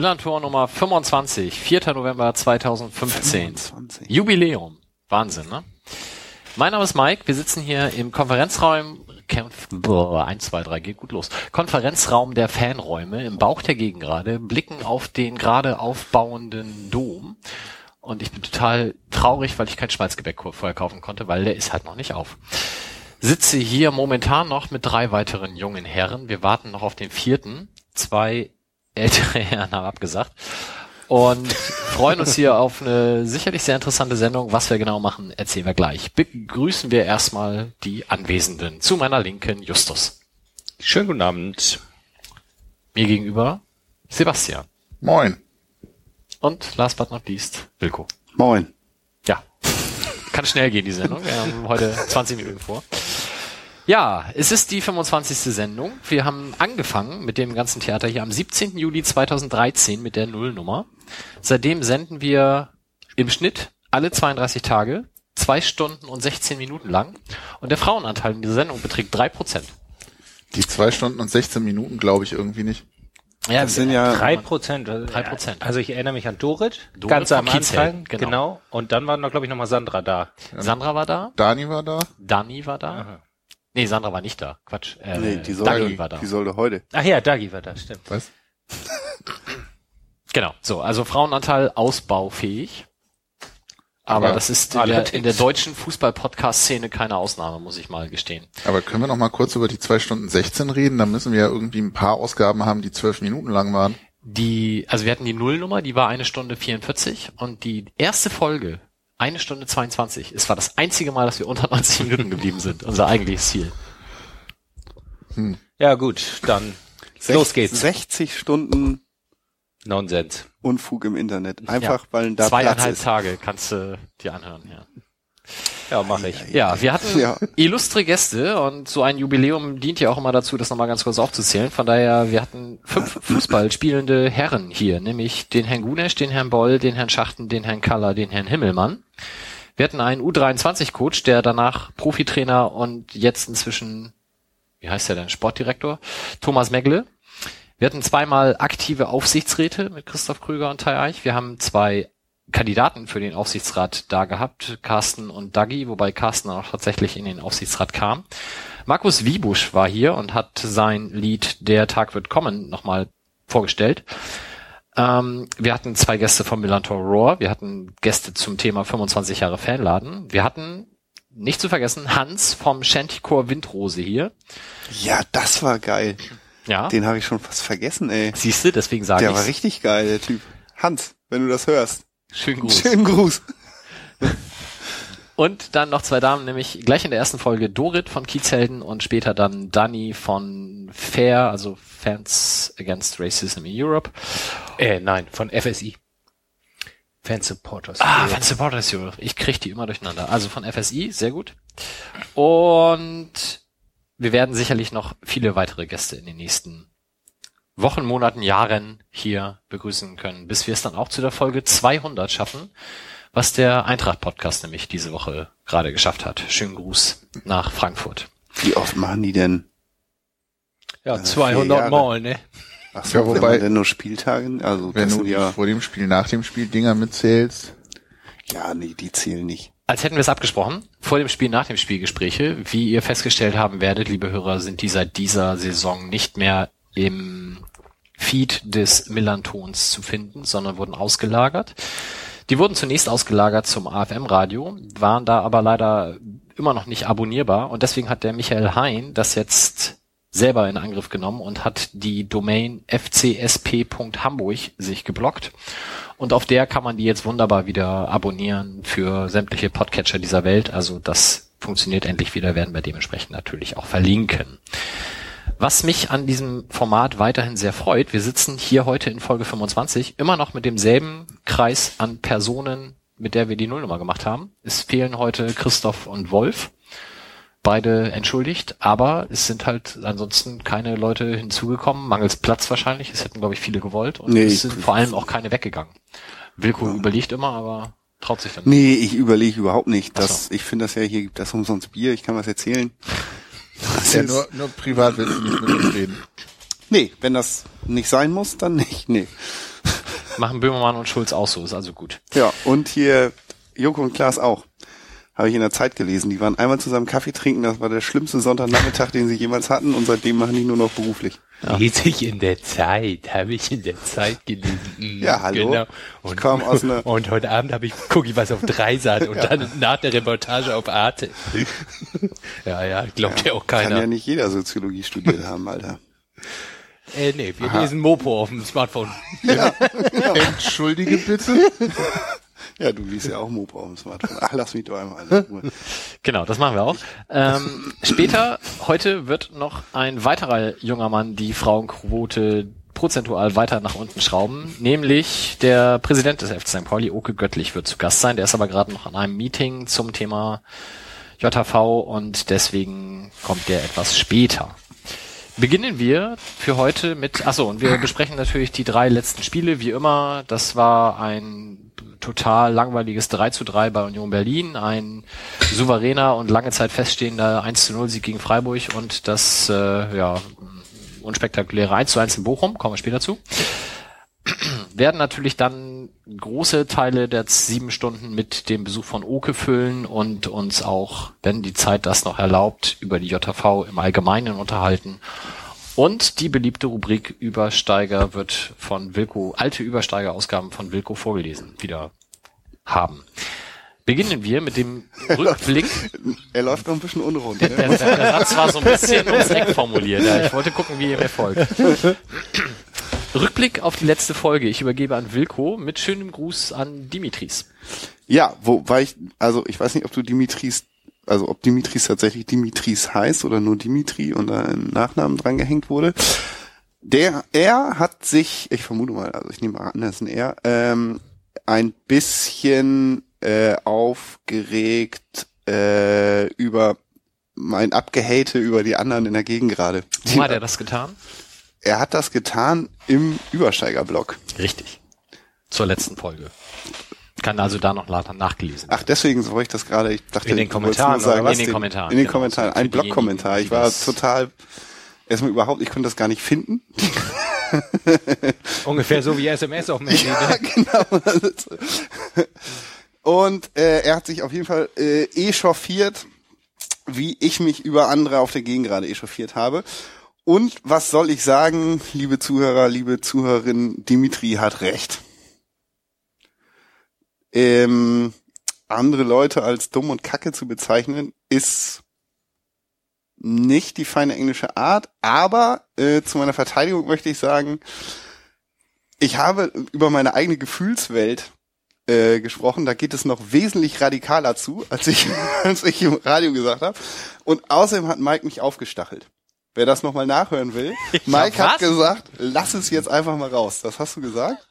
Millantor Nummer 25, 4. November 2015. 25. Jubiläum. Wahnsinn, ne? Mein Name ist Mike, wir sitzen hier im Konferenzraum, Kämpf, boah, 1, 2, 3, geht gut los. Konferenzraum der Fanräume im Bauch der Gegengrade, blicken auf den gerade aufbauenden Dom. Und ich bin total traurig, weil ich kein Schmalzgebäck vorher kaufen konnte, weil der ist halt noch nicht auf. Sitze hier momentan noch mit drei weiteren jungen Herren. Wir warten noch auf den vierten. Zwei ältere Herren haben abgesagt. Und freuen uns hier auf eine sicherlich sehr interessante Sendung. Was wir genau machen, erzählen wir gleich. Begrüßen wir erstmal die Anwesenden. Zu meiner Linken Justus. Schönen guten Abend. Mir gegenüber Sebastian. Moin. Und last but not least Wilko. Moin. Ja. Kann schnell gehen, die Sendung. Wir haben heute 20 Minuten vor. Ja, es ist die 25. Sendung. Wir haben angefangen mit dem ganzen Theater hier am 17. Juli 2013 mit der Nullnummer. Seitdem senden wir im Schnitt alle 32 Tage, zwei Stunden und 16 Minuten lang. Und der Frauenanteil in dieser Sendung beträgt drei Prozent. Die zwei Stunden und 16 Minuten glaube ich irgendwie nicht. Ja, Das sind ja Drei Prozent. also- Drei Prozent. Also ich erinnere mich an Dorit, Dorit ganz am Anfang. genau. Genau. Und dann war noch, glaube ich, nochmal Sandra da. Sandra war da, Dani war da. Dani war da. Aha. Nee, Sandra war nicht da. Quatsch. Äh, Nee, die Dagi sollte, war da. die sollte heute. Ach ja, Dagi war da, stimmt. Was? Genau, so, also Frauenanteil ausbaufähig. Aber, Aber das ist in der, in der deutschen Fußball-Podcast-Szene keine Ausnahme, muss ich mal gestehen. Aber können wir noch mal kurz über die zwei Stunden 16 reden? Da müssen wir ja irgendwie ein paar Ausgaben haben, die zwölf Minuten lang waren. Die, also wir hatten die Nullnummer, die war eine Stunde 44 und die erste Folge eine Stunde 22. Es war das einzige Mal, dass wir unter 90 Minuten geblieben sind. Unser eigentliches Ziel. Ja gut, dann los Sech- geht's. 60 Stunden Nonsens. Unfug im Internet. Einfach, weil da Platz Zweieinhalb ist. Tage kannst du dir anhören, ja. Ja, mache ich. Ja, wir hatten Ja. illustre Gäste und so ein Jubiläum dient ja auch immer dazu, das nochmal ganz kurz aufzuzählen. Von daher, wir hatten fünf Fußball spielende Herren hier, nämlich den Herrn Gunesch, den Herrn Boll, den Herrn Schachten, den Herrn Kaller, den Herrn Himmelmann. Wir hatten einen U23-Coach, der danach Profitrainer und jetzt inzwischen, wie heißt der denn, Sportdirektor, Thomas Megle. Wir hatten zweimal aktive Aufsichtsräte mit Christoph Krüger und Tai Eich. Wir haben zwei Kandidaten für den Aufsichtsrat da gehabt, Carsten und Dagi, wobei Carsten auch tatsächlich in den Aufsichtsrat kam. Markus Wiebusch war hier und hat sein Lied Der Tag wird kommen nochmal vorgestellt. Ähm, wir hatten zwei Gäste vom Millantor Roar, wir hatten Gäste zum Thema 25 Jahre Fanladen. Wir hatten, nicht zu vergessen, Hans vom Shantycore Windrose hier. Ja, das war geil. Ja, Den habe ich schon fast vergessen, ey. siehst du, deswegen sage Der ich war richtig geil, der Typ. Hans, wenn du das hörst. Schönen Gruß. Schönen Gruß. Und dann noch zwei Damen, nämlich gleich in der ersten Folge Dorit von Kiezhelden und später dann Dani von FAIR, also Fans Against Racism in Europe. Äh, nein, von FSI. Fan Supporters. Ah, Fans Supporters Europe. Ich krieg die immer durcheinander. Also von FSI, sehr gut. Und wir werden sicherlich noch viele weitere Gäste in den nächsten Wochen, Monaten, Jahren hier begrüßen können, bis wir es dann auch zu der Folge 200 schaffen, was der Eintracht-Podcast nämlich diese Woche gerade geschafft hat. Schönen Gruß nach Frankfurt. Wie oft machen die denn? Ja, vier 200 Jahre. Mal, ne? Ach so, Ja, wenn wobei- man denn nur Spieltage? Also, Wenn du ja, vor dem Spiel, nach dem Spiel Dinger mitzählst. ja, nee, die zählen nicht. Als hätten wir es abgesprochen, vor dem Spiel, nach dem Spiel Gespräche. Wie ihr festgestellt haben werdet, liebe Hörer, sind die seit dieser Saison nicht mehr im Feed des Millantons zu finden, sondern wurden ausgelagert. Die wurden zunächst ausgelagert zum AFM-Radio, waren da aber leider immer noch nicht abonnierbar und deswegen hat der Michael Hein das jetzt selber in Angriff genommen und hat die Domain fcsp.hamburg sich geblockt. Und auf der kann man die jetzt wunderbar wieder abonnieren für sämtliche Podcatcher dieser Welt. Also das funktioniert endlich wieder, werden wir dementsprechend natürlich auch verlinken. Was mich an diesem Format weiterhin sehr freut, wir sitzen hier heute in Folge 25 immer noch mit demselben Kreis an Personen, mit der wir die Nullnummer gemacht haben. Es fehlen heute Christoph und Wolf. beide entschuldigt, aber es sind halt ansonsten keine Leute hinzugekommen, mangels Platz wahrscheinlich. Es hätten, glaube ich, viele gewollt und Nee, es sind vor allem auch keine weggegangen. Wilko überlegt immer, aber traut sich dann nicht. Nee, ich überlege überhaupt nicht. Das, Ich finde das ja, hier gibt das umsonst Bier, ich kann was erzählen. Das Ja, ist- nur, nur privat willst du nicht mit uns reden. Nee, wenn das nicht sein muss, dann nicht. Nee. Machen Böhmermann und Schulz auch so, ist also gut. Ja, und hier Joko und Klaas auch. Habe ich in der Zeit gelesen. Die waren einmal zusammen Kaffee trinken, das war der schlimmste Sonntagnachmittag, den sie jemals hatten und seitdem machen die nur noch beruflich. Lese ich in der Zeit, habe ich in der Zeit gelesen. Mhm, Ja, hallo. Genau. Ich Und, kam aus einer- und heute Abend habe ich, gucke ich was auf Dreisat und dann nach der Reportage auf Arte. ja, ja, glaubt ja auch Kann keiner. ja nicht jeder Soziologie studiert haben, Alter. äh, nee, wir lesen Mopo auf dem Smartphone. Entschuldige bitte. Ja, du liest ja auch Mopo auf dem Smartphone. Ach, lass mich doch einmal. Genau, das machen wir auch. Ähm, später, heute wird noch ein weiterer junger Mann die Frauenquote prozentual weiter nach unten schrauben, nämlich der Präsident des FC St. Pauli, Oke Göttlich, wird zu Gast sein. Der ist aber gerade noch an einem Meeting zum Thema JV und deswegen kommt der etwas später. Beginnen wir für heute mit, achso, und wir besprechen natürlich die drei letzten Spiele, wie immer. Das war ein total langweiliges 3 zu 3 bei Union Berlin, ein souveräner und lange Zeit feststehender 1 zu 0 Sieg gegen Freiburg und das, äh, ja, unspektakuläre 1 zu 1 in Bochum, kommen wir später zu. Werden natürlich dann große Teile der sieben Stunden mit dem Besuch von Oke füllen und uns auch, wenn die Zeit das noch erlaubt, über die JV im Allgemeinen unterhalten. Und die beliebte Rubrik Übersteiger wird von Wilko, alte Übersteiger-Ausgaben von Wilko vorgelesen, wieder haben. Beginnen wir mit dem Rückblick. Er läuft noch ein bisschen unrund. Der, Ne? der, der Satz war so ein bisschen ums Eck formuliert. Ja, ich wollte gucken, wie ihr mir folgt. Rückblick auf die letzte Folge. Ich übergebe an Wilko mit schönem Gruß an Dimitris. Ja, wobei ich, also ich weiß nicht, ob du Dimitris, also ob Dimitris tatsächlich Dimitris heißt oder nur Dimitri und da ein Nachnamen dran gehängt wurde. Der, er hat sich, ich vermute mal, also ich nehme mal an, das ist ein er, ähm, ein bisschen äh, aufgeregt äh, über mein Abgehate über die anderen in der Gegend gerade. Wo hat er das getan? Er hat das getan im Übersteigerblock. Richtig. Zur letzten Folge. Kann also da noch nachgelesen Ach, deswegen so ich das gerade. Ich dachte, In den Kommentaren, sagen, In den Kommentaren, In den genau. Kommentaren. Ein Blog-Kommentar. Ich war total, erstmal überhaupt, ich konnte das gar nicht finden. Ungefähr so wie SMS auf dem Handy. Ja, ne? genau. Und äh, er hat sich auf jeden Fall äh, echauffiert, wie ich mich über andere auf der Gegend gerade echauffiert habe. Und was soll ich sagen, liebe Zuhörer, liebe Zuhörerinnen, Dimitri hat recht. Ähm, andere Leute als dumm und kacke zu bezeichnen, ist nicht die feine englische Art, aber äh, zu meiner Verteidigung möchte ich sagen, ich habe über meine eigene Gefühlswelt äh, gesprochen. Da geht es noch wesentlich radikaler zu, als ich, als ich im Radio gesagt habe. Und außerdem hat Mike mich aufgestachelt. Wer das nochmal nachhören will, Mike hat gesagt, lass es jetzt einfach mal raus. Das hast du gesagt?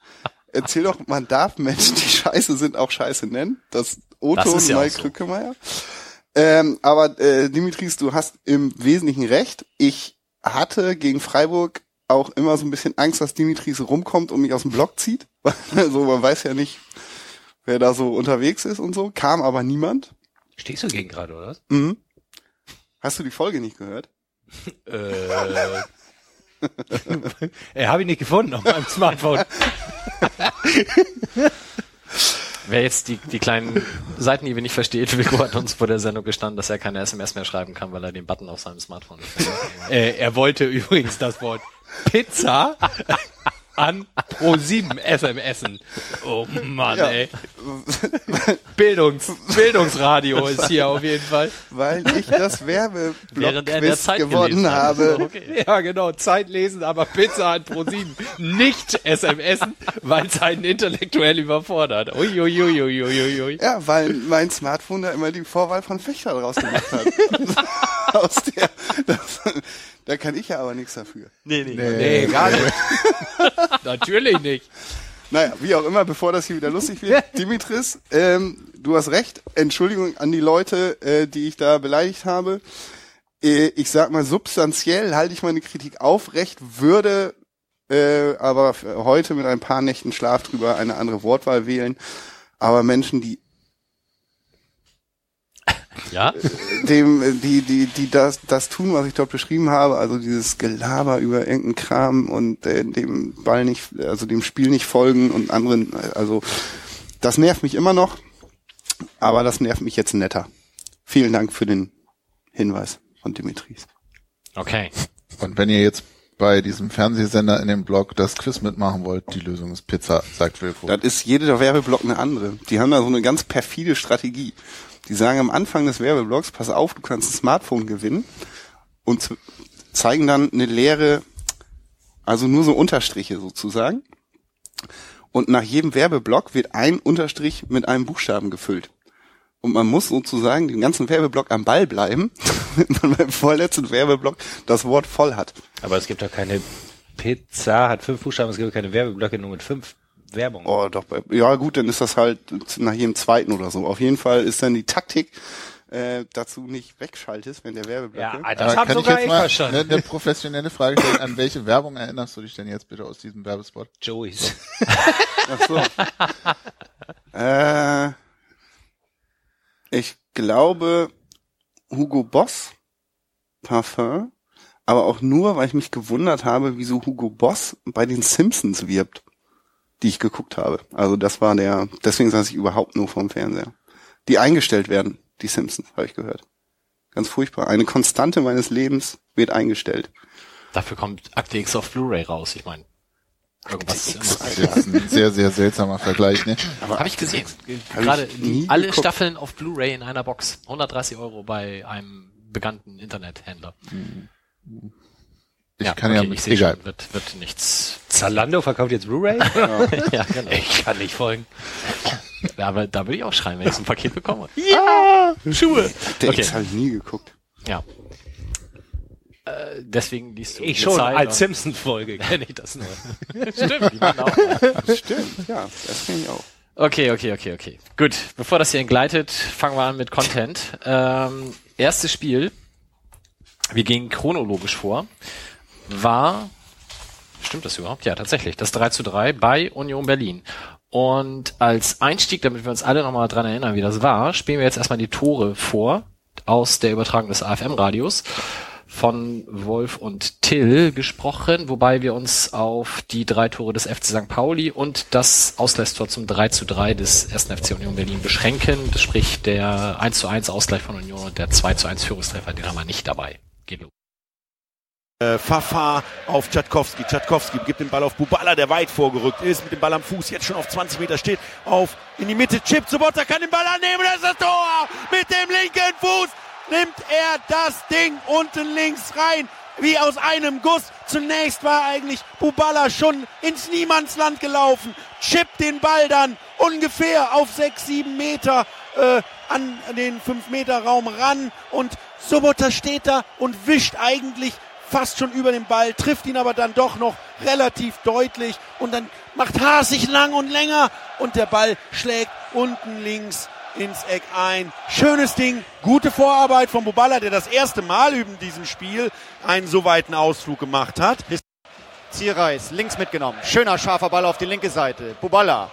Erzähl doch, man darf Menschen, die scheiße sind, auch scheiße nennen. Das Otto Das und ja auch Mike so. Krückemeier. Ähm, aber äh, Dimitris, du hast im Wesentlichen recht. Ich hatte gegen Freiburg auch immer so ein bisschen Angst, dass Dimitris rumkommt und mich aus dem Block zieht. also man weiß ja nicht, wer da so unterwegs ist und so. Kam aber niemand. Stehst du gegen gerade, oder was? Mhm. Hast du die Folge nicht gehört? Äh, äh, habe ich nicht gefunden auf meinem Smartphone. Wer jetzt die, die kleinen Seiten, die wir nicht versteht, Wilko hat uns vor der Sendung gestanden, dass er keine SMS mehr schreiben kann, weil er den Button auf seinem Smartphone nicht findet. Äh, er wollte übrigens das Wort Pizza an Pro7 SMSen. Oh Mann, Ja. ey. Bildungs, Bildungsradio ist hier auf jeden Fall. Weil ich das Während er in der Werbeblock-Quiz Zeit gewonnen hat. habe. Okay. Ja, genau. Zeit lesen, aber Pizza an Pro7 nicht SMSen, weil es einen intellektuell überfordert. Uiuiuiuiui. Ja, weil mein Smartphone da immer die Vorwahl von Fechter draus gemacht hat. Aus der, das, da kann ich ja aber nichts dafür. Nee, nee. Nee, gar nicht. Natürlich nicht. Naja, wie auch immer, bevor das hier wieder lustig wird, Dimitris, ähm, du hast recht. Entschuldigung an die Leute, äh, die ich da beleidigt habe. Äh, ich sag mal, substanziell halte ich meine Kritik aufrecht, würde äh, aber heute mit ein paar Nächten Schlaf drüber eine andere Wortwahl wählen. Aber Menschen, die Ja? dem, die, die, die das, das tun, was ich dort beschrieben habe, also dieses Gelaber über irgendeinen Kram und äh, dem Ball nicht, also dem Spiel nicht folgen und anderen, also das nervt mich immer noch, aber das nervt mich jetzt netter. Vielen Dank für den Hinweis von Dimitris. Okay. Und wenn ihr jetzt bei diesem Fernsehsender in dem Blog das Quiz mitmachen wollt, die Lösung ist Pizza, sagt Wilfo. Das ist jeder Werbeblock eine andere. Die haben da so eine ganz perfide Strategie. Die sagen am Anfang des Werbeblocks, pass auf, du kannst ein Smartphone gewinnen und zeigen dann eine leere, also nur so Unterstriche sozusagen. Und nach jedem Werbeblock wird ein Unterstrich mit einem Buchstaben gefüllt. Und man muss sozusagen den ganzen Werbeblock am Ball bleiben, damit man beim vorletzten Werbeblock das Wort voll hat. Aber es gibt doch keine Pizza, hat fünf Buchstaben, es gibt keine Werbeblöcke nur mit fünf Werbung. Oh, doch, ja gut, dann ist das halt nach jedem zweiten oder so. Auf jeden Fall ist dann die Taktik, äh, dazu nicht wegschaltest, wenn der Werbeblock Ja, das kann ich sogar jetzt ich mal verstanden. eine, eine professionelle Frage stellen? An welche Werbung erinnerst du dich denn jetzt bitte aus diesem Werbespot? Joey's. Ach so. äh, ich glaube Hugo Boss Parfum, aber auch nur, weil ich mich gewundert habe, wieso Hugo Boss bei den Simpsons wirbt, die ich geguckt habe. Also das war der, deswegen saß ich überhaupt nur vorm Fernseher. Die eingestellt werden, die Simpsons, habe ich gehört. Ganz furchtbar. Eine Konstante meines Lebens wird eingestellt. Dafür kommt Akte X auf Blu-ray raus. Ich meine, irgendwas ist ein sehr, sehr seltsamer Vergleich, ne? Habe ich gesehen. Hab Gerade ich alle geguckt. Staffeln auf Blu-ray in einer Box. 130 Euro bei einem bekannten Internethändler. Ich kann ja, okay, mit, ich sehe egal. schon, wird, wird nichts. Zalando verkauft jetzt Blu-ray? ja, genau. Ich kann nicht folgen. Ja, aber da würde ich auch schreien, wenn ich so ein Paket bekomme. Ja! Schuhe! Der Okay. X habe ich nie geguckt. Ja. Äh, deswegen liest du Ich die schon, Zeit als Simpson-Folge kenne ich das nur. Stimmt, die waren auch. Stimmt, ja, das kenne ich auch. Okay, okay, okay, okay. Gut, bevor das hier entgleitet, fangen wir an mit Content. Ähm, erstes Spiel, wir gehen chronologisch vor, war, stimmt das überhaupt? Ja, tatsächlich, das 3 zu 3 bei Union Berlin. Und als Einstieg, damit wir uns alle nochmal dran erinnern, wie das war, spielen wir jetzt erstmal die Tore vor aus der Übertragung des AFM-Radios von Wolf und Till gesprochen, wobei wir uns auf die drei Tore des FC St. Pauli und das Ausgleichstor zum 3 zu 3 des 1. FC Union Berlin beschränken. Das sprich der 1 zu 1 Ausgleich von Union und der 2 zu 1 Führungstreffer, den haben wir nicht dabei. Geht los. Äh, Fafa auf Tchatkowski. Tchatkowski gibt den Ball auf Bubala, der weit vorgerückt ist, mit dem Ball am Fuß, jetzt schon auf 20 Meter steht, auf in die Mitte, Chip zu Botta, kann den Ball annehmen, das ist das Tor! Mit dem linken Fuß nimmt er das Ding unten links rein, wie aus einem Guss. Zunächst war eigentlich Bubala schon ins Niemandsland gelaufen, Chip den Ball dann ungefähr auf 6, 7 Meter äh, an den 5 Meter Raum ran und Sobota steht da und wischt eigentlich fast schon über den Ball, trifft ihn aber dann doch noch relativ deutlich und dann macht Haas sich lang und länger und der Ball schlägt unten links ins Eck ein. Schönes Ding, gute Vorarbeit von Bubala, der das erste Mal in diesem Spiel einen so weiten Ausflug gemacht hat. Zierreis, links mitgenommen. Schöner, scharfer Ball auf die linke Seite. Bubala.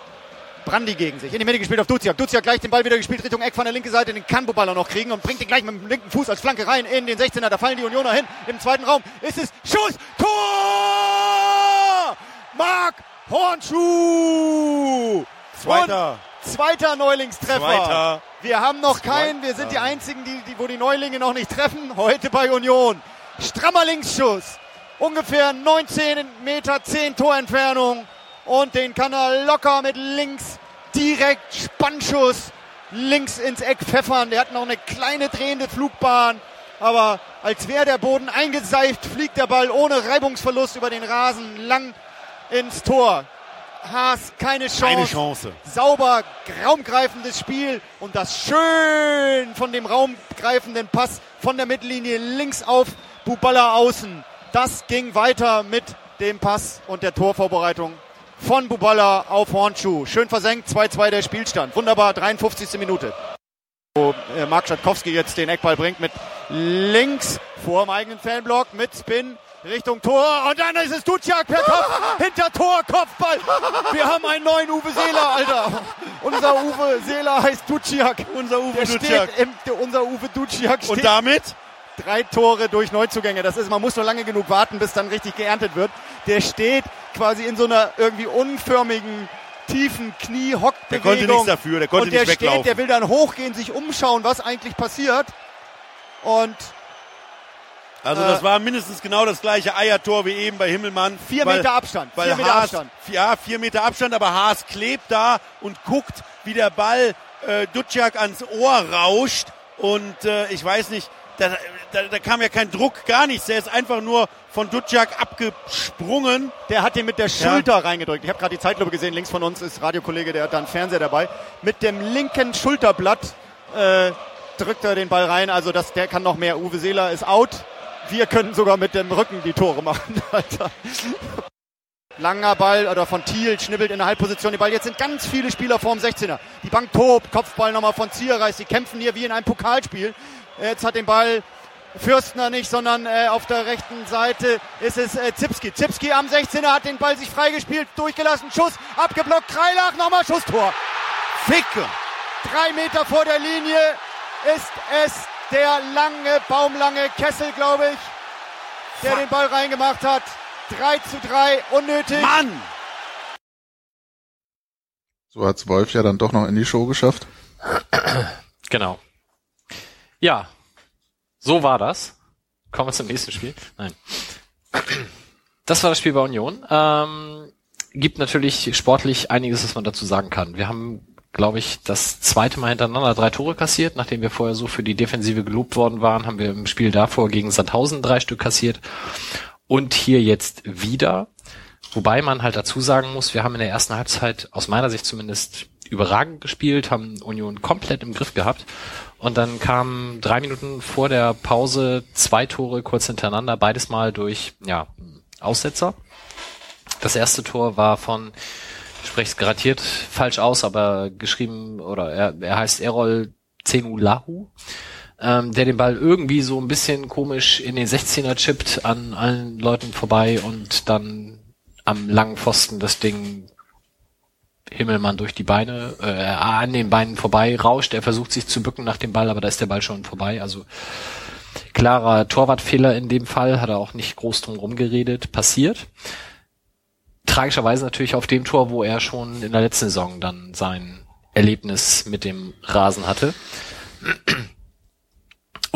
Brandi gegen sich. In die Mitte gespielt auf Duziak. Duziak gleich den Ball wieder gespielt Richtung Eck von der linken Seite. Den kann Bubala noch kriegen und bringt ihn gleich mit dem linken Fuß als Flanke rein in den 16er. Da fallen die Unioner hin. Im zweiten Raum ist es Schuss. Tor! Marc Hornschuh! Zweiter. Und zweiter Neulingstreffer. Zweiter. Wir haben noch keinen. Wir sind die einzigen, die, die, wo die Neulinge noch nicht treffen. Heute bei Union. Strammer Linksschuss. Ungefähr 19 Meter 10 Torentfernung. Und den kann er locker mit links direkt Spannschuss links ins Eck pfeffern. Der hat noch eine kleine drehende Flugbahn. Aber als wäre der Boden eingeseift, fliegt der Ball ohne Reibungsverlust über den Rasen lang ins Tor. Haas keine Chance. Keine Chance. Sauber, raumgreifendes Spiel und das schön von dem raumgreifenden Pass von der Mittellinie links auf Buballa außen. Das ging weiter mit dem Pass und der Torvorbereitung von Bubala auf Hornschuh. Schön versenkt, 2-2 der Spielstand. Wunderbar, 53. Minute. Wo äh, Mark Schatkowski jetzt den Eckball bringt mit links vor dem eigenen Fanblock mit Spin Richtung Tor und dann ist es Duciak per Kopf, hinter Tor, Kopfball. Wir haben einen neuen Uwe Seeler, Alter. Unser Uwe Seeler heißt Duciak. Unser Uwe Duciak. im, unser Uwe Duciak steht Und damit? Drei Tore durch Neuzugänge. Das ist, man muss nur lange genug warten, bis dann richtig geerntet wird. Der steht quasi in so einer irgendwie unförmigen, tiefen Knie-Hockbewegung. Der konnte nichts dafür, der konnte und der nicht weglaufen. steht, der will dann hochgehen, sich umschauen, was eigentlich passiert. Und Also Äh, das war mindestens genau das gleiche Eiertor wie eben bei Himmelmann. vier weil, Meter Abstand. Weil Vier Meter Haas, Abstand. Ja, vier Meter Abstand, aber Haas klebt da und guckt, wie der Ball äh, Duciak ans Ohr rauscht. Und äh, ich weiß nicht, da, da, da kam ja kein Druck, gar nichts. Der ist einfach nur von Duciak abgesprungen. Der hat den mit der Schulter reingedrückt. Ich habe gerade die Zeitlupe gesehen. Links von uns ist Radiokollege, der hat da einen Fernseher dabei. Mit dem linken Schulterblatt äh, drückt er den Ball rein. Also das, der kann noch mehr. Uwe Seeler ist out. Wir können sogar mit dem Rücken die Tore machen. Alter. Langer Ball oder von Thiel schnibbelt in der Halbposition den Ball. Jetzt sind ganz viele Spieler vorm 16er. Die Bank tobt, Kopfball nochmal von Zierreis. Die kämpfen hier wie in einem Pokalspiel. Jetzt hat den Ball Fürstner nicht, sondern äh, auf der rechten Seite ist es äh, Zipski. Zipski am 16er hat den Ball sich freigespielt, durchgelassen, Schuss, abgeblockt, Kreilach, nochmal Schusstor. Ficke! Drei Meter vor der Linie ist es der lange, baumlange Kessel, glaube ich, der den Ball reingemacht hat. 3 zu 3, unnötig. Mann! So hat's Wolf ja dann doch noch in die Show geschafft. Genau. Ja, so war das. Kommen wir zum nächsten Spiel. Nein. Das war das Spiel bei Union. Ähm, gibt natürlich sportlich einiges, was man dazu sagen kann. Wir haben, glaube ich, das zweite Mal hintereinander drei Tore kassiert. Nachdem wir vorher so für die Defensive gelobt worden waren, haben wir im Spiel davor gegen Sandhausen drei Stück kassiert. Und hier jetzt wieder. Wobei man halt dazu sagen muss, wir haben in der ersten Halbzeit aus meiner Sicht zumindest überragend gespielt, haben Union komplett im Griff gehabt. Und dann kamen drei Minuten vor der Pause zwei Tore kurz hintereinander, beides mal durch ja, Aussetzer. Das erste Tor war von, ich spreche es garantiert falsch aus, aber geschrieben, oder er, er heißt Errol Zenulahu, ähm, der den Ball irgendwie so ein bisschen komisch in den 16er chippt, an allen Leuten vorbei und dann am langen Pfosten das Ding Himmelmann durch die Beine, äh, an den Beinen vorbei rauscht. Er versucht sich zu bücken nach dem Ball, aber da ist der Ball schon vorbei. Also klarer Torwartfehler in dem Fall, hat er auch nicht groß drum rumgeredet, passiert. Tragischerweise natürlich auf dem Tor, wo er schon in der letzten Saison dann sein Erlebnis mit dem Rasen hatte.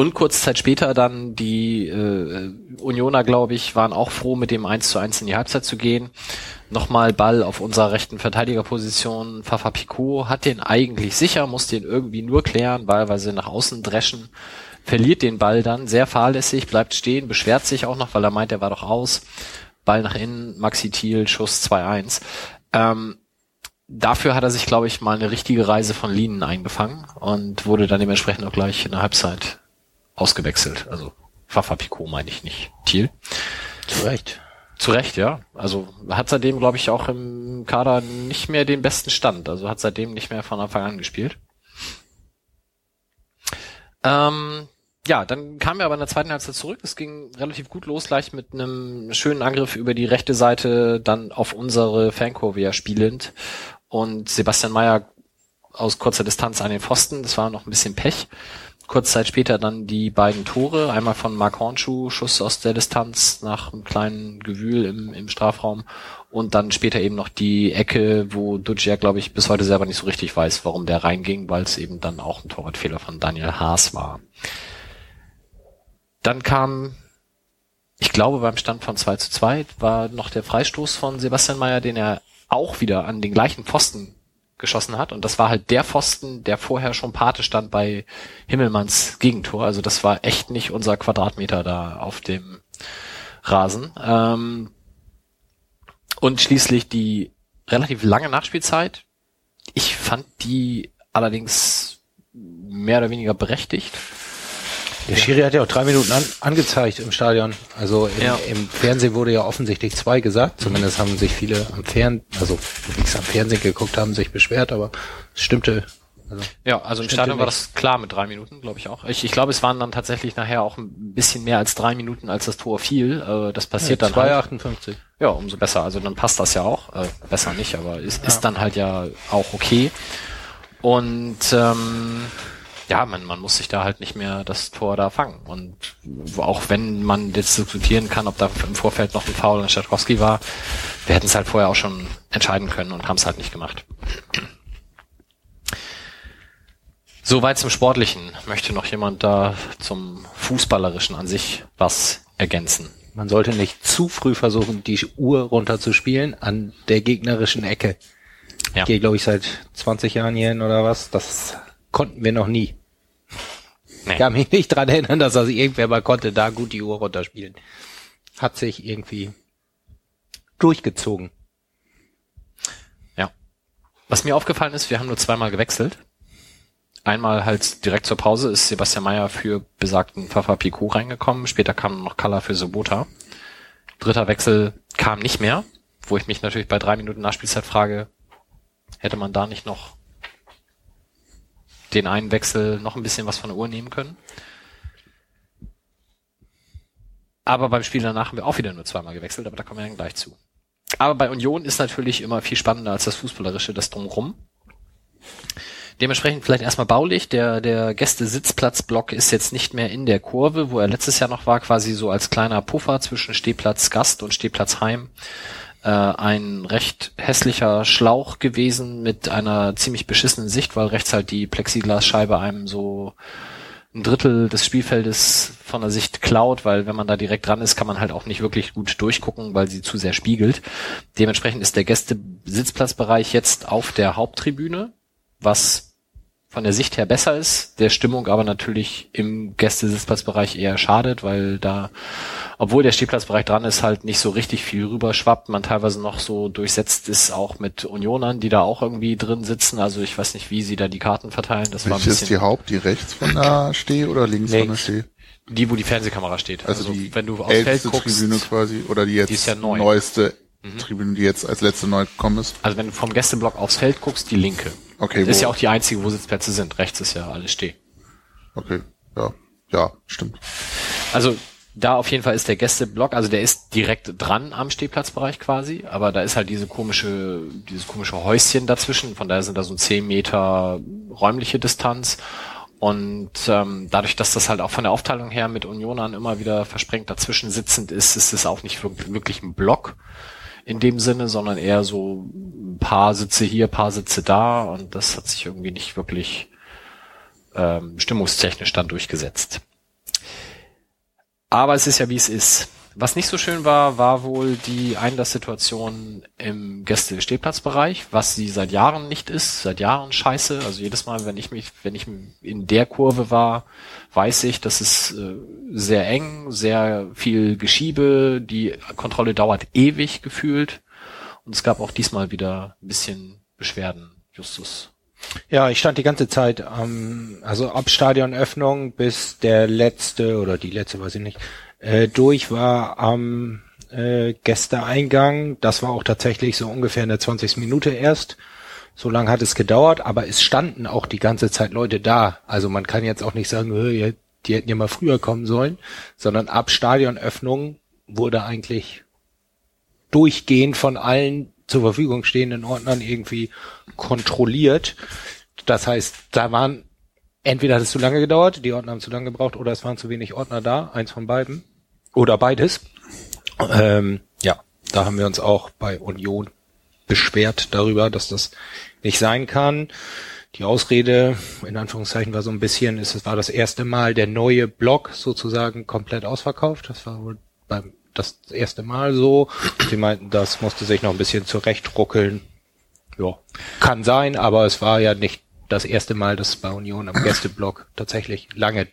Und kurz Zeit später dann die äh, Unioner, glaube ich, waren auch froh, mit dem 1 zu 1 in die Halbzeit zu gehen. Nochmal Ball auf unserer rechten Verteidigerposition. Fafa Picot hat den eigentlich sicher, muss den irgendwie nur klären, wahlweise nach außen dreschen. Verliert den Ball dann, sehr fahrlässig, bleibt stehen, beschwert sich auch noch, weil er meint, er war doch aus. Ball nach innen, Maxi Thiel, Schuss 2-1. Ähm, dafür hat er sich, glaube ich, mal eine richtige Reise von Linien eingefangen und wurde dann dementsprechend auch gleich in der Halbzeit ausgewechselt. Also Fafa Picot meine ich nicht. Thiel. Zu Recht. Zu Recht, ja. Also hat seitdem, glaube ich, auch im Kader nicht mehr den besten Stand. Also hat seitdem nicht mehr von Anfang an gespielt. Ähm, ja, dann kamen wir aber in der zweiten Halbzeit zurück. Es ging relativ gut los, gleich mit einem schönen Angriff über die rechte Seite, dann auf unsere Fankurve ja spielend. Und Sebastian Mayer aus kurzer Distanz an den Pfosten. Das war noch ein bisschen Pech. Kurz Zeit später dann die beiden Tore. Einmal von Mark Hornschuh, Schuss aus der Distanz nach einem kleinen Gewühl im, im Strafraum. Und dann später eben noch die Ecke, wo Ducia, glaube ich, bis heute selber nicht so richtig weiß, warum der reinging, weil es eben dann auch ein Torwartfehler von Daniel Haas war. Dann kam, ich glaube, beim Stand von 2 zu 2 war noch der Freistoß von Sebastian Mayer, den er auch wieder an den gleichen Pfosten geschossen hat. Und das war halt der Pfosten, der vorher schon Pate stand bei Himmelmanns Gegentor. Also das war echt nicht unser Quadratmeter da auf dem Rasen. Ähm und schließlich die relativ lange Nachspielzeit. Ich fand die allerdings mehr oder weniger berechtigt. Der Schiri hat ja auch drei Minuten an, angezeigt im Stadion. Also im, Ja. im Fernsehen wurde ja offensichtlich zwei gesagt. Zumindest haben sich viele am Fernsehen, also die es am Fernsehen geguckt haben, sich beschwert, aber es stimmte. Also, Ja, also im Stadion war das klar mit drei Minuten, glaube ich auch. Ich, ich glaube, es waren dann tatsächlich nachher auch ein bisschen mehr als drei Minuten, als das Tor fiel. Äh, das passiert dann halt. 2,58. Ja, umso besser. Also dann passt das ja auch. Äh, besser nicht, aber ist, ist dann halt ja auch okay. Und ähm, ja, man, man muss sich da halt nicht mehr das Tor da fangen. Und auch wenn man jetzt diskutieren kann, ob da im Vorfeld noch ein Foul an Stadkowski war, wir hätten es halt vorher auch schon entscheiden können und haben es halt nicht gemacht. Soweit zum Sportlichen. Möchte noch jemand da zum Fußballerischen an sich was ergänzen? Man sollte nicht zu früh versuchen, die Uhr runterzuspielen an der gegnerischen Ecke. Ja. Ich gehe, glaube ich, seit 20 Jahren hier hin oder was. Das konnten wir noch nie. Nee. Ich kann mich nicht dran erinnern, dass das irgendwer mal konnte, da gut die Uhr runterspielen. Hat sich irgendwie durchgezogen. Ja. Was mir aufgefallen ist, wir haben nur zweimal gewechselt. Einmal halt direkt zur Pause ist Sebastian Mayer für besagten Fafa Picot reingekommen. Später kam noch Kalla für Sobota. Dritter Wechsel kam nicht mehr, wo ich mich natürlich bei drei Minuten Nachspielzeit frage, hätte man da nicht noch den einen Wechsel noch ein bisschen was von der Uhr nehmen können? Aber beim Spiel danach haben wir auch wieder nur zweimal gewechselt, aber da kommen wir dann gleich zu. Aber bei Union ist natürlich immer viel spannender als das Fußballerische, das Drumrum. Dementsprechend vielleicht erstmal baulich. Der, der Gäste-Sitzplatzblock ist jetzt nicht mehr in der Kurve, wo er letztes Jahr noch war, quasi so als kleiner Puffer zwischen Stehplatz Gast und Stehplatz Heim. Äh, ein recht hässlicher Schlauch gewesen mit einer ziemlich beschissenen Sicht, weil rechts halt die Plexiglasscheibe einem so ein Drittel des Spielfeldes von der Sicht klaut, weil wenn man da direkt dran ist, kann man halt auch nicht wirklich gut durchgucken, weil sie zu sehr spiegelt. Dementsprechend ist der Gäste-Sitzplatzbereich jetzt auf der Haupttribüne, was von der Sicht her besser ist, der Stimmung aber natürlich im Gästesitzplatzbereich eher schadet, weil da, obwohl der Stehplatzbereich dran ist, halt nicht so richtig viel rüberschwappt, man teilweise noch so durchsetzt ist, auch mit Unionern, die da auch irgendwie drin sitzen. Also ich weiß nicht, wie sie da die Karten verteilen. Das war ein Welche ist die bisschen Haupt? Die rechts von der Steh oder links, von der Links. Steh? die, wo die Fernsehkamera steht. Also, die wenn du aufs Feld guckst, Tribüne quasi oder die jetzt die ist ja neu. Mhm. Tribüne, die jetzt als letzte neu gekommen ist. also wenn du vom Gästeblock aufs Feld guckst, die linke. Okay, Das ist ja auch die einzige, wo Sitzplätze sind. Rechts ist ja alles steh. Okay, ja, ja, stimmt. Also da auf jeden Fall ist der Gästeblock, also der ist direkt dran am Stehplatzbereich quasi, aber da ist halt diese komische, dieses komische Häuschen dazwischen, von daher sind da so 10 Meter räumliche Distanz. Und ähm, dadurch, dass das halt auch von der Aufteilung her mit Unionern immer wieder versprengt dazwischen sitzend ist, ist es auch nicht wirk- wirklich ein Block in dem Sinne, sondern eher so ein paar Sitze hier, paar Sitze da und das hat sich irgendwie nicht wirklich ähm, stimmungstechnisch dann durchgesetzt. Aber es ist ja wie es ist. Was nicht so schön war, war wohl die Einlasssituation im Gäste-Stehplatzbereich, was sie seit Jahren nicht ist, seit Jahren scheiße. Also jedes Mal, wenn ich mich, wenn ich in der Kurve war, weiß ich, dass es äh, sehr eng, sehr viel Geschiebe, die Kontrolle dauert ewig gefühlt. Und es gab auch diesmal wieder ein bisschen Beschwerden, Justus. Ja, ich stand die ganze Zeit am, also ab Stadionöffnung bis der letzte oder die letzte, weiß ich nicht, äh, durch war am äh, Gästeeingang. Das war auch tatsächlich so ungefähr in der 20. Minute erst. So lange hat es gedauert, aber es standen auch die ganze Zeit Leute da. Also man kann jetzt auch nicht sagen, "Hö, ihr- die hätten ja mal früher kommen sollen, sondern ab Stadionöffnung wurde eigentlich durchgehend von allen zur Verfügung stehenden Ordnern irgendwie kontrolliert. Das heißt, da waren entweder hat es zu lange gedauert, die Ordner haben zu lange gebraucht, oder es waren zu wenig Ordner da, eins von beiden. Oder beides. Ähm, ja, da haben wir uns auch bei Union beschwert darüber, dass das nicht sein kann. Die Ausrede, in Anführungszeichen, war so ein bisschen, es war das erste Mal der neue Block sozusagen komplett ausverkauft. Das war wohl beim das erste Mal so. Sie meinten, das musste sich noch ein bisschen zurechtruckeln. Ja, kann sein, aber es war ja nicht das erste Mal, dass bei Union am Gästeblock tatsächlich lange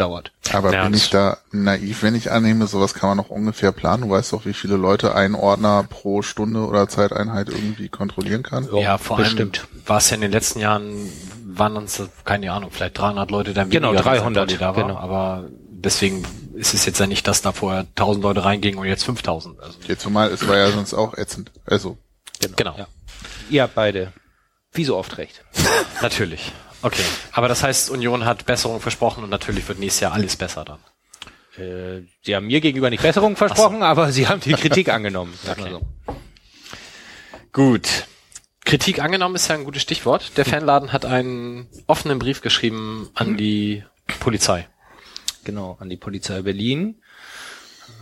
dauert. Aber Ja, bin ich da naiv, wenn ich annehme, sowas kann man noch ungefähr planen? Du weißt doch, wie viele Leute ein Ordner pro Stunde oder Zeiteinheit irgendwie kontrollieren kann? Ja, vor bestimmt. allem war es ja in den letzten Jahren, waren uns, keine Ahnung, vielleicht 300 Leute da Genau, weniger, als 300, St. Pauli da war. genau. Aber deswegen ist es jetzt ja nicht, dass da vorher 1000 Leute reingingen und jetzt 5000. Also, Jetzt zumal, es war ja sonst auch ätzend. Also, genau. Ja. Ihr habt beide wie so oft recht. Natürlich. Okay. Aber das heißt, Union hat Besserung versprochen und natürlich wird nächstes Jahr alles besser dann. Äh, sie haben mir gegenüber nicht Besserung versprochen, aber sie haben die Kritik angenommen. Mal so. Gut. Kritik angenommen ist ja ein gutes Stichwort. Der Fanladen hat einen offenen Brief geschrieben an die Polizei. Genau, an die Polizei Berlin.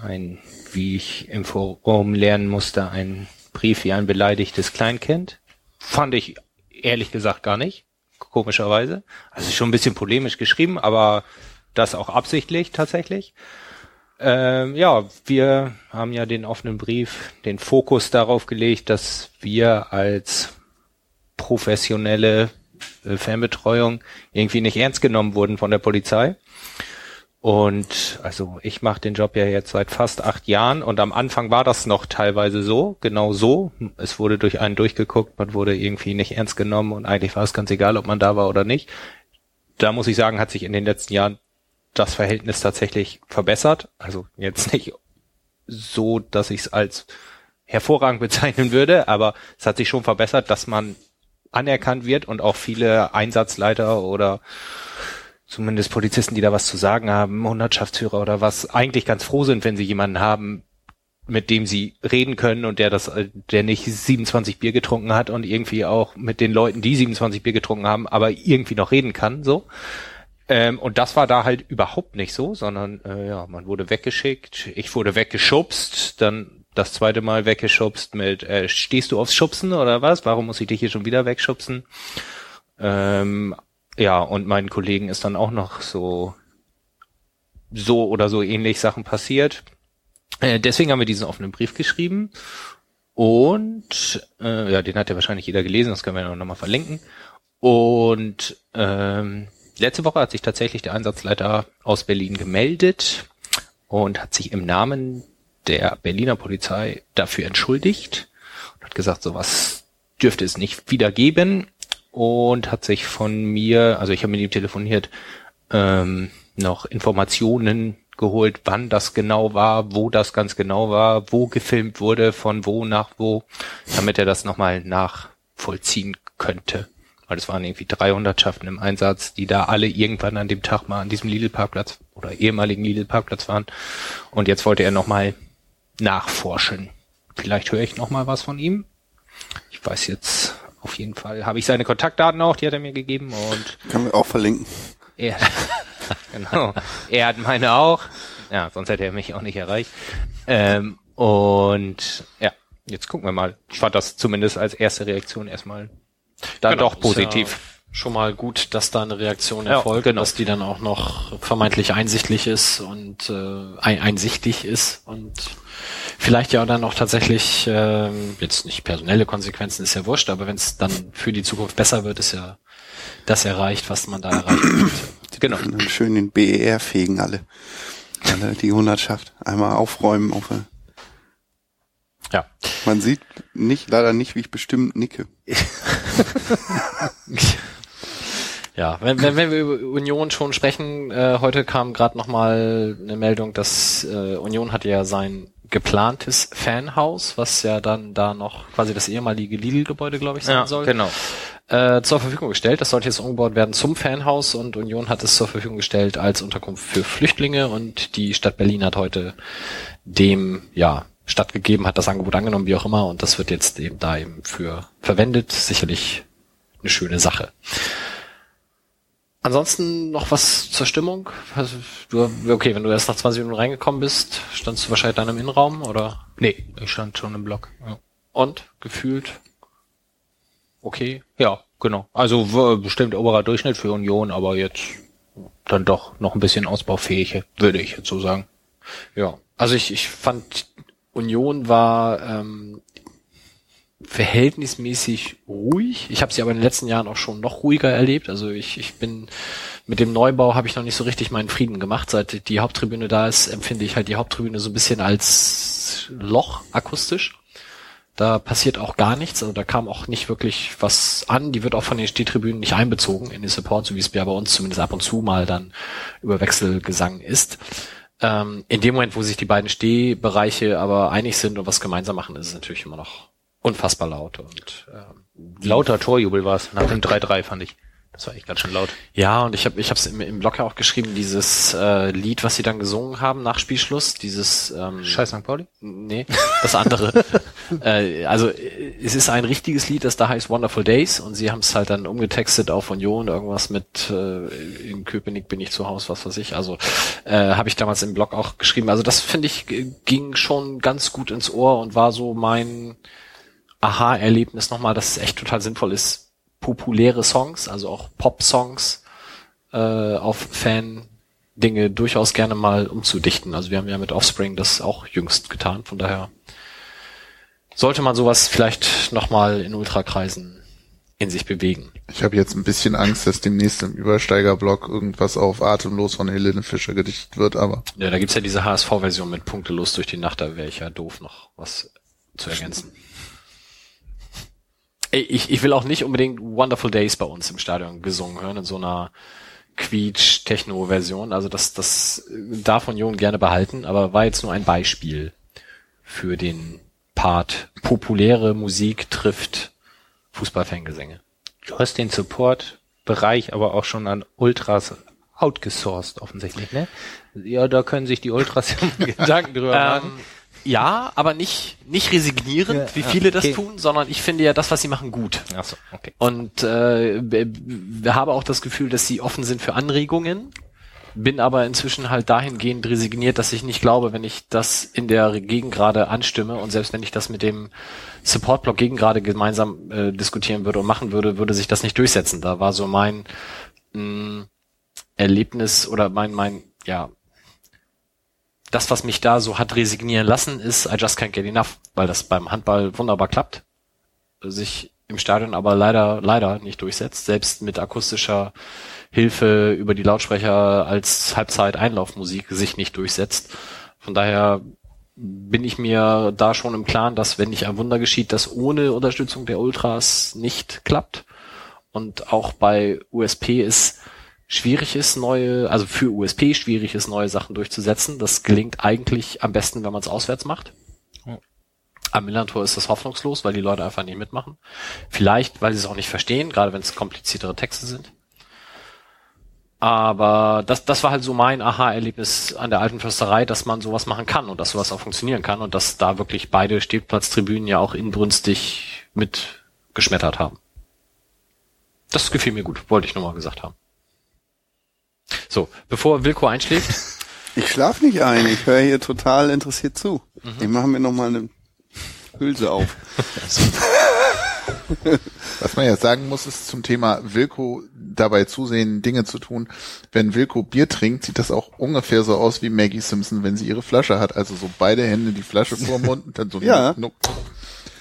Ein, wie ich im Forum lernen musste, ein Brief wie ein beleidigtes Kleinkind. Fand ich ehrlich gesagt gar nicht. Komischerweise. Also schon ein bisschen polemisch geschrieben, aber das auch absichtlich tatsächlich. Ähm, ja, wir haben ja den offenen Brief, den Fokus darauf gelegt, dass wir als professionelle äh, Fanbetreuung irgendwie nicht ernst genommen wurden von der Polizei. Und also ich mache den Job ja jetzt seit fast acht Jahren und am Anfang war das noch teilweise so, genau so. Es wurde durch einen durchgeguckt, man wurde irgendwie nicht ernst genommen und eigentlich war es ganz egal, ob man da war oder nicht. Da muss ich sagen, hat sich in den letzten Jahren das Verhältnis tatsächlich verbessert. Also jetzt nicht so, dass ich es als hervorragend bezeichnen würde, aber es hat sich schon verbessert, dass man anerkannt wird und auch viele Einsatzleiter oder zumindest Polizisten, die da was zu sagen haben, Hundertschaftsführer oder was, eigentlich ganz froh sind, wenn sie jemanden haben, mit dem sie reden können und der das, äh, der nicht 27 Bier getrunken hat und irgendwie auch mit den Leuten, die 27 Bier getrunken haben, aber irgendwie noch reden kann, so. Ähm, und das war da halt überhaupt nicht so, sondern äh, ja, man wurde weggeschickt, ich wurde weggeschubst, dann das zweite Mal weggeschubst mit, äh, stehst du aufs Schubsen oder was? Warum muss ich dich hier schon wieder wegschubsen? Ähm, ja, und meinen Kollegen ist dann auch noch so, so oder so ähnlich Sachen passiert. Äh, deswegen haben wir diesen offenen Brief geschrieben. Und äh, ja, den hat ja wahrscheinlich jeder gelesen, das können wir noch mal verlinken. Und ähm, letzte Woche hat sich tatsächlich der Einsatzleiter aus Berlin gemeldet und hat sich im Namen der Berliner Polizei dafür entschuldigt und hat gesagt, sowas dürfte es nicht wieder geben und hat sich von mir, also ich habe mit ihm telefoniert, ähm, noch Informationen geholt, wann das genau war, wo das ganz genau war, wo gefilmt wurde, von wo nach wo, damit er das nochmal nachvollziehen könnte. Weil es waren irgendwie drei Hundertschaften im Einsatz, die da alle irgendwann an dem Tag mal an diesem Lidl-Parkplatz oder ehemaligen Lidl-Parkplatz waren. Und jetzt wollte er nochmal nachforschen. Vielleicht höre ich nochmal was von ihm. Ich weiß jetzt auf jeden Fall, habe ich seine Kontaktdaten auch, die hat er mir gegeben und Können wir auch verlinken. er, genau. Er hat meine auch. Ja, sonst hätte er mich auch nicht erreicht. Ähm, und ja, jetzt gucken wir mal. Ich fand das zumindest als erste Reaktion erstmal dann Genau, doch positiv. Ist ja schon mal gut, dass da eine Reaktion Ja, erfolgt, genau. dass die dann auch noch vermeintlich einsichtlich ist und äh, ein, einsichtig ist und vielleicht ja dann auch tatsächlich ähm, jetzt nicht personelle Konsequenzen ist ja wurscht, aber wenn es dann für die Zukunft besser wird, ist ja das erreicht, was man da erreichen möchte. Genau. Und dann schön den BER fegen alle. Alle die Hundertschaft. Einmal aufräumen. Auf, Ja. man sieht nicht, leider nicht, wie ich bestimmt nicke. Ja, wenn, wenn, wenn wir über Union schon sprechen, äh, heute kam gerade noch mal eine Meldung, dass äh, Union hat ja sein geplantes Fanhaus, was ja dann da noch quasi das ehemalige Lidl-Gebäude, glaube ich, sein Ja, soll, genau. äh, zur Verfügung gestellt. Das sollte jetzt umgebaut werden zum Fanhaus und Union hat es zur Verfügung gestellt als Unterkunft für Flüchtlinge und die Stadt Berlin hat heute dem, ja, stattgegeben, hat das Angebot angenommen, wie auch immer, und das wird jetzt eben da eben für verwendet. Sicherlich eine schöne Sache. Ansonsten noch was zur Stimmung? Also, du, okay, wenn du erst nach 20 Minuten reingekommen bist, standst du wahrscheinlich dann im Innenraum oder? Nee, ich stand schon im Block. Ja. Und gefühlt? Okay. Ja, genau. Also bestimmt oberer Durchschnitt für Union, aber jetzt dann doch noch ein bisschen ausbaufähig, würde ich jetzt so sagen. Ja. Also ich, ich fand Union war ähm, verhältnismäßig ruhig. Ich habe sie aber in den letzten Jahren auch schon noch ruhiger erlebt. Also ich, ich bin mit dem Neubau habe ich noch nicht so richtig meinen Frieden gemacht. Seit die Haupttribüne da ist, empfinde ich halt die Haupttribüne so ein bisschen als Loch akustisch. Da passiert auch gar nichts, also da kam auch nicht wirklich was an. Die wird auch von den Stehtribünen nicht einbezogen in den Support, so wie es ja bei uns zumindest ab und zu mal dann über Wechselgesang ist. Ähm, in dem Moment, wo sich die beiden Stehbereiche aber einig sind und was gemeinsam machen, ist es natürlich immer noch unfassbar laut und ähm, Lauter Torjubel war es nach dem 3-3, fand ich. Das war echt ganz schön laut. Ja, und ich habe ich habe es im, im Blog ja auch geschrieben, dieses äh, Lied, was sie dann gesungen haben nach Spielschluss, dieses ähm, Scheiß St. Pauli? Nee, das andere. äh, also äh, es ist ein richtiges Lied, das da heißt Wonderful Days und sie haben es halt dann umgetextet auf Union, irgendwas mit äh, in Köpenick bin ich zu Hause, was weiß ich. Also äh, habe ich damals im Blog auch geschrieben. Also das finde ich g- ging schon ganz gut ins Ohr und war so mein Aha-Erlebnis nochmal, dass es echt total sinnvoll ist, populäre Songs, also auch Pop-Songs äh, auf Fan-Dinge durchaus gerne mal umzudichten. Also wir haben ja mit Offspring das auch jüngst getan, von daher sollte man sowas vielleicht nochmal in Ultrakreisen in sich bewegen. Ich habe jetzt ein bisschen Angst, dass demnächst im Übersteigerblock irgendwas auf Atemlos von Helene Fischer gedichtet wird, aber Ja, da gibt's ja diese HSV-Version mit Punktelos durch die Nacht, da wäre ich ja doof noch was zu ergänzen. Ich, ich will auch nicht unbedingt Wonderful Days bei uns im Stadion gesungen hören, in so einer Quietsch-Techno-Version. Also das, das darf Union gerne behalten, aber war jetzt nur ein Beispiel für den Part. Populäre Musik trifft Fußballfangesänge. Du hast den Support-Bereich aber auch schon an Ultras outgesourced, offensichtlich, ne? Ja, da können sich die Ultras Gedanken drüber machen. Ähm, ja, aber nicht, nicht resignierend, Ja, wie viele das okay. tun, sondern ich finde ja das, was sie machen, gut. Ach so, okay. Und äh, habe auch das Gefühl, dass sie offen sind für Anregungen, bin aber inzwischen halt dahingehend resigniert, dass ich nicht glaube, wenn ich das in der Gegend gerade anstimme und selbst wenn ich das mit dem Support-Block gegen gerade gemeinsam äh, diskutieren würde und machen würde, würde sich das nicht durchsetzen. Da war so mein mh, Erlebnis oder mein, mein, ja, das, was mich da so hat resignieren lassen, ist I just can't get enough, weil das beim Handball wunderbar klappt, sich im Stadion aber leider, leider nicht durchsetzt, selbst mit akustischer Hilfe über die Lautsprecher als Halbzeit-Einlaufmusik sich nicht durchsetzt. Von daher bin ich mir da schon im Klaren, dass wenn nicht ein Wunder geschieht, das ohne Unterstützung der Ultras nicht klappt. Und auch bei USP ist schwierig ist, neue, also für USP schwierig ist, neue Sachen durchzusetzen. Das gelingt eigentlich am besten, wenn man es auswärts macht. Am Millantor ist das hoffnungslos, weil die Leute einfach nicht mitmachen. Vielleicht, weil sie es auch nicht verstehen, gerade wenn es kompliziertere Texte sind. Aber das, das war halt so mein Aha-Erlebnis an der alten Försterei, dass man sowas machen kann und dass sowas auch funktionieren kann und dass da wirklich beide Stehplatztribünen ja auch inbrünstig mit geschmettert haben. Das gefiel mir gut, wollte ich nur mal gesagt haben. So, bevor Wilko einschläft, Ich schlaf nicht ein, ich höre hier total interessiert zu. Ich mache mir noch mal eine Hülse auf. Was man jetzt sagen muss, ist zum Thema Wilko dabei zusehen, Dinge zu tun. Wenn Wilko Bier trinkt, sieht das auch ungefähr so aus wie Maggie Simpson, wenn sie ihre Flasche hat. Also so beide Hände die Flasche vor dem Mund und dann so. Ja. Nuck.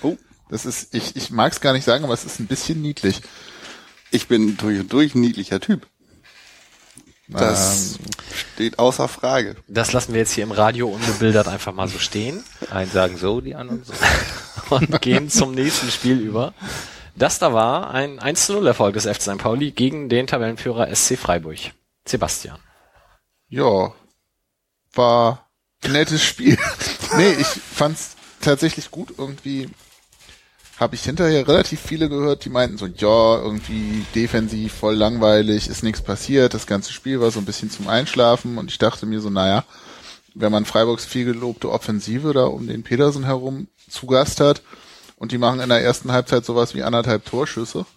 Oh. Das ist, ich, ich mag es gar nicht sagen, aber es ist ein bisschen niedlich. Ich bin durch und durch ein niedlicher Typ. Das steht außer Frage. das lassen wir jetzt hier im Radio unbebildert einfach mal so stehen. Einen sagen so, die anderen so. und gehen zum nächsten Spiel über. Das da war ein 1-0-Erfolg des FC St. Pauli gegen den Tabellenführer SC Freiburg. Sebastian. Ja, war ein nettes Spiel. nee, ich fand's tatsächlich gut. Irgendwie habe ich hinterher relativ viele gehört, die meinten so, ja, irgendwie defensiv voll langweilig, ist nichts passiert, das ganze Spiel war so ein bisschen zum Einschlafen und ich dachte mir so, naja, wenn man Freiburgs viel gelobte Offensive da um den Petersen herum zu Gast hat und die machen in der ersten Halbzeit sowas wie anderthalb Torschüsse,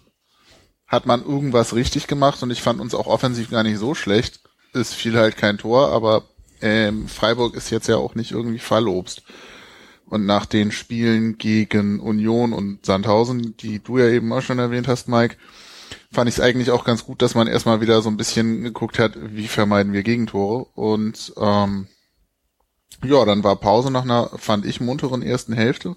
hat man irgendwas richtig gemacht und ich fand uns auch offensiv gar nicht so schlecht. Es fiel halt kein Tor, aber ähm, Freiburg ist jetzt ja auch nicht irgendwie Fallobst. Und nach den Spielen gegen Union und Sandhausen, die du ja eben auch schon erwähnt hast, Mike, fand ich es eigentlich auch ganz gut, dass man erstmal wieder so ein bisschen geguckt hat, wie vermeiden wir Gegentore. Und ähm, ja, dann war Pause nach einer, fand ich, munteren ersten Hälfte.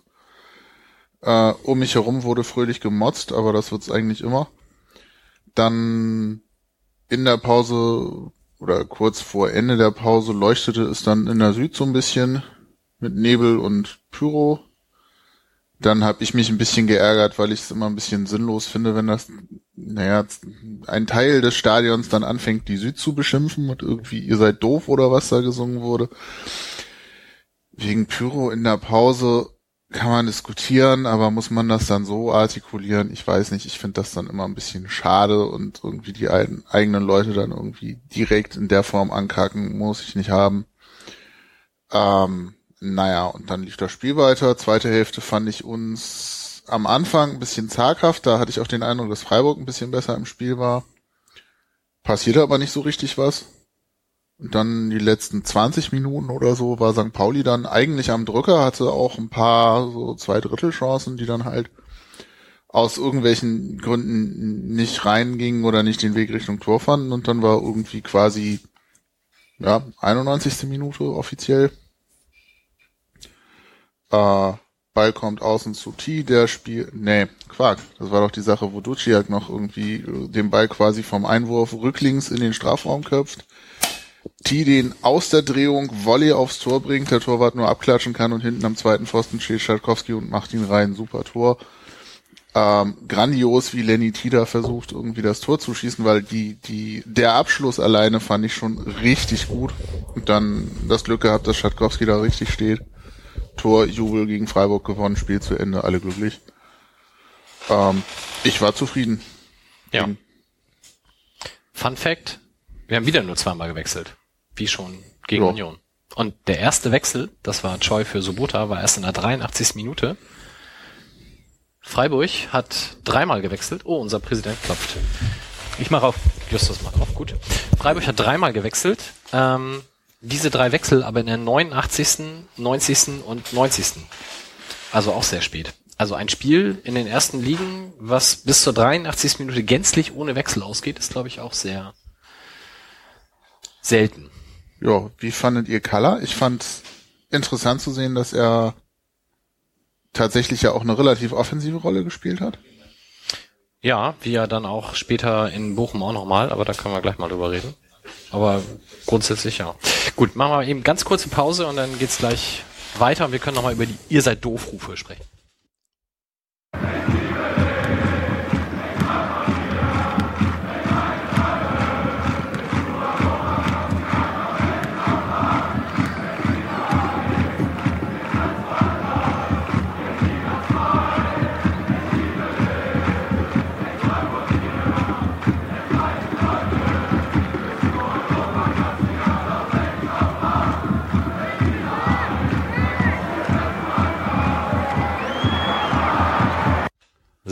Äh, um mich herum wurde fröhlich gemotzt, aber das wird's eigentlich immer. Dann in der Pause oder kurz vor Ende der Pause leuchtete es dann in der Süd so ein bisschen mit Nebel und Pyro. Dann habe ich mich ein bisschen geärgert, weil ich es immer ein bisschen sinnlos finde, wenn das, naja, ein Teil des Stadions dann anfängt, die Süd zu beschimpfen und irgendwie, ihr seid doof oder was da gesungen wurde. Wegen Pyro in der Pause kann man diskutieren, aber muss man das dann so artikulieren? Ich weiß nicht, ich finde das dann immer ein bisschen schade und irgendwie die eigenen Leute dann irgendwie direkt in der Form ankacken, muss ich nicht haben. Ähm, naja, und dann lief das Spiel weiter. Zweite Hälfte fand ich uns am Anfang ein bisschen zaghaft. Da hatte ich auch den Eindruck, dass Freiburg ein bisschen besser im Spiel war. Passierte aber nicht so richtig was. Und dann die letzten 20 Minuten oder so war St. Pauli dann eigentlich am Drücker, hatte auch ein paar so zwei Drittel Chancen, die dann halt aus irgendwelchen Gründen nicht reingingen oder nicht den Weg Richtung Tor fanden und dann war irgendwie quasi ja 91. Minute offiziell äh, Ball kommt außen zu T, der Spiel, nee, Quark. Das war doch die Sache, wo Duciak noch irgendwie äh, den Ball quasi vom Einwurf rücklings in den Strafraum köpft. T den aus der Drehung Volley aufs Tor bringt, der Torwart nur abklatschen kann und hinten am zweiten Pfosten steht Schalkowski und macht ihn rein. Super Tor. Ähm, grandios, wie Lenny Tida versucht, irgendwie das Tor zu schießen, weil die, die, der Abschluss alleine fand ich schon richtig gut. Und dann das Glück gehabt, dass Schatkowski da richtig steht. Torjubel gegen Freiburg gewonnen, Spiel zu Ende, alle glücklich. Ähm, ich war zufrieden. Ja. Fun Fact, wir haben wieder nur zweimal gewechselt. Wie schon gegen Ja. Union. Und der erste Wechsel, das war Choi für Sobota, war erst in der 83. Minute. Freiburg hat dreimal gewechselt. Oh, unser Präsident klopft. Ich mache auf. Justus macht auf, gut. Freiburg hat dreimal gewechselt. Ähm, diese drei Wechsel aber in der 89., 90. und 90. Also auch sehr spät. Also ein Spiel in den ersten Ligen, was bis zur 83. Minute gänzlich ohne Wechsel ausgeht, ist glaube ich auch sehr selten. Ja, wie fandet ihr Kalla? Ich fand interessant zu sehen, dass er tatsächlich ja auch eine relativ offensive Rolle gespielt hat. Ja, wie ja dann auch später in Bochum auch nochmal, aber da können wir gleich mal drüber reden. Aber grundsätzlich ja. Gut, machen wir eben ganz kurze Pause und dann geht's gleich weiter und wir können nochmal über die Ihr seid doof Rufe sprechen.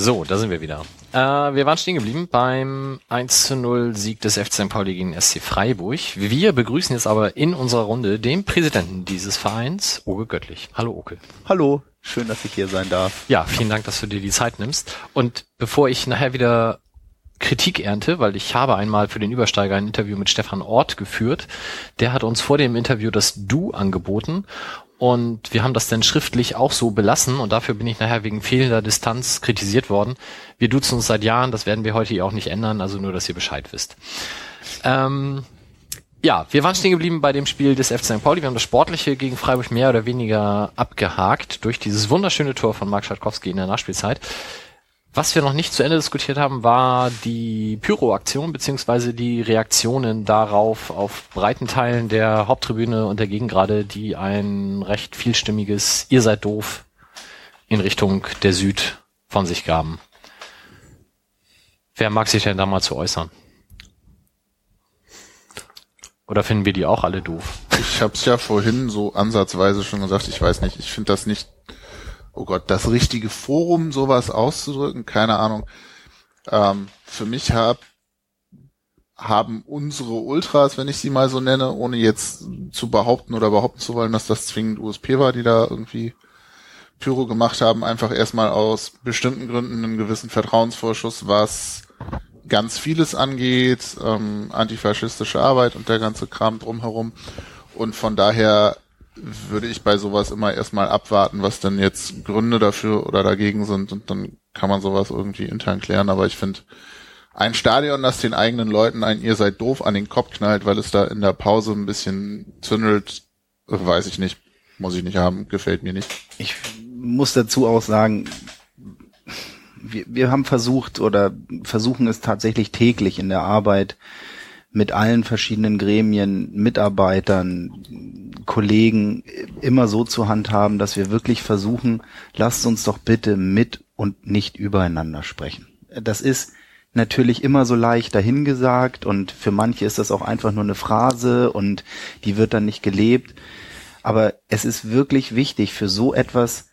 So, da sind wir wieder. Äh, wir waren stehen geblieben beim 1 zu 0 Sieg des FC St. Pauli gegen SC Freiburg. Wir begrüßen jetzt aber in unserer Runde den Präsidenten dieses Vereins, Oge Göttlich. Hallo Oke. Hallo, schön, dass ich hier sein darf. Ja, vielen Dank, dass du dir die Zeit nimmst. Und bevor ich nachher wieder Kritik ernte, weil ich habe einmal für den Übersteiger ein Interview mit Stefan Ort geführt. Der hat uns vor dem Interview das Du angeboten und wir haben das dann schriftlich auch so belassen und dafür bin ich nachher wegen fehlender Distanz kritisiert worden. Wir duzen uns seit Jahren, das werden wir heute hier auch nicht ändern, also nur, dass ihr Bescheid wisst. Ähm, ja, wir waren stehen geblieben bei dem Spiel des FC St. Pauli. Wir haben das Sportliche gegen Freiburg mehr oder weniger abgehakt durch dieses wunderschöne Tor von Marc Schatkowski in der Nachspielzeit. Was wir noch nicht zu Ende diskutiert haben, war die Pyro-Aktion beziehungsweise die Reaktionen darauf auf breiten Teilen der Haupttribüne und der Gegengrade, die ein recht vielstimmiges Ihr seid doof in Richtung der Süd von sich gaben. Wer mag sich denn da mal zu äußern? Oder finden wir die auch alle doof? Ich habe es ja vorhin so ansatzweise schon gesagt, ich weiß nicht, ich finde das nicht, oh Gott, das richtige Forum, sowas auszudrücken, keine Ahnung. Ähm, für mich hab, haben unsere Ultras, wenn ich sie mal so nenne, ohne jetzt zu behaupten oder behaupten zu wollen, dass das zwingend USP war, die da irgendwie Pyro gemacht haben, einfach erstmal aus bestimmten Gründen einen gewissen Vertrauensvorschuss, was ganz vieles angeht, ähm, antifaschistische Arbeit und der ganze Kram drumherum. Und von daher würde ich bei sowas immer erstmal abwarten, was denn jetzt Gründe dafür oder dagegen sind und dann kann man sowas irgendwie intern klären. Aber ich finde, ein Stadion, das den eigenen Leuten ein Ihr seid doof an den Kopf knallt, weil es da in der Pause ein bisschen zündelt, weiß ich nicht. Muss ich nicht haben, gefällt mir nicht. Ich muss dazu auch sagen, wir, wir haben versucht oder versuchen es tatsächlich täglich in der Arbeit mit allen verschiedenen Gremien, Mitarbeitern, Kollegen immer so zu handhaben, dass wir wirklich versuchen, lasst uns doch bitte mit und nicht übereinander sprechen. Das ist natürlich immer so leicht dahingesagt und für manche ist das auch einfach nur eine Phrase und die wird dann nicht gelebt. Aber es ist wirklich wichtig für so etwas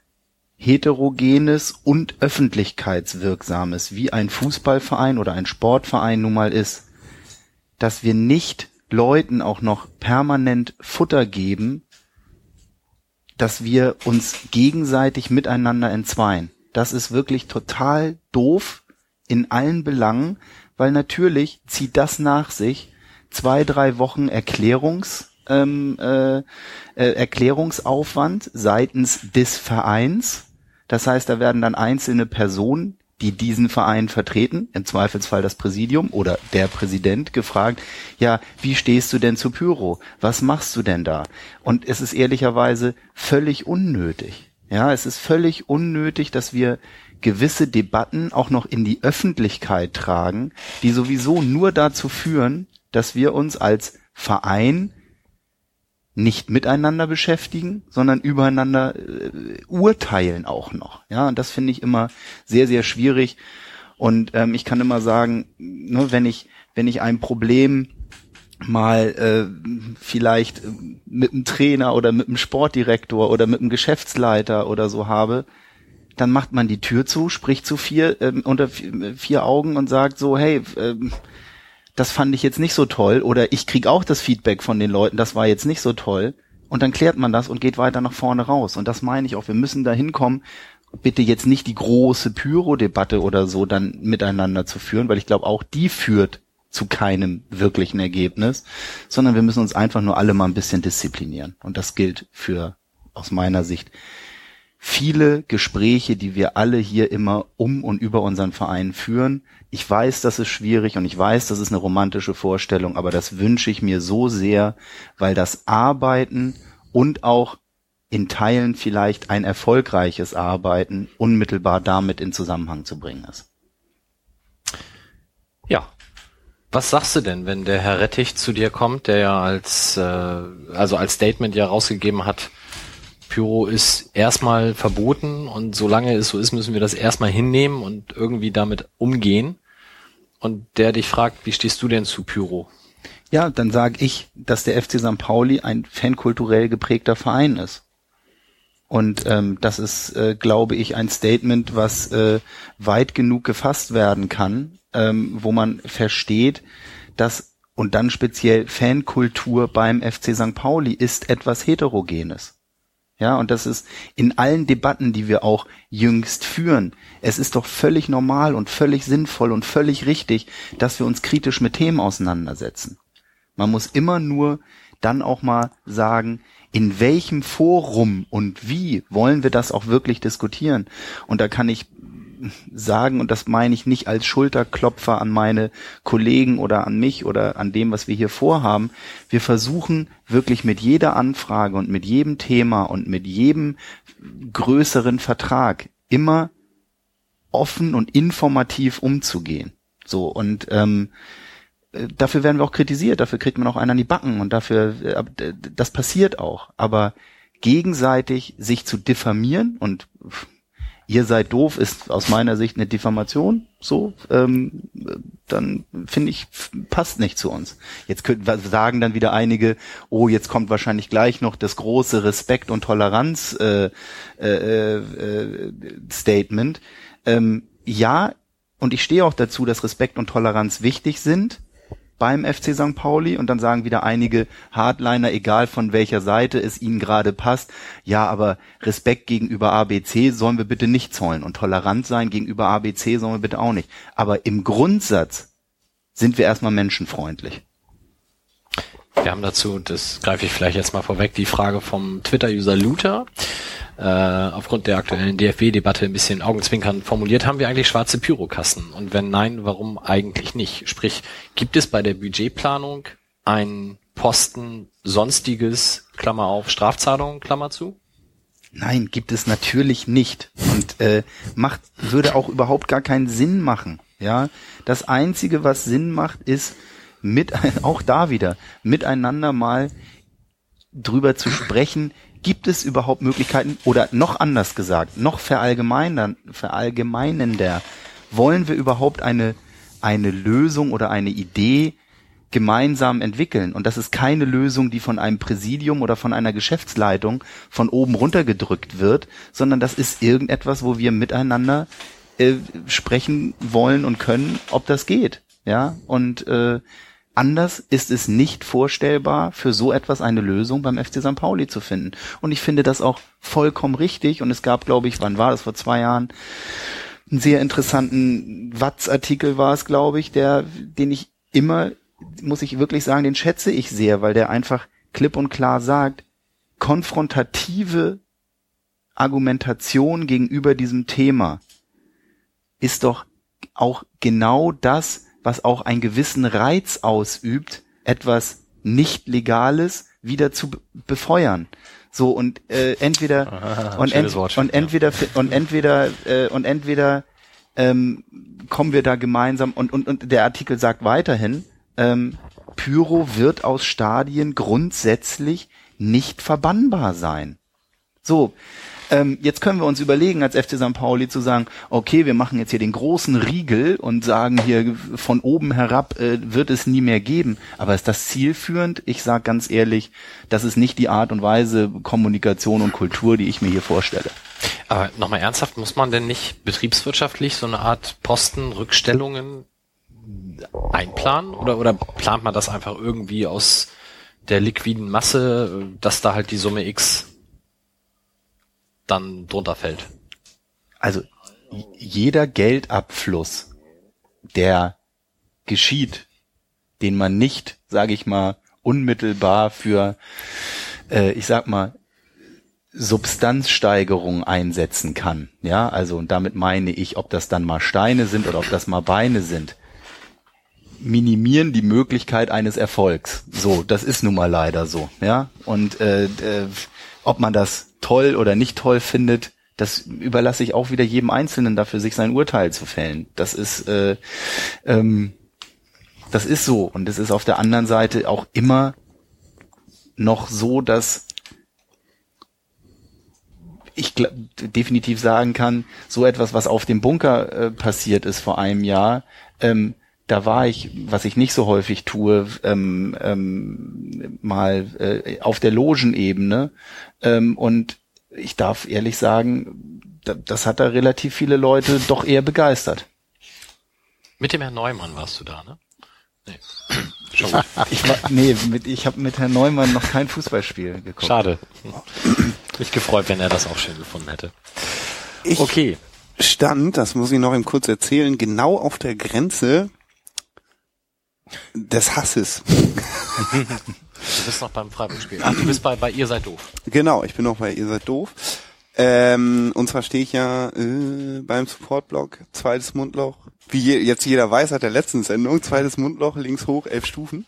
heterogenes und öffentlichkeitswirksames, wie ein Fußballverein oder ein Sportverein nun mal ist, dass wir nicht Leuten auch noch permanent Futter geben, dass wir uns gegenseitig miteinander entzweien. Das ist wirklich total doof in allen Belangen, weil natürlich zieht das nach sich zwei, drei Wochen Erklärungs, ähm, äh, äh, Erklärungsaufwand seitens des Vereins. Das heißt, da werden dann einzelne Personen, die diesen Verein vertreten, im Zweifelsfall das Präsidium oder der Präsident, gefragt, ja, wie stehst du denn zu Pyro? Was machst du denn da? Und es ist ehrlicherweise völlig unnötig. Ja, es ist völlig unnötig, dass wir gewisse Debatten auch noch in die Öffentlichkeit tragen, die sowieso nur dazu führen, dass wir uns als Verein nicht miteinander beschäftigen, sondern übereinander äh, urteilen auch noch. Ja, und das finde ich immer sehr, sehr schwierig. Und ähm, ich kann immer sagen, nur wenn ich, wenn ich ein Problem mal äh, vielleicht mit einem Trainer oder mit einem Sportdirektor oder mit einem Geschäftsleiter oder so habe, dann macht man die Tür zu, spricht zu vier äh, unter vier Augen und sagt so, hey, äh, das fand ich jetzt nicht so toll. Oder ich krieg auch das Feedback von den Leuten, das war jetzt nicht so toll. Und dann klärt man das und geht weiter nach vorne raus. Und das meine ich auch, wir müssen da hinkommen, bitte jetzt nicht die große Pyro-Debatte oder so dann miteinander zu führen, weil ich glaube auch die führt zu keinem wirklichen Ergebnis, sondern wir müssen uns einfach nur alle mal ein bisschen disziplinieren. Und das gilt für aus meiner Sicht viele Gespräche, die wir alle hier immer um und über unseren Verein führen. Ich weiß, das ist schwierig und ich weiß, das ist eine romantische Vorstellung, aber das wünsche ich mir so sehr, weil das Arbeiten und auch in Teilen vielleicht ein erfolgreiches Arbeiten unmittelbar damit in Zusammenhang zu bringen ist. Ja. Was sagst du denn, wenn der Herr Rettich zu dir kommt, der ja als äh, also als Statement ja rausgegeben hat, Pyro ist erstmal verboten und solange es so ist, müssen wir das erstmal hinnehmen und irgendwie damit umgehen. Und der dich fragt, wie stehst du denn zu Pyro? Ja, dann sage ich, dass der FC St. Pauli ein fankulturell geprägter Verein ist. Und ähm, das ist, äh, glaube ich, ein Statement, was äh, weit genug gefasst werden kann, ähm, wo man versteht, dass und dann speziell Fankultur beim FC St. Pauli ist etwas Heterogenes. Ja, und das ist in allen Debatten, die wir auch jüngst führen. Es ist doch völlig normal und völlig sinnvoll und völlig richtig, dass wir uns kritisch mit Themen auseinandersetzen. Man muss immer nur dann auch mal sagen, in welchem Forum und wie wollen wir das auch wirklich diskutieren? Und da kann ich sagen, und das meine ich nicht als Schulterklopfer an meine Kollegen oder an mich oder an dem, was wir hier vorhaben. Wir versuchen wirklich mit jeder Anfrage und mit jedem Thema und mit jedem größeren Vertrag immer offen und informativ umzugehen. So und ähm, dafür werden wir auch kritisiert, dafür kriegt man auch einen an die Backen und dafür, äh, das passiert auch. Aber gegenseitig sich zu diffamieren und ihr seid doof ist aus meiner Sicht eine Diffamation, so, ähm, dann finde ich, passt nicht zu uns. Jetzt könnten sagen dann wieder einige, oh, jetzt kommt wahrscheinlich gleich noch das große Respekt und Toleranz äh, äh, äh, Statement. Ähm, ja, und ich stehe auch dazu, dass Respekt und Toleranz wichtig sind beim FC St. Pauli und dann sagen wieder einige Hardliner, egal von welcher Seite es ihnen gerade passt, ja, aber Respekt gegenüber ABC sollen wir bitte nicht zollen und tolerant sein gegenüber ABC sollen wir bitte auch nicht. Aber im Grundsatz sind wir erstmal menschenfreundlich. Wir haben dazu, das greife ich vielleicht jetzt mal vorweg, die Frage vom Twitter-User Luther äh, aufgrund der aktuellen DFB-Debatte ein bisschen augenzwinkern formuliert, haben wir eigentlich schwarze Pyrokassen? Und wenn nein, warum eigentlich nicht? Sprich, gibt es bei der Budgetplanung einen Posten sonstiges, Klammer auf, Strafzahlungen, Klammer zu? Nein, gibt es natürlich nicht und äh, macht würde auch überhaupt gar keinen Sinn machen. Ja, das einzige, was Sinn macht, ist mit auch da wieder miteinander mal drüber zu sprechen. Gibt es überhaupt Möglichkeiten oder noch anders gesagt, noch verallgemeinender, wollen wir überhaupt eine eine Lösung oder eine Idee gemeinsam entwickeln. Und das ist keine Lösung, die von einem Präsidium oder von einer Geschäftsleitung von oben runtergedrückt wird, sondern das ist irgendetwas, wo wir miteinander äh, sprechen wollen und können, ob das geht. Ja, und äh, anders ist es nicht vorstellbar, für so etwas eine Lösung beim FC St. Pauli zu finden. Und ich finde das auch vollkommen richtig. Und es gab, glaube ich, wann war das, vor zwei Jahren, einen sehr interessanten Watz-Artikel war es, glaube ich, der, den ich immer, muss ich wirklich sagen, den schätze ich sehr, weil der einfach klipp und klar sagt, konfrontative Argumentation gegenüber diesem Thema ist doch auch genau das, was auch einen gewissen Reiz ausübt, etwas nicht Legales wieder zu befeuern. So und äh, entweder Ah, und, ent, Wortspiel, und entweder und entweder äh, und entweder ähm, kommen wir da gemeinsam und und und der Artikel sagt weiterhin, ähm, Pyro wird aus Stadien grundsätzlich nicht verbannbar sein. So, ähm, jetzt können wir uns überlegen, als FC St. Pauli zu sagen, okay, wir machen jetzt hier den großen Riegel und sagen hier von oben herab äh, wird es nie mehr geben. Aber ist das zielführend? Ich sage ganz ehrlich, das ist nicht die Art und Weise Kommunikation und Kultur, die ich mir hier vorstelle. Aber nochmal ernsthaft, muss man denn nicht betriebswirtschaftlich so eine Art Postenrückstellungen einplanen? Oder, oder plant man das einfach irgendwie aus der liquiden Masse, dass da halt die Summe X dann drunter fällt? Also jeder Geldabfluss, der geschieht, den man nicht, sage ich mal, unmittelbar für, äh, ich sag mal, Substanzsteigerung einsetzen kann. Ja, also und damit meine ich, ob das dann mal Steine sind oder ob das mal Beine sind, minimieren die Möglichkeit eines Erfolgs. So, das ist nun mal leider so. Ja, und äh, äh, ob man das toll oder nicht toll findet, das überlasse ich auch wieder jedem Einzelnen dafür, sich sein Urteil zu fällen. Das ist äh, ähm, das ist so und es ist auf der anderen Seite auch immer noch so, dass ich definitiv sagen kann, so etwas, was auf dem Bunker äh, passiert ist vor einem Jahr, ähm, da war ich, was ich nicht so häufig tue, ähm, ähm, mal äh, auf der Logenebene ähm, und ich darf ehrlich sagen, da, das hat da relativ viele Leute doch eher begeistert. Mit dem Herrn Neumann warst du da, ne? Nee. Ich war, nee, mit, ich habe mit Herrn Neumann noch kein Fußballspiel geguckt. Schade. Mich gefreut, wenn er das auch schön gefunden hätte. Ich Okay. stand, das muss ich noch eben kurz erzählen, genau auf der Grenze des Hasses. Du bist noch beim Freiburg-Spiel. Ach, du bist bei, bei Ihr seid doof. Genau, ich bin noch bei Ihr seid doof. Ähm, und zwar stehe ich ja äh, beim Supportblock, zweites Mundloch. Wie je, jetzt jeder weiß, hat der letzten Sendung, zweites Mundloch, links hoch, elf Stufen.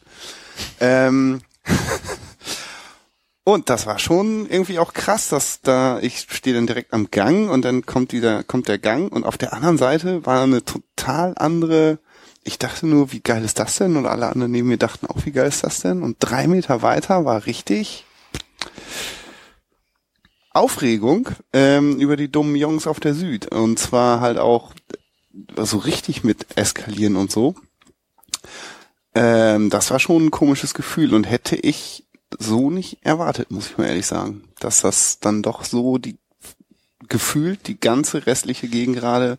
Ähm, und das war schon irgendwie auch krass, dass da, ich stehe dann direkt am Gang und dann kommt wieder, kommt der Gang und auf der anderen Seite war eine total andere, ich dachte nur, wie geil ist das denn? Und alle anderen neben mir dachten auch, wie geil ist das denn? Und drei Meter weiter war richtig Aufregung ähm, über die dummen Jungs auf der Süd. Und zwar halt auch so richtig mit eskalieren und so. Ähm, das war schon ein komisches Gefühl und hätte ich so nicht erwartet, muss ich mal ehrlich sagen, dass das dann doch so die gefühlt die ganze restliche Gegend gerade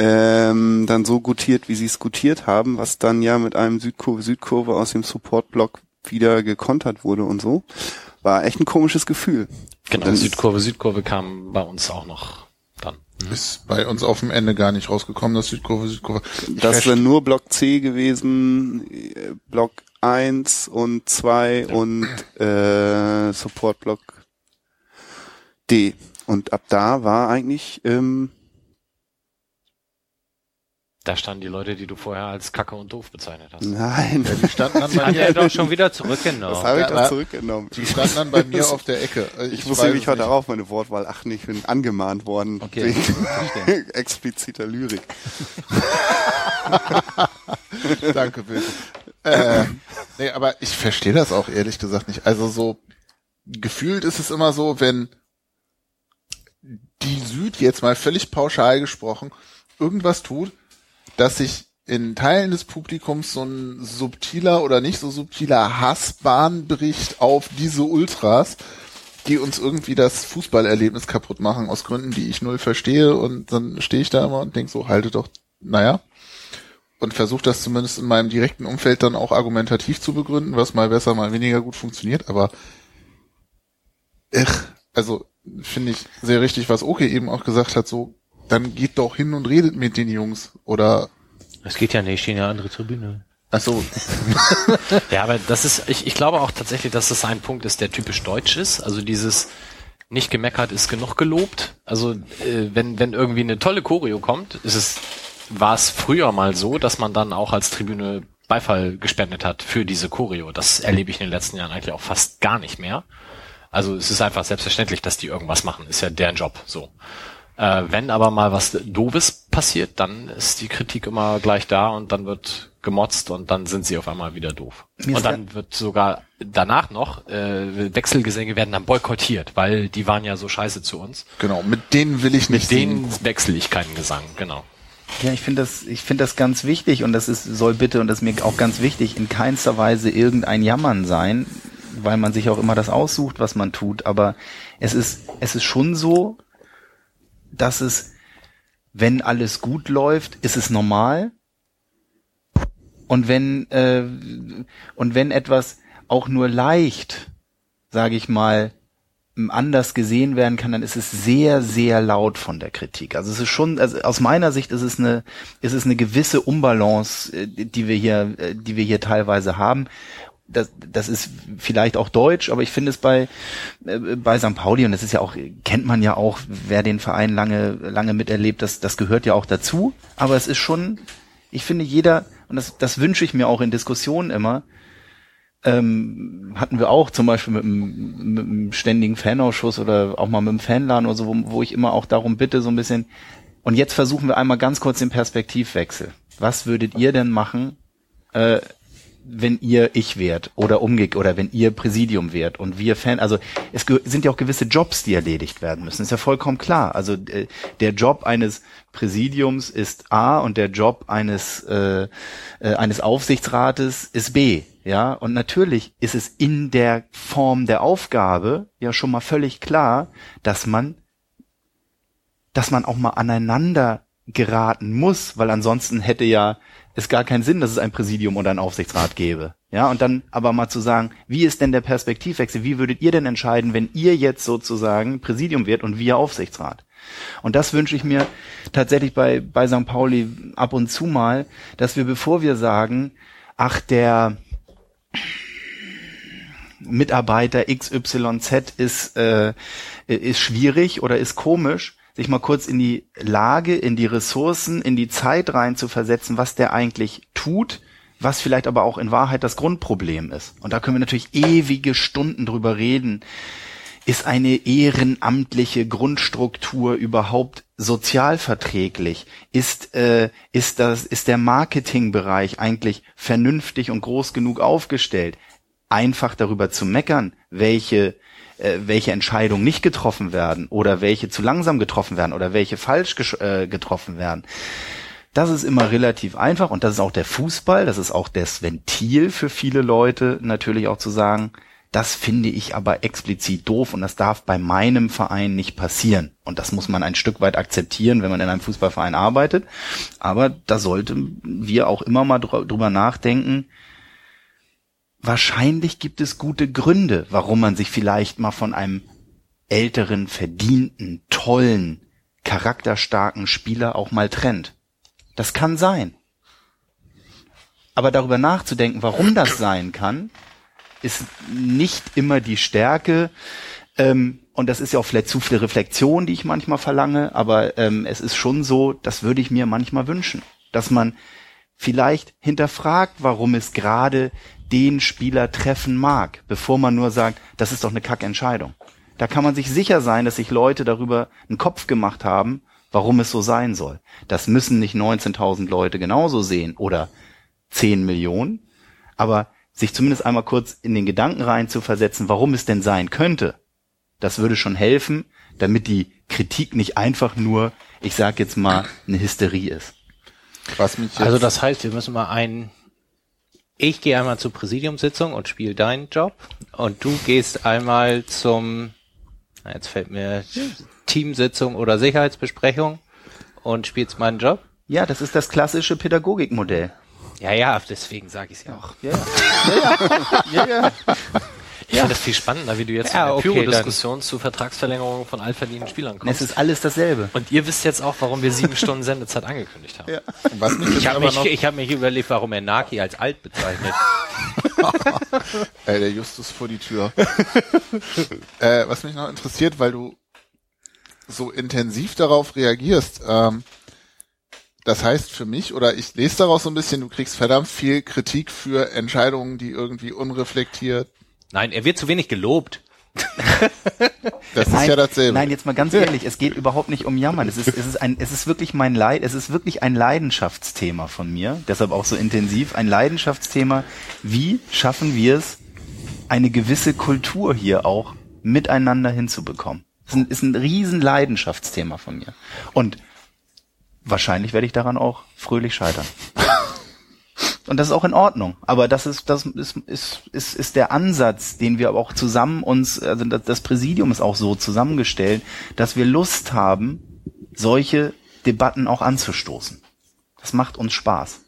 ähm, dann so gutiert, wie sie es gutiert haben, was dann ja mit einem Südkurve-Südkurve aus dem Support-Block wieder gekontert wurde und so. War echt ein komisches Gefühl. Genau, Dann- Südkurve, Südkurve kam bei uns auch noch dann. Ist bei uns auf dem Ende gar nicht rausgekommen, das Südkurve, Südkurve. Ich Das dann nur Block C gewesen, äh, Block 1 und 2 und äh, Support Block D. Und ab da war eigentlich ähm, Da standen die Leute, die du vorher als Kacke und doof bezeichnet hast. Nein, Die standen dann bei Hat er mir, doch schon wieder das zurückgenommen. habe ich Ja, doch ja. zurückgenommen. die standen dann bei mir auf der Ecke. Ich, weiß muss nämlich heute nicht. auch auf meine Wortwahl achten. Ich bin angemahnt worden Okay, wegen expliziter Lyrik. Danke, Bill. Äh, nee, aber ich verstehe das auch ehrlich gesagt nicht. Also so gefühlt ist es immer so, wenn die Süd jetzt mal völlig pauschal gesprochen irgendwas tut, dass sich in Teilen des Publikums so ein subtiler oder nicht so subtiler Hassbahn bricht auf diese Ultras, die uns irgendwie das Fußballerlebnis kaputt machen, aus Gründen, die ich null verstehe. Und dann stehe ich da immer und denke so, halte doch, naja. Und versuche das zumindest in meinem direkten Umfeld dann auch argumentativ zu begründen, was mal besser, mal weniger gut funktioniert. Aber ech, also finde ich sehr richtig, was Oke eben auch gesagt hat, so, dann geht doch hin und redet mit den Jungs. Oder Es geht ja nicht, stehen ja andere Tribüne. ach so, Ja, aber das ist, ich, ich glaube auch tatsächlich, dass das ein Punkt ist, der typisch deutsch ist. Also dieses nicht gemeckert ist genug gelobt. Also äh, wenn, wenn irgendwie eine tolle Choreo kommt, ist es, war es früher mal so, dass man dann auch als Tribüne Beifall gespendet hat für diese Choreo. Das erlebe ich in den letzten Jahren eigentlich auch fast gar nicht mehr. Also es ist einfach selbstverständlich, dass die irgendwas machen. Ist ja deren Job so. Äh, wenn aber mal was Doofes passiert, dann ist die Kritik immer gleich da und dann wird gemotzt und dann sind sie auf einmal wieder doof. Mir Und dann wird sogar danach noch, äh, Wechselgesänge werden dann boykottiert, weil die waren ja so scheiße zu uns. genau, mit denen will ich nicht Mit denen wechsle ich keinen Gesang, genau. Ja, ich finde das, ich finde das ganz wichtig und das ist, soll bitte, und das ist mir auch ganz wichtig, in keinster Weise irgendein Jammern sein, weil man sich auch immer das aussucht, was man tut, aber es ist, es ist schon so, dass es, wenn alles gut läuft, ist es normal. Und wenn, äh, und wenn etwas auch nur leicht, sage ich mal, anders gesehen werden kann, dann ist es sehr, sehr laut von der Kritik. Also es ist schon, also aus meiner Sicht ist es eine, ist es eine gewisse Unbalance, äh, die wir hier, äh, die wir hier teilweise haben. Das, das ist vielleicht auch deutsch, aber ich finde es bei, äh, bei St. Pauli, und das ist ja auch, kennt man ja auch, wer den Verein lange, lange miterlebt, das, das gehört ja auch dazu. Aber es ist schon, ich finde jeder, und das, das wünsche ich mir auch in Diskussionen immer, ähm, hatten wir auch zum Beispiel mit einem, mit einem ständigen Fanausschuss oder auch mal mit einem Fanladen oder so, wo, wo ich immer auch darum bitte, so ein bisschen. Und jetzt versuchen wir einmal ganz kurz den Perspektivwechsel. Was würdet ihr denn machen, äh, wenn ihr ich wärt oder umgekehrt oder wenn ihr Präsidium wärt und wir Fan, also es sind ja auch gewisse Jobs, die erledigt werden müssen. Ist ja vollkommen klar. Also äh, der Job eines Präsidiums ist A und der Job eines äh, äh, eines Aufsichtsrates ist B. Ja, und natürlich ist es in der Form der Aufgabe ja schon mal völlig klar, dass man dass man auch mal aneinander geraten muss, weil ansonsten hätte ja es gar keinen Sinn, dass es ein Präsidium oder ein Aufsichtsrat gäbe. Ja, und dann aber mal zu sagen, wie ist denn der Perspektivwechsel? Wie würdet ihr denn entscheiden, wenn ihr jetzt sozusagen Präsidium wird und wir Aufsichtsrat? Und das wünsche ich mir tatsächlich bei, bei St. Pauli ab und zu mal, dass wir, bevor wir sagen, ach, der Mitarbeiter XYZ ist, äh, ist schwierig oder ist komisch, sich mal kurz in die Lage, in die Ressourcen, in die Zeit rein zu versetzen, was der eigentlich tut, was vielleicht aber auch in Wahrheit das Grundproblem ist. Und da können wir natürlich ewige Stunden drüber reden. Ist eine ehrenamtliche Grundstruktur überhaupt sozialverträglich? Ist, äh, ist, das, ist der Marketingbereich eigentlich vernünftig und groß genug aufgestellt? Einfach darüber zu meckern, welche äh, welche Entscheidungen nicht getroffen werden oder welche zu langsam getroffen werden oder welche falsch äh, getroffen werden. Das ist immer relativ einfach und das ist auch der Fußball, das ist auch das Ventil für viele Leute natürlich auch zu sagen, das finde ich aber explizit doof und das darf bei meinem Verein nicht passieren. Und das muss man ein Stück weit akzeptieren, wenn man in einem Fußballverein arbeitet. Aber da sollten wir auch immer mal dr- drüber nachdenken, wahrscheinlich gibt es gute Gründe, warum man sich vielleicht mal von einem älteren, verdienten, tollen, charakterstarken Spieler auch mal trennt. Das kann sein. Aber darüber nachzudenken, warum das sein kann, ist nicht immer die Stärke. Ähm, und das ist ja auch vielleicht zu viel Reflexion, die ich manchmal verlange, aber ähm, es ist schon so, das würde ich mir manchmal wünschen. dass man vielleicht hinterfragt, warum es gerade den Spieler treffen mag, bevor man nur sagt, das ist doch eine Kackentscheidung. Da kann man sich sicher sein, dass sich Leute darüber einen Kopf gemacht haben, warum es so sein soll. Das müssen nicht 19.000 Leute genauso sehen oder 10 Millionen, aber sich zumindest einmal kurz in den Gedanken rein zu versetzen, warum es denn sein könnte, das würde schon helfen, damit die Kritik nicht einfach nur, ich sag jetzt mal, eine Hysterie ist. Was mich jetzt, Also das heißt, wir müssen mal einen. Ich gehe einmal zur Präsidiumssitzung und spiele deinen Job und du gehst einmal zum, jetzt fällt mir Teamsitzung oder Sicherheitsbesprechung und spielst meinen Job. Ja, das ist das klassische Pädagogikmodell. Ja, ja, deswegen sage ich es ja auch. Ja, ja. ja, ja. Ich finde das viel spannender, wie du jetzt Ja, in der okay, Pyro-Diskussion zu Vertragsverlängerungen von altverdienenden Spielern Es kommst. ist alles dasselbe. Und ihr wisst jetzt auch, warum wir sieben Stunden Sendezeit angekündigt haben. was mich Ich habe mich, ich hab mich überlegt, warum er Naki als alt bezeichnet. äh, der Justus vor die Tür. äh, was mich noch interessiert, weil du so intensiv darauf reagierst, ähm, das heißt für mich, oder ich lese daraus so ein bisschen, du kriegst verdammt viel Kritik für Entscheidungen, die irgendwie unreflektiert. Nein, er wird zu wenig gelobt. Das ist Nein, ja dasselbe. Nein, jetzt mal ganz ehrlich, es geht überhaupt nicht um Jammern. Es ist, es ist ein, es ist wirklich mein Leid, es ist wirklich ein Leidenschaftsthema von mir, deshalb auch so intensiv, ein Leidenschaftsthema. Wie schaffen wir es, eine gewisse Kultur hier auch miteinander hinzubekommen? Das ist ein, ist ein riesen Leidenschaftsthema von mir. Und wahrscheinlich werde ich daran auch fröhlich scheitern. Und das ist auch in Ordnung. Aber das ist, das ist, ist, ist, ist der Ansatz, den wir aber auch zusammen uns, also das, Präsidium ist auch so zusammengestellt, dass wir Lust haben, solche Debatten auch anzustoßen. Das macht uns Spaß.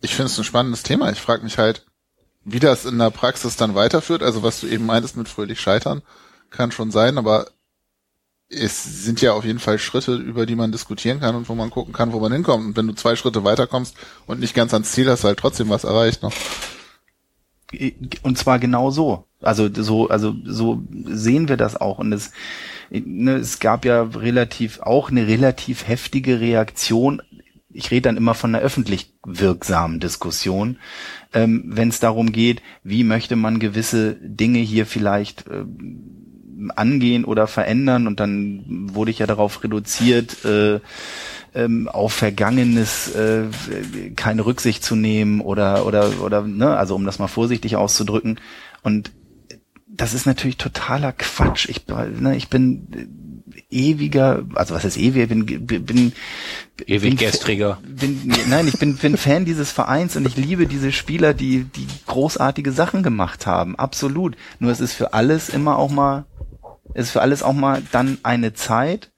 ich finde es ein spannendes Thema. Ich frage mich halt, wie das in der Praxis dann weiterführt. Also was du eben meintest mit fröhlich scheitern, kann schon sein, aber es sind ja auf jeden Fall Schritte, über die man diskutieren kann und wo man gucken kann, wo man hinkommt. Und wenn du zwei Schritte weiterkommst und nicht ganz ans Ziel hast, halt trotzdem was erreicht noch. Und zwar genau so. Also so, also so sehen wir das auch. Und es, ne, es gab ja relativ auch eine relativ heftige Reaktion. Ich rede dann immer von einer öffentlich wirksamen Diskussion, ähm, wenn es darum geht, wie möchte man gewisse Dinge hier vielleicht ähm, angehen oder verändern. Und dann wurde ich ja darauf reduziert, äh, ähm, auf Vergangenes äh, keine Rücksicht zu nehmen oder oder oder ne, also um das mal vorsichtig auszudrücken. Und das ist natürlich totaler Quatsch. Ich, ne, ich bin ewiger, also was ist ewig? Bin, bin, Ewig bin, gestriger. Bin, nein, ich bin, bin Fan dieses Vereins und ich liebe diese Spieler, die, die großartige Sachen gemacht haben. Absolut. Nur es ist für alles immer auch mal, ist für alles auch mal dann eine Zeit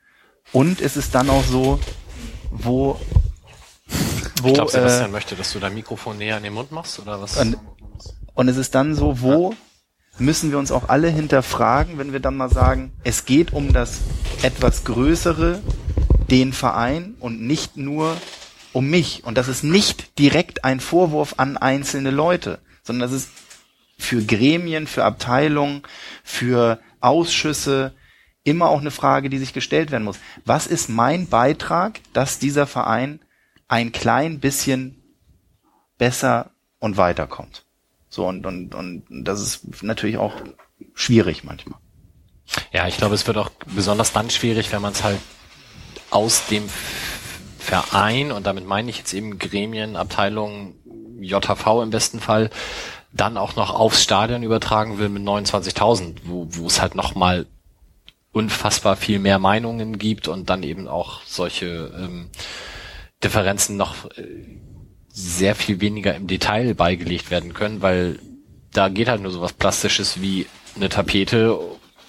und es ist dann auch so, wo, wo, Ich glaube, Sebastian äh, möchte, dass du dein Mikrofon näher an den Mund machst, oder was? und, und es ist dann so, wo müssen wir uns auch alle hinterfragen, wenn wir dann mal sagen, es geht um das etwas Größere, den Verein und nicht nur um mich. Und das ist nicht direkt ein Vorwurf an einzelne Leute, sondern das ist für Gremien, für Abteilungen, für Ausschüsse immer auch eine Frage, die sich gestellt werden muss. Was ist mein Beitrag, dass dieser Verein ein klein bisschen besser und weiterkommt? So, und, und, und das ist natürlich auch schwierig manchmal. Ja, ich glaube, es wird auch besonders dann schwierig, wenn man es halt aus dem Verein, und damit meine ich jetzt eben Gremien, Abteilungen, JHV im besten Fall, dann auch noch aufs Stadion übertragen will mit 29.000, wo, wo es halt nochmal unfassbar viel mehr Meinungen gibt und dann eben auch solche ähm, Differenzen noch äh, sehr viel weniger im Detail beigelegt werden können, weil da geht halt nur sowas Plastisches wie eine Tapete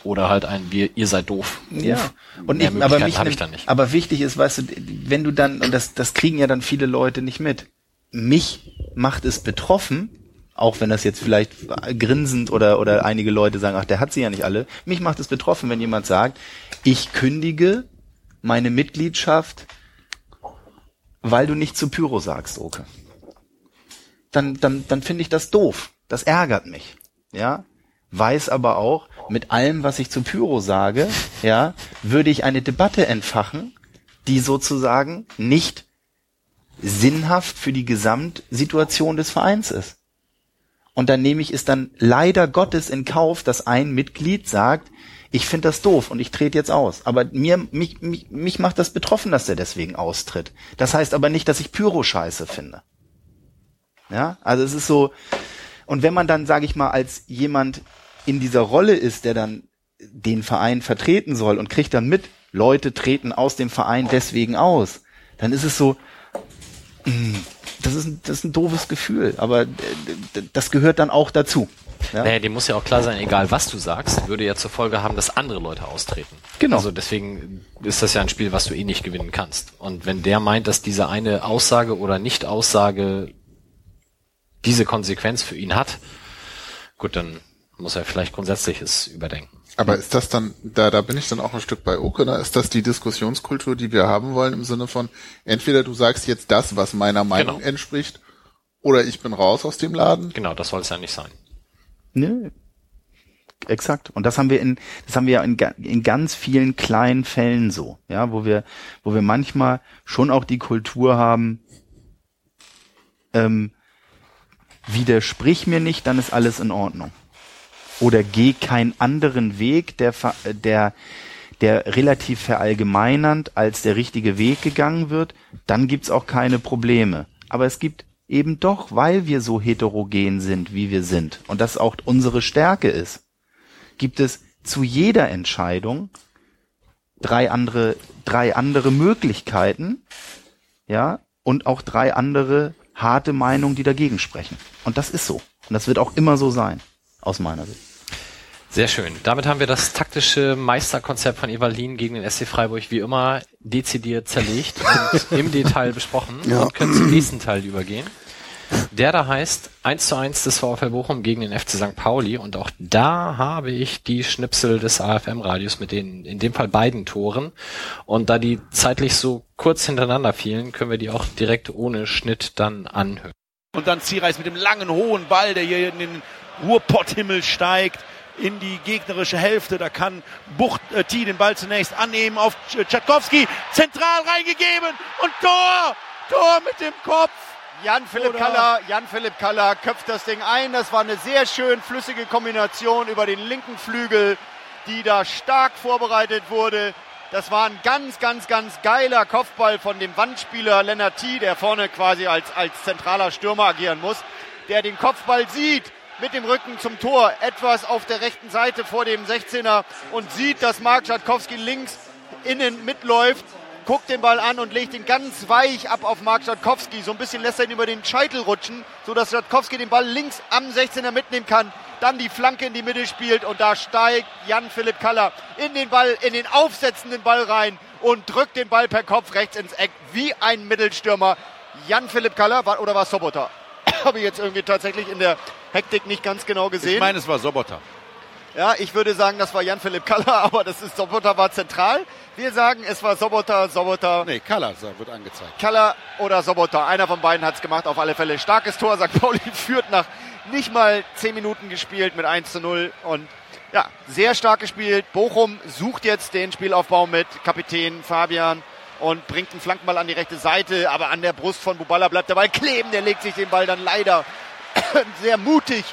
oder halt ein wir, ihr seid doof. Ja. Und ich, aber mich ich nimmt- da nicht. Aber wichtig ist, weißt du, wenn du dann, und das, das kriegen ja dann viele Leute nicht mit. Mich macht es betroffen, auch wenn das jetzt vielleicht grinsend oder, oder einige Leute sagen, ach, der hat sie ja nicht alle. Mich macht es betroffen, wenn jemand sagt, ich kündige meine Mitgliedschaft, weil du nicht zu Pyro sagst, Oke. Dann, dann, dann finde ich das doof. Das ärgert mich. Ja. Weiß aber auch, mit allem, was ich zu Pyro sage, ja, würde ich eine Debatte entfachen, die sozusagen nicht sinnhaft für die Gesamtsituation des Vereins ist. Und dann nehme ich es dann leider Gottes in Kauf, dass ein Mitglied sagt, ich finde das doof und ich trete jetzt aus. Aber mir, mich, mich, mich macht das betroffen, dass er deswegen austritt. Das heißt aber nicht, dass ich Pyro scheiße finde. Ja, also es ist so, und wenn man dann, sage ich mal, als jemand in dieser Rolle ist, der dann den Verein vertreten soll und kriegt dann mit, Leute treten aus dem Verein deswegen aus, dann ist es so, mh, das ist, ein, das ist ein doofes Gefühl, aber äh, das gehört dann auch dazu. Ja? Naja, dem muss ja auch klar sein, egal was du sagst, würde ja zur Folge haben, dass andere Leute austreten. Genau. Also deswegen ist das ja ein Spiel, was du eh nicht gewinnen kannst. Und wenn der meint, dass diese eine Aussage oder Nicht-Aussage diese Konsequenz für ihn hat, gut, dann muss er vielleicht grundsätzliches überdenken. Aber ist das dann, da, da bin ich dann auch ein Stück bei Oke, ne? ist das die Diskussionskultur, die wir haben wollen, im Sinne von, entweder du sagst jetzt das, was meiner Meinung Genau. entspricht, oder ich bin raus aus dem Laden? Genau, das soll es ja nicht sein. Nö. Exakt. Und das haben wir in, das haben wir ja in, in ganz vielen kleinen Fällen so, ja, wo wir, wo wir manchmal schon auch die Kultur haben, ähm, widersprich mir nicht, dann ist alles in Ordnung. Oder geh keinen anderen Weg, der, der, der relativ verallgemeinernd als der richtige Weg gegangen wird, dann gibt's auch keine Probleme. Aber es gibt eben doch, weil wir so heterogen sind, wie wir sind, und das auch unsere Stärke ist, gibt es zu jeder Entscheidung drei andere, drei andere Möglichkeiten, ja, und auch drei andere harte Meinungen, die dagegen sprechen. Und das ist so. Und das wird auch immer so sein, aus meiner Sicht. Sehr schön. Damit haben wir das taktische Meisterkonzept von Evalin gegen den SC Freiburg wie immer dezidiert zerlegt und im Detail besprochen Ja. und können zum nächsten Teil übergehen. Der da heißt 1 zu 1 des VfL Bochum gegen den FC St. Pauli und auch da habe ich die Schnipsel des AFM-Radios mit den, in dem Fall beiden Toren und da die zeitlich so kurz hintereinander fielen, können wir die auch direkt ohne Schnitt dann anhören. Und dann Zierreis mit dem langen, hohen Ball, der hier in den Ruhrpotthimmel steigt, in die gegnerische Hälfte. Da kann Bucht äh, T den Ball zunächst annehmen auf Ch- Tschatkowski. Zentral reingegeben und Tor! Tor mit dem Kopf! Jan-Philipp Kaller, Jan-Philipp Kaller köpft das Ding ein. Das war eine sehr schön flüssige Kombination über den linken Flügel, die da stark vorbereitet wurde. Das war ein ganz, ganz, ganz geiler Kopfball von dem Wandspieler Lennart T., der vorne quasi als, als zentraler Stürmer agieren muss, der den Kopfball sieht mit dem Rücken zum Tor, etwas auf der rechten Seite vor dem 16er und sieht, dass Mark Schatkowski links innen mitläuft guckt den Ball an und legt ihn ganz weich ab auf Mark Schatkowski. So ein bisschen lässt er ihn über den Scheitel rutschen, sodass Schatkowski den Ball links am 16er mitnehmen kann. Dann die Flanke in die Mitte spielt und da steigt Jan-Philipp Kaller in den Ball, in den aufsetzenden Ball rein und drückt den Ball per Kopf rechts ins Eck wie ein Mittelstürmer. Jan-Philipp Kaller oder war es Sobota? Habe ich jetzt irgendwie tatsächlich in der Hektik nicht ganz genau gesehen. Ich meine, es war Sobotta. Ja, ich würde sagen, das war Jan-Philipp Kaller, aber das ist Sobota war zentral. Wir sagen, es war Sobota, Sobota, Nee, Kalla wird angezeigt. Kaller oder Sobota. Einer von beiden hat's gemacht, auf alle Fälle. Starkes Tor, St. Pauli führt nach nicht mal 10 Minuten gespielt mit 1 zu 0 und ja, sehr stark gespielt. Bochum sucht jetzt den Spielaufbau mit Kapitän Fabian und bringt einen Flankenball an die rechte Seite, aber an der Brust von Buballa bleibt der Ball kleben. Der legt sich den Ball dann leider sehr mutig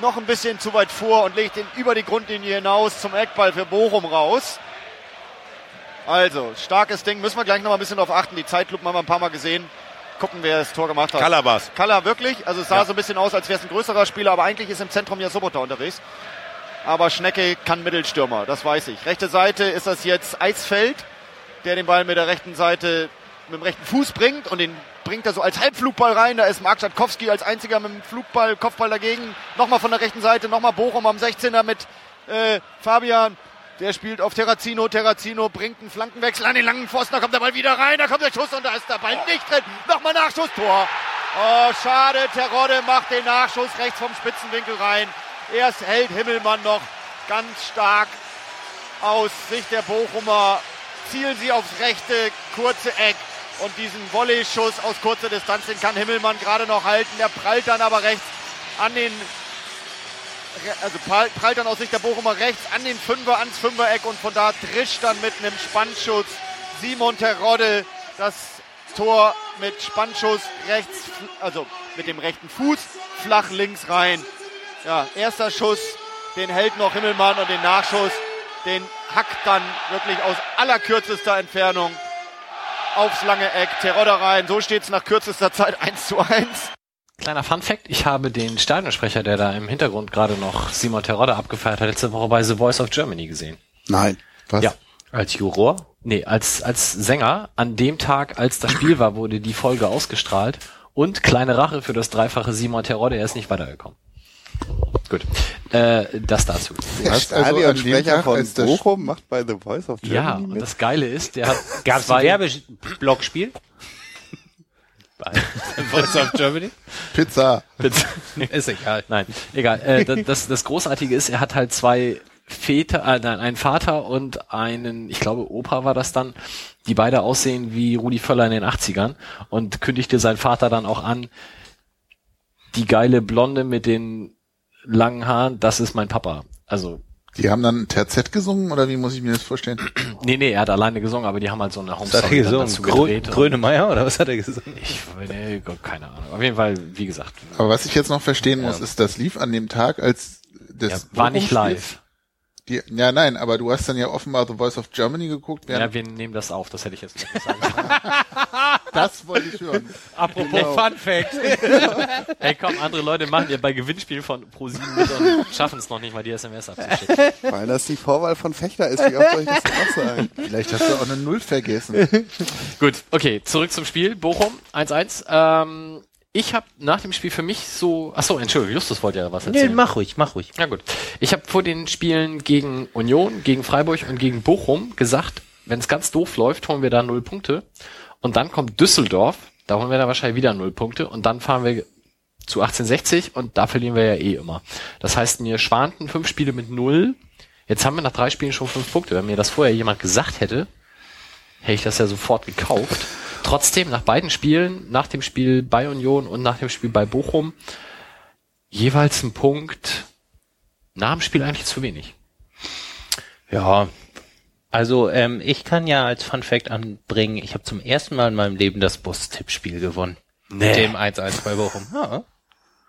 noch ein bisschen zu weit vor und legt ihn über die Grundlinie hinaus zum Eckball für Bochum raus. Also, starkes Ding. Müssen wir gleich noch mal ein bisschen drauf achten. Die Zeitlupen haben wir ein paar Mal gesehen. Gucken, wer das Tor gemacht hat. Kalla war's. Kalla wirklich. Also es sah Ja. so ein bisschen aus, als wäre es ein größerer Spieler, aber eigentlich ist im Zentrum ja Sobota unterwegs. Aber Schnecke kann Mittelstürmer, das weiß ich. Rechte Seite ist das jetzt Eisfeld, der den Ball mit der rechten Seite mit dem rechten Fuß bringt und den bringt er so als Halbflugball rein. Da ist Mark Schatkowski als einziger mit dem Flugball, Kopfball dagegen. Nochmal von der rechten Seite, nochmal Bochum am 16er mit äh, Fabian. Der spielt auf Terrazino. Terrazino bringt einen Flankenwechsel an den langen Pfosten. Da kommt der Ball wieder rein. Da kommt der Schuss und da ist der Ball nicht drin. Nochmal Nachschuss. Tor. Oh, schade. Terodde macht den Nachschuss rechts vom Spitzenwinkel rein. Erst hält Himmelmann noch ganz stark aus Sicht der Bochumer. Zielen sie aufs rechte kurze Eck. Und diesen Volley-Schuss aus kurzer Distanz, den kann Himmelmann gerade noch halten. Der prallt dann aber rechts an den also prall- prallt dann aus Sicht der Bochumer rechts an den Fünfer, ans Fünfereck und von da drischt dann mit einem Spannschutz Simon Terodde das Tor mit Spannschuss rechts, also mit dem rechten Fuß flach links rein. Ja, erster Schuss, den hält noch Himmelmann und den Nachschuss, den hackt dann wirklich aus allerkürzester Entfernung aufs lange Eck Terodde rein. So steht es nach kürzester Zeit 1 zu 1. Kleiner Fun Fact, ich habe den Stadionsprecher, der da im Hintergrund gerade noch Simon Terodde abgefeiert hat, letzte Woche bei The Voice of Germany gesehen. Nein. Was? Ja. Als Juror? Nee, als, als Sänger. An dem Tag, als das Spiel war, wurde die Folge ausgestrahlt. Und kleine Rache für das dreifache Simon Terodde, er ist nicht weitergekommen. Gut. Äh, das dazu. Der hast also Stadionsprecher Tag, von Bochum macht bei The Voice of Germany Ja, und mit. das Geile ist, der hat Gab es ein Werbeblockspiel? Voice of Germany? Pizza. Ist egal. Nein, egal. Äh, da- das, das Großartige ist, er hat halt zwei Väter, äh, nein, einen Vater und einen, ich glaube, Opa war das dann, die beide aussehen wie Rudi Völler in den 80ern und kündigte sein Vater dann auch an, die geile Blonde mit den langen Haaren, das ist mein Papa. Also, Die haben dann ein Terzett gesungen oder wie muss ich mir das vorstellen? nee, nee, er hat alleine gesungen, aber die haben halt so eine Was hat er Home-Story dazu gedreht. Grönemeyer oder was hat er gesungen? Ich, nee, Gott, keine Ahnung. Auf jeden Fall, wie gesagt, Aber was ich jetzt noch verstehen muss, ist, das lief an dem Tag, als das ja, war nicht live. Die, ja, nein, aber du hast dann ja offenbar The Voice of Germany geguckt, Ja, wir nehmen das auf, das hätte ich jetzt nicht sagen das wollte ich hören. Apropos Fun Fact. Ey, komm, andere Leute machen ja bei Gewinnspielen von ProSieben mit und schaffen es noch nicht mal, die SMS abzuschicken. Weil das die Vorwahl von Fechter ist, wie oft soll ich das denn auch sagen? Vielleicht hast du auch eine Null vergessen. Gut, okay, zurück zum Spiel. Bochum, 1-1. Ähm, ich habe nach dem Spiel für mich so... Achso, Entschuldigung, Justus wollte ja was Nee, erzählen. mach ruhig, mach ruhig. Na gut. Ich habe vor den Spielen gegen Union, gegen Freiburg und gegen Bochum gesagt, wenn es ganz doof läuft, holen wir da null Punkte. Und dann kommt Düsseldorf, da holen wir da wahrscheinlich wieder null Punkte. Und dann fahren wir zu 1860 und da verlieren wir ja eh immer. Das heißt, mir schwanten fünf Spiele mit null. Jetzt haben wir nach drei Spielen schon fünf Punkte. Wenn mir das vorher jemand gesagt hätte, hätte ich das ja sofort gekauft. Trotzdem, nach beiden Spielen, nach dem Spiel bei Union und nach dem Spiel bei Bochum, jeweils ein Punkt. Nach dem Spiel eigentlich zu wenig. Ja, also ähm, ich kann ja als Fun Fact anbringen, ich habe zum ersten Mal in meinem Leben das Bus-Tippspiel gewonnen. Mit dem 1-1 bei Bochum. Ja.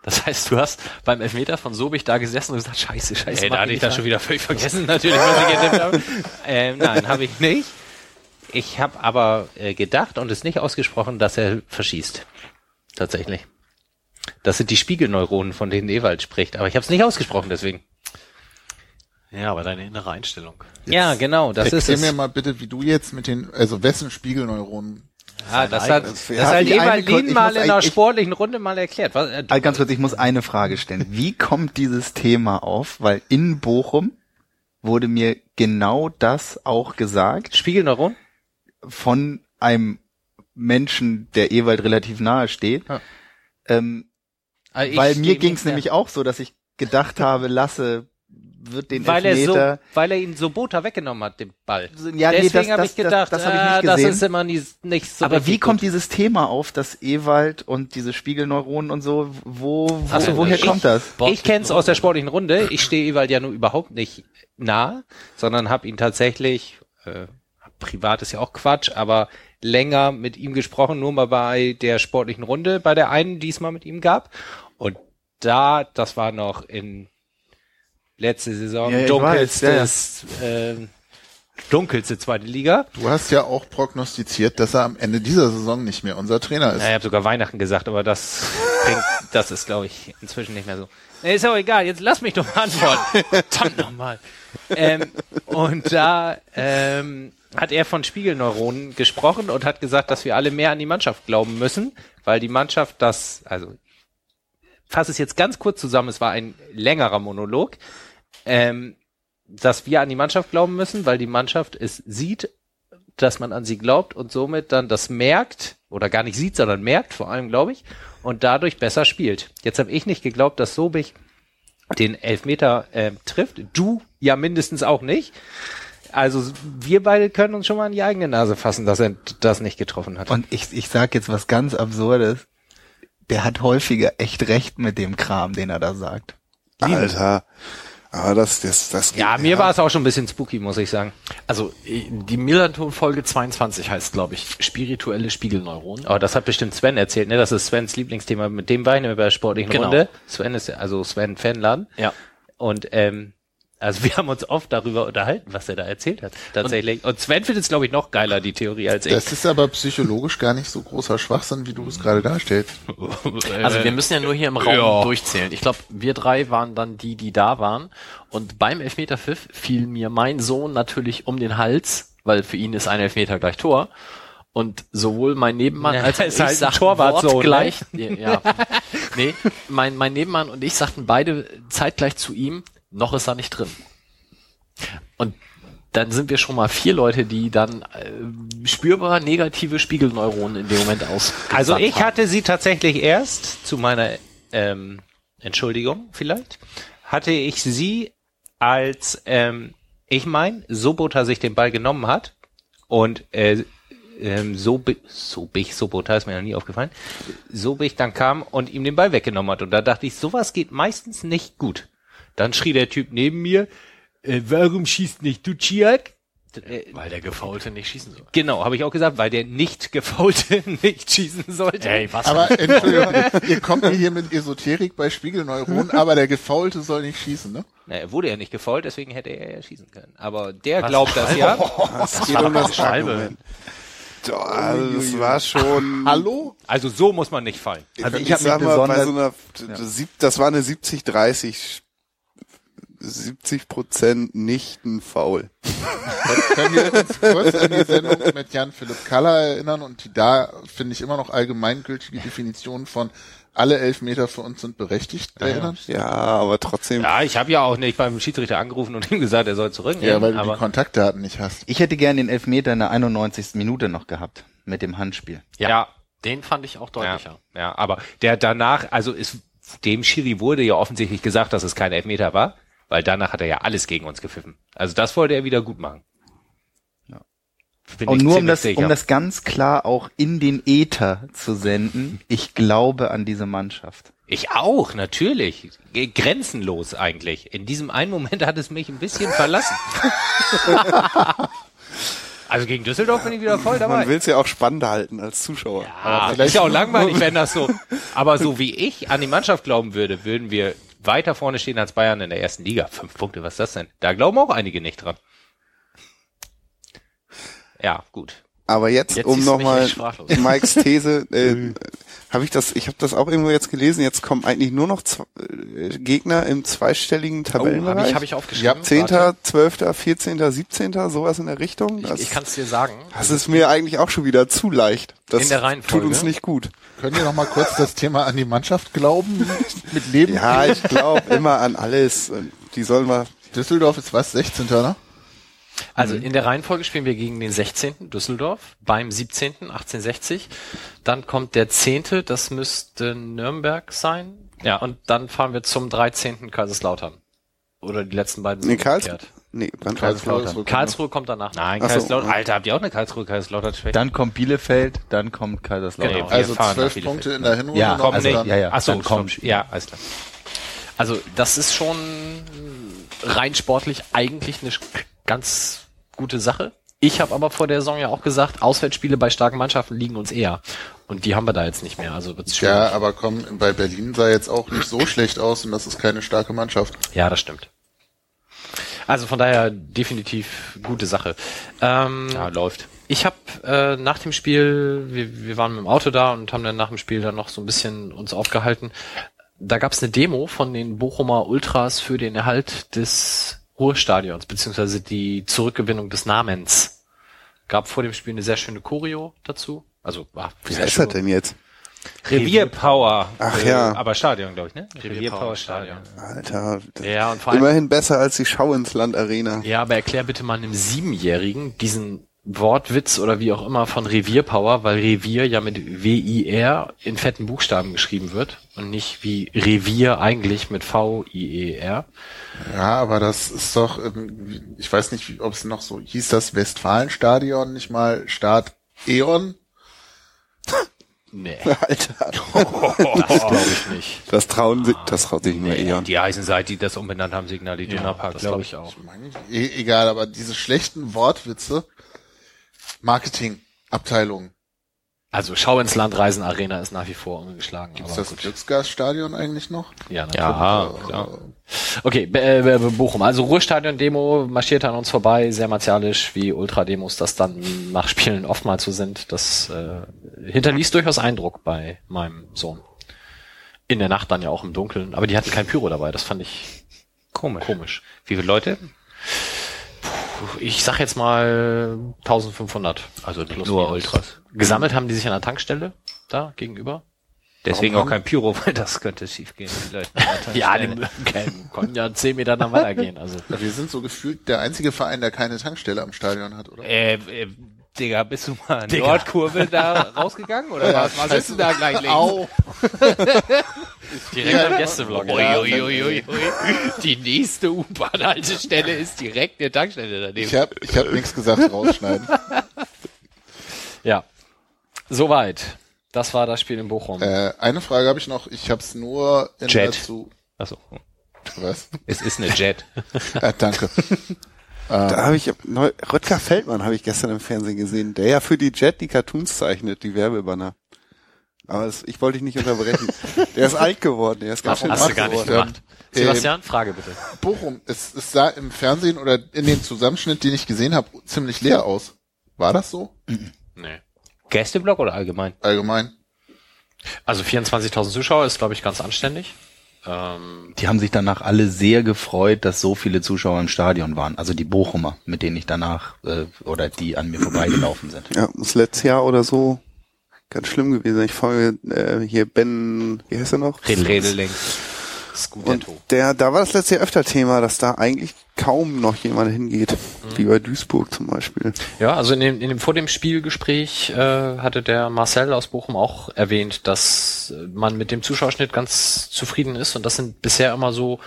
Das heißt, du hast beim Elfmeter von Sobich da gesessen und gesagt, scheiße, scheiße. Ey, da hatte ich das schon wieder völlig vergessen, natürlich, was ich getippt habe. Ähm, nein, habe ich nicht. Ich habe aber äh, gedacht und es nicht ausgesprochen, dass er verschießt. Tatsächlich. Das sind die Spiegelneuronen, von denen Ewald spricht. Aber ich habe es nicht ausgesprochen, deswegen. Ja, aber deine innere Einstellung. ja, genau, das ist es. mir mal bitte, wie du jetzt mit den, also wessen Spiegelneuronen Ah, das hat, das hat die eine Ewald Lien mal in einer sportlichen Runde mal erklärt. Was, äh, ganz kurz, ich muss eine Frage stellen. Wie kommt dieses Thema auf? Weil in Bochum wurde mir genau das auch gesagt Spiegelneuron? Von einem Menschen, der Ewald relativ nahe steht. Ja. Ähm, ich weil mir ging es nämlich auch so, dass ich gedacht habe, Lasse wird den weil er so, Elfmeter... weil er ihn so Bota weggenommen hat, den Ball. Ja, nee, Deswegen das- habe das- ich gedacht, das- das hab ich nicht ah, das gesehen. ist immer nie, nicht so. aber wie kommt gut. dieses Thema auf, dass Ewald und diese Spiegelneuronen und so, wo, wo Ach so, woher ich- kommt das? Ich kenne es aus der sportlichen Runde. Ich stehe Ewald ja nur überhaupt nicht nah, sondern habe ihn tatsächlich, äh, privat ist ja auch Quatsch, aber länger mit ihm gesprochen, nur mal bei der sportlichen Runde, bei der einen, die es mal mit ihm gab. Und da, das war noch in letzte Saison, Ja, dunkelstes, ähm, dunkelste zweite Liga. Du hast ja auch prognostiziert, dass er am Ende dieser Saison nicht mehr unser Trainer ist. Ja, ich habe sogar Weihnachten gesagt, aber das bringt, das ist, glaube ich, inzwischen nicht mehr so. Nee, ist auch egal, jetzt lass mich doch mal antworten. Verdammt nochmal. Ähm, und da ähm, hat er von Spiegelneuronen gesprochen und hat gesagt, dass wir alle mehr an die Mannschaft glauben müssen, weil die Mannschaft das, also fasse es jetzt ganz kurz zusammen, es war ein längerer Monolog, ähm, dass wir an die Mannschaft glauben müssen, weil die Mannschaft es sieht, dass man an sie glaubt und somit dann das merkt oder gar nicht sieht, sondern merkt, vor allem glaube ich, und dadurch besser spielt. Jetzt habe ich nicht geglaubt, dass Sobich den Elfmeter äh, trifft. Du ja mindestens auch nicht. Also wir beide können uns schon mal an die eigene Nase fassen, dass er das nicht getroffen hat. Und ich, ich sag jetzt was ganz Absurdes. Der hat häufiger echt recht mit dem Kram, den er da sagt. Alter. Aber das, das, das Ja, mir war es auch schon ein bisschen spooky, muss ich sagen. Also die Millanton-Folge 22 heißt, glaube ich, spirituelle Spiegelneuronen. Aber das hat bestimmt Sven erzählt, ne? Das ist Svens Lieblingsthema. Mit dem war ich nämlich bei der sportlichen Genau. Runde. Sven ist ja- also Sven Fanladen. Ja. Und ähm, also wir haben uns oft darüber unterhalten, was er da erzählt hat. Tatsächlich. Und, Sven findet es, glaube ich, noch geiler, die Theorie, als ich. Das ist aber psychologisch gar nicht so großer Schwachsinn, wie du es gerade darstellst. Also wir müssen ja nur hier im Raum durchzählen. Ich glaube, wir drei waren dann die, die da waren. Und beim Elfmeterpfiff fiel mir mein Sohn natürlich um den Hals, weil für ihn ist ein Elfmeter gleich Tor. Und sowohl mein Nebenmann Ja, als auch ich halt sagten Torwartsohn, wortgleich, ja, ja, nee, mein, mein Nebenmann und ich sagten beide zeitgleich zu ihm, noch ist er nicht drin. Und dann sind wir schon mal vier Leute, die dann äh, spürbar negative Spiegelneuronen in dem Moment aus. Also ich hatte sie tatsächlich erst, zu meiner ähm, Entschuldigung vielleicht, hatte ich sie als, ähm, ich mein, Sobota sich den Ball genommen hat und äh, ähm, Sobi- Sobich, Sobota ist mir noch nie aufgefallen, Sobich dann kam und ihm den Ball weggenommen hat. Und da dachte ich, sowas geht meistens nicht gut. Dann schrie der Typ neben mir, äh, warum schießt nicht du Chiak? Äh, weil der Gefaulte nicht schießen soll. Genau, habe ich auch gesagt, weil der nicht gefaulte nicht schießen sollte. Ey, was? Aber Entschuldigung, ihr kommt mir hier mit Esoterik bei Spiegelneuronen, aber der Gefaulte soll nicht schießen, ne? Na, er wurde ja nicht gefault, deswegen hätte er ja schießen können. Aber der glaubt das ja. Es geht um das Scheibe. Also das war schon. Hallo? Also so muss man nicht fallen. Also ich ich habe sag mal, bei so besonders, einer, sieb- das war eine 70-30, 70 Prozent nicht ein Foul. Können wir uns kurz an die Sendung mit Jan-Philipp Kaller erinnern und die da, finde ich, immer noch allgemeingültige Definition von alle Elfmeter für uns sind berechtigt erinnern? Ja, aber trotzdem. Ja, ich habe ja auch nicht beim Schiedsrichter angerufen und ihm gesagt, er soll zurücknehmen. Ja, weil du aber die Kontaktdaten nicht hast. ich hätte gern den Elfmeter in der 91. Minute noch gehabt mit dem Handspiel. ja, Den fand ich auch ja, deutlicher. ja, aber der danach, also ist dem Schiri wurde ja offensichtlich gesagt, dass es kein Elfmeter war, weil danach hat er ja alles gegen uns gepfiffen. Also das wollte er wieder gut machen. Ja. Bin Und ich nur um das, sicher. um das ganz klar auch in den Äther zu senden, ich glaube an diese Mannschaft. Ich auch, natürlich. Grenzenlos eigentlich. In diesem einen Moment hat es mich ein bisschen verlassen. also gegen Düsseldorf bin ich wieder voll dabei. Man will es ja auch spannend halten als Zuschauer. Ah, ist ja auch langweilig, wenn das so. Aber so wie ich an die Mannschaft glauben würde, würden wir weiter vorne stehen als Bayern in der ersten Liga. Fünf Punkte, was ist das denn? Da glauben auch einige nicht dran. Ja, gut. Aber jetzt, Jetzt um nochmal. Mikes These, äh, habe ich das, ich habe das auch irgendwo jetzt gelesen. Jetzt kommen eigentlich nur noch zwei, äh, Gegner im zweistelligen Oh, Tabellenbereich. habe ich, hab ich aufgeschrieben. Ja, 10., 12., 14., 17., sowas in der Richtung. Ich, Das, ich kann es dir sagen. das ist mir eigentlich auch schon wieder zu leicht. Das In der Reihenfolge. tut uns nicht gut. Können wir noch mal kurz das Thema an die Mannschaft glauben? Mit Leben? Ja, ich glaube immer an alles. Die sollen wir. Düsseldorf ist was? 16. ne? Also in der Reihenfolge spielen wir gegen den 16. Düsseldorf, beim 17. 1860. Dann kommt der 10., das müsste Nürnberg sein. Ja. Und dann fahren wir zum 13. Kaiserslautern. Oder die letzten beiden Nee, sind Karls umgekehrt. Nee, Karlsruhe ist Karlsruhe. Karlsruhe kommt danach. Nein, Ach so. Kaiserslautern. Alter, habt ihr auch eine Karlsruhe, Kaiserslautern schwäche? Dann kommt Bielefeld, dann kommt Kaiserslautern. Genau. Also zwölf. Punkte in der Hinrunde. Ja, noch Komm, also, dann- ja, ja. Ach so, dann komm. kommt- Ja, alles klar. Also das ist schon rein sportlich eigentlich eine ganz gute Sache. Ich habe aber vor der Saison ja auch gesagt, Auswärtsspiele bei starken Mannschaften liegen uns eher. Und die haben wir da jetzt nicht mehr. Also wird's schwierig. Ja, aber komm, bei Berlin sah jetzt auch nicht so schlecht aus und das ist keine starke Mannschaft. Ja, das stimmt. Also von daher definitiv gute Sache. Ähm, Ja, läuft. Ich habe äh, nach dem Spiel, wir, wir waren mit dem Auto da und haben dann nach dem Spiel dann noch so ein bisschen uns aufgehalten. Da gab es eine Demo von den Bochumer Ultras für den Erhalt des Ruhrstadions, beziehungsweise die Zurückgewinnung des Namens. Gab vor dem Spiel eine sehr schöne Choreo dazu. Also war Wie heißt das denn jetzt? Revierpower. Ach äh, ja. Aber Stadion, glaube ich, ne? Revierpower Stadion. Alter, Ja, und vor allem, immerhin besser als die Schau ins Land Arena. ja, aber erklär bitte mal einem Siebenjährigen diesen Wortwitz oder wie auch immer von Revierpower, weil Revier ja mit W-I-R in fetten Buchstaben geschrieben wird und nicht wie Revier eigentlich mit V-I-E-R. Ja, aber das ist doch, ähm, ich weiß nicht, ob es noch so hieß, das Westfalenstadion nicht mal Start E.ON? Nee, Alter, das glaube ich nicht. das trauen sich, das traut sich mir eher. Die heißen seit die das umbenannt haben, Signal Iduna Park, das glaube ich auch. E egal, aber diese schlechten Wortwitze, Marketingabteilung. Also Schau ins Land Reisen Arena ist nach wie vor ungeschlagen. Aber das gut. Glücksgasstadion eigentlich noch? Ja, natürlich. Ja, klar. Okay, äh, B- Bochum. Also Ruhestadion-Demo marschiert an uns vorbei, sehr martialisch, wie Ultra-Demos das dann nach Spielen oftmals so sind. Das äh, hinterließ durchaus Eindruck bei meinem Sohn. In der Nacht dann ja auch im Dunkeln. Aber die hatten kein Pyro dabei, das fand ich Komisch. komisch. Wie viele Leute? Ich sag jetzt mal 1500. Also Plus nur minus. Ultras. Gesammelt haben die sich an der Tankstelle da gegenüber. Deswegen Warum auch kein Pyro, weil das könnte schief gehen. Die Leute Ja, die konnten ja 10 Meter dann weitergehen. Also Wir sind so gefühlt der einzige Verein, der keine Tankstelle am Stadion hat, oder? Äh, äh, Digga, bist du mal in Digga. Nordkurve da rausgegangen oder was? Was ist denn da gleich links? Au. direkt am Gästeblock. Ui, ui, ui, ui, ui. Die nächste U-Bahn-Haltestelle ist direkt eine Tankstelle daneben. Ich hab, ich hab nichts gesagt, rausschneiden. Ja. Soweit. Das war das Spiel in Bochum. äh, eine Frage habe ich noch. Ich habe es nur in Jet. dazu. Achso, Was? es ist eine Jet. Äh, danke. Da habe ich neu, Röttger Feldmann habe ich gestern im Fernsehen gesehen, der ja für die Jet die Cartoons zeichnet, die Werbebanner. Aber das, ich wollte dich nicht unterbrechen. Der ist alt geworden, der ist ganz schön Hast du alt gar nicht geworden. gemacht. Sebastian, Frage bitte. Bochum, es, es sah im Fernsehen oder in dem Zusammenschnitt, den ich gesehen habe, ziemlich leer aus. War das so? Nee. Gästeblock oder allgemein? Allgemein. Also 24.000 Zuschauer ist, glaube ich, ganz anständig. Ähm, Die haben sich danach alle sehr gefreut, dass so viele Zuschauer im Stadion waren. Also die Bochumer, mit denen ich danach äh, oder die an mir vorbeigelaufen sind. Ja, das letzte Jahr oder so ganz schlimm gewesen. Ich folge äh, hier Ben, wie heißt er noch? Redeling. Und Scudetto. der, da war das letzte Jahr öfter Thema, dass da eigentlich kaum noch jemand hingeht. Wie bei Duisburg zum Beispiel. Ja, also in dem, in dem vor dem Spielgespräch äh, hatte der Marcel aus Bochum auch erwähnt, dass äh, man mit dem Zuschauerschnitt ganz zufrieden ist und das sind bisher immer so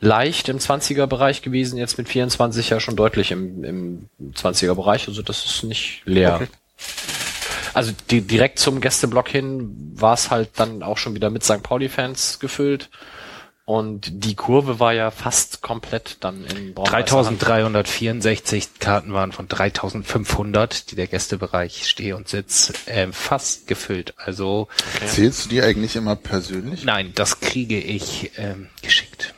leicht im 20er Bereich gewesen, jetzt mit 24 ja schon deutlich im, im 20er Bereich, also das ist nicht leer. Also die, direkt zum Gästeblock hin war es halt dann auch schon wieder mit St. Pauli-Fans gefüllt. Und die Kurve war ja fast komplett dann in Hand. 3364 Karten waren von 3500, die der Gästebereich Steh und Sitz ähm, fast gefüllt. Also Zählst du die eigentlich immer persönlich? nein, das kriege ich ähm, geschickt.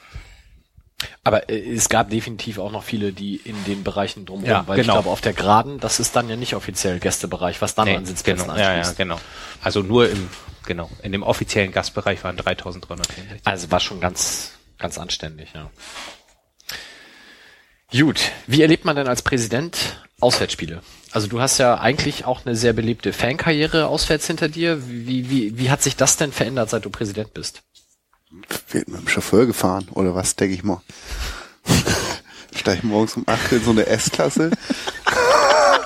Aber äh, es gab definitiv auch noch viele, die in den Bereichen drumherum, Ja, weil ich genau. glaube, auf der Geraden, das ist dann ja nicht offiziell Gästebereich, was dann Nee, an Sitzplätzen genau, ja, ja, genau. Also nur im genau in dem offiziellen Gastbereich waren 3364. Also war schon ganz, ganz anständig, ja. Gut, wie erlebt man denn als Präsident Auswärtsspiele? Also du hast ja eigentlich auch eine sehr belebte Fankarriere auswärts hinter dir. Wie, wie, wie hat sich das denn verändert, seit du Präsident bist? Wird mit dem Chauffeur gefahren, oder was, denke ich mal. Steige ich morgens um 8 in so eine S-Klasse.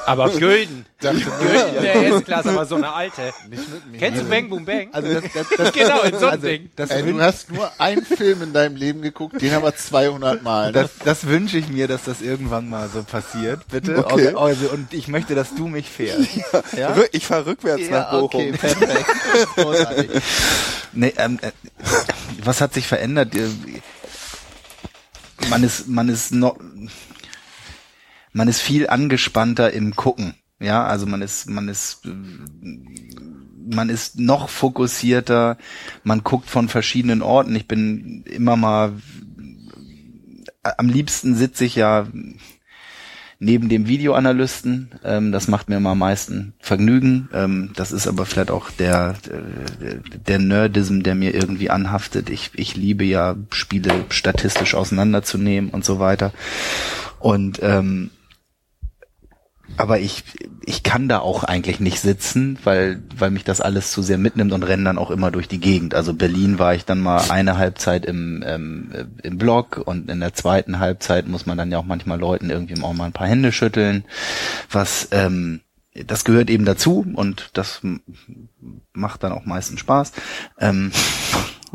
Aber Gülden. Dachte, Gülden in der S-Klasse, aber so eine alte. Kennst du Bang Boom Bang? Also das, das, das, genau, in so einem also Ding. Das, ey, du hast nur einen Film in deinem Leben geguckt, den haben wir 200 Mal. Ne? das, das wünsche ich mir, dass das irgendwann mal so passiert, bitte. Okay. Also, und ich möchte, dass du mich fährst. Ja? Rück- Ich fahre rückwärts nach Bochum. okay, perfekt. Großartig. Nee, ähm, äh, was hat sich verändert? Äh, Man ist, man ist noch, man ist viel angespannter im Gucken. Ja, also man ist, man ist, äh, man ist noch fokussierter. Man guckt von verschiedenen Orten. Ich bin immer mal, am liebsten sitze ich ja neben dem Videoanalysten. Ähm, das macht mir immer am meisten Vergnügen. Ähm, das ist aber vielleicht auch der, der, der Nerdism, der mir irgendwie anhaftet. Ich, ich liebe ja, Spiele statistisch auseinanderzunehmen und so weiter. Und ähm, aber ich, ich kann da auch eigentlich nicht sitzen, weil, weil mich das alles zu sehr mitnimmt und renne dann auch immer durch die Gegend. Also Berlin war ich dann mal eine Halbzeit im, ähm, im Blog und in der zweiten Halbzeit muss man dann ja auch manchmal Leuten irgendwie auch mal ein paar Hände schütteln, was, ähm, das gehört eben dazu und das macht dann auch meistens Spaß. Ähm,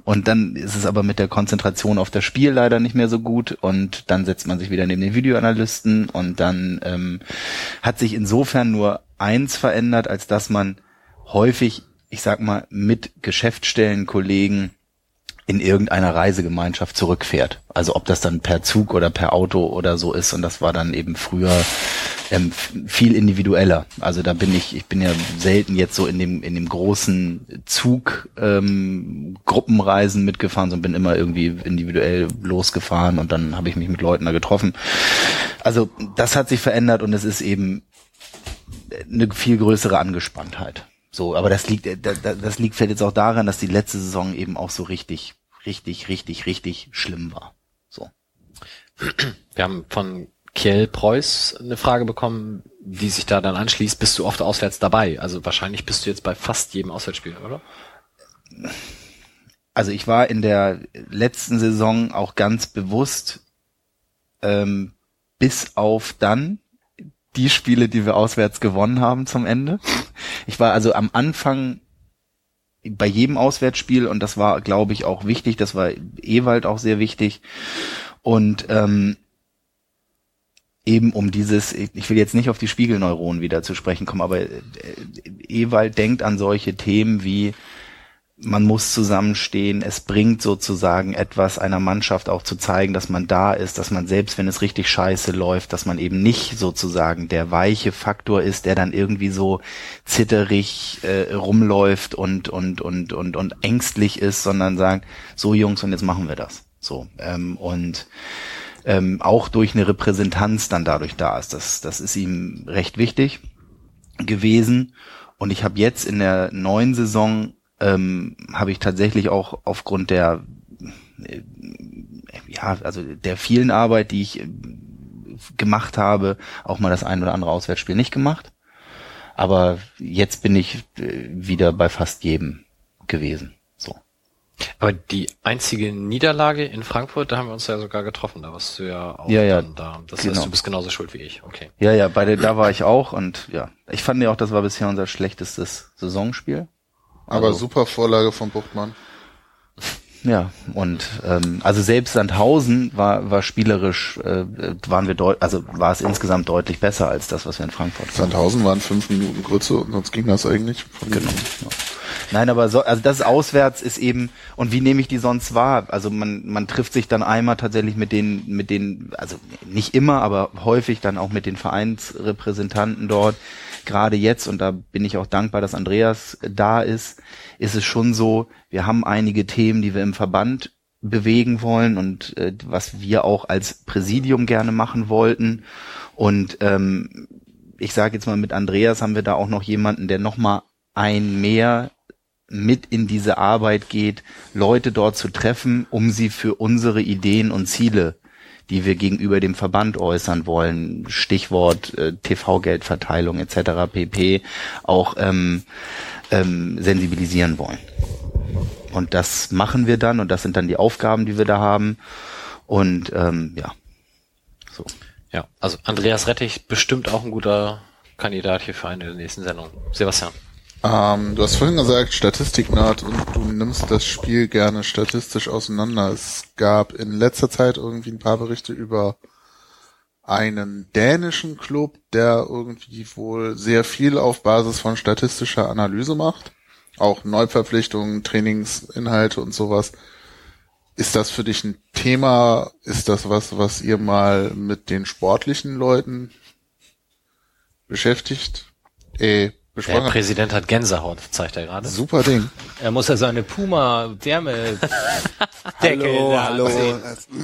und dann ist es aber mit der Konzentration auf das Spiel leider nicht mehr so gut. Und dann setzt man sich wieder neben den Videoanalysten. Und dann ähm, hat sich insofern nur eins verändert, als dass man häufig ich sag mal, mit Geschäftsstellenkollegen in irgendeiner Reisegemeinschaft zurückfährt. Also ob das dann per Zug oder per Auto oder so ist. Und das war dann eben früher ähm, viel individueller. Also da bin ich, ich bin ja selten jetzt so in dem in dem großen Zug ähm, Gruppenreisen mitgefahren, sondern bin immer irgendwie individuell losgefahren und dann habe ich mich mit Leuten da getroffen. Also das hat sich verändert und es ist eben eine viel größere Angespanntheit. So, aber das liegt, das, das liegt vielleicht jetzt auch daran, dass die letzte Saison eben auch so richtig, richtig, richtig, richtig schlimm war. So. Wir haben von Kiel Preuß eine Frage bekommen, die sich da dann anschließt. Bist du oft auswärts dabei? Also wahrscheinlich bist du jetzt bei fast jedem Auswärtsspiel, oder? Also ich war in der letzten Saison auch ganz bewusst ähm, bis auf dann die Spiele, die wir auswärts gewonnen haben zum Ende. Ich war also am Anfang bei jedem Auswärtsspiel und das war, glaube ich, auch wichtig. Das war Ewald auch sehr wichtig. Und ähm, eben um dieses, ich will jetzt nicht auf die Spiegelneuronen wieder zu sprechen kommen, aber äh, Ewald denkt an solche Themen wie man muss zusammenstehen. Es bringt sozusagen etwas einer Mannschaft auch zu zeigen, dass man da ist, dass man selbst, wenn es richtig scheiße läuft, dass man eben nicht sozusagen der weiche Faktor ist, der dann irgendwie so zitterig äh, rumläuft und, und, und, und, und ängstlich ist, sondern sagt, so Jungs, und jetzt machen wir das. So. Ähm, und ähm, auch durch eine Repräsentanz dann dadurch da ist. Das, das ist ihm recht wichtig gewesen. Und ich habe jetzt in der neuen Saison ähm, habe ich tatsächlich auch aufgrund der äh, ja, also der vielen Arbeit, die ich äh, gemacht habe, auch mal das ein oder andere Auswärtsspiel nicht gemacht. Aber jetzt bin ich äh, wieder bei fast jedem gewesen. So. Aber die einzige Niederlage in Frankfurt, da haben wir uns ja sogar getroffen. Da warst du ja auch Ja, ja, da. Das genau. heißt, du bist genauso schuld wie ich. Okay. Ja, ja, bei der, da war ich auch und ja, ich fand ja auch, das war bisher unser schlechtestes Saisonspiel. Aber Also- super Vorlage von Buchtmann. Ja, und ähm, also selbst Sandhausen war war spielerisch äh, waren wir deut also war es insgesamt deutlich besser als das, was wir in Frankfurt hatten. Sandhausen waren fünf Minuten Grütze und sonst ging das eigentlich. Genau. Ja. Nein, aber so, also das auswärts ist eben und wie nehme ich die sonst wahr? Also man man trifft sich dann einmal tatsächlich mit den mit den also nicht immer, aber häufig dann auch mit den Vereinsrepräsentanten dort. Gerade jetzt und da bin ich auch dankbar, dass Andreas da ist, ist es schon so, wir haben einige Themen, die wir im Verband bewegen wollen und äh, was wir auch als Präsidium gerne machen wollten. Und ähm, ich sage jetzt mal, mit Andreas haben wir da auch noch jemanden, der noch mal ein mehr mit in diese Arbeit geht, Leute dort zu treffen, um sie für unsere Ideen und Ziele, die wir gegenüber dem Verband äußern wollen, Stichwort äh, TV-Geldverteilung etc. pp. auch ähm, ähm, sensibilisieren wollen. Und das machen wir dann und das sind dann die Aufgaben, die wir da haben. Und ähm, ja, so. Ja, also Andreas Rettich bestimmt auch ein guter Kandidat hier für eine der nächsten Sendungen. Sebastian. Ähm, du hast vorhin gesagt, Statistiknerd und du nimmst das Spiel gerne statistisch auseinander. Es gab in letzter Zeit irgendwie ein paar Berichte über einen dänischen Club, der irgendwie wohl sehr viel auf Basis von statistischer Analyse macht. Auch Neuverpflichtungen, Trainingsinhalte und sowas. Ist das für dich ein Thema? Ist das was, was ihr mal mit den sportlichen Leuten beschäftigt? Äh, Der? Präsident hat Gänsehaut, zeigt er gerade. Super Ding. Er muss ja seine Puma Wärme Hallo, hallo.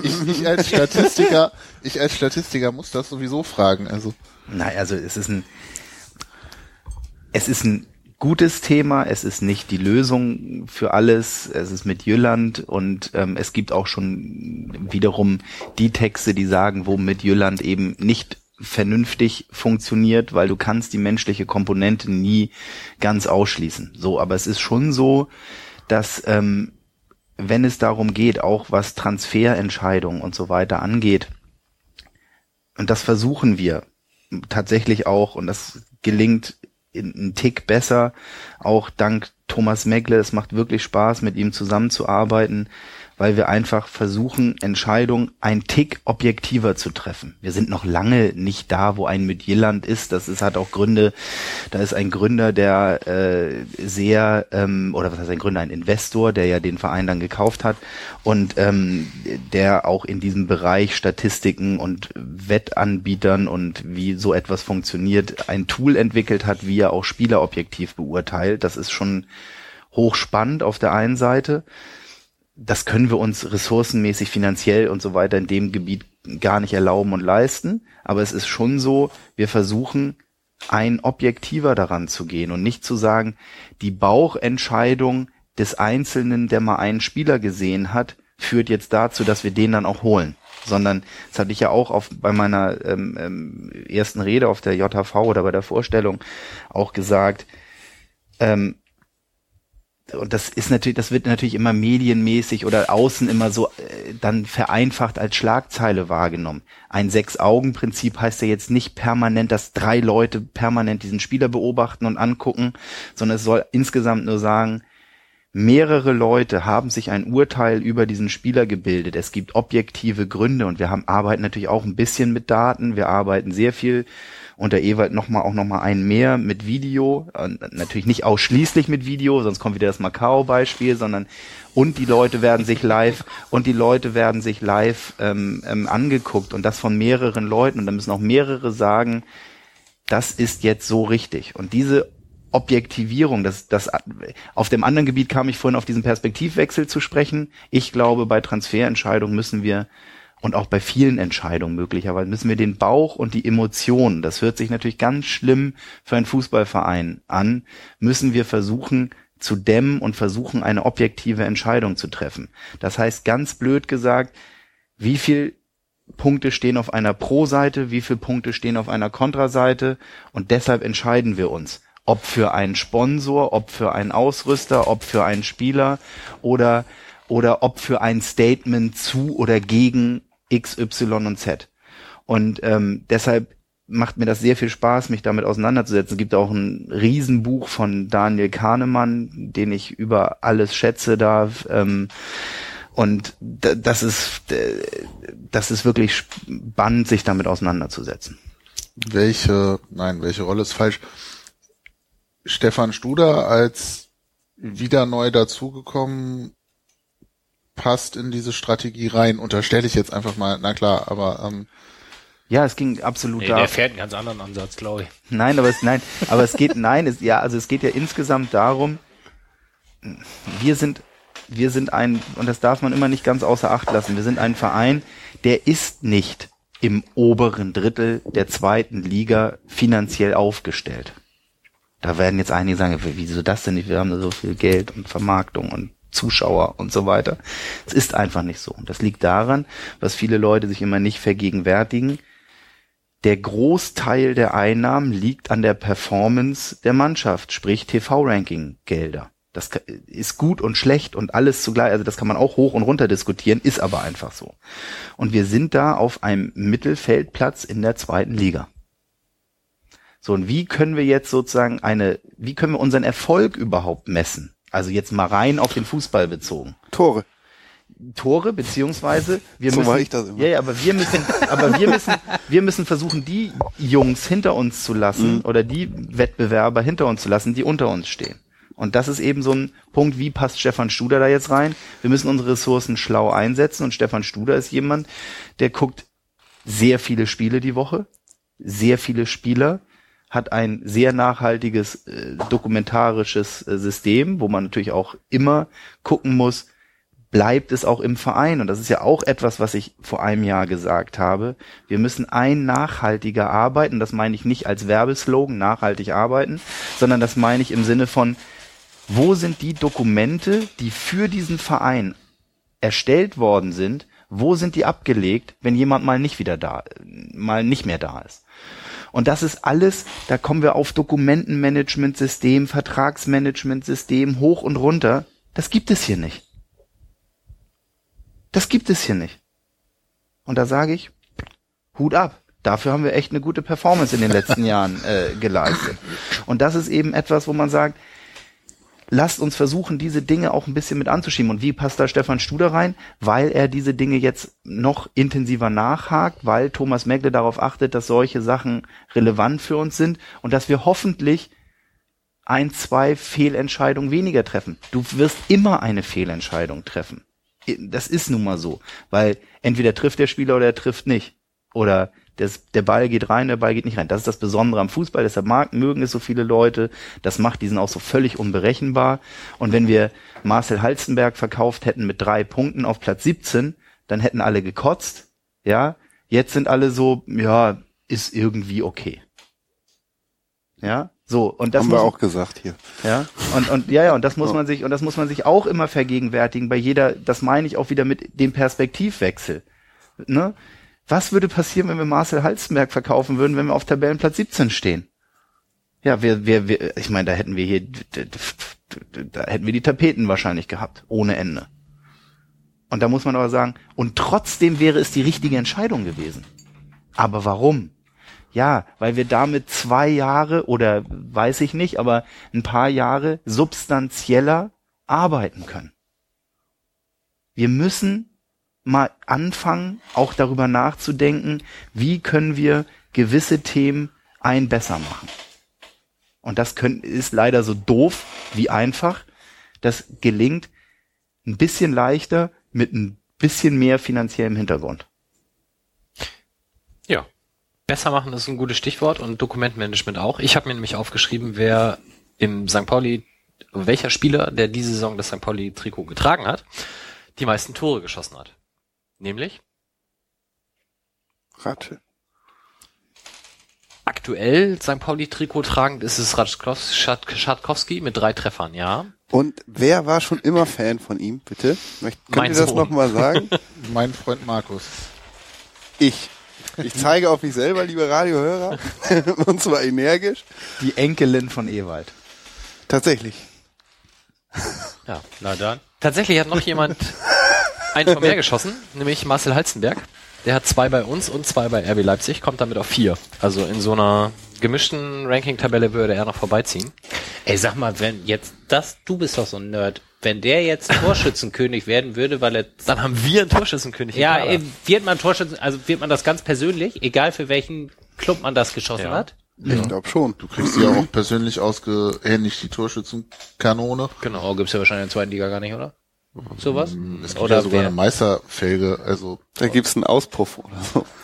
Ich, ich als Statistiker, ich als Statistiker muss das sowieso fragen. Also Nein, also es ist ein, es ist ein gutes Thema, es ist nicht die Lösung für alles, es ist mit Jylland und ähm, es gibt auch schon wiederum die Texte, die sagen, wo mit Jylland eben nicht vernünftig funktioniert, weil du kannst die menschliche Komponente nie ganz ausschließen. So, aber es ist schon so, dass ähm, wenn es darum geht, auch was Transferentscheidungen und so weiter angeht, und das versuchen wir tatsächlich auch, und das gelingt in- einen Tick besser, auch dank Thomas Megle. Es macht wirklich Spaß, mit ihm zusammenzuarbeiten, weil wir einfach versuchen, Entscheidungen ein Tick objektiver zu treffen. Wir sind noch lange nicht da, wo ein Midtjylland ist. Das ist, hat auch Gründe. Da ist ein Gründer, der äh, sehr, ähm, oder was heißt ein Gründer, ein Investor, der ja den Verein dann gekauft hat und ähm, der auch in diesem Bereich Statistiken und Wettanbietern und wie so etwas funktioniert, ein Tool entwickelt hat, wie er auch Spieler objektiv beurteilt. Das ist schon hochspannend auf der einen Seite. Das können wir uns ressourcenmäßig, finanziell und so weiter in dem Gebiet gar nicht erlauben und leisten. Aber es ist schon so, wir versuchen, ein objektiver daran zu gehen und nicht zu sagen, die Bauchentscheidung des Einzelnen, der mal einen Spieler gesehen hat, führt jetzt dazu, dass wir den dann auch holen. Sondern, das hatte ich ja auch auf, bei meiner ähm, ähm, ersten Rede auf der JHV oder bei der Vorstellung auch gesagt, ähm, und das ist natürlich, das wird natürlich immer medienmäßig oder außen immer so äh, dann vereinfacht als Schlagzeile wahrgenommen. Ein Sechs-Augen-Prinzip heißt ja jetzt nicht permanent, dass drei Leute permanent diesen Spieler beobachten und angucken, sondern es soll insgesamt nur sagen, mehrere Leute haben sich ein Urteil über diesen Spieler gebildet. Es gibt objektive Gründe und wir haben arbeiten natürlich auch ein bisschen mit Daten. Wir arbeiten sehr viel und der Ewald nochmal auch nochmal einen mehr mit Video, natürlich nicht ausschließlich mit Video, sonst kommt wieder das Macau-Beispiel, sondern und die Leute werden sich live und die Leute werden sich live ähm, ähm, angeguckt. Und das von mehreren Leuten. Und dann müssen auch mehrere sagen, das ist jetzt so richtig. Und diese Objektivierung, das, das, auf dem anderen Gebiet kam ich vorhin auf diesen Perspektivwechsel zu sprechen. Ich glaube, bei Transferentscheidungen müssen wir und auch bei vielen Entscheidungen möglicherweise müssen wir den Bauch und die Emotionen, das hört sich natürlich ganz schlimm für einen Fußballverein an, müssen wir versuchen zu dämmen und versuchen eine objektive Entscheidung zu treffen. Das heißt ganz blöd gesagt, wie viel Punkte stehen auf einer Pro-Seite, wie viele Punkte stehen auf einer Kontraseite und deshalb entscheiden wir uns, ob für einen Sponsor, ob für einen Ausrüster, ob für einen Spieler oder oder ob für ein Statement zu oder gegen X, Y und Z. Und ähm, deshalb macht mir das sehr viel Spaß, mich damit auseinanderzusetzen. Es gibt auch ein Riesenbuch von Daniel Kahnemann, den ich über alles schätze darf. Ähm, und das ist, das ist wirklich spannend, sich damit auseinanderzusetzen. Welche, nein, welche Rolle ist falsch? Stefan Studer als wieder neu dazugekommen passt in diese Strategie rein, unterstelle ich jetzt einfach mal, na klar, aber ähm, ja, es ging absolut nee, da. Der fährt einen ganz anderen Ansatz, glaube ich. Nein, aber es nein, aber es geht nein, es, ja, also es geht ja insgesamt darum, wir sind wir sind ein und das darf man immer nicht ganz außer Acht lassen. Wir sind ein Verein, der ist nicht im oberen Drittel der zweiten Liga finanziell aufgestellt. Da werden jetzt einige sagen, wieso das denn nicht? Wir haben da so viel Geld und Vermarktung und Zuschauer und so weiter. Es ist einfach nicht so. Und das liegt daran, was viele Leute sich immer nicht vergegenwärtigen. Der Großteil der Einnahmen liegt an der Performance der Mannschaft, sprich TV-Ranking-Gelder. Das ist gut und schlecht und alles zugleich, also das kann man auch hoch und runter diskutieren, ist aber einfach so. Und wir sind da auf einem Mittelfeldplatz in der zweiten Liga. So, und wie können wir jetzt sozusagen eine, wie können wir unseren Erfolg überhaupt messen? Also jetzt mal rein auf den Fußball bezogen. Tore. Tore, beziehungsweise wir So müssen, ich das immer. ja, ja, aber wir müssen, aber wir müssen, wir müssen versuchen, die Jungs hinter uns zu lassen Mhm. oder die Wettbewerber hinter uns zu lassen, die unter uns stehen. Und das ist eben so ein Punkt, wie passt Stefan Studer da jetzt rein? Wir müssen unsere Ressourcen schlau einsetzen und Stefan Studer ist jemand, der guckt sehr viele Spiele die Woche, sehr viele Spieler, hat ein sehr nachhaltiges äh, dokumentarisches äh, System, wo man natürlich auch immer gucken muss, bleibt es auch im Verein. Und das ist ja auch etwas, was ich vor einem Jahr gesagt habe. Wir müssen ein nachhaltiger arbeiten. Das meine ich nicht als Werbeslogan, nachhaltig arbeiten, sondern das meine ich im Sinne von, wo sind die Dokumente, die für diesen Verein erstellt worden sind, wo sind die abgelegt, wenn jemand mal nicht wieder da, mal nicht mehr da ist. Und das ist alles, da kommen wir auf Dokumentenmanagementsystem, Vertragsmanagementsystem hoch und runter. Das gibt es hier nicht. Das gibt es hier nicht. Und da sage ich, Hut ab. Dafür haben wir echt eine gute Performance in den letzten Jahren äh, geleistet. Und das ist eben etwas, wo man sagt, lasst uns versuchen, diese Dinge auch ein bisschen mit anzuschieben. Und wie passt da Stefan Studer rein? Weil er diese Dinge jetzt noch intensiver nachhakt, weil Thomas Megle darauf achtet, dass solche Sachen relevant für uns sind und dass wir hoffentlich ein, zwei Fehlentscheidungen weniger treffen. Du wirst immer eine Fehlentscheidung treffen. Das ist nun mal so, weil entweder trifft der Spieler oder er trifft nicht. Oder das, der Ball geht rein, der Ball geht nicht rein. Das ist das Besondere am Fußball, deshalb mag, mögen es so viele Leute. Das macht diesen auch so völlig unberechenbar. Und wenn wir Marcel Halstenberg verkauft hätten mit drei Punkten auf Platz 17, dann hätten alle gekotzt. Ja, jetzt sind alle so, ja, ist irgendwie okay. Ja, so und das Haben wir auch gesagt hier. ja, und, und ja, ja, und das muss man sich, und das muss man sich auch immer vergegenwärtigen bei jeder, das meine ich auch wieder mit dem Perspektivwechsel. Ne? Was würde passieren, wenn wir Marcel Halstenberg verkaufen würden, wenn wir auf Tabellenplatz 17 stehen? Ja, wir, wir, wir ich meine, da hätten wir hier, da hätten wir die Tapeten wahrscheinlich gehabt, ohne Ende. Und da muss man aber sagen, und trotzdem wäre es die richtige Entscheidung gewesen. Aber warum? Ja, weil wir damit zwei Jahre oder weiß ich nicht, aber ein paar Jahre substanzieller arbeiten können. Wir müssen mal anfangen, auch darüber nachzudenken, wie können wir gewisse Themen ein besser machen. Und das können, ist leider so doof wie einfach. Das gelingt ein bisschen leichter mit ein bisschen mehr finanziellem Hintergrund. Ja. Besser machen ist ein gutes Stichwort und Dokumentmanagement auch. Ich habe mir nämlich aufgeschrieben, wer im St. Pauli, welcher Spieler, der diese Saison das St. Pauli Trikot getragen hat, die meisten Tore geschossen hat. Nämlich Ratte. aktuell St. Pauli Trikot tragend ist es Schatkowski mit drei Treffern, ja. Und wer war schon immer Fan von ihm, bitte? Möcht, könnt Mein ihr das nochmal sagen? Mein Freund Markus. Ich. Ich zeige auf mich selber, liebe Radiohörer. Und zwar energisch. Die Enkelin von Ewald. Tatsächlich. Ja. Na dann. Tatsächlich hat noch jemand ein Tor mehr geschossen, nämlich Marcel Halzenberg. Der hat zwei bei uns und zwei bei RB Leipzig, kommt damit auf vier. Also in so einer gemischten Ranking-Tabelle würde er noch vorbeiziehen. Ey, sag mal, wenn jetzt das, du bist doch so ein Nerd, wenn der jetzt Torschützenkönig werden würde, weil er Dann haben wir einen Torschützenkönig. ja, äh, wird man Torschützen, also wird man das ganz persönlich, egal für welchen Club man das geschossen Ja. hat? Ich glaube schon. Du kriegst sie ja auch persönlich ausgehändigt, die Torschützenkanone. Genau. Oh, gibt's ja wahrscheinlich in der zweiten Liga gar nicht, oder? Sowas? Es gibt Oder ja sogar wer? eine Meisterfelge, also Da gibt's einen Auspuff oder so.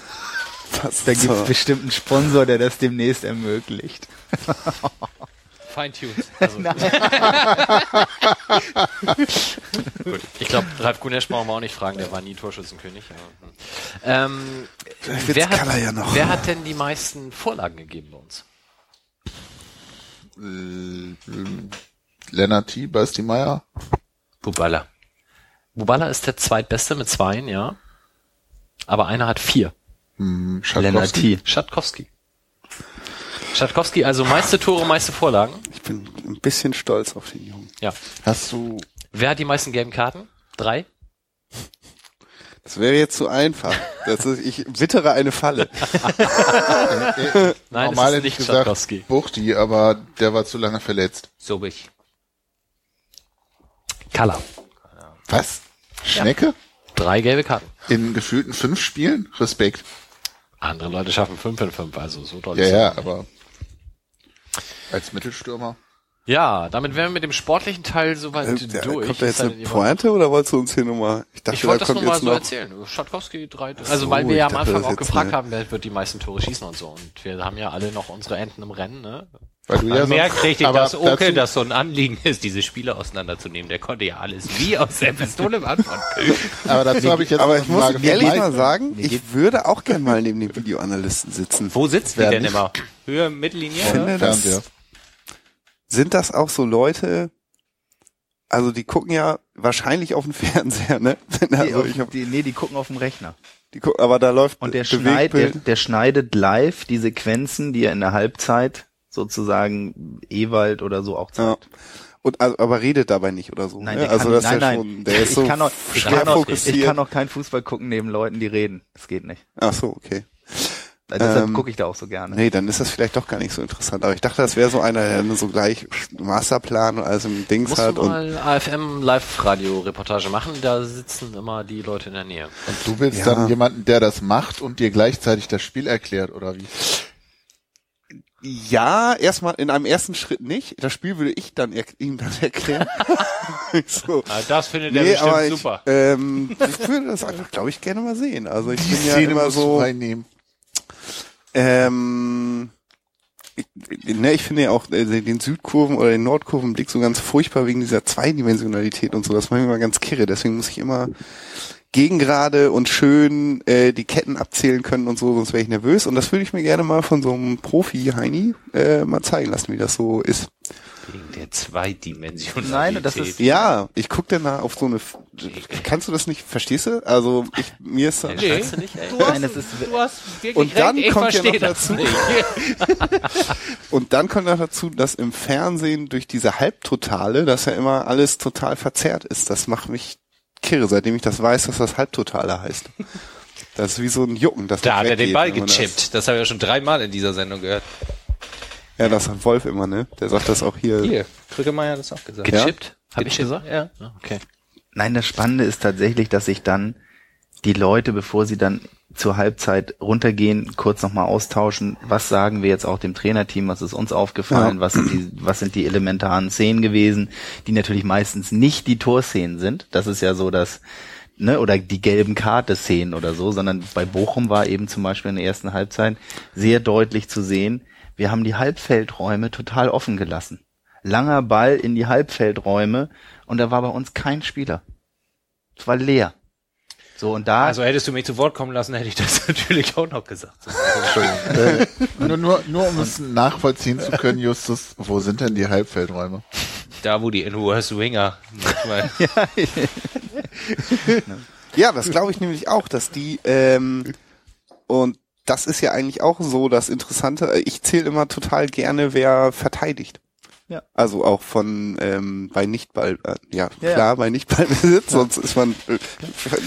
Das Da gibt's so. bestimmt einen Sponsor, der das demnächst ermöglicht. Fine-tuned. Also, Gut. Ich glaube, Ralf Gunesch brauchen wir auch nicht fragen, der war nie Torschützenkönig. Ja. hm. Ähm, wer, hat, ja noch. wer hat denn die meisten Vorlagen gegeben bei uns? Lennart T, Basti Meier. Bubala. Bubala ist der zweitbeste mit zweien, ja. Aber einer hat vier. Hm, Schatkowski. Schatkowski. Schatkowski, also meiste Tore, meiste Vorlagen. Ich bin ein bisschen stolz auf den Jungen. Ja. Hast du Wer hat die meisten gelben Karten? Drei? Das wäre jetzt zu einfach. Das ist, ich wittere eine Falle. Nein, normal es ist nicht gesagt Schatkowski. Buchti, aber der war zu lange verletzt. So bin ich. Kalla. Was? Schnecke? Drei gelbe Karten. In gefühlten fünf Spielen? Respekt. Andere Leute schaffen fünf in fünf, also so toll. Ja, ist ja, es. aber als Mittelstürmer. Ja, damit wären wir mit dem sportlichen Teil soweit Äh, der- durch. Kommt da jetzt eine Pointe oder wolltest du uns hier nochmal? Ich dachte, Ich wollte da das nur kommt mal jetzt so noch. erzählen. Schatkowski drei. Also so, weil wir ja am Anfang auch gefragt haben, wer wird die meisten Tore schießen und so. Und wir haben ja alle noch unsere Enten im Rennen, ne? Weil du ja Mehr sonst- kriegt ich, aber dass Oke dazu- das so ein Anliegen ist, diese Spiele auseinanderzunehmen. Der konnte ja alles wie aus der Pistole beantworten. Aber dazu habe ich jetzt Aber noch ich muss ehrlich mal sagen, ich würde auch gern mal neben dem Videoanalysten sitzen. Wo sitzt die Wer denn immer? Höhe, Mittellinie? Finde, das, sind das auch so Leute, also die gucken ja wahrscheinlich auf den Fernseher, ne? Die, Also auf, ich hab, die, nee, die gucken auf dem Rechner. die gucken, aber da läuft Und der, schneid, der, der schneidet live die Sequenzen, die er in der Halbzeit sozusagen Ewald oder so auch Ja. zeigt. Und also, aber redet dabei nicht oder so. Nein, ne? der also kann, das nein, ist ja nein. schon, der ist ich so kann auch, ich kann auch, ich kann auch keinen Fußball gucken neben Leuten, die reden. Das geht nicht. Ach so, okay. Deshalb Ähm, gucke ich da auch so gerne. Nee, dann ist das vielleicht doch gar nicht so interessant. Aber ich dachte, das wäre so einer, der so gleich Masterplan und alles im Dings Musst hat. du Und mal AFM Live-Radio-Reportage machen, da sitzen immer die Leute in der Nähe. Und du willst Ja. dann jemanden, der das macht und dir gleichzeitig das Spiel erklärt, oder wie? Ja, erstmal in einem ersten Schritt nicht. Das Spiel würde ich dann er ihm dann erklären. so. Ah, das findet er Nee, bestimmt aber ich, super. ähm, ich würde das einfach, glaube ich, gerne mal sehen. Also ich Die bin ja immer so, reinnehmen. ähm, ich, ne, ich finde ja auch äh, den Südkurven oder den Nordkurvenblick so ganz furchtbar wegen dieser Zweidimensionalität und so. Das macht mich immer ganz kirre. Deswegen muss ich immer gegengerade und schön äh, die Ketten abzählen können und so, sonst wäre ich nervös. Und das würde ich mir gerne mal von so einem Profi Heini äh, mal zeigen lassen, wie das so ist. Wegen der Zweidimensionalität. Nein, das ist- Ja, ich guck dann da auf so eine. Kannst du das nicht? Verstehst du? Also ich mir ist das. Nee. Du nicht? Du hast, Nein, das ist- du hast wirklich Und dann recht, ich kommt ja noch dazu-. Und dann kommt noch dazu, dass im Fernsehen durch diese Halbtotale, dass ja immer alles total verzerrt ist. Das macht mich kirre, seitdem ich das weiß, dass das Halbtotale heißt. Das ist wie so ein Jucken. Das Da hat er den Ball gechippt. Das habe ich ja schon dreimal in dieser Sendung gehört. Das, ja, das hat Wolf immer, ne? Der sagt das auch hier. Hier, Krückemeier hat das auch gesagt. Gechippt? Hab ich Gechippt, gesagt? Ja. Okay. Nein, das Spannende ist tatsächlich, dass sich dann die Leute, bevor sie dann zur Halbzeit runtergehen, kurz nochmal austauschen, was sagen wir jetzt auch dem Trainerteam, was ist uns aufgefallen, Ja. was, sind die, was sind die elementaren Szenen gewesen, die natürlich meistens nicht die Torszenen sind. Das ist ja so das, ne, oder die gelben Karte-Szenen oder so, sondern bei Bochum war eben zum Beispiel in der ersten Halbzeit sehr deutlich zu sehen, wir haben die Halbfeldräume total offen gelassen. Langer Ball in die Halbfeldräume und da war bei uns kein Spieler. Es war leer. So, und da, Also hättest du mich zu Wort kommen lassen, hätte ich das natürlich auch noch gesagt. Nur, nur, nur um es nachvollziehen zu können, Justus, wo sind denn die Halbfeldräume? Da, wo die West Winger manchmal Ja, das glaube ich nämlich auch, dass die ähm, und das ist ja eigentlich auch so das Interessante. Ich zähle immer total gerne, wer verteidigt. Ja. Also auch von ähm, bei Nichtball, äh, ja, Ja, klar, bei Nichtballbesitz, sonst ist man äh,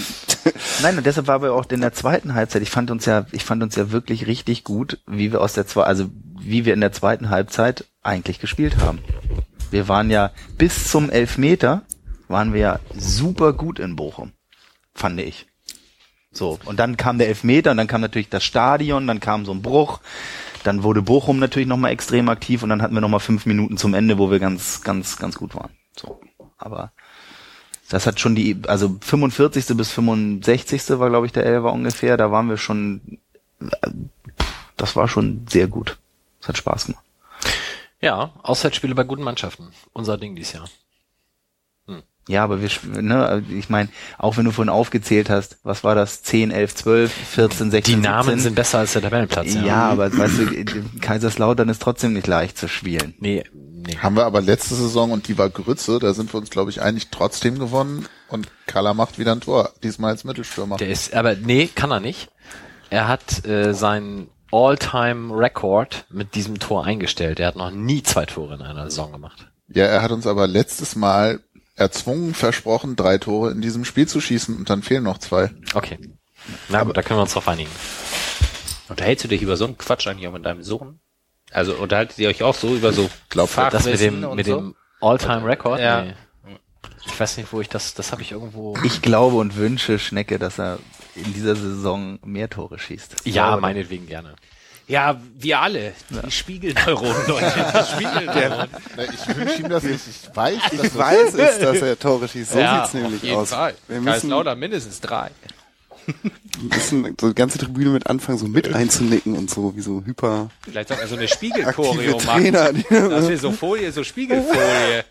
nein, und deshalb war aber auch in der zweiten Halbzeit, ich fand uns ja, ich fand uns ja wirklich richtig gut, wie wir aus der zwei, also wie wir in der zweiten Halbzeit eigentlich gespielt haben. Wir waren ja bis zum Elfmeter waren wir ja super gut in Bochum, fand ich. So, und dann kam der Elfmeter und dann kam natürlich das Stadion, dann kam so ein Bruch, dann wurde Bochum natürlich nochmal extrem aktiv und dann hatten wir nochmal fünf Minuten zum Ende, wo wir ganz, ganz, ganz gut waren. So, aber das hat schon die, also 45. bis 65. war, glaube ich, der Elfer ungefähr, da waren wir schon, äh, das war schon sehr gut. Das hat Spaß gemacht. Ja, Auswärtsspiele bei guten Mannschaften. Unser Ding dieses Jahr. Ja, aber wir, ne, ich meine, auch wenn du vorhin aufgezählt hast, was war das? 10, 11, 12, 14, 16, Die Namen 17? sind besser als der Tabellenplatz. Ja, aber weißt du, Kaiserslautern ist trotzdem nicht leicht zu spielen. Nee, nee. Haben wir aber letzte Saison und die war Grütze, da sind wir uns, glaube ich, eigentlich trotzdem gewonnen und Kalla macht wieder ein Tor, diesmal als Mittelstürmer. Der ist, aber nee, kann er nicht. Er hat äh, seinen All-Time-Record mit diesem Tor eingestellt. Er hat noch nie zwei Tore in einer Saison gemacht. Ja, er hat uns aber letztes Mal erzwungen versprochen, drei Tore in diesem Spiel zu schießen und dann fehlen noch zwei. Okay. Na gut, da können wir uns drauf einigen. Unterhältst du dich über so einen Quatsch eigentlich auch mit deinem Sohn? Also unterhaltet ihr euch auch so über so Glaub, Das mit dem, mit so? dem All-Time-Record? Ja. Nee. Ich weiß nicht, wo ich das, das habe ich irgendwo. Ich glaube und wünsche Schnecke, dass er in dieser Saison mehr Tore schießt. Ja, meinetwegen gerne. Ja, wir alle. Die Spiegelneuronen, Leute. Die Spiegelneuronen. Ich wünsche ihm das nicht. Ich weiß, dass ich das weiß es, dass er Tore schießt. So ja, sieht's nämlich auf jeden aus. Fall. Wir müssen, Kaiserslautern mindestens drei. müssen so die ganze Tribüne mit anfangen, so mit einzunicken und so, wie so hyper Vielleicht wir so eine Spiegelchoreo machen. Dass wir so Folie, so Spiegelfolie.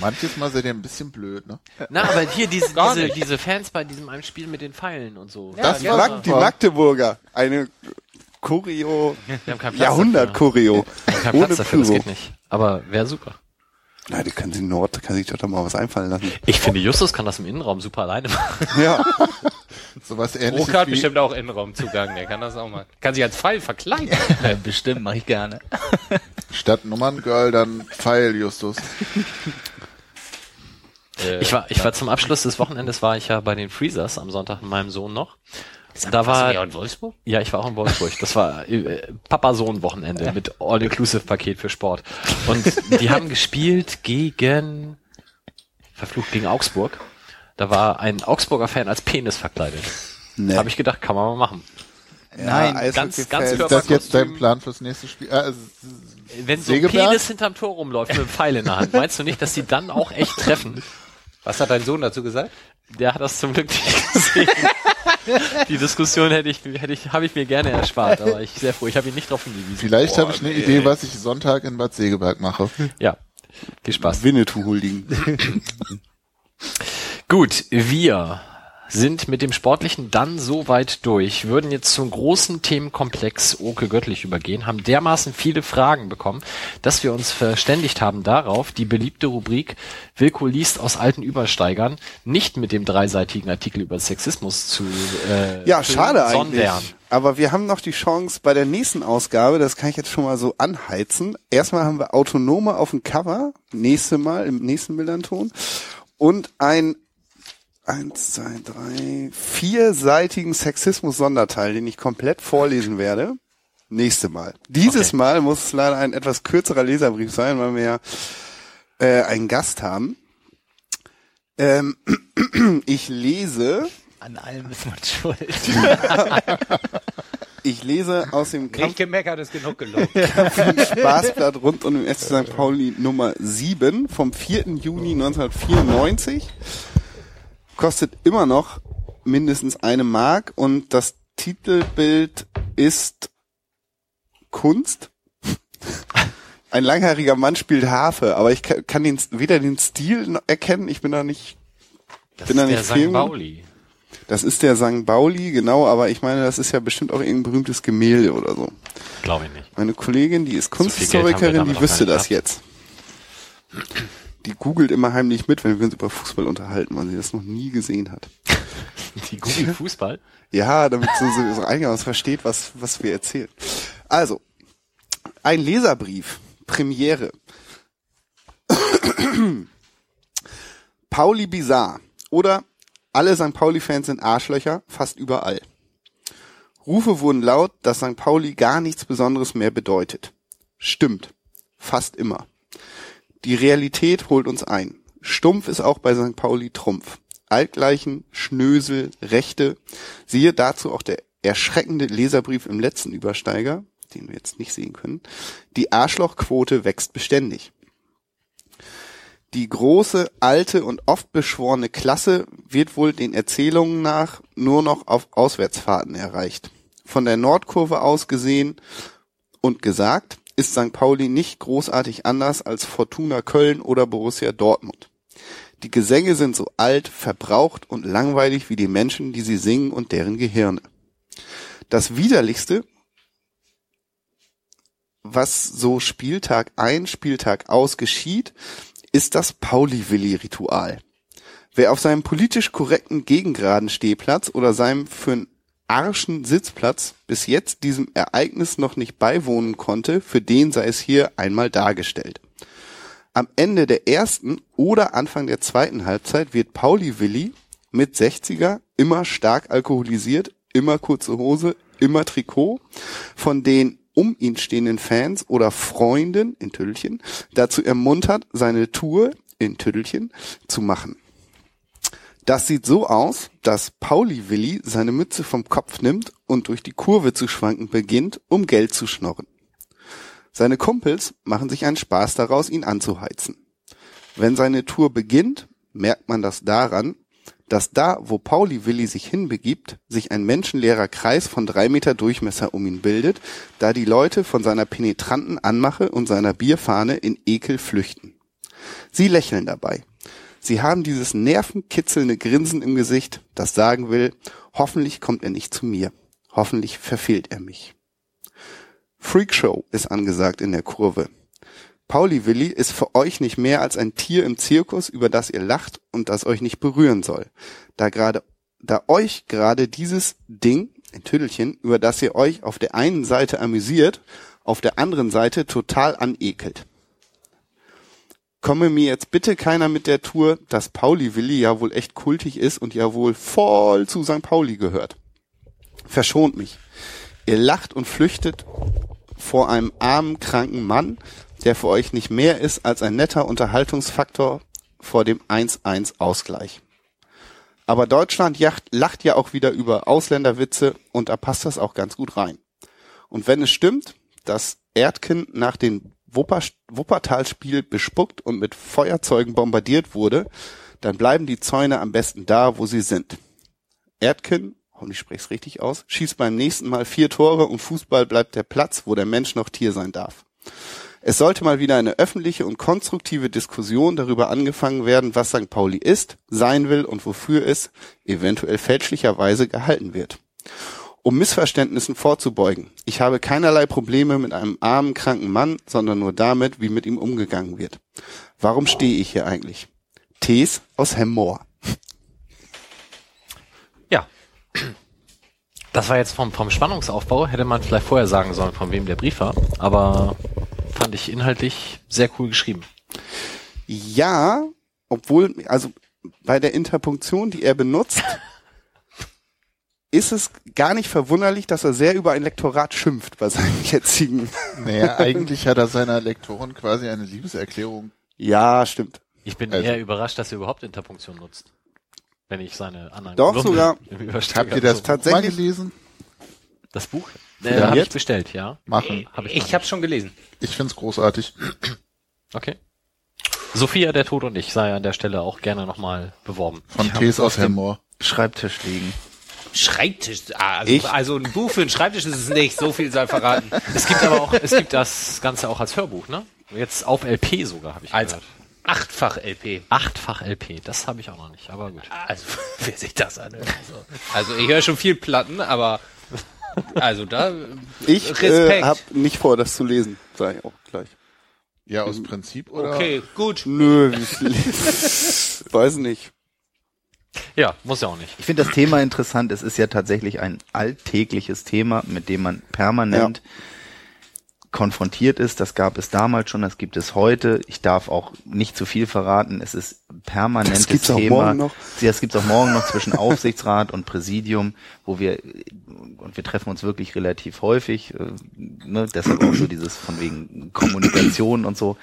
manches Mal seid ihr ein bisschen blöd, ne? Na, aber hier diese, diese, diese Fans bei diesem einen Spiel mit den Pfeilen und so. das Ja, war ja. die Magdeburger. Eine Choreo, Wir haben keinen Platz Jahrhundert-Choreo. dafür. Wir haben keinen Ohne Platz dafür, das Pyro. geht nicht. Aber wäre super. Na, die können sie Nord, da kann sich doch da mal was einfallen lassen. Ich finde, Justus kann das im Innenraum super alleine machen. Ja. Sowas ähnliches Roka hat wie- bestimmt auch Innenraumzugang, der kann das auch mal. Kann sich als Pfeil verkleiden. Bestimmt, mache ich gerne. statt Nummerngirl dann Pfeil, Justus. Ich war, ich war zum Abschluss des Wochenendes war ich ja bei den Freezers am Sonntag mit meinem Sohn noch. Da war, ja in Wolfsburg? ja, ich war auch in Wolfsburg. Das war äh, Papa-Sohn-Wochenende mit All-Inclusive-Paket für Sport. Und die haben gespielt gegen, verflucht, gegen Augsburg. Da war ein Augsburger Fan als Penis verkleidet. Nee. Habe ich gedacht, kann man mal machen. Nein, Eishockey-Fans. ganz- ganz Ist das jetzt dein. Plan fürs nächste Spiel? Äh, es- Wenn so ein? Penis hinterm Tor rumläuft mit einem Pfeil in der Hand, meinst du nicht, dass die dann auch echt treffen? Was hat dein Sohn dazu gesagt? Der hat das zum Glück nicht gesehen. Die Diskussion hätte ich, hätte ich, habe ich mir gerne erspart, aber ich sehr froh. Ich habe ihn nicht drauf hingewiesen. vielleicht habe ich eine Idee, was ich Sonntag in Bad Segeberg mache. Ja, viel Spaß. Winnetou huldigen. Gut, wir sind mit dem Sportlichen dann soweit durch, würden jetzt zum großen Themenkomplex Oke Göttlich übergehen, haben dermaßen viele Fragen bekommen, dass wir uns verständigt haben darauf, die beliebte Rubrik Wilko liest aus alten Übersteigern nicht mit dem dreiseitigen Artikel über Sexismus zu äh, Ja, schade eigentlich. Aber wir haben noch die Chance bei der nächsten Ausgabe, das kann ich jetzt schon mal so anheizen. Erstmal haben wir Autonome auf dem Cover, nächste Mal im nächsten Bildernton. Und ein eins, zwei, drei, vierseitigen Sexismus-Sonderteil, den ich komplett vorlesen werde. Nächste Mal. Dieses Okay. Mal muss es leider ein etwas kürzerer Leserbrief sein, weil wir ja äh, einen Gast haben. Ähm, ich lese An allem ist man schuld. Ich lese aus dem Kampf Nicht gemeckert ist genug gelobt. Spaßblatt rund um den FC St. Pauli Nummer 7 vom 4. Juni 1994. Kostet immer noch mindestens eine Mark und das Titelbild ist Kunst. Ein langhaariger Mann spielt Harfe, aber ich ka- kann den, weder den Stil erkennen, ich bin da nicht, Das bin da ist nicht der St. Film- Pauli. das ist der St. Pauli, genau, aber ich meine, das ist ja bestimmt auch irgendein berühmtes Gemälde oder so. Glaube ich nicht. Meine Kollegin, die ist Kunsthistorikerin, damit die wüsste das nicht jetzt. Die googelt immer heimlich mit, wenn wir uns über Fußball unterhalten, weil sie das noch nie gesehen hat. Die Google Fußball. Ja, damit sie so, einigermaßen versteht, was, was wir erzählen. Also, ein Leserbrief, Premiere. Pauli Bizarre oder alle St. Pauli-Fans sind Arschlöcher, fast überall. Rufe wurden laut, dass St. Pauli gar nichts Besonderes mehr bedeutet. Stimmt. Fast immer. Die Realität holt uns ein. Stumpf ist auch bei St. Pauli Trumpf. Altgleichen, Schnösel, Rechte. Siehe dazu auch der erschreckende Leserbrief im letzten Übersteiger, den wir jetzt nicht sehen können. Die Arschlochquote wächst beständig. Die große, alte und oft beschworene Klasse wird wohl den Erzählungen nach nur noch auf Auswärtsfahrten erreicht. Von der Nordkurve aus gesehen und gesagt, ist St. Pauli nicht großartig anders als Fortuna Köln oder Borussia Dortmund. Die Gesänge sind so alt, verbraucht und langweilig wie die Menschen, die sie singen und deren Gehirne. Das widerlichste, was so Spieltag ein, Spieltag aus geschieht, ist das Pauli-Willi-Ritual. Wer auf seinem politisch korrekten gegengraden Stehplatz oder seinem für arschen Sitzplatz bis jetzt diesem Ereignis noch nicht beiwohnen konnte, für den sei es hier einmal dargestellt. Am Ende der ersten oder Anfang der zweiten Halbzeit wird Pauli Willi mit 60er immer stark alkoholisiert, immer kurze Hose, immer Trikot von den um ihn stehenden Fans oder Freunden in Tüdelchen dazu ermuntert, seine Tour in Tüdelchen zu machen. Das sieht so aus, dass Pauli Willi seine Mütze vom Kopf nimmt und durch die Kurve zu schwanken beginnt, um Geld zu schnorren. Seine Kumpels machen sich einen Spaß daraus, ihn anzuheizen. Wenn seine Tour beginnt, merkt man das daran, dass da, wo Pauli Willi sich hinbegibt, sich ein menschenleerer Kreis von drei Meter Durchmesser um ihn bildet, da die Leute von seiner penetranten Anmache und seiner Bierfahne in Ekel flüchten. Sie lächeln dabei. Sie haben dieses nervenkitzelnde Grinsen im Gesicht, das sagen will, hoffentlich kommt er nicht zu mir. Hoffentlich verfehlt er mich. Freakshow ist angesagt in der Kurve. Pauli Willi ist für euch nicht mehr als ein Tier im Zirkus, über das ihr lacht und das euch nicht berühren soll. Da gerade, da euch gerade dieses Ding, ein Tüdelchen, über das ihr euch auf der einen Seite amüsiert, auf der anderen Seite total anekelt. Komme mir jetzt bitte keiner mit der Tour, dass Pauli Willi ja wohl echt kultig ist und ja wohl voll zu St. Pauli gehört. Verschont mich. Ihr lacht und flüchtet vor einem armen, kranken Mann, der für euch nicht mehr ist als ein netter Unterhaltungsfaktor vor dem 1-1 Ausgleich. Aber Deutschland jacht, lacht ja auch wieder über Ausländerwitze und da passt das auch ganz gut rein. Und wenn es stimmt, dass Erdken nach Wupper, Wuppertalspiel bespuckt und mit Feuerzeugen bombardiert wurde, dann bleiben die Zäune am besten da, wo sie sind. Erdken, und ich spreche es richtig aus, schießt beim nächsten Mal vier Tore und Fußball bleibt der Platz, wo der Mensch noch Tier sein darf. Es sollte mal wieder eine öffentliche und konstruktive Diskussion darüber angefangen werden, was St. Pauli ist, sein will und wofür es eventuell fälschlicherweise gehalten wird. Um Missverständnissen vorzubeugen. Ich habe keinerlei Probleme mit einem armen, kranken Mann, sondern nur damit, wie mit ihm umgegangen wird. Warum stehe ich hier eigentlich? Tees aus Hemmoor. Ja. Das war jetzt vom, vom Spannungsaufbau, hätte man vielleicht vorher sagen sollen, von wem der Brief war, aber fand ich inhaltlich sehr cool geschrieben. Ja, obwohl, also bei der Interpunktion, die er benutzt, ist es gar nicht verwunderlich, dass er sehr über ein Lektorat schimpft bei seinen jetzigen. Naja, eigentlich hat er seiner Lektorin quasi eine Liebeserklärung. Ja, stimmt. Ich bin Also- eher überrascht, dass er überhaupt Interpunktion nutzt. Wenn ich seine anderen Doch, Kolumnen sogar. Habt ihr das so- tatsächlich- mal gelesen? Das Buch? Ja. Äh, habe ich bestellt, ja. Machen. Hab ich Ich, habe schon gelesen. Ich find's großartig. Okay. Sophia, der Tod und ich sei an der Stelle auch gerne nochmal beworben. Von Tees hab's aus Hemmoor. Schreibtisch liegen. Schreibtisch. Ah, also, Ich- also ein Buch für einen Schreibtisch ist es nicht. So viel sei verraten. Es gibt aber auch, es gibt das Ganze auch als Hörbuch, ne? Jetzt auf LP sogar, habe ich Als gehört. achtfach LP. Achtfach LP, das habe ich auch noch nicht, aber gut. Also, wer sich das anhört. Also, also ich höre schon viel Platten, aber also da Ich äh, Respekt. habe nicht vor, das zu lesen, sage ich auch gleich. Ja, aus Prinzip oder? okay, gut. Nö, wie viel? Weiß nicht. Ja, muss ja auch nicht. Ich finde das Thema interessant. Es ist ja tatsächlich ein alltägliches Thema, mit dem man permanent konfrontiert ist. Das gab es damals schon, das gibt es heute. Ich darf auch nicht zu viel verraten. Es ist ein permanentes Das gibt's auch Thema. morgen noch. Ja, Das gibt es auch morgen noch zwischen Aufsichtsrat und Präsidium, wo wir und wir treffen uns wirklich relativ häufig. äh, Ne, deshalb auch so dieses von wegen Kommunikation und so.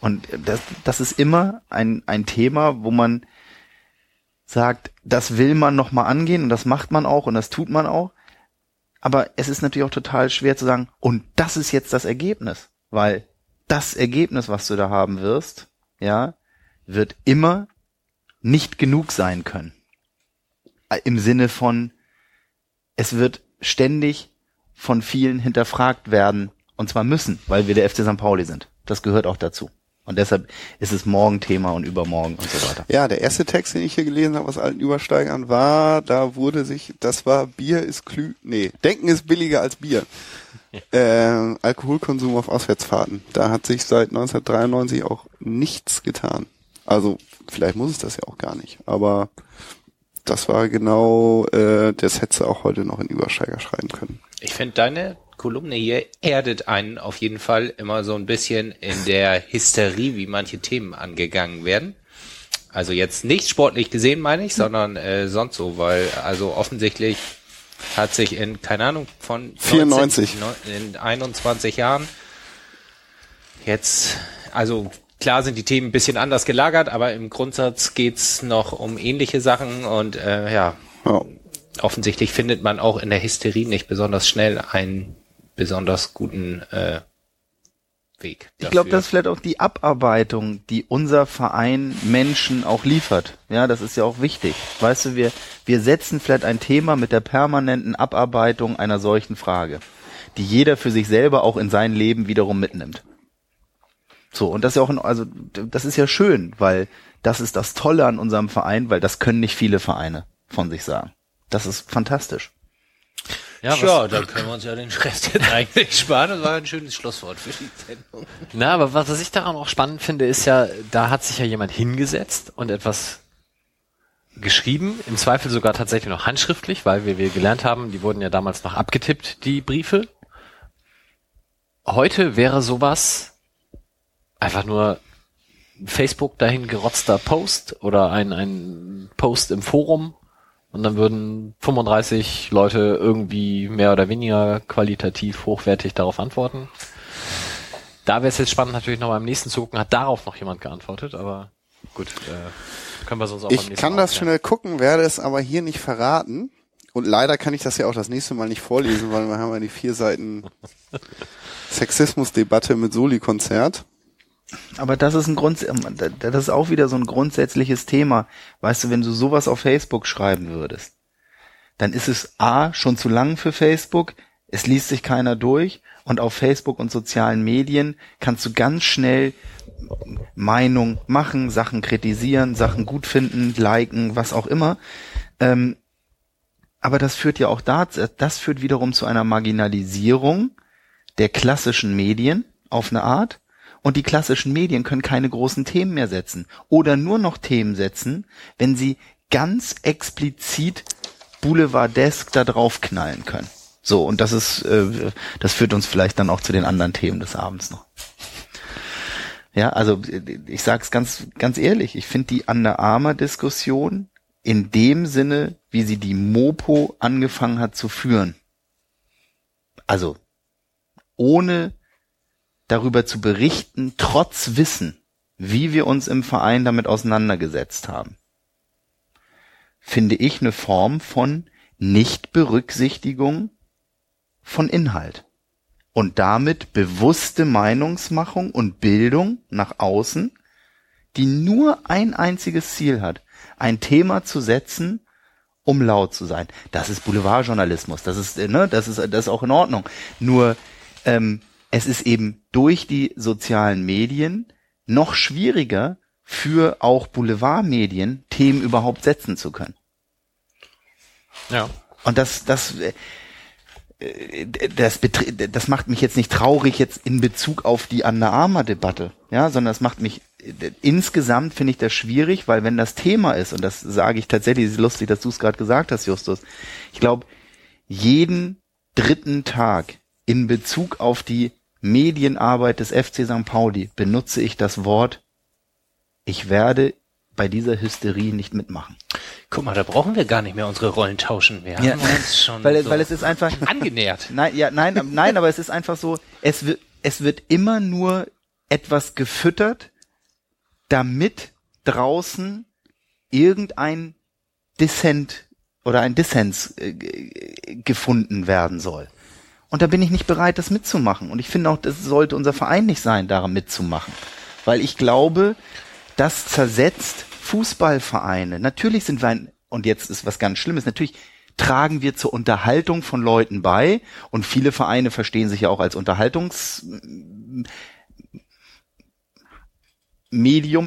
Und das, das ist immer ein, ein Thema, wo man sagt, das will man noch mal angehen und das macht man auch und das tut man auch. Aber es ist natürlich auch total schwer zu sagen, und das ist jetzt das Ergebnis, weil das Ergebnis, was du da haben wirst, ja, wird immer nicht genug sein können. Im Sinne von, es wird ständig von vielen hinterfragt werden, und zwar müssen, weil wir der FC St. Pauli sind. Das gehört auch dazu. Und deshalb ist es morgen Thema und übermorgen und so weiter. Ja, der erste Text, den ich hier gelesen habe aus alten Übersteigern, war, da wurde sich, das war Bier ist klü, nee, Denken ist billiger als Bier. Äh, Alkoholkonsum auf Auswärtsfahrten. Da hat sich seit 1993 auch nichts getan. Also vielleicht muss es das ja auch gar nicht, aber das war genau, äh, das hättest du auch heute noch in Übersteiger schreiben können. Ich finde deine Kolumne hier erdet einen auf jeden Fall immer so ein bisschen in der Hysterie, wie manche Themen angegangen werden. Also jetzt nicht sportlich gesehen, meine ich, sondern äh, sonst so, weil also offensichtlich hat sich in, keine Ahnung, von 94. 19, neun- in 21 Jahren jetzt, also klar sind die Themen ein bisschen anders gelagert, aber im Grundsatz geht's noch um ähnliche Sachen und äh, ja, Ja. offensichtlich findet man auch in der Hysterie nicht besonders schnell einen besonders guten äh, Weg. Ich glaube, dafür. das ist vielleicht auch die Abarbeitung, die unser Verein Menschen auch liefert. Ja, das ist ja auch wichtig. Weißt du, wir, wir setzen vielleicht ein Thema mit der permanenten Abarbeitung einer solchen Frage, die jeder für sich selber auch in sein Leben wiederum mitnimmt. So, und das ist ja auch, ein, also, das ist ja schön, weil das ist das Tolle an unserem Verein, weil das können nicht viele Vereine von sich sagen. Das ist fantastisch. Ja, ja, dann können wir uns ja den Rest jetzt eigentlich sparen. Das war ein schönes Schlusswort für die Sendung. Na, aber was ich daran auch spannend finde, ist ja, da hat sich ja jemand hingesetzt und etwas geschrieben, im Zweifel sogar tatsächlich noch handschriftlich, weil wir, wir gelernt haben, die wurden ja damals noch abgetippt, die Briefe. Heute wäre sowas einfach nur Facebook dahin gerotzter Post oder ein, ein Post im Forum und dann würden 35 Leute irgendwie mehr oder weniger qualitativ hochwertig darauf antworten. Da wäre es jetzt spannend, natürlich noch beim nächsten zu gucken, hat darauf noch jemand geantwortet, aber gut, äh, können wir sonst auch Ich kann das aufklären. schnell gucken, werde es aber hier nicht verraten. Und leider kann ich das ja auch das nächste Mal nicht vorlesen, weil wir haben ja die vier Seiten Sexismusdebatte mit Soli-Konzert. Aber das ist ein Grund, das ist auch wieder so ein grundsätzliches Thema. Weißt du, wenn du sowas auf Facebook schreiben würdest, dann ist es A, schon zu lang für Facebook, es liest sich keiner durch und auf Facebook und sozialen Medien kannst du ganz schnell Meinung machen, Sachen kritisieren, Sachen gut finden, liken, was auch immer. Ähm, aber das führt ja auch dazu, das führt wiederum zu einer Marginalisierung der klassischen Medien auf eine Art. Und die klassischen Medien können keine großen Themen mehr setzen oder nur noch Themen setzen, wenn sie ganz explizit boulevardesk da drauf knallen können. So, und das ist, äh, das führt uns vielleicht dann auch zu den anderen Themen des Abends noch. Ja, also ich sag's ganz, ganz ehrlich, ich finde die Under Armour Diskussion in dem Sinne, wie sie die Mopo angefangen hat zu führen. Also ohne darüber zu berichten, trotz Wissen, wie wir uns im Verein damit auseinandergesetzt haben, finde ich eine Form von Nichtberücksichtigung von Inhalt. Und damit bewusste Meinungsmachung und Bildung nach außen, die nur ein einziges Ziel hat, ein Thema zu setzen, um laut zu sein. Das ist Boulevardjournalismus, das ist, ne, das ist, das ist auch in Ordnung. Nur ähm, es ist eben durch die sozialen Medien noch schwieriger für auch Boulevardmedien Themen überhaupt setzen zu können. Ja. Und das, das, äh, das, das macht mich jetzt nicht traurig jetzt in Bezug auf die Under Armour Debatte, ja, sondern das macht mich insgesamt finde ich das schwierig, weil wenn das Thema ist und das sage ich tatsächlich, es ist lustig, dass du es gerade gesagt hast, Justus. Ich glaube, jeden dritten Tag in Bezug auf die Medienarbeit des FC St. Pauli benutze ich das Wort ich werde bei dieser Hysterie nicht mitmachen. Guck mal, da brauchen wir gar nicht mehr unsere Rollen tauschen. Wir Ja. haben uns schon Weil, so weil es ist einfach angenähert. Nein, ja, nein, nein, aber es ist einfach so, es wird, es wird immer nur etwas gefüttert, damit draußen irgendein Dissent oder ein Dissens äh, gefunden werden soll. Und da bin ich nicht bereit, das mitzumachen. Und ich finde auch, das sollte unser Verein nicht sein, daran mitzumachen. Weil ich glaube, das zersetzt Fußballvereine. Natürlich sind wir ein, und jetzt ist was ganz Schlimmes, natürlich tragen wir zur Unterhaltung von Leuten bei und viele Vereine verstehen sich ja auch als Unterhaltungsmedium,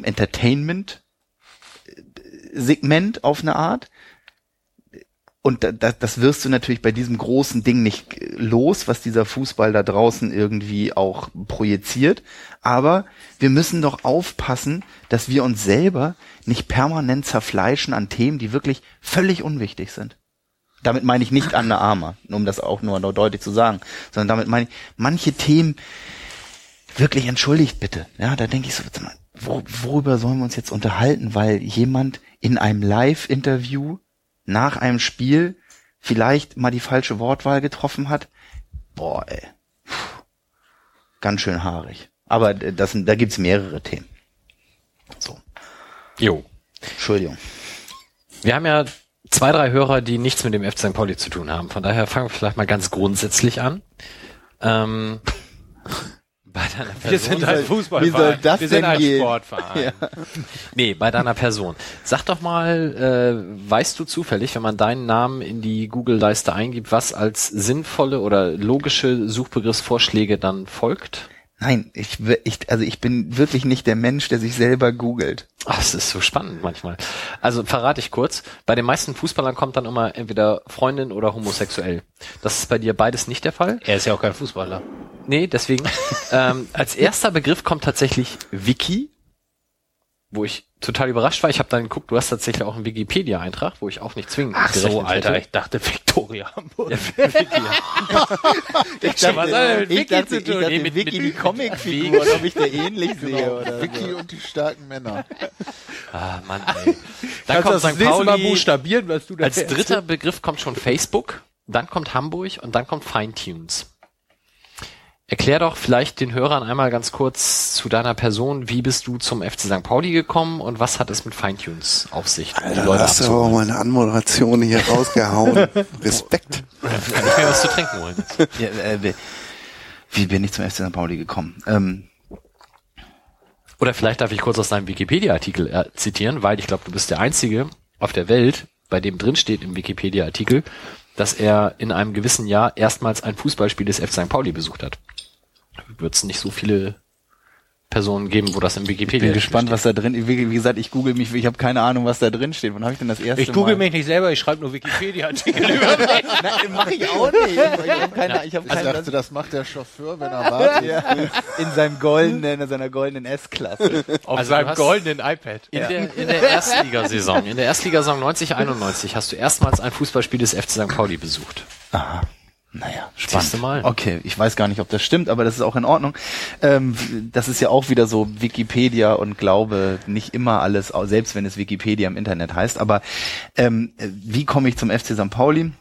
Entertainment Segment auf eine Art. Und da, da, das wirst du natürlich bei diesem großen Ding nicht los, was dieser Fußball da draußen irgendwie auch projiziert. Aber wir müssen doch aufpassen, dass wir uns selber nicht permanent zerfleischen an Themen, die wirklich völlig unwichtig sind. Damit meine ich nicht Anne Armer, um das auch nur deutlich zu sagen, sondern damit meine ich, manche Themen, wirklich entschuldigt bitte. Ja, da denke ich so, worüber sollen wir uns jetzt unterhalten, weil jemand in einem Live-Interview nach einem Spiel vielleicht mal die falsche Wortwahl getroffen hat? Boah, ey. Puh. Ganz schön haarig. Aber das, da gibt's mehrere Themen. So, Jo. Entschuldigung. Wir haben ja zwei, drei Hörer, die nichts mit dem FC St. Pauli zu tun haben. Von daher fangen wir vielleicht mal ganz grundsätzlich an. Ähm, bei deiner Person. Wir sind ein Fußballverein. wie soll das wir sind denn ein gehen? Sportverein. Nee, bei deiner Person. Sag doch mal, äh, weißt du zufällig, wenn man deinen Namen in die Google-Leiste eingibt, was als sinnvolle oder logische Suchbegriffsvorschläge dann folgt? Nein, ich, ich, also ich bin wirklich nicht der Mensch, der sich selber googelt. Ach, es ist so spannend manchmal. Also verrate ich kurz. Bei den meisten Fußballern kommt dann immer entweder Freundin oder homosexuell. Das ist bei dir beides nicht der Fall? Er ist ja auch kein Fußballer. Nee, deswegen. ähm, als erster Begriff kommt tatsächlich Wiki. Wo ich total überrascht war. Ich habe dann geguckt, du hast tatsächlich auch einen Wikipedia-Eintrag, wo ich auch nicht zwingend Ach so, Alter, hätte. ich dachte Victoria Hamburg. Ich dachte, was hat mit ich Wiki dachte, zu ich tun? dachte Nee, mit- Wiki mit- die Comicfigur, ob ich der ähnlich sehe oder Vicky so. und die starken Männer. Ah, Mann, ey. Dann Kannst kommt das St. nächste Mal Pauli. buchstabieren, was du da Als dritter Begriff kommt schon Facebook, dann kommt Hamburg und dann kommt Feintunes. Erklär doch vielleicht den Hörern einmal ganz kurz zu deiner Person, wie bist du zum FC St. Pauli gekommen und was hat es mit Feintunes auf sich? um die Alter, Leute hast du aber meine Anmoderation hier rausgehauen. Respekt. Kann ich mir was zu trinken holen? Ja, äh, wie- wie bin ich zum FC St. Pauli gekommen? Ähm, Oder vielleicht darf ich kurz aus deinem Wikipedia-Artikel äh, zitieren, weil ich glaube, du bist der Einzige auf der Welt, bei dem drin steht im Wikipedia-Artikel, dass er in einem gewissen Jahr erstmals ein Fußballspiel des FC St. Pauli besucht hat. Wird es nicht so viele Personen geben, wo das im ich Wikipedia bin gespannt, steht. was da drin Wie, wie gesagt, ich google mich, ich habe keine Ahnung, was da drin steht. Wann habe ich denn das erste Ich google Mal? mich nicht selber, ich schreibe nur Wikipedia-Artikel über mich. Nein, mach ich auch nicht. Ich habe keine, ich hab Ich keine dachte, das macht der Chauffeur, wenn er wartet. ja, in seinem goldenen, in seiner goldenen S-Klasse. Auf Also hast goldenen iPad. In, der, in der Erstligasaison, in der Erstligasaison 90-91 hast du erstmals ein Fußballspiel des FC St. Pauli besucht. Aha. Naja, spannend. mal. Okay, ich weiß gar nicht, ob das stimmt, aber das ist auch in Ordnung. Ähm, das ist ja auch wieder so Wikipedia und Glaube nicht immer alles, selbst wenn es Wikipedia im Internet heißt. Aber ähm, wie komme ich zum FC St. Pauli?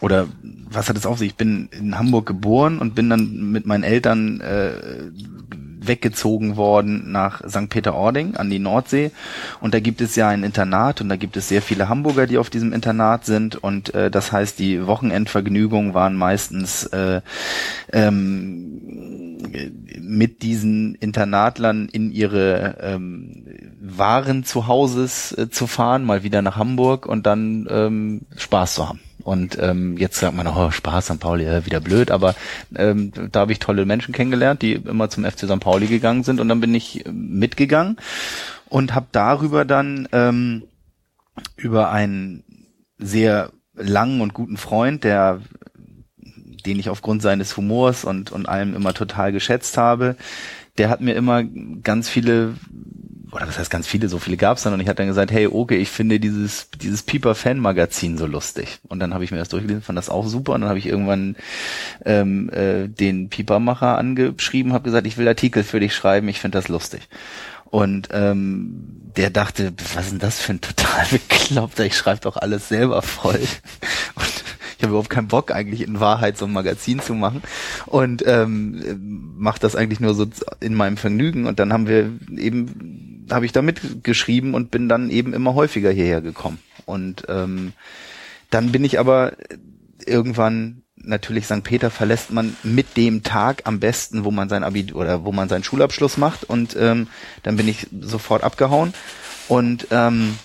Oder was hat es auf sich? Ich bin in Hamburg geboren und bin dann mit meinen Eltern äh, weggezogen worden nach St. Peter-Ording an die Nordsee. Und da gibt es ja ein Internat und da gibt es sehr viele Hamburger, die auf diesem Internat sind. Und äh, das heißt, die Wochenendvergnügungen waren meistens äh, ähm, mit diesen Internatlern in ihre ähm, Waren zu Hauses äh, zu fahren, mal wieder nach Hamburg und dann ähm, Spaß zu haben. Und ähm, jetzt sagt man, oh, Spaß, St. Pauli, äh, wieder blöd, aber ähm, da habe ich tolle Menschen kennengelernt, die immer zum FC St. Pauli gegangen sind und dann bin ich äh, mitgegangen und habe darüber dann ähm, über einen sehr langen und guten Freund, der den ich aufgrund seines Humors und, und allem immer total geschätzt habe, der hat mir immer ganz viele, oder was heißt ganz viele, so viele gab's dann und ich hatte dann gesagt, hey Oke, ich finde dieses, dieses Pieper Fan Magazin so lustig. Und dann habe ich mir das durchgelesen, fand das auch super und dann habe ich irgendwann ähm, äh, den Piepermacher angeschrieben, habe gesagt, ich will Artikel für dich schreiben, ich finde das lustig. Und ähm, der dachte, was ist denn das für ein total bekloppter, ich schreibe doch alles selber voll. Und ich habe überhaupt keinen Bock eigentlich in Wahrheit so ein Magazin zu machen und ähm, mache das eigentlich nur so in meinem Vergnügen und dann haben wir eben habe ich da mitgeschrieben und bin dann eben immer häufiger hierher gekommen und ähm, dann bin ich aber irgendwann natürlich St. Peter verlässt man mit dem Tag am besten, wo man sein Abi oder wo man seinen Schulabschluss macht und ähm, dann bin ich sofort abgehauen und ähm,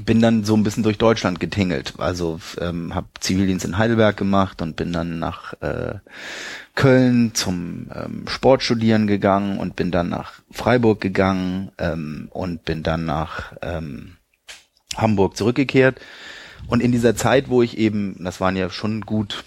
bin dann so ein bisschen durch Deutschland getingelt. Also ähm, habe Zivildienst in Heidelberg gemacht und bin dann nach äh, Köln zum ähm, Sportstudieren gegangen und bin dann nach Freiburg gegangen ähm, und bin dann nach ähm, Hamburg zurückgekehrt. Und in dieser Zeit, wo ich eben, das waren ja schon gut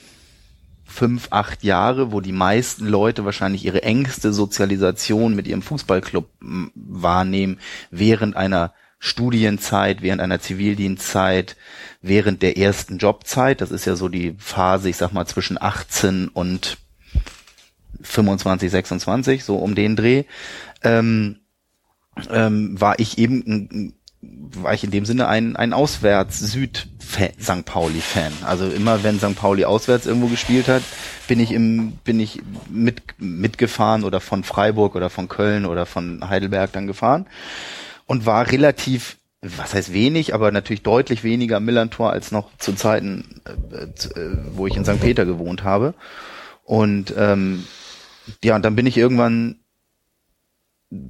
fünf, acht Jahre, wo die meisten Leute wahrscheinlich ihre engste Sozialisation mit ihrem Fußballclub wahrnehmen, während einer Studienzeit, während einer Zivildienstzeit, während der ersten Jobzeit. Das ist ja so die Phase, ich sag mal, zwischen 18 und 25, 26, so um den Dreh. Ähm, ähm, war ich eben war ich in dem Sinne ein, ein Auswärts-Süd-St. Pauli-Fan. Also immer wenn St. Pauli auswärts irgendwo gespielt hat, bin ich im, bin ich mit, mitgefahren oder von Freiburg oder von Köln oder von Heidelberg dann gefahren und war relativ, was heißt wenig, aber natürlich deutlich weniger Millantor als noch zu Zeiten, äh, zu- äh, wo ich in St. Peter gewohnt habe. Und ähm, ja, und dann bin ich irgendwann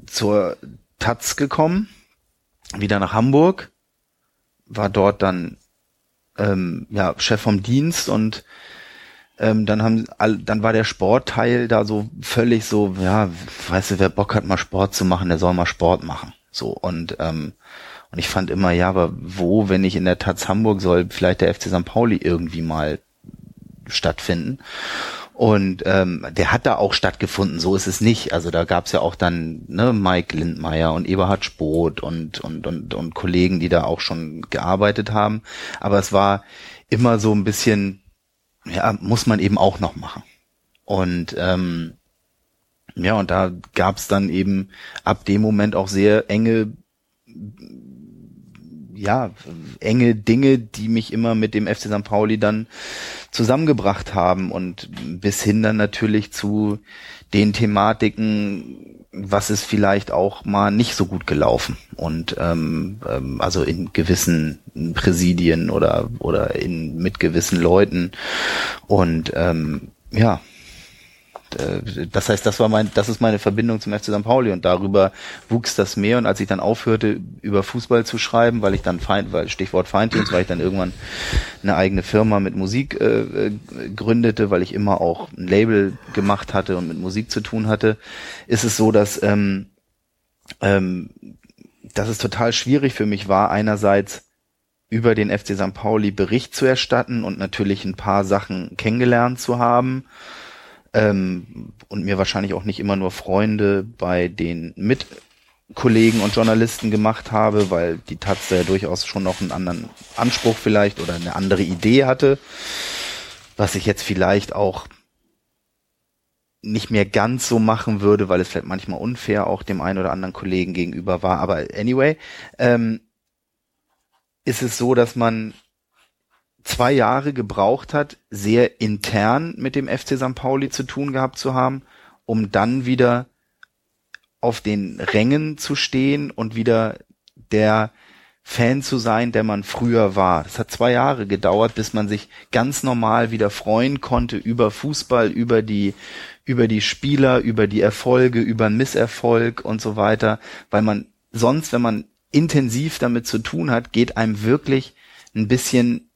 zur Taz gekommen, wieder nach Hamburg, war dort dann ähm, ja Chef vom Dienst und ähm, dann haben dann war der Sportteil da so völlig so, ja, weißt du, wer Bock hat mal Sport zu machen, der soll mal Sport machen. So und ähm, und ich fand immer, ja, aber wo, wenn ich in der Taz Hamburg soll, vielleicht der FC St. Pauli irgendwie mal stattfinden. Und ähm, der hat da auch stattgefunden, so ist es nicht. Also da gab's ja auch dann ne, Mike Lindmeier und Eberhard Spoth und, und, und, und Kollegen, die da auch schon gearbeitet haben. Aber es war immer so ein bisschen, ja, muss man eben auch noch machen. Und ähm, ja, und da gab's dann eben ab dem Moment auch sehr enge ja, enge Dinge, die mich immer mit dem FC St. Pauli dann zusammengebracht haben und bis hin dann natürlich zu den Thematiken, was ist vielleicht auch mal nicht so gut gelaufen und ähm, ähm, also in gewissen Präsidien oder oder in mit gewissen Leuten und ähm, ja das heißt, das war mein, das ist meine Verbindung zum FC St. Pauli und darüber wuchs das mehr und als ich dann aufhörte, über Fußball zu schreiben, weil ich dann Feind, weil Stichwort Feinddienst, weil ich dann irgendwann eine eigene Firma mit Musik äh, äh, gründete, weil ich immer auch ein Label gemacht hatte und mit Musik zu tun hatte, ist es so, dass ähm, ähm, dass es total schwierig für mich war, einerseits über den FC St. Pauli Bericht zu erstatten und natürlich ein paar Sachen kennengelernt zu haben ähm, und mir wahrscheinlich auch nicht immer nur Freunde bei den Mitkollegen und Journalisten gemacht habe, weil die Taz ja durchaus schon noch einen anderen Anspruch vielleicht oder eine andere Idee hatte, was ich jetzt vielleicht auch nicht mehr ganz so machen würde, weil es vielleicht manchmal unfair auch dem einen oder anderen Kollegen gegenüber war. Aber anyway, ähm, ist es so, dass man zwei Jahre gebraucht hat, sehr intern mit dem FC St. Pauli zu tun gehabt zu haben, um dann wieder auf den Rängen zu stehen und wieder der Fan zu sein, der man früher war. Das hat zwei Jahre gedauert, bis man sich ganz normal wieder freuen konnte über Fußball, über die, über die Spieler, über die Erfolge, über Misserfolg und so weiter, weil man sonst, wenn man intensiv damit zu tun hat, geht einem wirklich ein bisschen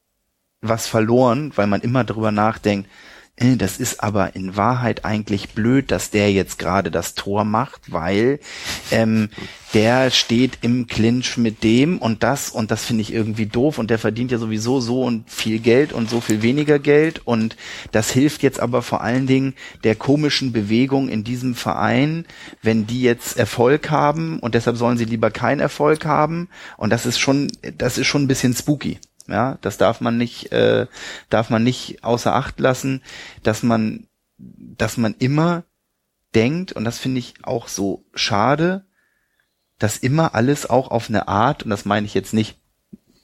was verloren, weil man immer drüber nachdenkt, äh, das ist aber in Wahrheit eigentlich blöd, dass der jetzt gerade das Tor macht, weil ähm, der steht im Clinch mit dem und das und das finde ich irgendwie doof und der verdient ja sowieso so und viel Geld und so viel weniger Geld und das hilft jetzt aber vor allen Dingen der komischen Bewegung in diesem Verein, wenn die jetzt Erfolg haben und deshalb sollen sie lieber keinen Erfolg haben und das ist schon, das ist schon ein bisschen spooky. Ja, das darf man nicht, äh, darf man nicht außer Acht lassen, dass man, dass man immer denkt, und das finde ich auch so schade, dass immer alles auch auf eine Art, und das meine ich jetzt nicht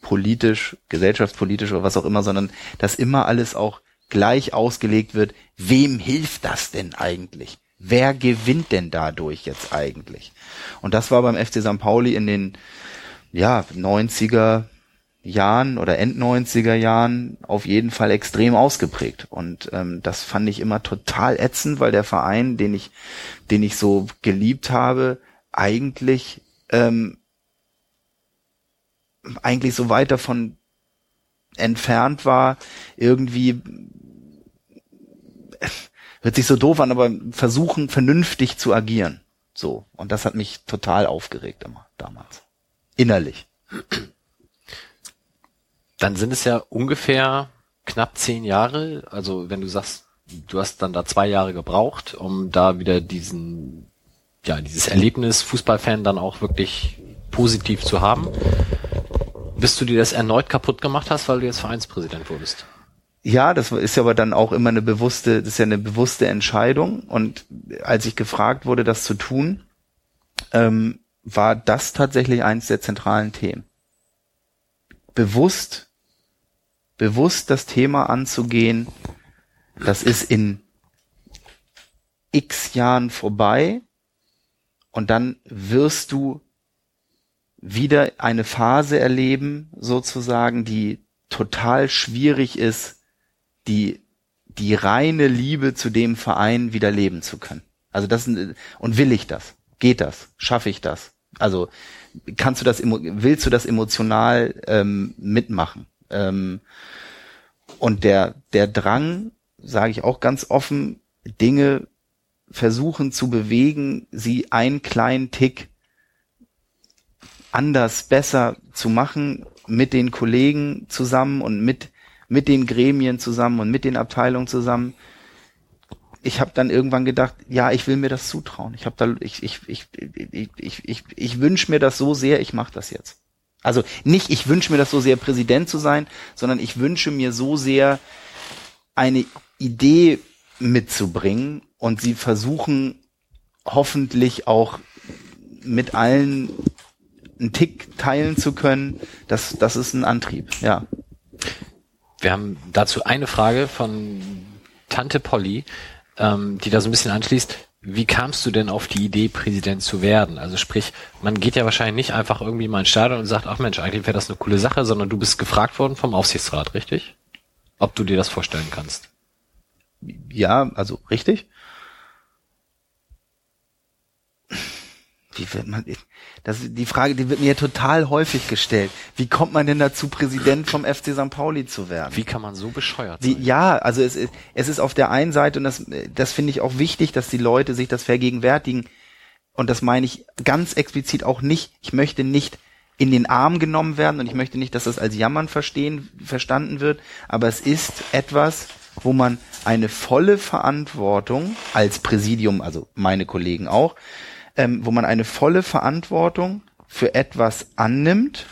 politisch, gesellschaftspolitisch oder was auch immer, sondern dass immer alles auch gleich ausgelegt wird, wem hilft das denn eigentlich? Wer gewinnt denn dadurch jetzt eigentlich? Und das war beim FC St. Pauli in den ja, 90er, Jahren oder End 90er Jahren auf jeden Fall extrem ausgeprägt. Und ähm, das fand ich immer total ätzend, weil der Verein, den ich, den ich so geliebt habe, eigentlich ähm, eigentlich so weit davon entfernt war, irgendwie hört sich so doof an, aber versuchen vernünftig zu agieren. So. Und das hat mich total aufgeregt immer damals. Innerlich dann sind es ja ungefähr knapp zehn Jahre. Also wenn du sagst, du hast dann da zwei Jahre gebraucht, um da wieder diesen, ja, dieses Erlebnis Fußballfan dann auch wirklich positiv zu haben. Bis du dir das erneut kaputt gemacht hast, weil du jetzt Vereinspräsident wurdest. Ja, das ist aber dann auch immer eine bewusste, das ist ja eine bewusste Entscheidung. Und als ich gefragt wurde, das zu tun, ähm, war das tatsächlich eins der zentralen Themen. Bewusst bewusst das Thema anzugehen, das ist in x Jahren vorbei und dann wirst du wieder eine Phase erleben, sozusagen, die total schwierig ist, die, die reine Liebe zu dem Verein wieder leben zu können. Also das, und will ich das? Geht das? Schaffe ich das? Also, kannst du das, willst du das emotional ähm, mitmachen? Ähm, und der, der Drang, sage ich auch ganz offen, Dinge versuchen zu bewegen, sie einen kleinen Tick anders, besser zu machen, mit den Kollegen zusammen und mit, mit den Gremien zusammen und mit den Abteilungen zusammen, ich habe dann irgendwann gedacht, ja, ich will mir das zutrauen. Ich habe da, ich, ich, ich, ich, ich, ich, ich wünsche mir das so sehr, ich mache das jetzt. Also nicht, ich wünsche mir das so sehr, Präsident zu sein, sondern ich wünsche mir so sehr, eine Idee mitzubringen und sie versuchen hoffentlich auch mit allen einen Tick teilen zu können. Das, das ist ein Antrieb, ja. Wir haben dazu eine Frage von Tante Polly, ähm, die da so ein bisschen anschließt. Wie kamst du denn auf die Idee, Präsident zu werden? Also sprich, man geht ja wahrscheinlich nicht einfach irgendwie mal ins Stadion und sagt, ach Mensch, eigentlich wäre das eine coole Sache, sondern du bist gefragt worden vom Aufsichtsrat, richtig? Ob du dir das vorstellen kannst. Ja, also richtig. Wie wird man, das die Frage, die wird mir total häufig gestellt. Wie kommt man denn dazu, Präsident vom FC St. Pauli zu werden? Wie kann man so bescheuert sein? Wie, ja, also es, ist- es ist auf der einen Seite, und das, das finde ich auch wichtig, dass die Leute sich das vergegenwärtigen. Und das meine ich ganz explizit auch nicht. Ich möchte nicht in den Arm genommen werden und ich möchte nicht, dass das als Jammern verstehen, verstanden wird. Aber es ist etwas, wo man eine volle Verantwortung als Präsidium, also meine Kollegen auch, ähm, wo man eine volle Verantwortung für etwas annimmt,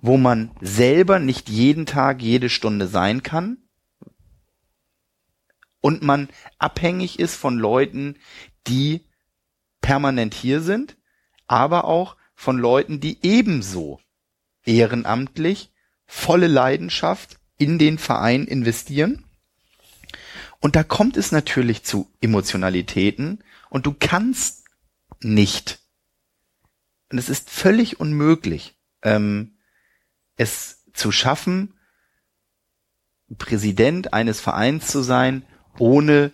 wo man selber nicht jeden Tag, jede Stunde sein kann und man abhängig ist von Leuten, die permanent hier sind, aber auch von Leuten, die ebenso ehrenamtlich volle Leidenschaft in den Verein investieren. Und da kommt es natürlich zu Emotionalitäten und du kannst nicht, und es ist völlig unmöglich, ähm, es zu schaffen, Präsident eines Vereins zu sein, ohne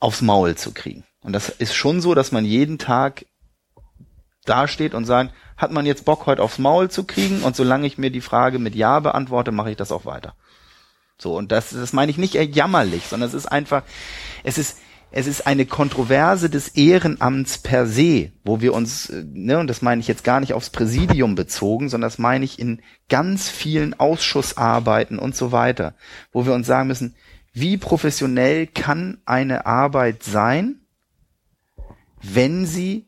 aufs Maul zu kriegen. Und das ist schon so, dass man jeden Tag dasteht und sagt, hat man jetzt Bock, heute aufs Maul zu kriegen? Und solange ich mir die Frage mit Ja beantworte, mache ich das auch weiter. So, und das, das meine ich nicht eher jammerlich, sondern es ist einfach, es ist, es ist eine Kontroverse des Ehrenamts per se, wo wir uns, äh, ne, und das meine ich jetzt gar nicht aufs Präsidium bezogen, sondern das meine ich in ganz vielen Ausschussarbeiten und so weiter, wo wir uns sagen müssen, wie professionell kann eine Arbeit sein, wenn sie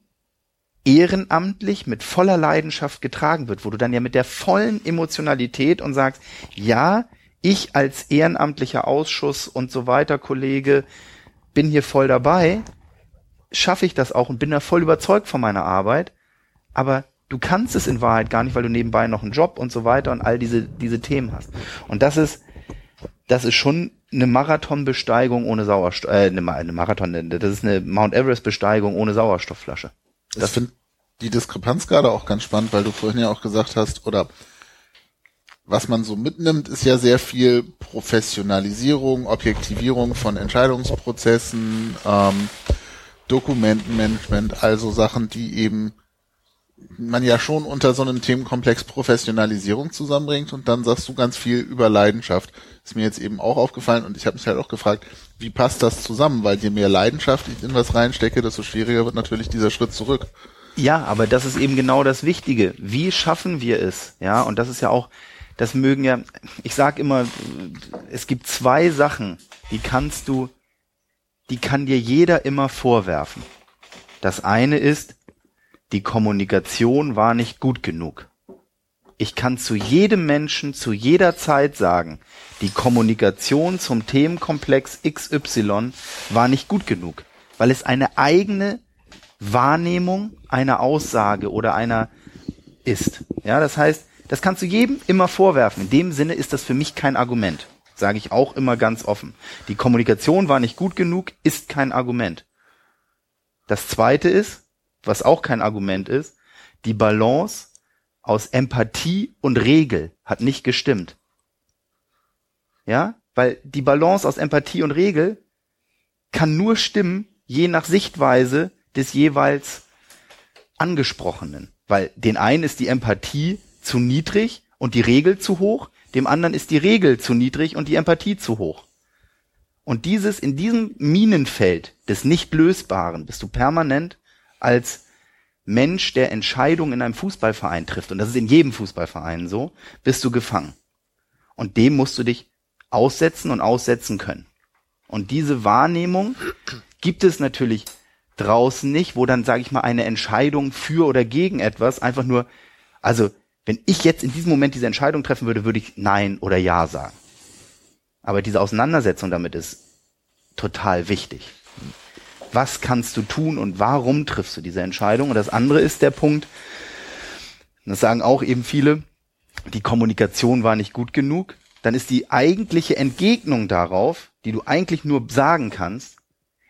ehrenamtlich mit voller Leidenschaft getragen wird, wo du dann ja mit der vollen Emotionalität und sagst, ja, ich als ehrenamtlicher Ausschuss und so weiter, Kollege, bin hier voll dabei, schaffe ich das auch und bin da voll überzeugt von meiner Arbeit, aber du kannst es in Wahrheit gar nicht, weil du nebenbei noch einen Job und so weiter und all diese, diese Themen hast. Und das ist, das ist schon eine Marathonbesteigung ohne Sauerstoff, äh, eine, eine Marathon, das ist eine Mount Everest Besteigung ohne Sauerstoffflasche. Ich finde die Diskrepanz gerade auch ganz spannend, weil du vorhin ja auch gesagt hast, oder was man so mitnimmt, ist ja sehr viel Professionalisierung, Objektivierung von Entscheidungsprozessen, ähm, Dokumentenmanagement, also Sachen, die eben man ja schon unter so einem Themenkomplex Professionalisierung zusammenbringt und dann sagst du ganz viel über Leidenschaft. Ist mir jetzt eben auch aufgefallen und ich habe mich halt auch gefragt, wie passt das zusammen? Weil je mehr Leidenschaft ich in was reinstecke, desto schwieriger wird natürlich dieser Schritt zurück. Ja, aber das ist eben genau das Wichtige. Wie schaffen wir es? Ja, und das ist ja auch, das mögen ja, ich sag immer, es gibt zwei Sachen, die kannst du, die kann dir jeder immer vorwerfen. Das eine ist, die Kommunikation war nicht gut genug. Ich kann zu jedem Menschen zu jeder Zeit sagen, die Kommunikation zum Themenkomplex XY war nicht gut genug, weil es eine eigene Wahrnehmung einer Aussage oder einer ist. Ja, das heißt, das kannst du jedem immer vorwerfen. In dem Sinne ist das für mich kein Argument. Sage ich auch immer ganz offen. Die Kommunikation war nicht gut genug, ist kein Argument. Das zweite ist, was auch kein Argument ist, die Balance aus Empathie und Regel hat nicht gestimmt. Ja, weil die Balance aus Empathie und Regel kann nur stimmen, je nach Sichtweise des jeweils Angesprochenen. Weil den einen ist die Empathie zu niedrig und die Regel zu hoch, dem anderen ist die Regel zu niedrig und die Empathie zu hoch. Und dieses, in diesem Minenfeld des Nicht-Lösbaren bist du permanent als Mensch, der Entscheidungen in einem Fußballverein trifft, und das ist in jedem Fußballverein so, bist du gefangen. Und dem musst du dich aussetzen und aussetzen können. Und diese Wahrnehmung gibt es natürlich draußen nicht, wo dann, sage ich mal, eine Entscheidung für oder gegen etwas einfach nur, also wenn ich jetzt in diesem Moment diese Entscheidung treffen würde, würde ich Nein oder Ja sagen. Aber diese Auseinandersetzung damit ist total wichtig. Was kannst du tun und warum triffst du diese Entscheidung? Und das andere ist der Punkt, das sagen auch eben viele, die Kommunikation war nicht gut genug. Dann ist die eigentliche Entgegnung darauf, die du eigentlich nur sagen kannst,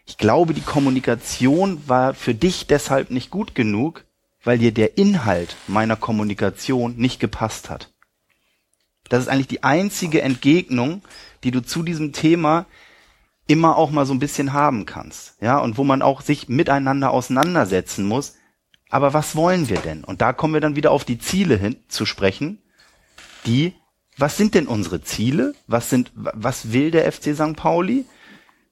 ich glaube, die Kommunikation war für dich deshalb nicht gut genug, weil dir der Inhalt meiner Kommunikation nicht gepasst hat. Das ist eigentlich die einzige Entgegnung, die du zu diesem Thema immer auch mal so ein bisschen haben kannst. Ja, und wo man auch sich miteinander auseinandersetzen muss. Aber was wollen wir denn? Und da kommen wir dann wieder auf die Ziele hin zu sprechen, die, was sind denn unsere Ziele? Was sind, was will der FC St. Pauli?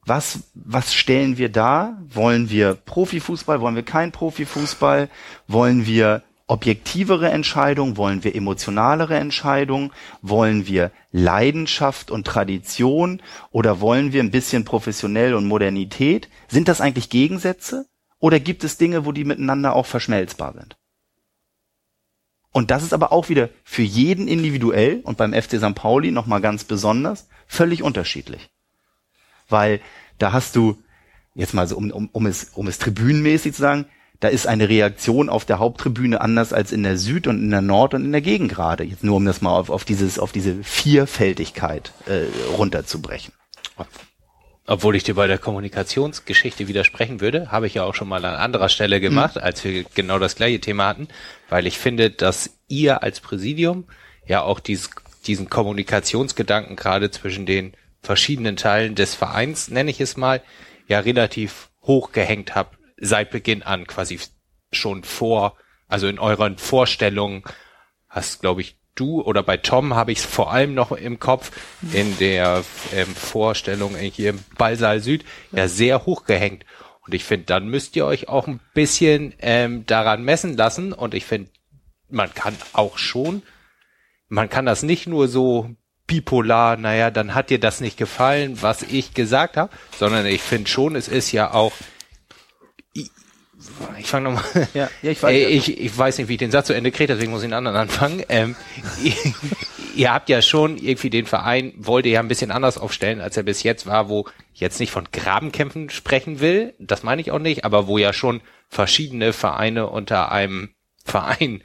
Was, was stellen wir da? Wollen wir Profifußball? Wollen wir kein Profifußball? Wollen wir objektivere Entscheidungen? Wollen wir emotionalere Entscheidungen? Wollen wir Leidenschaft und Tradition? Oder wollen wir ein bisschen professionell und Modernität? Sind das eigentlich Gegensätze? Oder gibt es Dinge, wo die miteinander auch verschmelzbar sind? Und das ist aber auch wieder für jeden individuell und beim FC St. Pauli nochmal ganz besonders völlig unterschiedlich. Weil da hast du, jetzt mal so, um, um, um, es, um es tribünenmäßig zu sagen, da ist eine Reaktion auf der Haupttribüne anders als in der Süd und in der Nord und in der Gegengrade. Jetzt nur um das mal auf, auf dieses, auf diese Vierfältigkeit äh, runterzubrechen. Obwohl ich dir bei der Kommunikationsgeschichte widersprechen würde, habe ich ja auch schon mal an anderer Stelle gemacht, mhm. als wir genau das gleiche Thema hatten, weil ich finde, dass ihr als Präsidium ja auch dieses, diesen Kommunikationsgedanken gerade zwischen den verschiedenen Teilen des Vereins, nenne ich es mal, ja relativ hoch gehängt habt seit Beginn an, quasi schon vor, also in euren Vorstellungen hast, glaube ich, du oder bei Tom habe ich es vor allem noch im Kopf, in der ähm, Vorstellung hier im Ballsaal Süd, ja sehr hoch gehängt. Und ich finde, dann müsst ihr euch auch ein bisschen ähm, daran messen lassen. Und ich finde, man kann auch schon, man kann das nicht nur so bipolar, naja, dann hat dir das nicht gefallen, was ich gesagt habe, sondern ich finde schon, es ist ja auch ich fange nochmal. Ja, ja, ich, weiß, ich, ich weiß nicht, wie ich den Satz zu Ende kriege, deswegen muss ich einen anderen anfangen. Ähm, ihr, ihr habt ja schon irgendwie den Verein, wollt ihr ja ein bisschen anders aufstellen, als er bis jetzt war, wo ich jetzt nicht von Grabenkämpfen sprechen will, das meine ich auch nicht, aber wo ja schon verschiedene Vereine unter einem Verein,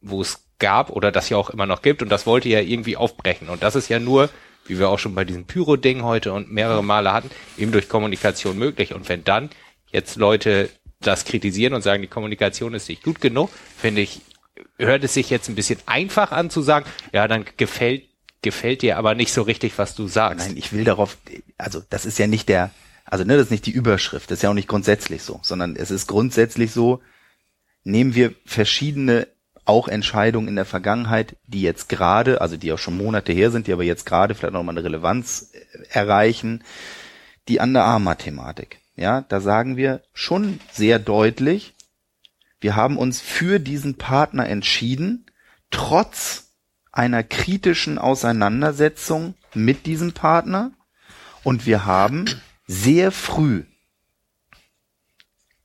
wo es gab oder das ja auch immer noch gibt und das wollte ja irgendwie aufbrechen. Und das ist ja nur, wie wir auch schon bei diesem Pyro-Ding heute und mehrere Male hatten, eben durch Kommunikation möglich. Und wenn dann jetzt Leute das kritisieren und sagen, die Kommunikation ist nicht gut genug, finde ich, hört es sich jetzt ein bisschen einfach an zu sagen, ja, dann gefällt, gefällt dir aber nicht so richtig, was du sagst. Nein, ich will darauf, also das ist ja nicht der, also ne, das ist nicht die Überschrift, das ist ja auch nicht grundsätzlich so, sondern es ist grundsätzlich so, nehmen wir verschiedene auch Entscheidungen in der Vergangenheit, die jetzt gerade, also die auch schon Monate her sind, die aber jetzt gerade vielleicht noch mal eine Relevanz äh, erreichen, die an der AMA-Thematik. Ja, da sagen wir schon sehr deutlich, wir haben uns für diesen Partner entschieden, trotz einer kritischen Auseinandersetzung mit diesem Partner und wir haben sehr früh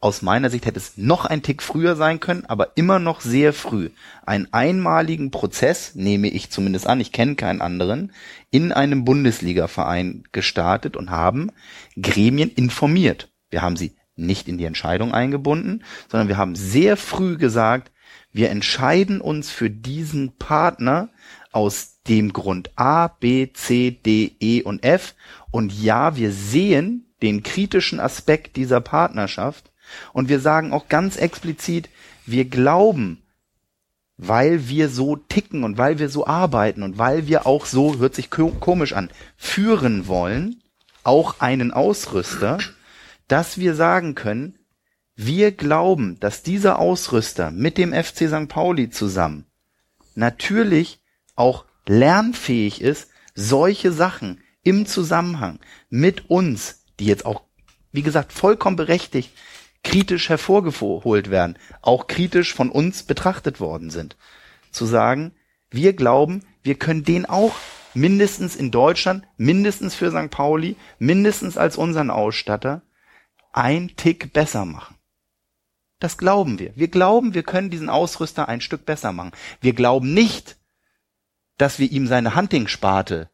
aus meiner Sicht hätte es noch ein Tick früher sein können, aber immer noch sehr früh. Einen einmaligen Prozess, nehme ich zumindest an, ich kenne keinen anderen, in einem Bundesliga-Verein gestartet und haben Gremien informiert. Wir haben sie nicht in die Entscheidung eingebunden, sondern wir haben sehr früh gesagt, wir entscheiden uns für diesen Partner aus dem Grund A, B, C, D, E und F. Und ja, wir sehen den kritischen Aspekt dieser Partnerschaft und wir sagen auch ganz explizit, wir glauben, weil wir so ticken und weil wir so arbeiten und weil wir auch so, hört sich komisch an, führen wollen, auch einen Ausrüster, dass wir sagen können, wir glauben, dass dieser Ausrüster mit dem FC St. Pauli zusammen natürlich auch lernfähig ist, solche Sachen im Zusammenhang mit uns, die jetzt auch, wie gesagt, vollkommen berechtigt kritisch hervorgeholt werden, auch kritisch von uns betrachtet worden sind. Zu sagen, wir glauben, wir können den auch mindestens in Deutschland, mindestens für St. Pauli, mindestens als unseren Ausstatter, ein Tick besser machen. Das glauben wir. Wir glauben, wir können diesen Ausrüster ein Stück besser machen. Wir glauben nicht, dass wir ihm seine Hunting-Sparte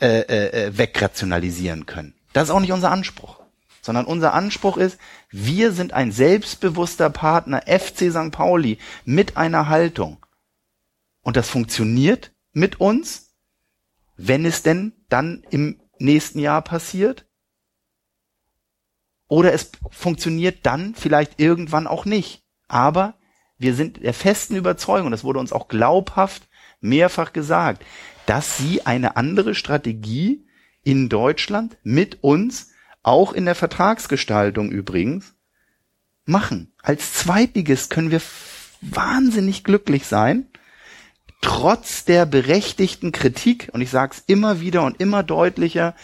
äh, äh, äh, wegrationalisieren können. Das ist auch nicht unser Anspruch. Sondern unser Anspruch ist, wir sind ein selbstbewusster Partner FC St. Pauli mit einer Haltung. Und das funktioniert mit uns, wenn es denn dann im nächsten Jahr passiert. Oder es funktioniert dann vielleicht irgendwann auch nicht. Aber wir sind der festen Überzeugung, das wurde uns auch glaubhaft mehrfach gesagt, dass sie eine andere Strategie in Deutschland mit uns, auch in der Vertragsgestaltung übrigens, machen. Als Zweitligist können wir wahnsinnig glücklich sein, trotz der berechtigten Kritik, und ich sage es immer wieder und immer deutlicher,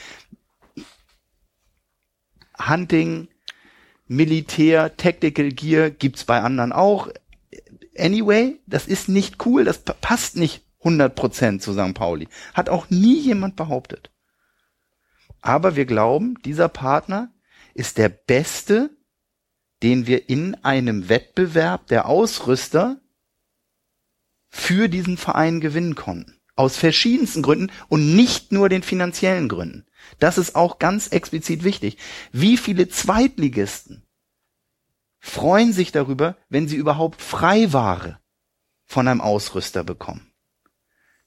Hunting, Militär, Tactical Gear gibt's bei anderen auch. Anyway, das ist nicht cool, das passt nicht 100% zu St. Pauli. Hat auch nie jemand behauptet. Aber wir glauben, dieser Partner ist der beste, den wir in einem Wettbewerb der Ausrüster für diesen Verein gewinnen konnten. Aus verschiedensten Gründen und nicht nur den finanziellen Gründen. Das ist auch ganz explizit wichtig. Wie viele Zweitligisten freuen sich darüber, wenn sie überhaupt Freiware von einem Ausrüster bekommen?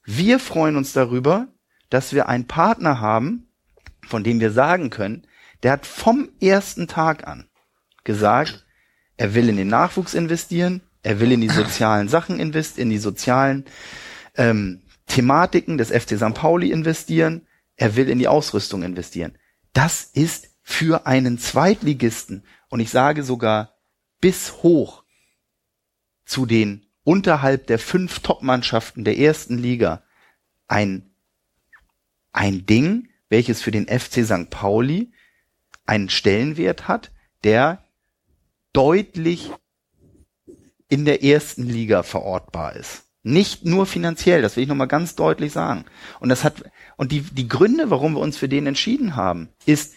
Wir freuen uns darüber, dass wir einen Partner haben, von dem wir sagen können, der hat vom ersten Tag an gesagt, er will in den Nachwuchs investieren, er will in die sozialen Sachen investieren, in die sozialen ähm, Thematiken des FC St. Pauli investieren, er will in die Ausrüstung investieren. Das ist für einen Zweitligisten und ich sage sogar bis hoch zu den unterhalb der fünf Top-Mannschaften der ersten Liga ein, ein Ding, welches für den FC St. Pauli einen Stellenwert hat, der deutlich in der ersten Liga verortbar ist. Nicht nur finanziell, das will ich nochmal ganz deutlich sagen. Und das hat, und die, die Gründe, warum wir uns für den entschieden haben, ist,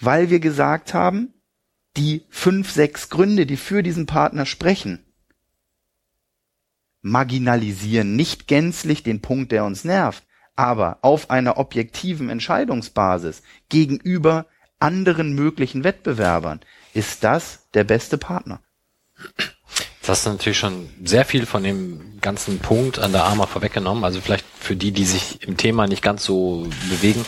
weil wir gesagt haben, die fünf, sechs Gründe, die für diesen Partner sprechen, marginalisieren nicht gänzlich den Punkt, der uns nervt, aber auf einer objektiven Entscheidungsbasis gegenüber anderen möglichen Wettbewerbern ist das der beste Partner. Das hast du natürlich schon sehr viel von dem ganzen Punkt an der Arma vorweggenommen. Also vielleicht für die, die sich im Thema nicht ganz so bewegen.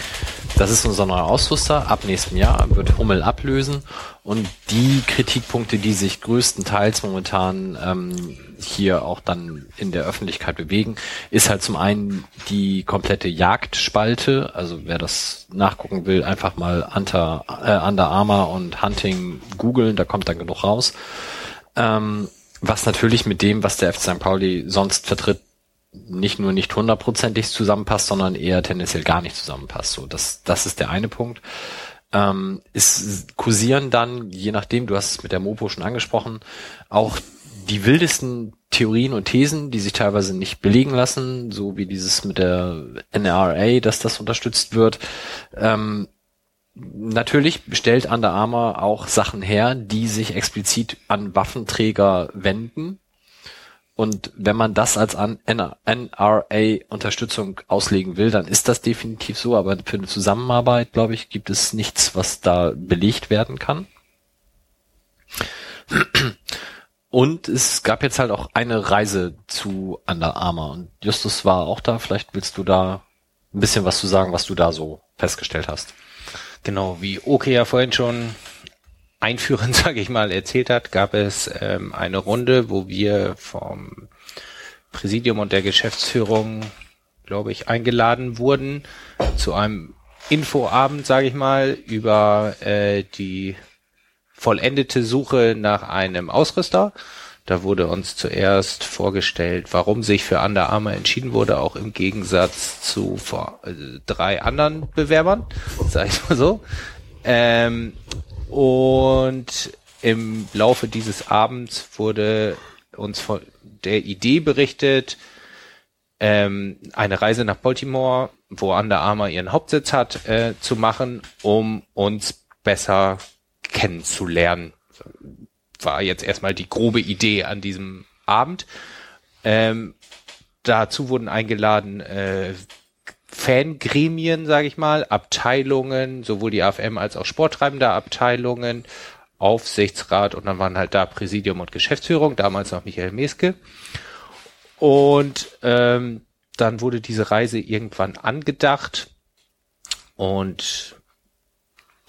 Das ist unser neuer Ausrüster. Ab nächstem Jahr wird Hummel ablösen. Und die Kritikpunkte, die sich größtenteils momentan ähm, hier auch dann in der Öffentlichkeit bewegen, ist halt zum einen die komplette Jagdspalte. Also wer das nachgucken will, einfach mal Under, äh, Under Armour und Hunting googeln, da kommt dann genug raus. Ähm, was natürlich mit dem, was der FC St. Pauli sonst vertritt, nicht nur nicht hundertprozentig zusammenpasst, sondern eher tendenziell gar nicht zusammenpasst. So, das, das ist der eine Punkt. Ähm, ist kursieren dann, je nachdem, du hast es mit der Mopo schon angesprochen, auch die wildesten Theorien und Thesen, die sich teilweise nicht belegen lassen, so wie dieses mit der NRA, dass das unterstützt wird. Ähm, natürlich stellt Under Armour auch Sachen her, die sich explizit an Waffenträger wenden. Und wenn man das als NRA-Unterstützung auslegen will, dann ist das definitiv so. Aber für eine Zusammenarbeit, glaube ich, gibt es nichts, was da belegt werden kann. Und es gab jetzt halt auch eine Reise zu Under Armour. Und Justus war auch da. Vielleicht willst du da ein bisschen was zu sagen, was du da so festgestellt hast. Genau, wie Oke ja vorhin schon einführend, sage ich mal, erzählt hat, gab es ähm, eine Runde, wo wir vom Präsidium und der Geschäftsführung, glaube ich, eingeladen wurden zu einem Infoabend, sage ich mal, über äh, die vollendete Suche nach einem Ausrüster. Da wurde uns zuerst vorgestellt, warum sich für Under Armour entschieden wurde, auch im Gegensatz zu vor, äh, drei anderen Bewerbern, sag ich mal so. Ähm, und im Laufe dieses Abends wurde uns von der Idee berichtet, ähm, eine Reise nach Baltimore, wo Under Armour ihren Hauptsitz hat, äh, zu machen, um uns besser kennenzulernen. War jetzt erstmal die grobe Idee an diesem Abend. Ähm, dazu wurden eingeladen äh, Fangremien, sage ich mal, Abteilungen, sowohl die AFM als auch sporttreibende Abteilungen, Aufsichtsrat und dann waren halt da Präsidium und Geschäftsführung, damals noch Michael Meske. Und ähm, dann wurde diese Reise irgendwann angedacht und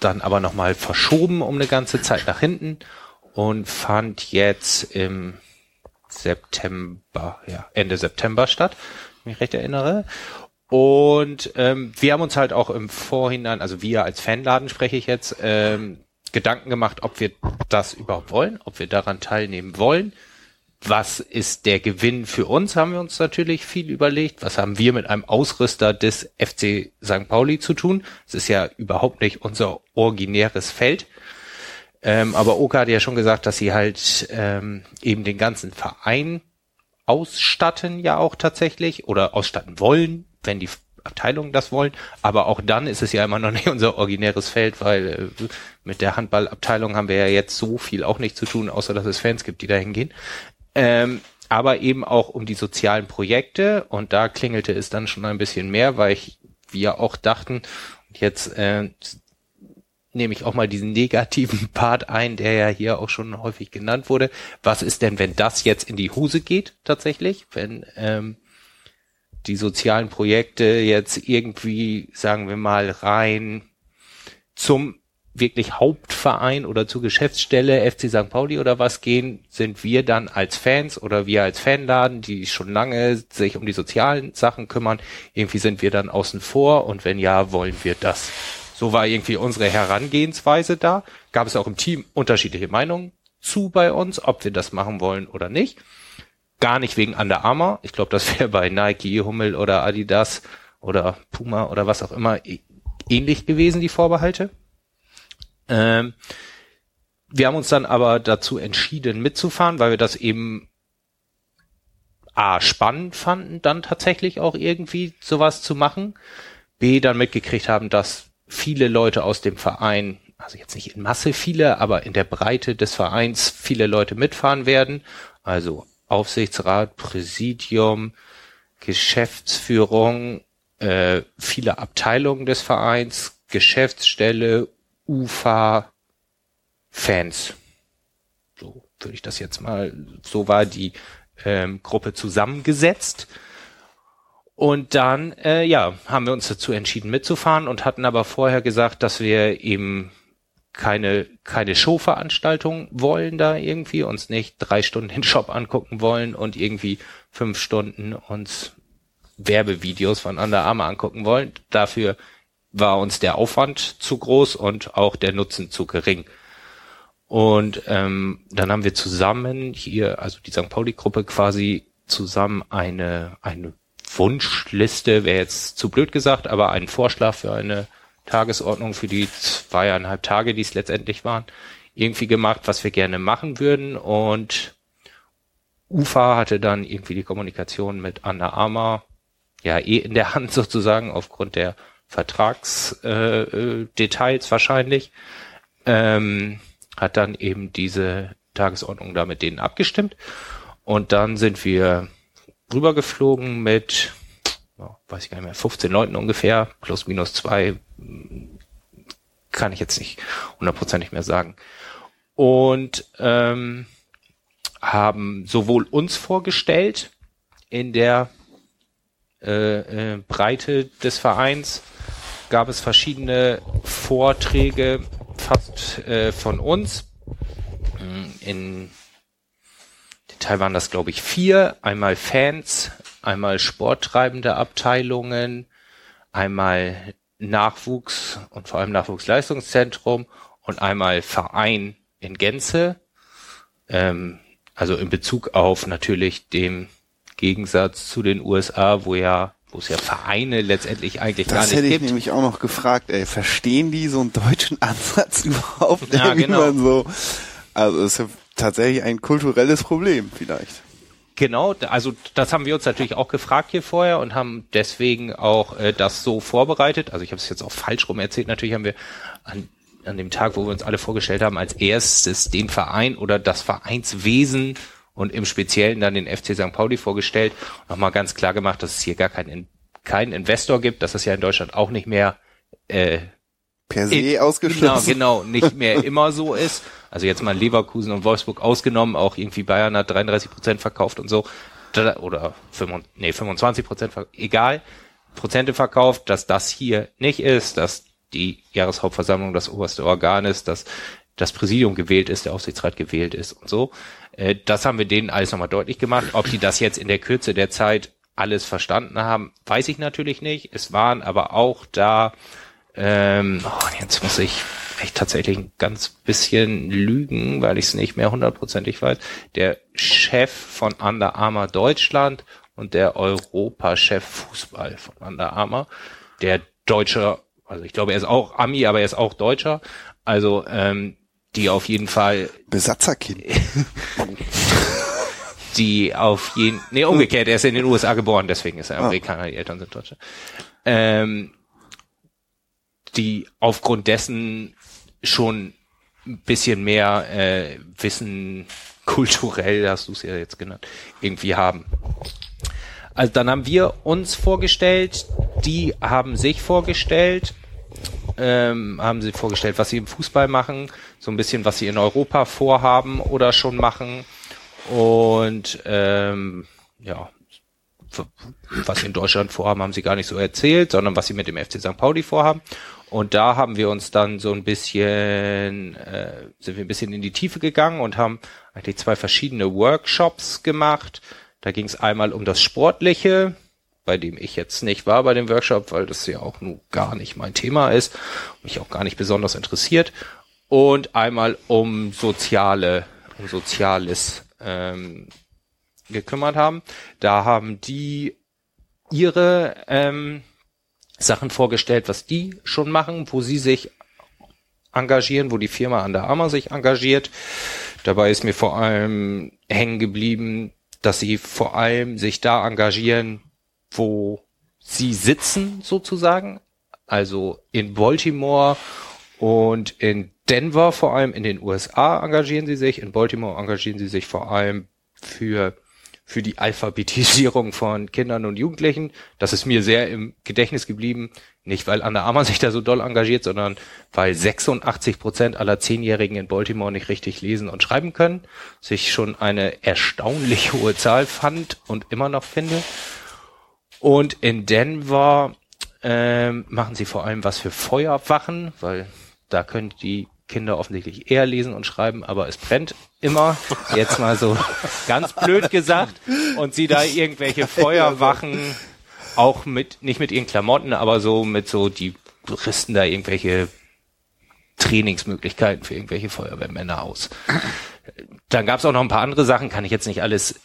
dann aber nochmal verschoben um eine ganze Zeit nach hinten und fand jetzt im September, ja, Ende September statt, wenn ich mich recht erinnere. Und ähm, wir haben uns halt auch im Vorhinein, also wir als Fanladen spreche ich jetzt, ähm, Gedanken gemacht, ob wir das überhaupt wollen, ob wir daran teilnehmen wollen. Was ist der Gewinn für uns, haben wir uns natürlich viel überlegt. Was haben wir mit einem Ausrüster des FC St. Pauli zu tun? Es ist ja überhaupt nicht unser originäres Feld. Ähm, aber Oka hat ja schon gesagt, dass sie halt ähm, eben den ganzen Verein ausstatten ja auch tatsächlich oder ausstatten wollen, wenn die Abteilungen das wollen. Aber auch dann ist es ja immer noch nicht unser originäres Feld, weil äh, mit der Handballabteilung haben wir ja jetzt so viel auch nicht zu tun, außer dass es Fans gibt, die da hingehen. Ähm, aber eben auch um die sozialen Projekte und da klingelte es dann schon ein bisschen mehr, weil ich, wir auch dachten, jetzt äh, nehme ich auch mal diesen negativen Part ein, der ja hier auch schon häufig genannt wurde. Was ist denn, wenn das jetzt in die Hose geht tatsächlich? Wenn ähm, die sozialen Projekte jetzt irgendwie, sagen wir mal, rein zum wirklich Hauptverein oder zur Geschäftsstelle FC St. Pauli oder was gehen, sind wir dann als Fans oder wir als Fanladen, die schon lange sich um die sozialen Sachen kümmern, irgendwie sind wir dann außen vor und wenn ja, wollen wir das. So war irgendwie unsere Herangehensweise da. Gab es auch im Team unterschiedliche Meinungen zu bei uns, ob wir das machen wollen oder nicht. Gar nicht wegen Under Armour. Ich glaube, das wäre bei Nike, Hummel oder Adidas oder Puma oder was auch immer ähnlich gewesen, die Vorbehalte. Ähm, wir haben uns dann aber dazu entschieden mitzufahren, weil wir das eben A, spannend fanden, dann tatsächlich auch irgendwie sowas zu machen. B, dann mitgekriegt haben, dass viele Leute aus dem Verein, also jetzt nicht in Masse viele, aber in der Breite des Vereins viele Leute mitfahren werden. Also Aufsichtsrat, Präsidium, Geschäftsführung, äh, viele Abteilungen des Vereins, Geschäftsstelle, UFA, Fans. So würde ich das jetzt mal, so war die ähm, Gruppe zusammengesetzt. Und dann, äh, ja, haben wir uns dazu entschieden mitzufahren und hatten aber vorher gesagt, dass wir eben keine, keine Showveranstaltung wollen da irgendwie, uns nicht drei Stunden den Shop angucken wollen und irgendwie fünf Stunden uns Werbevideos von Under Armour angucken wollen. Dafür war uns der Aufwand zu groß und auch der Nutzen zu gering. Und ähm, dann haben wir zusammen hier, also die St. Pauli-Gruppe quasi zusammen eine, eine Wunschliste wäre jetzt zu blöd gesagt, aber einen Vorschlag für eine Tagesordnung für die zweieinhalb Tage, die es letztendlich waren, irgendwie gemacht, was wir gerne machen würden. Und UFA hatte dann irgendwie die Kommunikation mit Anna Armour ja eh in der Hand sozusagen aufgrund der Vertragsdetails äh, wahrscheinlich. Ähm, hat dann eben diese Tagesordnung da mit denen abgestimmt. Und dann sind wir rübergeflogen mit, oh, weiß ich gar nicht mehr, 15 Leuten ungefähr, plus minus zwei, kann ich jetzt nicht hundertprozentig mehr sagen. Und ähm, haben sowohl uns vorgestellt in der äh, äh, Breite des Vereins, gab es verschiedene Vorträge fast äh, von uns in Teil waren das, glaube ich, vier. Einmal Fans, einmal sporttreibende Abteilungen, einmal Nachwuchs und vor allem Nachwuchsleistungszentrum und einmal Verein in Gänze. Ähm, also in Bezug auf natürlich dem Gegensatz zu den USA, wo ja wo es ja Vereine letztendlich eigentlich das gar nicht gibt. Das hätte ich nämlich auch noch gefragt, ey, verstehen die so einen deutschen Ansatz überhaupt? Ja, genau. so, also es ist ja tatsächlich ein kulturelles Problem vielleicht. Genau, also das haben wir uns natürlich auch gefragt hier vorher und haben deswegen auch äh, das so vorbereitet. Also ich habe es jetzt auch falsch rum erzählt. Natürlich haben wir an, an dem Tag, wo wir uns alle vorgestellt haben, als erstes den Verein oder das Vereinswesen und im Speziellen dann den FC St. Pauli vorgestellt nochmal ganz klar gemacht, dass es hier gar keinen, keinen Investor gibt, dass es ja in Deutschland auch nicht mehr äh, Per se in- ausgeschlossen. Genau, genau, nicht mehr immer so ist. Also jetzt mal Leverkusen und Wolfsburg ausgenommen, auch irgendwie Bayern hat 33 Prozent verkauft und so. Oder 25, nee, 25 Prozent, egal, Prozente verkauft, dass das hier nicht ist, dass die Jahreshauptversammlung das oberste Organ ist, dass das Präsidium gewählt ist, der Aufsichtsrat gewählt ist und so. Äh, Das haben wir denen alles nochmal deutlich gemacht. Ob die das jetzt in der Kürze der Zeit alles verstanden haben, weiß ich natürlich nicht. Es waren aber auch da ähm, oh, jetzt muss ich echt tatsächlich ein ganz bisschen lügen, weil ich es nicht mehr hundertprozentig weiß. Der Chef von Under Armour Deutschland und der Europachef Fußball von Under Armour. Der Deutsche, also ich glaube, er ist auch Ami, aber er ist auch Deutscher. Also ähm, die auf jeden Fall Besatzerkind. die auf jeden, nee, umgekehrt, er ist in den USA geboren, deswegen ist er Amerikaner, die Eltern sind Deutsche. Ähm, die aufgrund dessen schon ein bisschen mehr äh, Wissen kulturell, hast du es ja jetzt genannt, irgendwie haben. Also dann haben wir uns vorgestellt, die haben sich vorgestellt, ähm, haben sie vorgestellt, was sie im Fußball machen, so ein bisschen, was sie in Europa vorhaben oder schon machen und ähm, ja, was sie in Deutschland vorhaben, haben sie gar nicht so erzählt, sondern was sie mit dem FC St. Pauli vorhaben. Und da haben wir uns dann so ein bisschen, äh, sind wir ein bisschen in die Tiefe gegangen und haben eigentlich zwei verschiedene Workshops gemacht. Da ging es einmal um das Sportliche, bei dem ich jetzt nicht war bei dem Workshop, weil das ja auch nur gar nicht mein Thema ist, mich auch gar nicht besonders interessiert. Und einmal um soziale, um Soziales ähm, gekümmert haben. Da haben die ihre ähm, Sachen vorgestellt, was die schon machen, wo sie sich engagieren, wo die Firma Under Armour sich engagiert. Dabei ist mir vor allem hängen geblieben, dass sie vor allem sich da engagieren, wo sie sitzen sozusagen. Also in Baltimore und in Denver vor allem in den USA engagieren sie sich. In Baltimore engagieren sie sich vor allem für für die Alphabetisierung von Kindern und Jugendlichen. Das ist mir sehr im Gedächtnis geblieben. Nicht, weil Anna Armour sich da so doll engagiert, sondern weil 86 Prozent aller Zehnjährigen in Baltimore nicht richtig lesen und schreiben können. Sich schon eine erstaunlich hohe Zahl fand und immer noch finde. Und in Denver ähm, machen sie vor allem was für Feuerwachen, weil da können die Kinder offensichtlich eher lesen und schreiben, aber es brennt immer, jetzt mal so ganz blöd gesagt, und sie da irgendwelche Feuerwachen auch mit, nicht mit ihren Klamotten, aber so mit so, die rüsten da irgendwelche Trainingsmöglichkeiten für irgendwelche Feuerwehrmänner aus. Dann gab es auch noch ein paar andere Sachen, kann ich jetzt nicht alles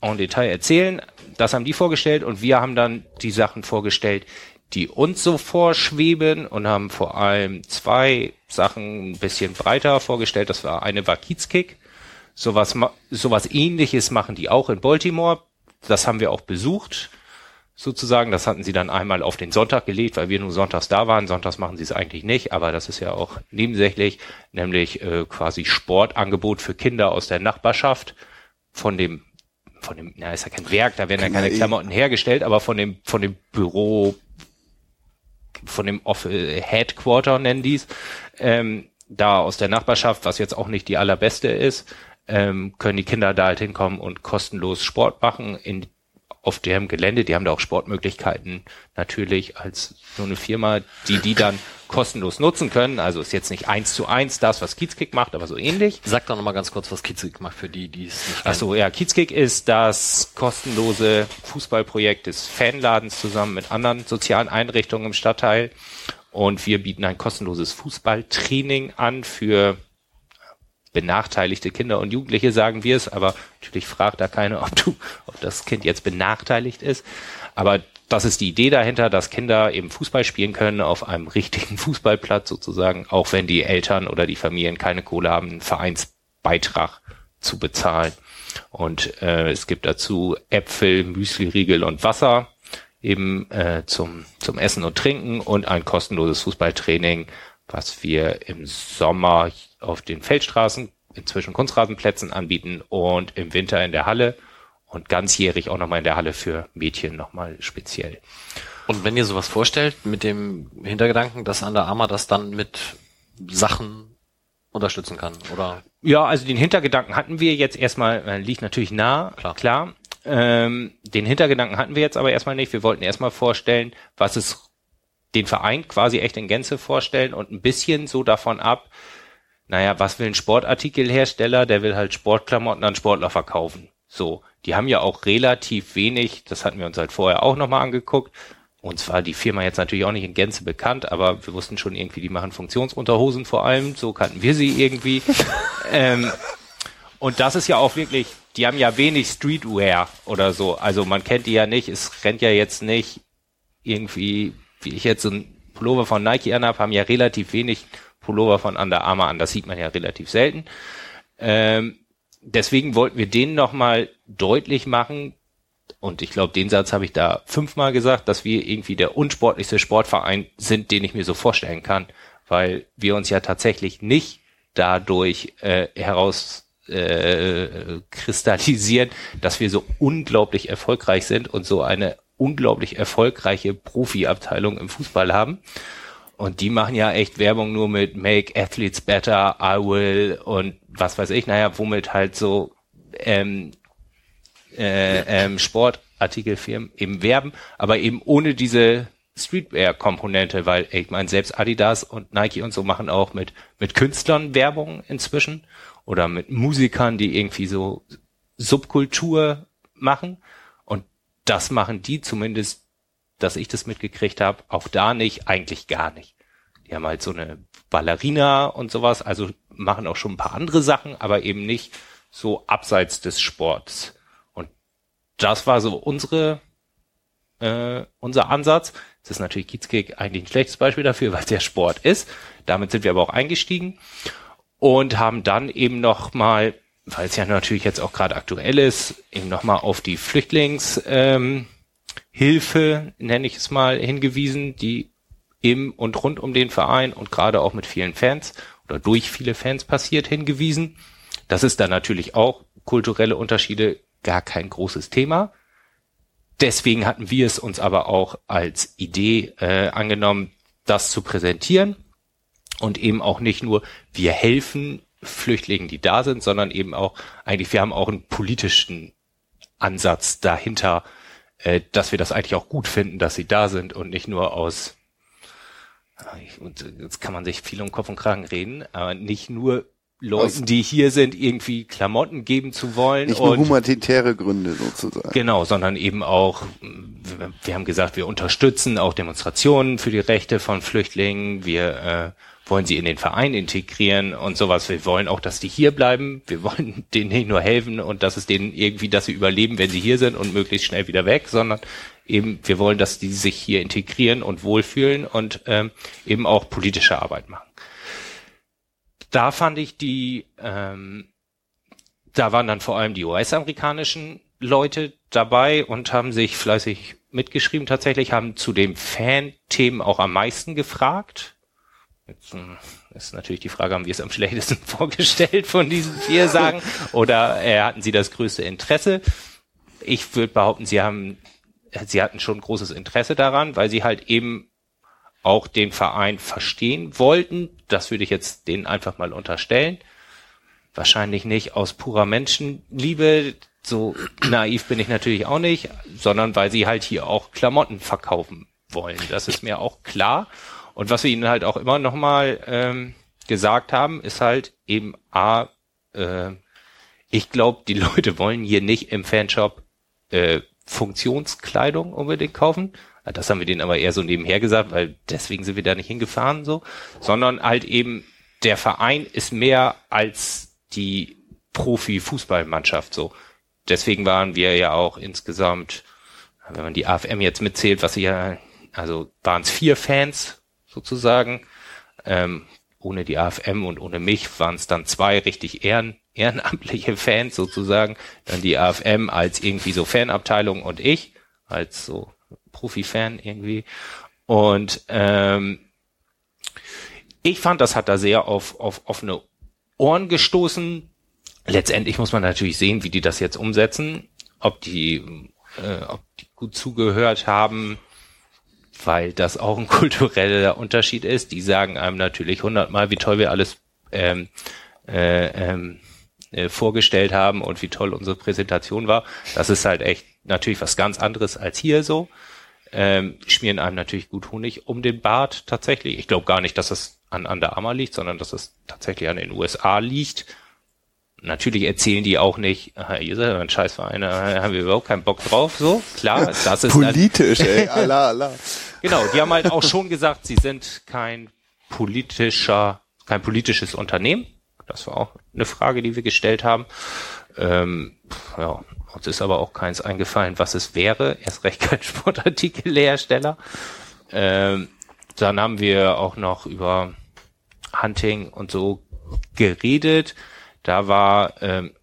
en Detail erzählen. Das haben die vorgestellt und wir haben dann die Sachen vorgestellt, die uns so vorschweben und haben vor allem zwei Sachen ein bisschen breiter vorgestellt. Das war eine war Kiezkick. Sowas, sowas ähnliches machen die auch in Baltimore. Das haben wir auch besucht, sozusagen. Das hatten sie dann einmal auf den Sonntag gelegt, weil wir nur sonntags da waren. Sonntags machen sie es eigentlich nicht, aber das ist ja auch nebensächlich, nämlich äh, quasi Sportangebot für Kinder aus der Nachbarschaft von dem von dem, na, ist ja kein Werk, da werden ja keine eh- Klamotten hergestellt, aber von dem, von dem Büro, von dem Off äh, Headquarter nennen die's, ähm, da aus der Nachbarschaft, was jetzt auch nicht die allerbeste ist, ähm, können die Kinder da halt hinkommen und kostenlos Sport machen in, auf deren Gelände. Die haben da auch Sportmöglichkeiten natürlich als so eine Firma, die die dann kostenlos nutzen können. Also ist jetzt nicht eins zu eins das, was Kiezkick macht, aber so ähnlich. Sag doch noch mal ganz kurz, was Kitzig macht für die, die es nicht Ach so, ja, Kiezkick ist das kostenlose Fußballprojekt des Fanladens zusammen mit anderen sozialen Einrichtungen im Stadtteil. Und wir bieten ein kostenloses Fußballtraining an für benachteiligte Kinder und Jugendliche, sagen wir es. Aber natürlich fragt da keiner, ob du, ob das Kind jetzt benachteiligt ist. Aber das ist die Idee dahinter, dass Kinder eben Fußball spielen können auf einem richtigen Fußballplatz sozusagen, auch wenn die Eltern oder die Familien keine Kohle haben, einen Vereinsbeitrag zu bezahlen. Und äh, es gibt dazu Äpfel, Müsli-Riegel und Wasser eben äh, zum, zum Essen und Trinken und ein kostenloses Fußballtraining, was wir im Sommer auf den Feldstraßen, inzwischen Kunstrasenplätzen anbieten und im Winter in der Halle und ganzjährig auch nochmal in der Halle für Mädchen nochmal speziell. Und wenn ihr sowas vorstellt, mit dem Hintergedanken, dass Under Armour das dann mit Sachen unterstützen kann, oder? Ja, also den Hintergedanken hatten wir jetzt erstmal, äh, liegt natürlich nah, Klar. klar. Ähm, den Hintergedanken hatten wir jetzt aber erstmal nicht. Wir wollten erstmal vorstellen, was es den Verein quasi echt in Gänze vorstellen und ein bisschen so davon ab, naja, was will ein Sportartikelhersteller? Der will halt Sportklamotten an Sportler verkaufen. So, die haben ja auch relativ wenig, das hatten wir uns halt vorher auch nochmal angeguckt. Uns war die Firma jetzt natürlich auch nicht in Gänze bekannt, aber wir wussten schon irgendwie, die machen Funktionsunterhosen vor allem, so kannten wir sie irgendwie. ähm, und das ist ja auch wirklich, die haben ja wenig Streetwear oder so. Also man kennt die ja nicht, es rennt ja jetzt nicht irgendwie, wie ich jetzt so ein Pullover von Nike anhab, haben ja relativ wenig Pullover von Under Armour an. Das sieht man ja relativ selten. Ähm, deswegen wollten wir denen nochmal deutlich machen, und ich glaube, den Satz habe ich da fünfmal gesagt, dass wir irgendwie der unsportlichste Sportverein sind, den ich mir so vorstellen kann, weil wir uns ja tatsächlich nicht dadurch äh, heraus äh, kristallisieren, dass wir so unglaublich erfolgreich sind und so eine unglaublich erfolgreiche Profiabteilung im Fußball haben. Und die machen ja echt Werbung nur mit Make Athletes Better, I Will und was weiß ich, naja, womit halt so ähm, äh, ähm, Sportartikelfirmen eben werben, aber eben ohne diese Streetwear-Komponente, weil ich meine, selbst Adidas und Nike und so machen auch mit, mit Künstlern Werbung inzwischen oder mit Musikern, die irgendwie so Subkultur machen. Und das machen die zumindest, dass ich das mitgekriegt habe, auch da nicht, eigentlich gar nicht. Die haben halt so eine Ballerina und sowas, also machen auch schon ein paar andere Sachen, aber eben nicht so abseits des Sports. Und das war so unsere, äh, unser Ansatz. Das ist natürlich Kiezkick eigentlich ein schlechtes Beispiel dafür, weil es ja Sport ist. Damit sind wir aber auch eingestiegen und haben dann eben noch mal, weil es ja natürlich jetzt auch gerade aktuell ist, eben noch mal auf die Flüchtlingshilfe, ähm, Hilfe, nenne ich es mal, hingewiesen, die im und rund um den Verein und gerade auch mit vielen Fans oder durch viele Fans passiert, hingewiesen. Das ist dann natürlich auch kulturelle Unterschiede gar kein großes Thema. Deswegen hatten wir es uns aber auch als Idee äh, angenommen, das zu präsentieren und eben auch nicht nur wir helfen Flüchtlingen, die da sind, sondern eben auch eigentlich wir haben auch einen politischen Ansatz dahinter, äh, dass wir das eigentlich auch gut finden, dass sie da sind und nicht nur aus und jetzt kann man sich viel um Kopf und Kragen reden, aber nicht nur Leuten, die hier sind, irgendwie Klamotten geben zu wollen. Nicht nur und humanitäre Gründe sozusagen. Genau, sondern eben auch, wir, wir haben gesagt, wir unterstützen auch Demonstrationen für die Rechte von Flüchtlingen. Wir äh, wollen sie in den Verein integrieren und sowas. Wir wollen auch, dass die hier bleiben. Wir wollen denen nicht nur helfen und dass es denen irgendwie, dass sie überleben, wenn sie hier sind und möglichst schnell wieder weg, sondern eben, wir wollen, dass die sich hier integrieren und wohlfühlen und ähm, eben auch politische Arbeit machen. Da fand ich die, ähm, da waren dann vor allem die US-amerikanischen Leute dabei und haben sich fleißig mitgeschrieben tatsächlich, haben zu dem Fan-Themen auch am meisten gefragt. Jetzt ähm, ist natürlich die Frage, haben wir es am schlechtesten vorgestellt von diesen vier Sagen oder äh, hatten sie das größte Interesse? Ich würde behaupten, sie haben, sie hatten schon großes Interesse daran, weil sie halt eben auch den Verein verstehen wollten. Das würde ich jetzt denen einfach mal unterstellen. Wahrscheinlich nicht aus purer Menschenliebe, so naiv bin ich natürlich auch nicht, sondern weil sie halt hier auch Klamotten verkaufen wollen. Das ist mir auch klar. Und was wir ihnen halt auch immer nochmal ähm, gesagt haben, ist halt eben A, äh, ich glaube, die Leute wollen hier nicht im Fanshop äh, Funktionskleidung unbedingt kaufen. Das haben wir denen aber eher so nebenher gesagt, weil deswegen sind wir da nicht hingefahren so, sondern halt eben der Verein ist mehr als die Profi-Fußballmannschaft so. Deswegen waren wir ja auch insgesamt, wenn man die AFM jetzt mitzählt, was sie ja, also waren es vier Fans sozusagen. Ähm, ohne die AFM und ohne mich waren es dann zwei richtig Ehren, ehrenamtliche Fans sozusagen, dann die AFM als irgendwie so Fanabteilung und ich als so Profi-Fan irgendwie. Und ähm, ich fand, das hat da sehr auf, auf offene Ohren gestoßen. Letztendlich muss man natürlich sehen, wie die das jetzt umsetzen, ob die, äh, ob die gut zugehört haben, weil das auch ein kultureller Unterschied ist. Die sagen einem natürlich hundertmal, wie toll wir alles ähm, äh, ähm, äh, vorgestellt haben und wie toll unsere Präsentation war. Das ist halt echt natürlich was ganz anderes als hier so. Ähm, schmieren einem natürlich gut Honig um den Bart tatsächlich. Ich glaube gar nicht, dass das an Under Armour liegt, sondern dass es tatsächlich an den USA liegt. Natürlich erzählen die auch nicht, aha, ihr seid ein Scheißverein, da haben wir überhaupt keinen Bock drauf, so. Klar, das ist Politisch, ey, Allah, Allah. Genau, die haben halt auch schon gesagt, sie sind kein politischer, kein politisches Unternehmen. Das war auch eine Frage, die wir gestellt haben. Ähm, ja, uns ist aber auch keins eingefallen, was es wäre. Erst recht kein Sportartikelhersteller. Ähm, dann haben wir auch noch über Hunting und so geredet. Da war, ähm,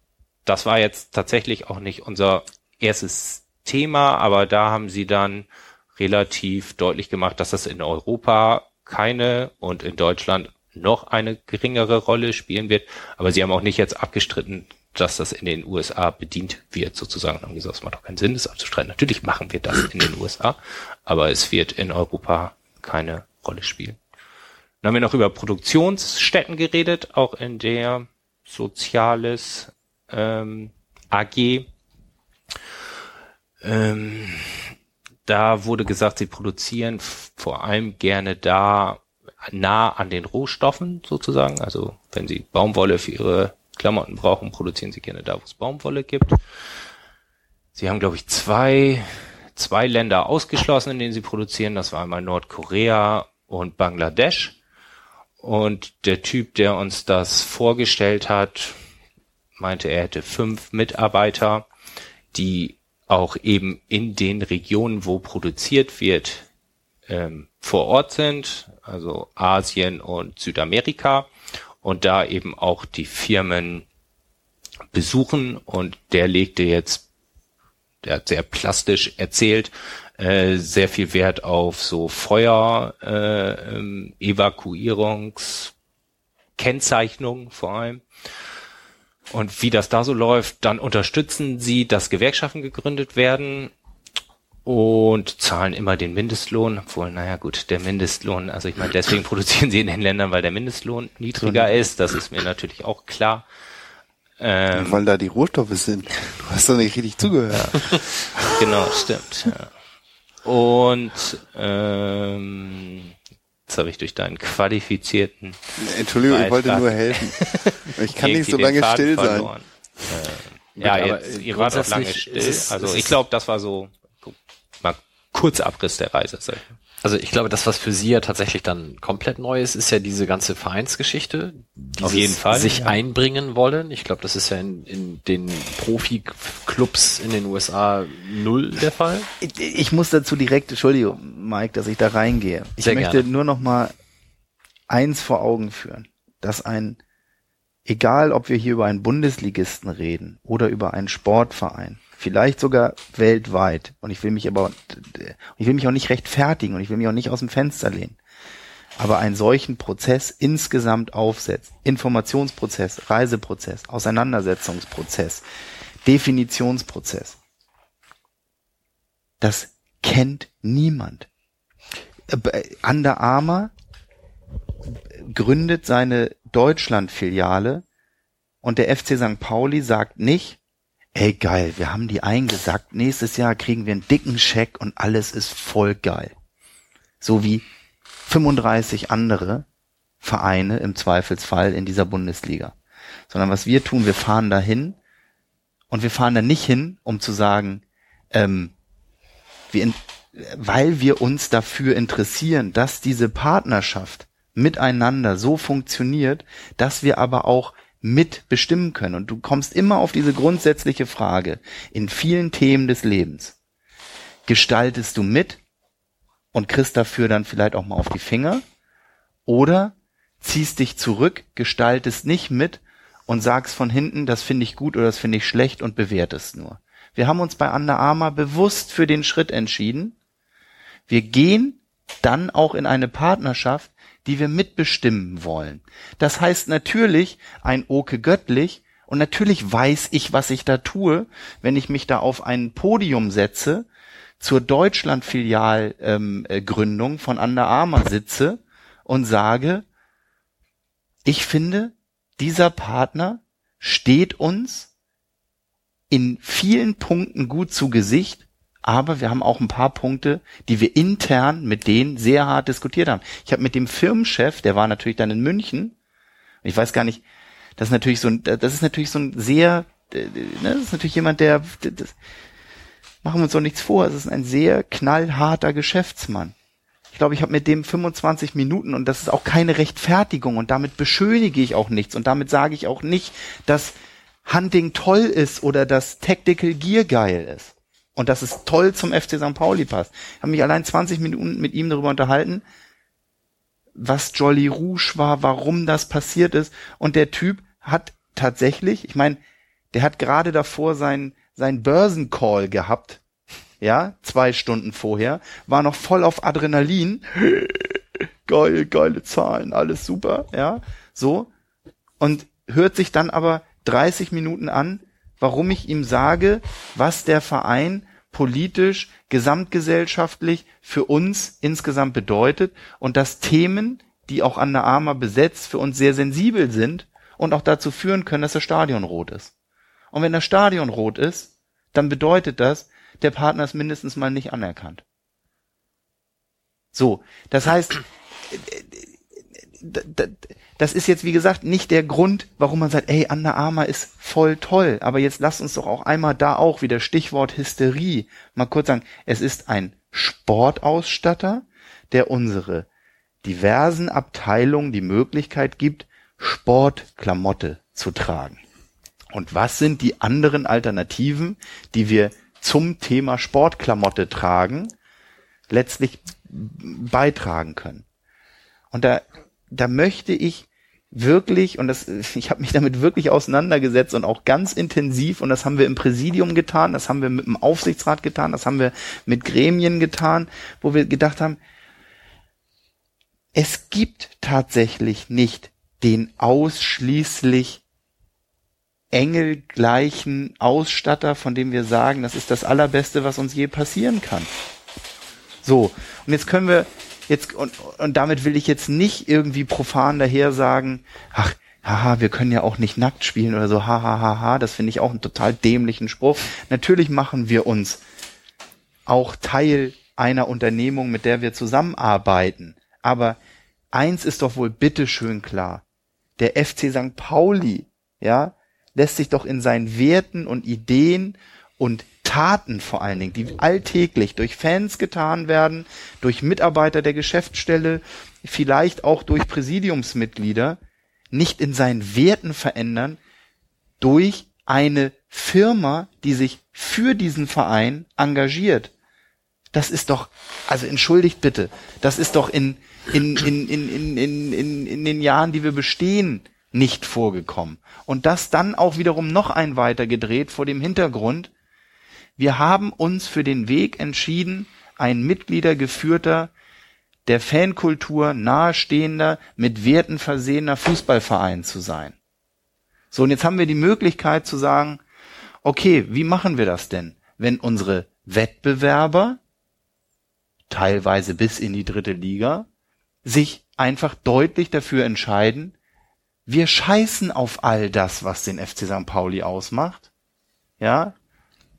das war jetzt tatsächlich auch nicht unser erstes Thema, aber da haben sie dann relativ deutlich gemacht, dass das in Europa keine und in Deutschland noch eine geringere Rolle spielen wird. Aber sie haben auch nicht jetzt abgestritten, dass das in den USA bedient wird, sozusagen. Haben gesagt, es macht doch keinen Sinn, das abzustreiten. Natürlich machen wir das in den USA, aber es wird in Europa keine Rolle spielen. Dann haben wir noch über Produktionsstätten geredet, auch in der Soziales ähm, AG. Ähm, da wurde gesagt, sie produzieren vor allem gerne da nah an den Rohstoffen sozusagen. Also wenn sie Baumwolle für ihre Klamotten brauchen, produzieren sie gerne da, wo es Baumwolle gibt. Sie haben, glaube ich, zwei, zwei Länder ausgeschlossen, in denen sie produzieren. Das war einmal Nordkorea und Bangladesch. Und der Typ, der uns das vorgestellt hat, meinte, er hätte fünf Mitarbeiter, die auch eben in den Regionen, wo produziert wird, ähm, vor Ort sind, also Asien und Südamerika und da eben auch die Firmen besuchen. Und der legte jetzt, der hat sehr plastisch erzählt, äh, sehr viel Wert auf so Feuer, äh, ähm, Evakuierungskennzeichnung vor allem. Und wie das da so läuft, dann unterstützen sie, dass Gewerkschaften gegründet werden und zahlen immer den Mindestlohn, obwohl, naja gut, der Mindestlohn, also ich meine, deswegen produzieren sie in den Ländern, weil der Mindestlohn niedriger ist, das ist mir natürlich auch klar. Ähm, weil da die Rohstoffe sind. Du hast doch nicht richtig zugehört. genau, stimmt. Ja. Und ähm, jetzt habe ich durch deinen qualifizierten Entschuldigung, ich wollte nur helfen. Ich kann nicht so lange still sein. Äh, ja, jetzt, ihr wart auch lange still. Also ich glaube, das war so mal Kurzabriss der Reise. Also ich glaube, das, was für Sie ja tatsächlich dann komplett neu ist, ist ja diese ganze Vereinsgeschichte. Auf jeden Fall. Sich ja. einbringen wollen. Ich glaube, das ist ja in, in den Profi-Clubs in den USA null der Fall. Ich, ich muss dazu direkt, Entschuldigung, Mike, dass ich da reingehe. Ich Sehr möchte gerne. nur noch mal eins vor Augen führen, dass ein, egal ob wir hier über einen Bundesligisten reden oder über einen Sportverein, vielleicht sogar weltweit. Und ich will mich aber, ich will mich auch nicht rechtfertigen und ich will mich auch nicht aus dem Fenster lehnen. Aber einen solchen Prozess insgesamt aufsetzt, Informationsprozess, Reiseprozess, Auseinandersetzungsprozess, Definitionsprozess, das kennt niemand. Under Armour gründet seine Deutschland-Filiale und der FC St. Pauli sagt nicht, ey geil, wir haben die eingesackt, nächstes Jahr kriegen wir einen dicken Scheck und alles ist voll geil. So wie 35 andere Vereine im Zweifelsfall in dieser Bundesliga. Sondern was wir tun, wir fahren dahin und wir fahren da nicht hin, um zu sagen, ähm, wir weil wir uns dafür interessieren, dass diese Partnerschaft miteinander so funktioniert, dass wir aber auch mitbestimmen können. Und du kommst immer auf diese grundsätzliche Frage in vielen Themen des Lebens. Gestaltest du mit und kriegst dafür dann vielleicht auch mal auf die Finger? Oder ziehst dich zurück, gestaltest nicht mit und sagst von hinten, das finde ich gut oder das finde ich schlecht und bewertest nur. Wir haben uns bei Under Armour bewusst für den Schritt entschieden. Wir gehen dann auch in eine Partnerschaft, die wir mitbestimmen wollen. Das heißt natürlich ein Oke Göttlich und natürlich weiß ich, was ich da tue, wenn ich mich da auf ein Podium setze, zur Deutschland-Filialgründung ähm, von Under Armour sitze und sage, ich finde, dieser Partner steht uns in vielen Punkten gut zu Gesicht, aber wir haben auch ein paar Punkte, die wir intern mit denen sehr hart diskutiert haben. Ich habe mit dem Firmenchef, der war natürlich dann in München, ich weiß gar nicht, das ist natürlich so ein, das ist natürlich so ein sehr, ne, das ist natürlich jemand, der, das, machen wir uns doch nichts vor, es ist ein sehr knallharter Geschäftsmann. Ich glaube, ich habe mit dem 25 Minuten und das ist auch keine Rechtfertigung und damit beschönige ich auch nichts und damit sage ich auch nicht, dass Hunting toll ist oder dass Tactical Gear geil ist und dass es toll zum FC St. Pauli passt. Ich habe mich allein 20 Minuten mit ihm darüber unterhalten, was Jolly Rouge war, warum das passiert ist und der Typ hat tatsächlich, ich meine, der hat gerade davor sein sein Börsencall gehabt ja, zwei Stunden vorher, war noch voll auf Adrenalin. Geil, geile Zahlen, alles super, ja, so. Und hört sich dann aber 30 Minuten an, warum ich ihm sage, was der Verein politisch, gesamtgesellschaftlich für uns insgesamt bedeutet und dass Themen, die auch an der Arma besetzt, für uns sehr sensibel sind und auch dazu führen können, dass das Stadion rot ist. Und wenn das Stadion rot ist, dann bedeutet das, der Partner ist mindestens mal nicht anerkannt. So, das heißt, das ist jetzt wie gesagt nicht der Grund, warum man sagt, ey, Under Armour ist voll toll, aber jetzt lasst uns doch auch einmal da auch wieder Stichwort Hysterie mal kurz sagen, es ist ein Sportausstatter, der unsere diversen Abteilungen die Möglichkeit gibt, Sportklamotte zu tragen. Und was sind die anderen Alternativen, die wir zum Thema Sportklamotte tragen letztlich beitragen können. Und da, da möchte ich wirklich, und das, ich habe mich damit wirklich auseinandergesetzt und auch ganz intensiv, und das haben wir im Präsidium getan, das haben wir mit dem Aufsichtsrat getan, das haben wir mit Gremien getan, wo wir gedacht haben, es gibt tatsächlich nicht den ausschließlich engelgleichen Ausstatter, von dem wir sagen, das ist das Allerbeste, was uns je passieren kann. So, und jetzt können wir, jetzt, und, und damit will ich jetzt nicht irgendwie profan daher sagen, ach, haha, wir können ja auch nicht nackt spielen oder so, haha, haha, das finde ich auch einen total dämlichen Spruch. Natürlich machen wir uns auch Teil einer Unternehmung, mit der wir zusammenarbeiten. Aber eins ist doch wohl bitteschön klar. Der FC St. Pauli, ja, lässt sich doch in seinen Werten und Ideen und Taten vor allen Dingen, die alltäglich durch Fans getan werden, durch Mitarbeiter der Geschäftsstelle, vielleicht auch durch Präsidiumsmitglieder, nicht in seinen Werten verändern, durch eine Firma, die sich für diesen Verein engagiert. Das ist doch, also entschuldigt bitte, das ist doch in, in, in, in, in, in, in, in den Jahren, die wir bestehen, nicht vorgekommen. Und das dann auch wiederum noch ein weiter gedreht vor dem Hintergrund, wir haben uns für den Weg entschieden, ein mitgliedergeführter, der Fankultur nahestehender, mit Werten versehener Fußballverein zu sein. So, und jetzt haben wir die Möglichkeit zu sagen, okay, wie machen wir das denn, wenn unsere Wettbewerber, teilweise bis in die dritte Liga, sich einfach deutlich dafür entscheiden, wir scheißen auf all das, was den FC St. Pauli ausmacht, ja,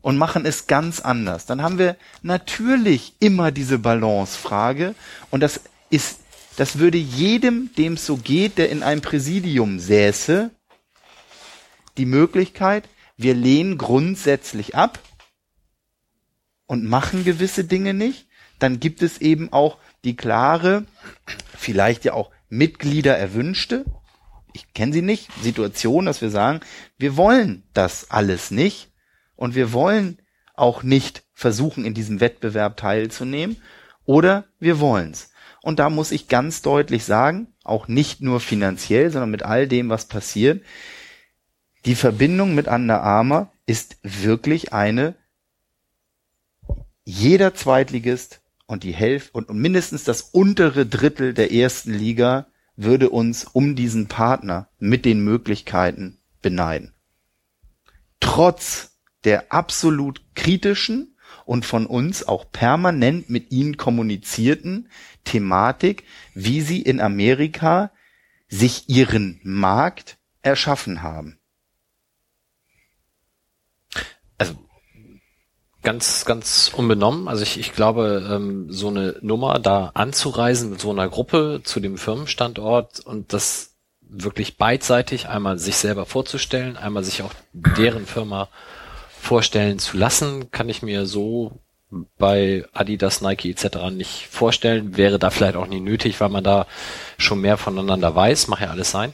und machen es ganz anders. Dann haben wir natürlich immer diese Balancefrage und das ist, das würde jedem, dem es so geht, der in einem Präsidium säße, die Möglichkeit, wir lehnen grundsätzlich ab und machen gewisse Dinge nicht, dann gibt es eben auch die klare, vielleicht ja auch Mitglieder erwünschte, ich kenne sie nicht, Situation, dass wir sagen, wir wollen das alles nicht und wir wollen auch nicht versuchen, in diesem Wettbewerb teilzunehmen oder wir wollen's. Und da muss ich ganz deutlich sagen, auch nicht nur finanziell, sondern mit all dem, was passiert, Die Verbindung mit Under Armour ist wirklich eine, jeder Zweitligist und die Hälfte und mindestens das untere Drittel der ersten Liga würde uns um diesen Partner mit den Möglichkeiten beneiden. Trotz der absolut kritischen und von uns auch permanent mit ihnen kommunizierten Thematik, wie sie in Amerika sich ihren Markt erschaffen haben. Also ganz, ganz unbenommen. Also ich, ich glaube, ähm, so eine Nummer da anzureisen mit so einer Gruppe zu dem Firmenstandort und das wirklich beidseitig einmal sich selber vorzustellen, einmal sich auch deren Firma vorstellen zu lassen, kann ich mir so bei Adidas, Nike etc. nicht vorstellen. Wäre da vielleicht auch nie nötig, weil man da schon mehr voneinander weiß. Mach ja alles sein.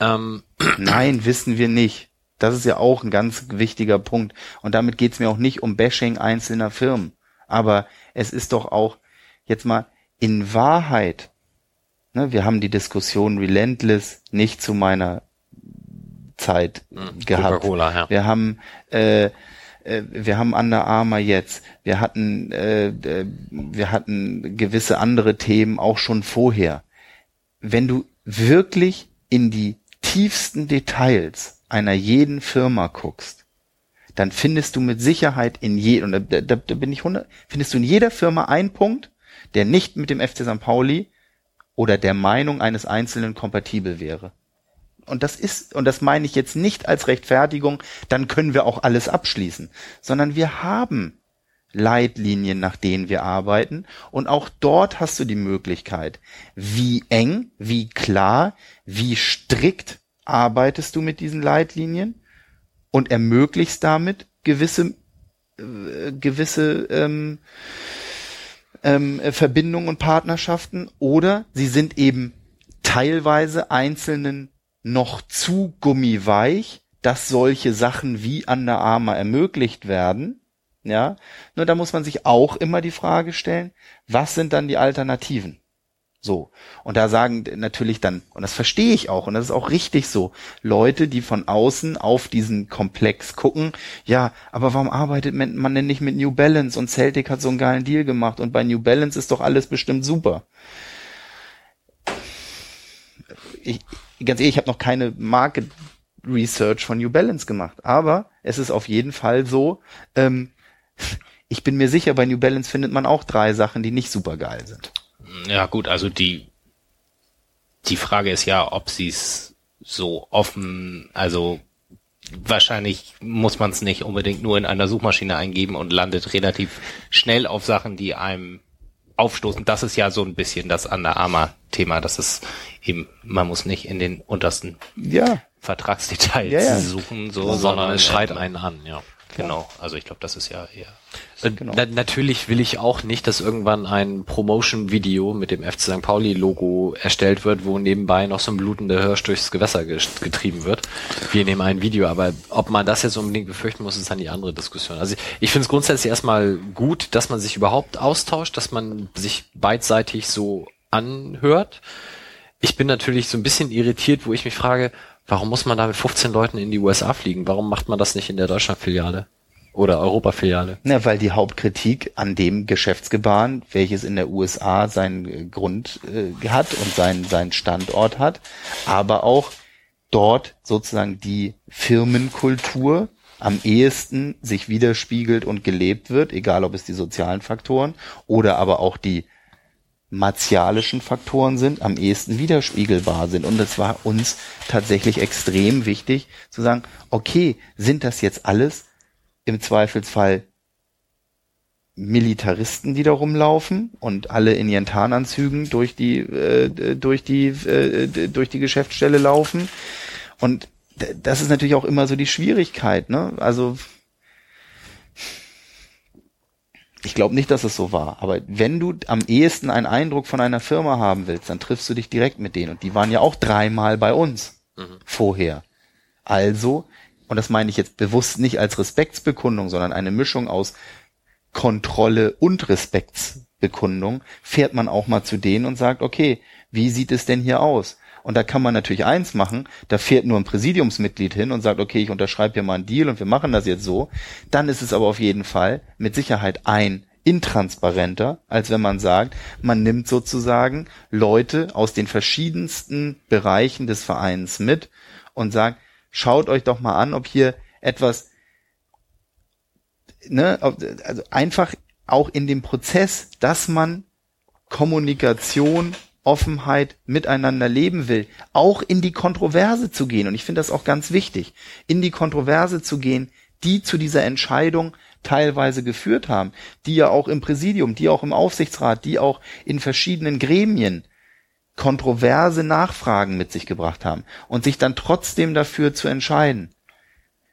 Ähm. Nein, wissen wir nicht. Das ist ja auch ein ganz wichtiger Punkt. Und damit geht's mir auch nicht um Bashing einzelner Firmen. Aber es ist doch auch jetzt mal in Wahrheit, ne, wir haben die Diskussion Relentless nicht zu meiner Zeit mhm, gehabt. Ja. Wir haben äh, äh, wir haben Under Armour jetzt, wir hatten, äh, äh, wir hatten gewisse andere Themen auch schon vorher. Wenn du wirklich in die tiefsten Details einer jeden Firma guckst, dann findest du mit Sicherheit in je, und da, da, da bin ich 100, findest du in jeder Firma einen Punkt, der nicht mit dem FC St. Pauli oder der Meinung eines Einzelnen kompatibel wäre und das ist, und das meine ich jetzt nicht als Rechtfertigung, dann können wir auch alles abschließen, sondern wir haben Leitlinien, nach denen wir arbeiten. Und auch dort hast du die Möglichkeit, wie eng, wie klar, wie strikt arbeitest du mit diesen Leitlinien? Und ermöglichst damit gewisse, äh, gewisse ähm, ähm, Verbindungen und Partnerschaften? Oder sie sind eben teilweise einzelnen noch zu gummiweich, dass solche Sachen wie Under Armour ermöglicht werden. Ja, nur da muss man sich auch immer die Frage stellen, was sind dann die Alternativen? So. Und da sagen natürlich dann, und das verstehe ich auch, und das ist auch richtig so, Leute, die von außen auf diesen Komplex gucken, ja, aber warum arbeitet man denn nicht mit New Balance? Und Celtic hat so einen geilen Deal gemacht und bei New Balance ist doch alles bestimmt super. Ich, ganz ehrlich, ich habe noch keine Market Research von New Balance gemacht, aber es ist auf jeden Fall so, ähm, ich bin mir sicher, bei New Balance findet man auch drei Sachen, die nicht super geil sind. Ja gut, also die die Frage ist ja, ob sie es so offen, also wahrscheinlich muss man es nicht unbedingt nur in einer Suchmaschine eingeben und landet relativ schnell auf Sachen, die einem aufstoßen. Das ist ja so ein bisschen das Under Armour Thema, dass es eben, man muss nicht in den untersten ja. Vertragsdetails ja, ja. suchen, so, sondern, sondern es schreit einen an, ja. Genau, also ich glaube, das ist ja eher. Äh, genau. Na, natürlich will ich auch nicht, dass irgendwann ein Promotion-Video mit dem FC St. Pauli-Logo erstellt wird, wo nebenbei noch so ein blutender Hirsch durchs Gewässer getrieben wird. Wir nehmen ein Video, aber ob man das jetzt unbedingt befürchten muss, ist dann die andere Diskussion. Also ich, ich finde es grundsätzlich erstmal gut, dass man sich überhaupt austauscht, dass man sich beidseitig so anhört. Ich bin natürlich so ein bisschen irritiert, wo ich mich frage, warum muss man da mit 15 Leuten in die USA fliegen? Warum macht man das nicht in der Deutschlandfiliale? Oder Europafiliale? Na, weil die Hauptkritik an dem Geschäftsgebaren, welches in der USA seinen Grund äh, hat und seinen, seinen Standort hat, aber auch dort sozusagen die Firmenkultur am ehesten sich widerspiegelt und gelebt wird, egal ob es die sozialen Faktoren oder aber auch die martialischen Faktoren sind, am ehesten widerspiegelbar sind. Und es war uns tatsächlich extrem wichtig zu sagen, okay, sind das jetzt alles im Zweifelsfall Militaristen, die da rumlaufen und alle in ihren Tarnanzügen durch die äh, durch die äh, durch die Geschäftsstelle laufen und das ist natürlich auch immer so die Schwierigkeit, ne? Also ich glaube nicht, dass es so war. Aber wenn du am ehesten einen Eindruck von einer Firma haben willst, dann triffst du dich direkt mit denen. Und die waren ja auch dreimal bei uns mhm. vorher. Also, und das meine ich jetzt bewusst nicht als Respektsbekundung, sondern eine Mischung aus Kontrolle und Respektsbekundung, fährt man auch mal zu denen und sagt, okay, wie sieht es denn hier aus? Und da kann man natürlich eins machen, da fährt nur ein Präsidiumsmitglied hin und sagt, okay, ich unterschreibe hier mal einen Deal und wir machen das jetzt so. Dann ist es aber auf jeden Fall mit Sicherheit ein intransparenter, als wenn man sagt, man nimmt sozusagen Leute aus den verschiedensten Bereichen des Vereins mit und sagt, schaut euch doch mal an, ob hier etwas, ne, also einfach auch in dem Prozess, dass man Kommunikation, Offenheit miteinander leben will, auch in die Kontroverse zu gehen. Und ich finde das auch ganz wichtig, in die Kontroverse zu gehen, die zu dieser Entscheidung teilweise geführt haben, die ja auch im Präsidium, die auch im Aufsichtsrat, die auch in verschiedenen Gremien kontroverse Nachfragen mit sich gebracht haben und sich dann trotzdem dafür zu entscheiden.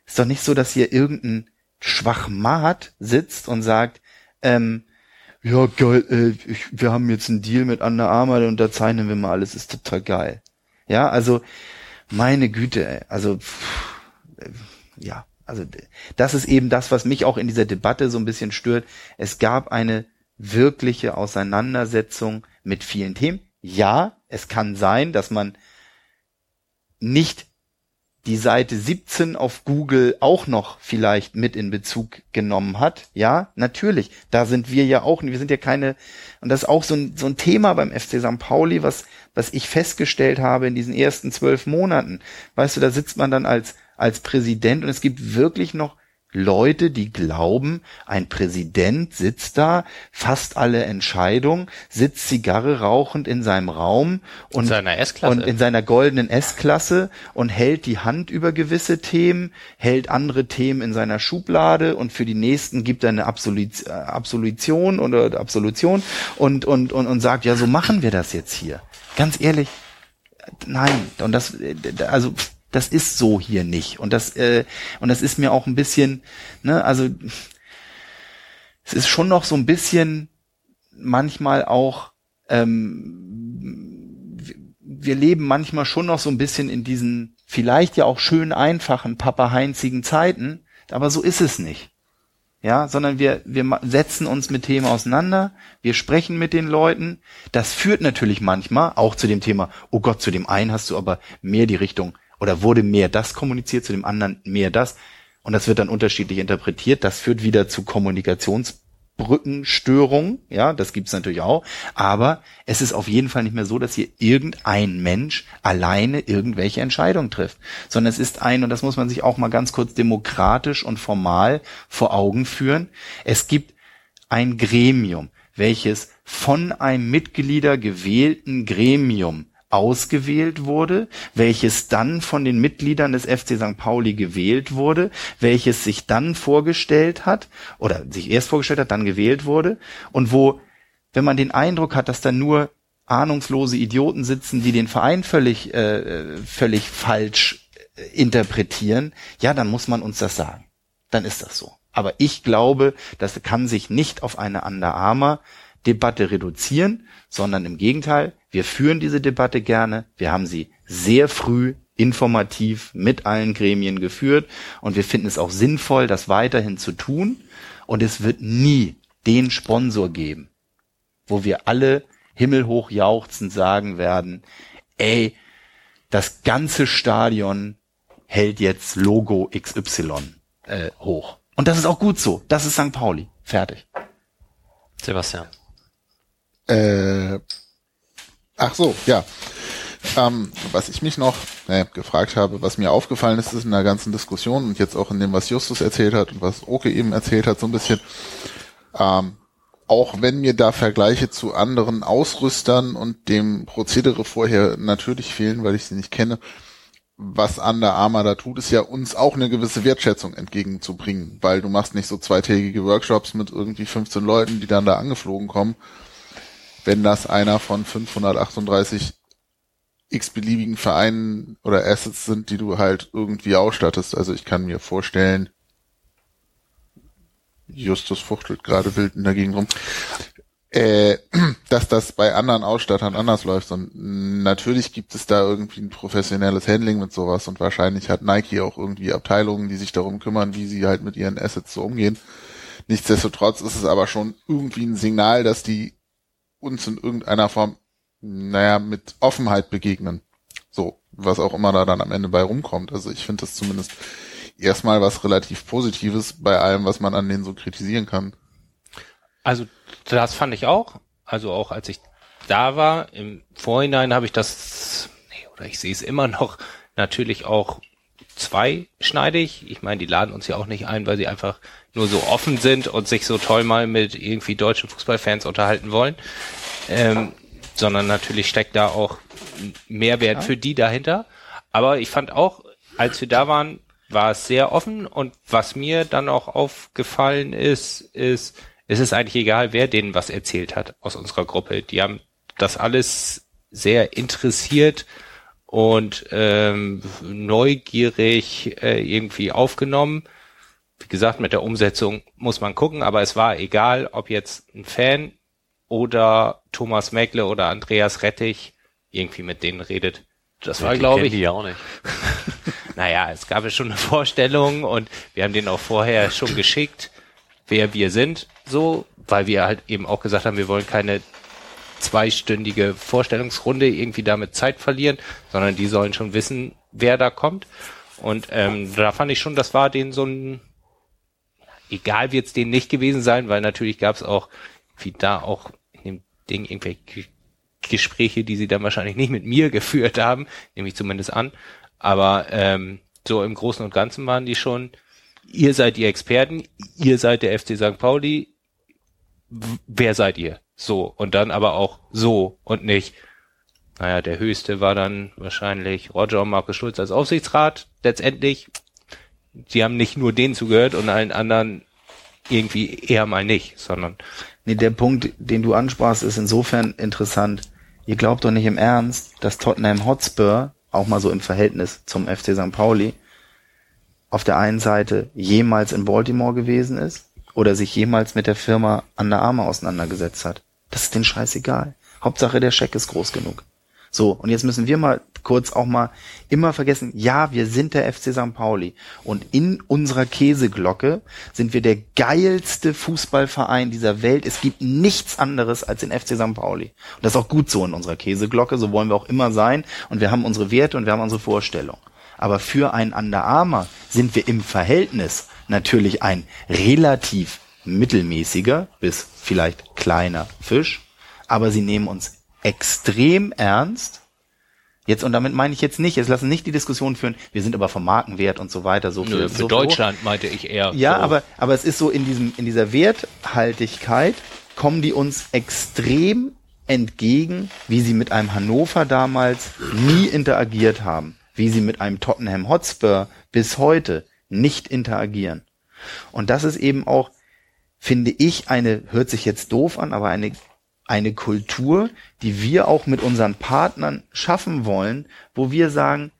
Ist doch nicht so, dass hier irgendein Schwachmat sitzt und sagt, ähm, ja geil, äh, ich, wir haben jetzt einen Deal mit Anna Armour, unterzeichnen wir mal alles, ist total geil. Ja, also meine Güte, ey, also pff, äh, ja, also das ist eben das, was mich auch in dieser Debatte so ein bisschen stört. Es gab eine wirkliche Auseinandersetzung mit vielen Themen. Ja, es kann sein, dass man nicht die Seite 17 auf Google auch noch vielleicht mit in Bezug genommen hat. Ja, natürlich. Da sind wir ja auch, wir sind ja keine, und das ist auch so ein, so ein Thema beim FC St. Pauli, was, was ich festgestellt habe in diesen ersten zwölf Monaten. Weißt du, da sitzt man dann als als Präsident und es gibt wirklich noch Leute, die glauben, ein Präsident sitzt da, fasst alle Entscheidungen, sitzt Zigarre rauchend in seinem Raum und in seiner und in seiner goldenen S-Klasse und hält die Hand über gewisse Themen, hält andere Themen in seiner Schublade und für die nächsten gibt er eine Absolut, äh, Absolution oder Absolution und, und, und, und sagt, ja, so machen wir das jetzt hier. Ganz ehrlich, nein. Und das, äh, also, das ist so hier nicht. Und das, äh, und das ist mir auch ein bisschen, ne, also es ist schon noch so ein bisschen manchmal auch, ähm, wir leben manchmal schon noch so ein bisschen in diesen vielleicht ja auch schön einfachen, papa-heinzigen Zeiten, aber so ist es nicht. Ja, sondern wir, wir setzen uns mit Themen auseinander, wir sprechen mit den Leuten. Das führt natürlich manchmal auch zu dem Thema, oh Gott, zu dem einen hast du aber mehr die Richtung oder wurde mehr das kommuniziert, zu dem anderen mehr das. Und das wird dann unterschiedlich interpretiert. Das führt wieder zu Kommunikationsbrückenstörungen. Ja, das gibt's natürlich auch. Aber es ist auf jeden Fall nicht mehr so, dass hier irgendein Mensch alleine irgendwelche Entscheidungen trifft. Sondern es ist ein, und das muss man sich auch mal ganz kurz demokratisch und formal vor Augen führen. Es gibt ein Gremium, welches von einem Mitglieder gewählten Gremium ausgewählt wurde, welches dann von den Mitgliedern des FC St. Pauli gewählt wurde, welches sich dann vorgestellt hat oder sich erst vorgestellt hat, dann gewählt wurde und wo, wenn man den Eindruck hat, dass da nur ahnungslose Idioten sitzen, die den Verein völlig, äh, völlig falsch äh, interpretieren, ja, dann muss man uns das sagen. Dann ist das so. Aber ich glaube, das kann sich nicht auf eine Under Armour Debatte reduzieren, sondern im Gegenteil, wir führen diese Debatte gerne. Wir haben sie sehr früh informativ mit allen Gremien geführt und wir finden es auch sinnvoll, das weiterhin zu tun. Und es wird nie den Sponsor geben, wo wir alle himmelhoch jauchzend sagen werden, ey, das ganze Stadion hält jetzt Logo XY äh, hoch. Und das ist auch gut so. Das ist St. Pauli. Fertig. Sebastian. Äh, ach so, ja. Ähm, was ich mich noch äh, gefragt habe, was mir aufgefallen ist, ist in der ganzen Diskussion und jetzt auch in dem, was Justus erzählt hat und was Oke eben erzählt hat, so ein bisschen, ähm, auch wenn mir da Vergleiche zu anderen Ausrüstern und dem Prozedere vorher natürlich fehlen, weil ich sie nicht kenne, was Under Armour da tut, ist ja uns auch eine gewisse Wertschätzung entgegenzubringen, weil du machst nicht so zweitägige Workshops mit irgendwie 15 Leuten, die dann da angeflogen kommen, wenn das einer von 538 x-beliebigen Vereinen oder Assets sind, die du halt irgendwie ausstattest. Also ich kann mir vorstellen, Justus fuchtelt gerade wild in der Gegend rum, äh, dass das bei anderen Ausstattern anders läuft. Und natürlich gibt es da irgendwie ein professionelles Handling mit sowas und wahrscheinlich hat Nike auch irgendwie Abteilungen, die sich darum kümmern, wie sie halt mit ihren Assets so umgehen. Nichtsdestotrotz ist es aber schon irgendwie ein Signal, dass die uns in irgendeiner Form, naja, mit Offenheit begegnen. So, was auch immer da dann am Ende bei rumkommt. Also ich finde das zumindest erstmal was relativ Positives bei allem, was man an denen so kritisieren kann. Also das fand ich auch. Also auch als ich da war, im Vorhinein habe ich das, nee, oder ich sehe es immer noch, natürlich auch zweischneidig. Ich meine, die laden uns ja auch nicht ein, weil sie einfach nur so offen sind und sich so toll mal mit irgendwie deutschen Fußballfans unterhalten wollen. Ähm, sondern natürlich steckt da auch Mehrwert für die dahinter. Aber ich fand auch, als wir da waren, war es sehr offen und was mir dann auch aufgefallen ist, ist, es ist eigentlich egal, wer denen was erzählt hat aus unserer Gruppe. Die haben das alles sehr interessiert und ähm, neugierig äh, irgendwie aufgenommen. Wie gesagt, mit der Umsetzung muss man gucken, aber es war egal, ob jetzt ein Fan oder Thomas Meckle oder Andreas Rettich irgendwie mit denen redet. Das war, glaube ich. Ja auch nicht. naja, es gab ja schon eine Vorstellung und wir haben den auch vorher schon geschickt, wer wir sind, so, weil wir halt eben auch gesagt haben, wir wollen keine zweistündige Vorstellungsrunde irgendwie damit Zeit verlieren, sondern die sollen schon wissen, wer da kommt. Und ähm, da fand ich schon, das war denen so ein, egal wird es denen nicht gewesen sein, weil natürlich gab es auch, wie da auch in dem Ding irgendwelche Gespräche, die sie dann wahrscheinlich nicht mit mir geführt haben, nehme ich zumindest an. Aber ähm, so im Großen und Ganzen waren die schon, ihr seid die Experten, ihr seid der FC St. Pauli, wer seid ihr? So, und dann aber auch so und nicht. Naja, der höchste war dann wahrscheinlich Roger und Markus Schulz als Aufsichtsrat. Letztendlich, sie haben nicht nur denen zugehört und allen anderen irgendwie eher mal nicht, sondern Nee, der Punkt, den du ansprachst, ist insofern interessant. Ihr glaubt doch nicht im Ernst, dass Tottenham Hotspur, auch mal so im Verhältnis zum FC St. Pauli, auf der einen Seite jemals in Baltimore gewesen ist oder sich jemals mit der Firma Under Armour auseinandergesetzt hat. Das ist denen scheißegal. Hauptsache der Scheck ist groß genug. So, und jetzt müssen wir mal kurz auch mal immer vergessen, ja, wir sind der FC St. Pauli. Und in unserer Käseglocke sind wir der geilste Fußballverein dieser Welt. Es gibt nichts anderes als den FC St. Pauli. Und das ist auch gut so in unserer Käseglocke, so wollen wir auch immer sein. Und wir haben unsere Werte und wir haben unsere Vorstellung. Aber für einen Under Armour sind wir im Verhältnis natürlich ein relativ mittelmäßiger bis vielleicht kleiner Fisch. Aber sie nehmen uns extrem ernst. Jetzt, und damit meine ich jetzt nicht, jetzt lassen nicht die Diskussion führen, wir sind aber vom Markenwert und so weiter so Nö, viel. für so Deutschland meinte ich eher. Ja, so. aber, aber es ist so in diesem, in dieser Werthaltigkeit kommen die uns extrem entgegen, wie sie mit einem Hannover damals nie interagiert haben, wie sie mit einem Tottenham Hotspur bis heute nicht interagieren. Und das ist eben auch, finde ich, eine, hört sich jetzt doof an, aber eine, eine Kultur, die wir auch mit unseren Partnern schaffen wollen, wo wir sagen,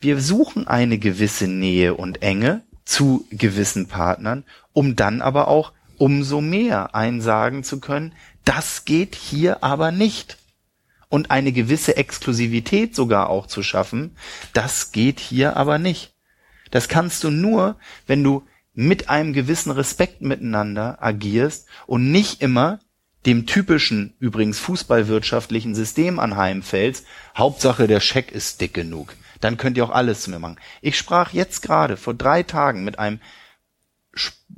wir suchen eine gewisse Nähe und Enge zu gewissen Partnern, um dann aber auch umso mehr einsagen zu können, das geht hier aber nicht. Und eine gewisse Exklusivität sogar auch zu schaffen, das geht hier aber nicht. Das kannst du nur, wenn du mit einem gewissen Respekt miteinander agierst und nicht immer dem typischen, übrigens fußballwirtschaftlichen System anheimfällst, Hauptsache der Scheck ist dick genug. Dann könnt ihr auch alles zu mir machen. Ich sprach jetzt gerade vor drei Tagen mit einem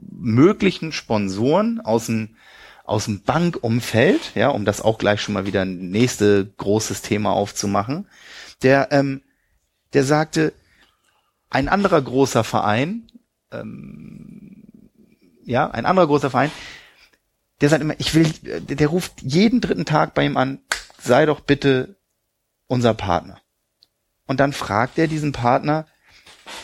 möglichen Sponsoren aus dem, aus dem Bankumfeld, ja, um das auch gleich schon mal wieder ein nächstes großes Thema aufzumachen, der, ähm, der sagte, ein anderer großer Verein, ähm, ja, ein anderer großer Verein, der sagt immer, ich will, der, der ruft jeden dritten Tag bei ihm an, sei doch bitte unser Partner. Und dann fragt er diesen Partner,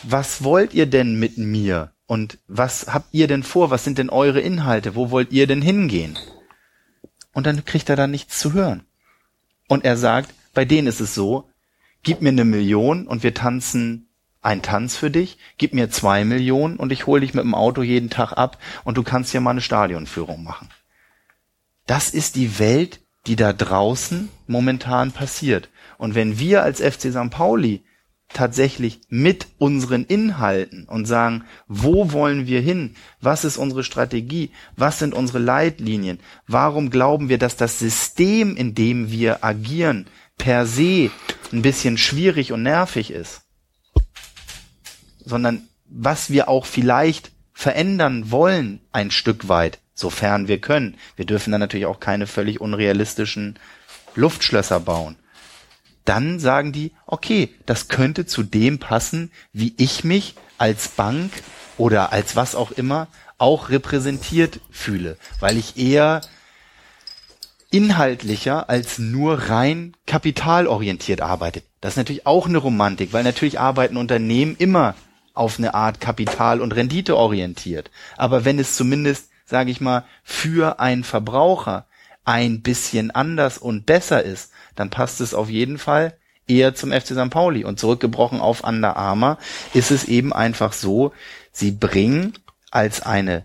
was wollt ihr denn mit mir? Und was habt ihr denn vor? Was sind denn eure Inhalte? Wo wollt ihr denn hingehen? Und dann kriegt er da nichts zu hören. Und er sagt, bei denen ist es so, gib mir eine Million und wir tanzen ein Tanz für dich, gib mir zwei Millionen und ich hole dich mit dem Auto jeden Tag ab und du kannst ja mal eine Stadionführung machen. Das ist die Welt, die da draußen momentan passiert. Und wenn wir als FC St. Pauli tatsächlich mit unseren Inhalten und sagen, wo wollen wir hin? Was ist unsere Strategie? Was sind unsere Leitlinien? Warum glauben wir, dass das System, in dem wir agieren, per se ein bisschen schwierig und nervig ist, sondern was wir auch vielleicht verändern wollen, ein Stück weit, sofern wir können. Wir dürfen dann natürlich auch keine völlig unrealistischen Luftschlösser bauen. Dann sagen die, okay, das könnte zu dem passen, wie ich mich als Bank oder als was auch immer auch repräsentiert fühle, weil ich eher inhaltlicher als nur rein kapitalorientiert arbeite. Das ist natürlich auch eine Romantik, weil natürlich arbeiten Unternehmen immer auf eine Art Kapital- und Rendite orientiert. Aber wenn es zumindest, sage ich mal, für einen Verbraucher ein bisschen anders und besser ist, dann passt es auf jeden Fall eher zum FC St. Pauli. Und zurückgebrochen auf Under Armour ist es eben einfach so, sie bringen als eine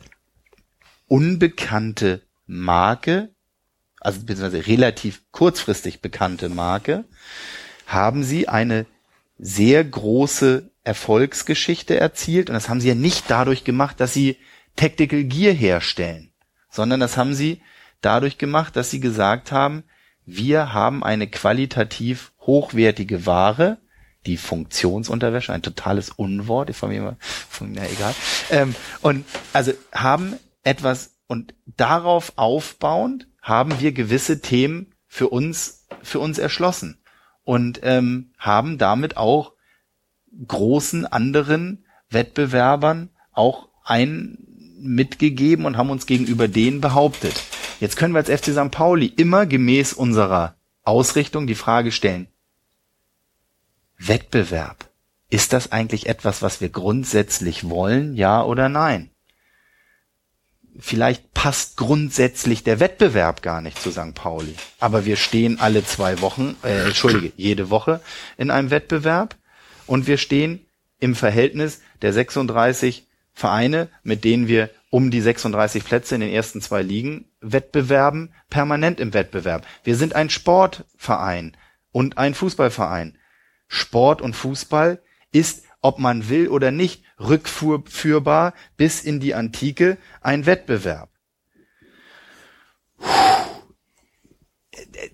unbekannte Marke, also beziehungsweise relativ kurzfristig bekannte Marke, haben sie eine sehr große Erfolgsgeschichte erzielt. Und das haben sie ja nicht dadurch gemacht, dass sie Tactical Gear herstellen, sondern das haben sie dadurch gemacht, dass sie gesagt haben, wir haben eine qualitativ hochwertige Ware, die Funktionsunterwäsche, ein totales Unwort, von mir, von mir egal. Ähm, und also haben etwas und darauf aufbauend haben wir gewisse Themen für uns für uns erschlossen und ähm, haben damit auch großen anderen Wettbewerbern auch ein mitgegeben und haben uns gegenüber denen behauptet. Jetzt können wir als FC St. Pauli immer gemäß unserer Ausrichtung die Frage stellen, Wettbewerb, ist das eigentlich etwas, was wir grundsätzlich wollen, ja oder nein? Vielleicht passt grundsätzlich der Wettbewerb gar nicht zu St. Pauli, aber wir stehen alle zwei Wochen, äh, entschuldige, jede Woche in einem Wettbewerb und wir stehen im Verhältnis der 36 Vereine, mit denen wir um die 36 Plätze in den ersten zwei Ligen wettbewerben, permanent im Wettbewerb. Wir sind ein Sportverein und ein Fußballverein. Sport und Fußball ist, ob man will oder nicht, rückführbar bis in die Antike ein Wettbewerb.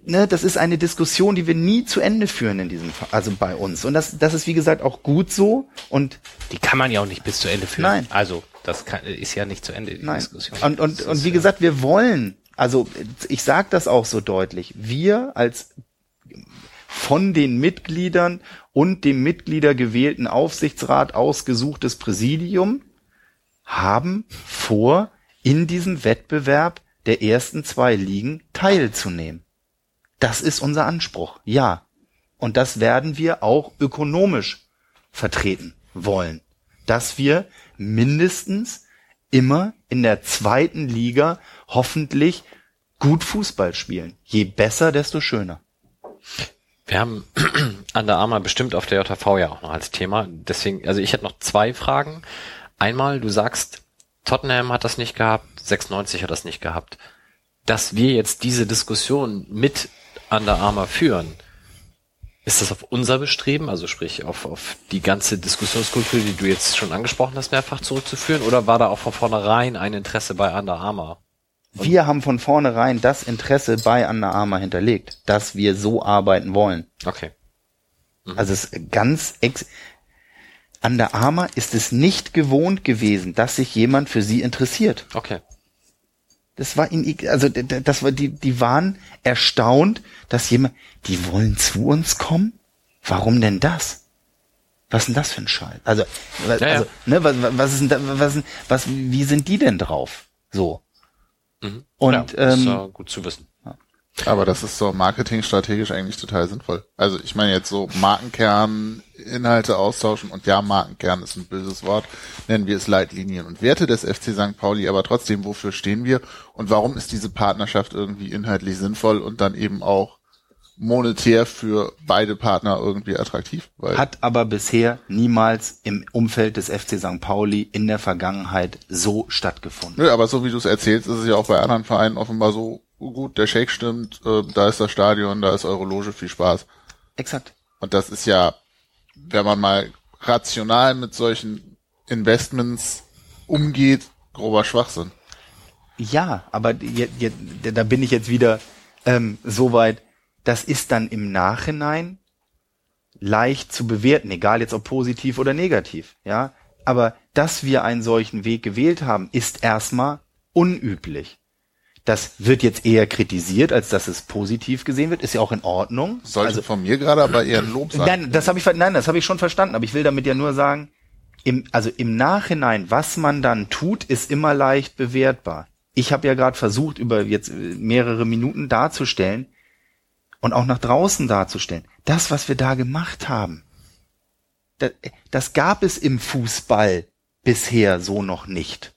Ne, das ist eine Diskussion, die wir nie zu Ende führen in diesem, Fall, also bei uns. Und das, das ist wie gesagt auch gut so. Und die kann man ja auch nicht bis zu Ende führen. Nein. Also das kann, ist ja nicht zu Ende die Nein. Diskussion. Und, und, und wie gesagt, wir wollen, also ich sage das auch so deutlich, wir als von den Mitgliedern und dem Mitglieder gewählten Aufsichtsrat ausgesuchtes Präsidium haben vor, in diesem Wettbewerb der ersten zwei Ligen teilzunehmen. Das ist unser Anspruch, ja. Und das werden wir auch ökonomisch vertreten wollen. Dass wir mindestens immer in der zweiten Liga hoffentlich gut Fußball spielen. Je besser, desto schöner. Wir haben Under Armour bestimmt auf der JV ja auch noch als Thema. Deswegen, also ich hätte noch zwei Fragen. Einmal, du sagst, Tottenham hat das nicht gehabt, 96 hat das nicht gehabt. Dass wir jetzt diese Diskussion mit Under Armour führen, ist das auf unser Bestreben, also sprich auf, auf die ganze Diskussionskultur, die du jetzt schon angesprochen hast, mehrfach zurückzuführen? Oder war da auch von vornherein ein Interesse bei Under Armour? Wir haben von vornherein das Interesse bei Under Armour hinterlegt, dass wir so arbeiten wollen. Okay. Also es ist ganz ex Under Armour ist es nicht gewohnt gewesen, dass sich jemand für sie interessiert. Okay. Das war egal- also das war die, die waren erstaunt, dass jemand, die wollen zu uns kommen. Warum denn das? Was ist denn das für ein Scheiß? Also, Ja, ja. also, ne, was, was ist denn da, was, was, wie sind die denn drauf? So. Mhm. Und ja, ähm, gut zu wissen. Aber das ist so marketingstrategisch eigentlich total sinnvoll. Also ich meine jetzt so Markenkern, Inhalte austauschen und ja, Markenkern ist ein böses Wort, nennen wir es Leitlinien und Werte des FC St. Pauli, aber trotzdem, wofür stehen wir und warum ist diese Partnerschaft irgendwie inhaltlich sinnvoll und dann eben auch monetär für beide Partner irgendwie attraktiv? Weil hat aber bisher niemals im Umfeld des FC St. Pauli in der Vergangenheit so stattgefunden. Nö, aber so wie du es erzählst, ist es ja auch bei anderen Vereinen offenbar so, gut, der Shake stimmt, äh, da ist das Stadion, da ist eure Loge, viel Spaß. Exakt. Und das ist ja, wenn man mal rational mit solchen Investments umgeht, grober Schwachsinn. Ja, aber je, je, da bin ich jetzt wieder ähm, so weit. das ist dann im Nachhinein leicht zu bewerten, egal jetzt ob positiv oder negativ, ja. Aber dass wir einen solchen Weg gewählt haben, ist erstmal unüblich. Das wird jetzt eher kritisiert, als dass es positiv gesehen wird. Ist ja auch in Ordnung. Sollte Also- von mir gerade aber eher ein Lob sein. Nein, das habe ich, nein, das habe ich schon verstanden. Aber ich will damit ja nur sagen, im, also im Nachhinein, was man dann tut, ist immer leicht bewertbar. Ich habe ja gerade versucht, über jetzt äh, mehrere Minuten darzustellen und auch nach draußen darzustellen, das, was wir da gemacht haben, das, das gab es im Fußball bisher so noch nicht.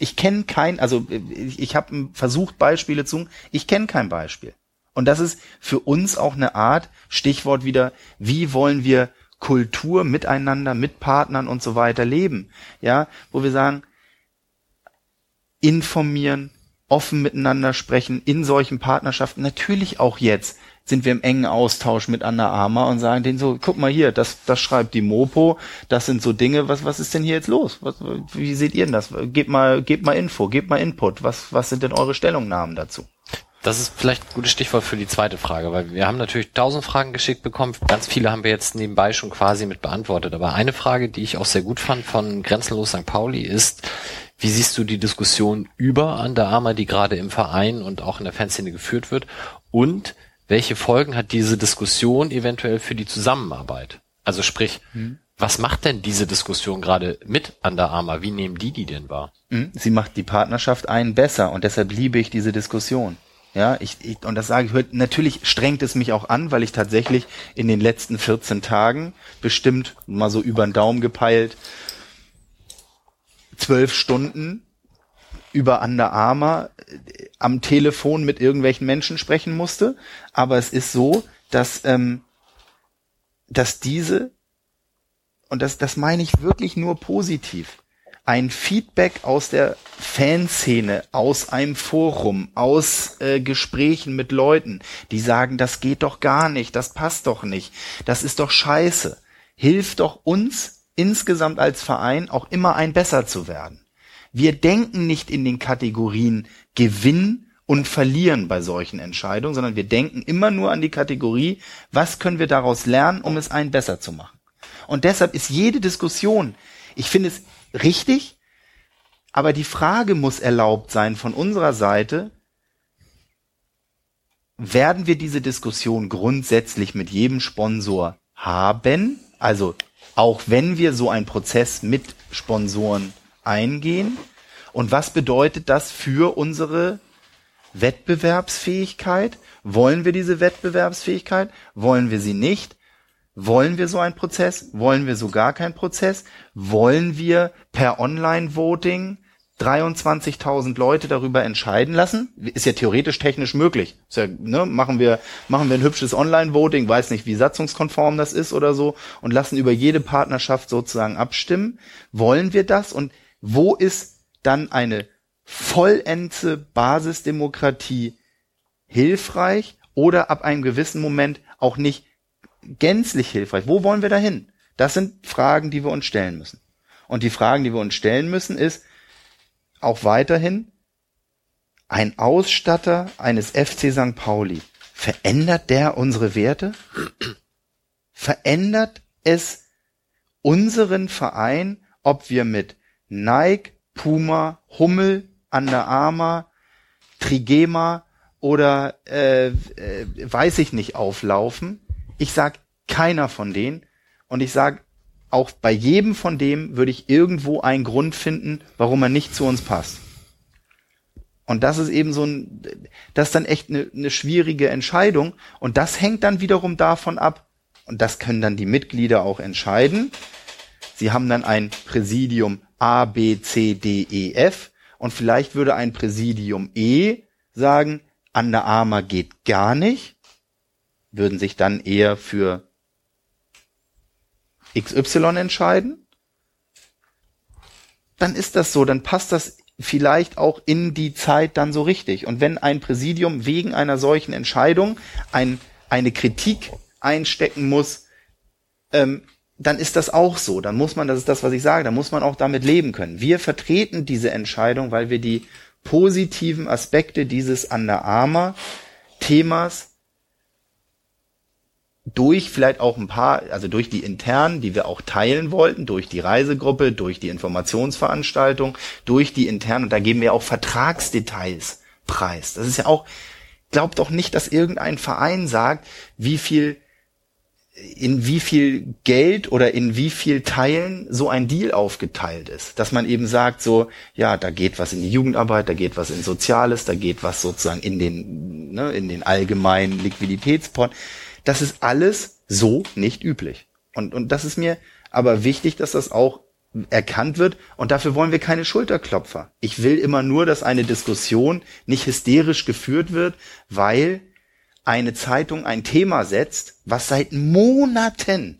Ich kenne kein, also ich, ich habe versucht, Beispiele zu, ich kenne kein Beispiel. Und das ist für uns auch eine Art, Stichwort wieder, wie wollen wir Kultur miteinander, mit Partnern und so weiter leben? Ja, wo wir sagen, informieren, offen miteinander sprechen in solchen Partnerschaften. Natürlich auch jetzt sind wir im engen Austausch mit Anna Arma und sagen denen so, guck mal hier, das, das schreibt die Mopo, das sind so Dinge, was, was ist denn hier jetzt los? Was, wie seht ihr denn das? Gebt mal, gebt mal Info, gebt mal Input. Was, was sind denn eure Stellungnahmen dazu? Das ist vielleicht ein gutes Stichwort für die zweite Frage, weil wir haben natürlich tausend Fragen geschickt bekommen. Ganz viele haben wir jetzt nebenbei schon quasi mit beantwortet. Aber eine Frage, die ich auch sehr gut fand von Grenzenlos St. Pauli ist, wie siehst du die Diskussion über Under Armour, die gerade im Verein und auch in der Fanszene geführt wird? Und welche Folgen hat diese Diskussion eventuell für die Zusammenarbeit? Also sprich, was macht denn diese Diskussion gerade mit Under Armour? Wie nehmen die die denn wahr? Mhm. Sie macht die Partnerschaft einen besser und deshalb liebe ich diese Diskussion. Ja, ich, ich und das sage ich heute, natürlich strengt es mich auch an, weil ich tatsächlich in den letzten 14 Tagen bestimmt mal so über den Daumen gepeilt zwölf Stunden über Under Armour äh, am Telefon mit irgendwelchen Menschen sprechen musste. Aber es ist so, dass, ähm, dass diese, und das, das meine ich wirklich nur positiv, ein Feedback aus der Fanszene, aus einem Forum, aus äh, Gesprächen mit Leuten, die sagen, das geht doch gar nicht, das passt doch nicht, das ist doch scheiße, hilft doch uns insgesamt als Verein auch immer ein besser zu werden. Wir denken nicht in den Kategorien Gewinn und Verlieren bei solchen Entscheidungen, sondern wir denken immer nur an die Kategorie, was können wir daraus lernen, um es ein besser zu machen. Und deshalb ist jede Diskussion, ich finde es richtig, aber die Frage muss erlaubt sein von unserer Seite, werden wir diese Diskussion grundsätzlich mit jedem Sponsor haben? Also auch wenn wir so einen Prozess mit Sponsoren eingehen? Und was bedeutet das für unsere Wettbewerbsfähigkeit? Wollen wir diese Wettbewerbsfähigkeit? Wollen wir sie nicht? Wollen wir so einen Prozess? Wollen wir so gar keinen Prozess? Wollen wir per Online-Voting 23.000 Leute darüber entscheiden lassen? Ist ja theoretisch technisch möglich. Ja, ne, machen wir, machen wir ein hübsches Online-Voting, weiß nicht, wie satzungskonform das ist oder so, und lassen über jede Partnerschaft sozusagen abstimmen. Wollen wir das? Und wo ist dann eine vollendete Basisdemokratie hilfreich oder ab einem gewissen Moment auch nicht gänzlich hilfreich? Wo wollen wir dahin? Das sind Fragen, die wir uns stellen müssen. Und die Fragen, die wir uns stellen müssen, ist auch weiterhin ein Ausstatter eines FC St. Pauli. Verändert der unsere Werte? Verändert es unseren Verein, ob wir mit Nike, Puma, Hummel, Under Armour, Trigema oder äh, äh, weiß ich nicht auflaufen. Ich sag keiner von denen und ich sag auch bei jedem von dem würde ich irgendwo einen Grund finden, warum er nicht zu uns passt. Und das ist eben so ein, das ist dann echt eine, eine schwierige Entscheidung und das hängt dann wiederum davon ab und das können dann die Mitglieder auch entscheiden. Sie haben dann ein Präsidium A, B, C, D, E, F und vielleicht würde ein Präsidium E sagen, Under Armour geht gar nicht, würden sich dann eher für XY entscheiden, dann ist das so, dann passt das vielleicht auch in die Zeit dann so richtig. Und wenn ein Präsidium wegen einer solchen Entscheidung ein, eine Kritik einstecken muss, ähm, dann ist das auch so. Dann muss man, das ist das, was ich sage, dann muss man auch damit leben können. Wir vertreten diese Entscheidung, weil wir die positiven Aspekte dieses Under Armour Themas durch vielleicht auch ein paar, also durch die internen, die wir auch teilen wollten, durch die Reisegruppe, durch die Informationsveranstaltung, durch die internen, und da geben wir auch Vertragsdetails preis. Das ist ja auch, glaubt doch nicht, dass irgendein Verein sagt, wie viel in wie viel Geld oder in wie viel Teilen so ein Deal aufgeteilt ist. Dass man eben sagt, so, ja, da geht was in die Jugendarbeit, da geht was in Soziales, da geht was sozusagen in den, ne, in den allgemeinen Liquiditätspot. Das ist alles so nicht üblich. Und, und das ist mir aber wichtig, dass das auch erkannt wird und dafür wollen wir keine Schulterklopfer. Ich will immer nur, dass eine Diskussion nicht hysterisch geführt wird, weil eine Zeitung ein Thema setzt, was seit Monaten,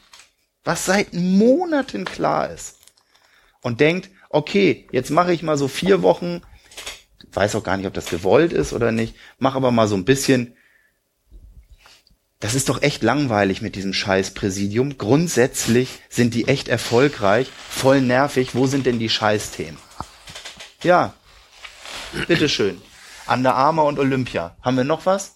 was seit Monaten klar ist und denkt, okay, jetzt mache ich mal so vier Wochen, weiß auch gar nicht, ob das gewollt ist oder nicht, mache aber mal so ein bisschen das ist doch echt langweilig mit diesem scheiß Präsidium. Grundsätzlich sind die echt erfolgreich, voll nervig. Wo sind denn die Scheißthemen? Ja, bitteschön. Under Armour und Olympia. Haben wir noch was?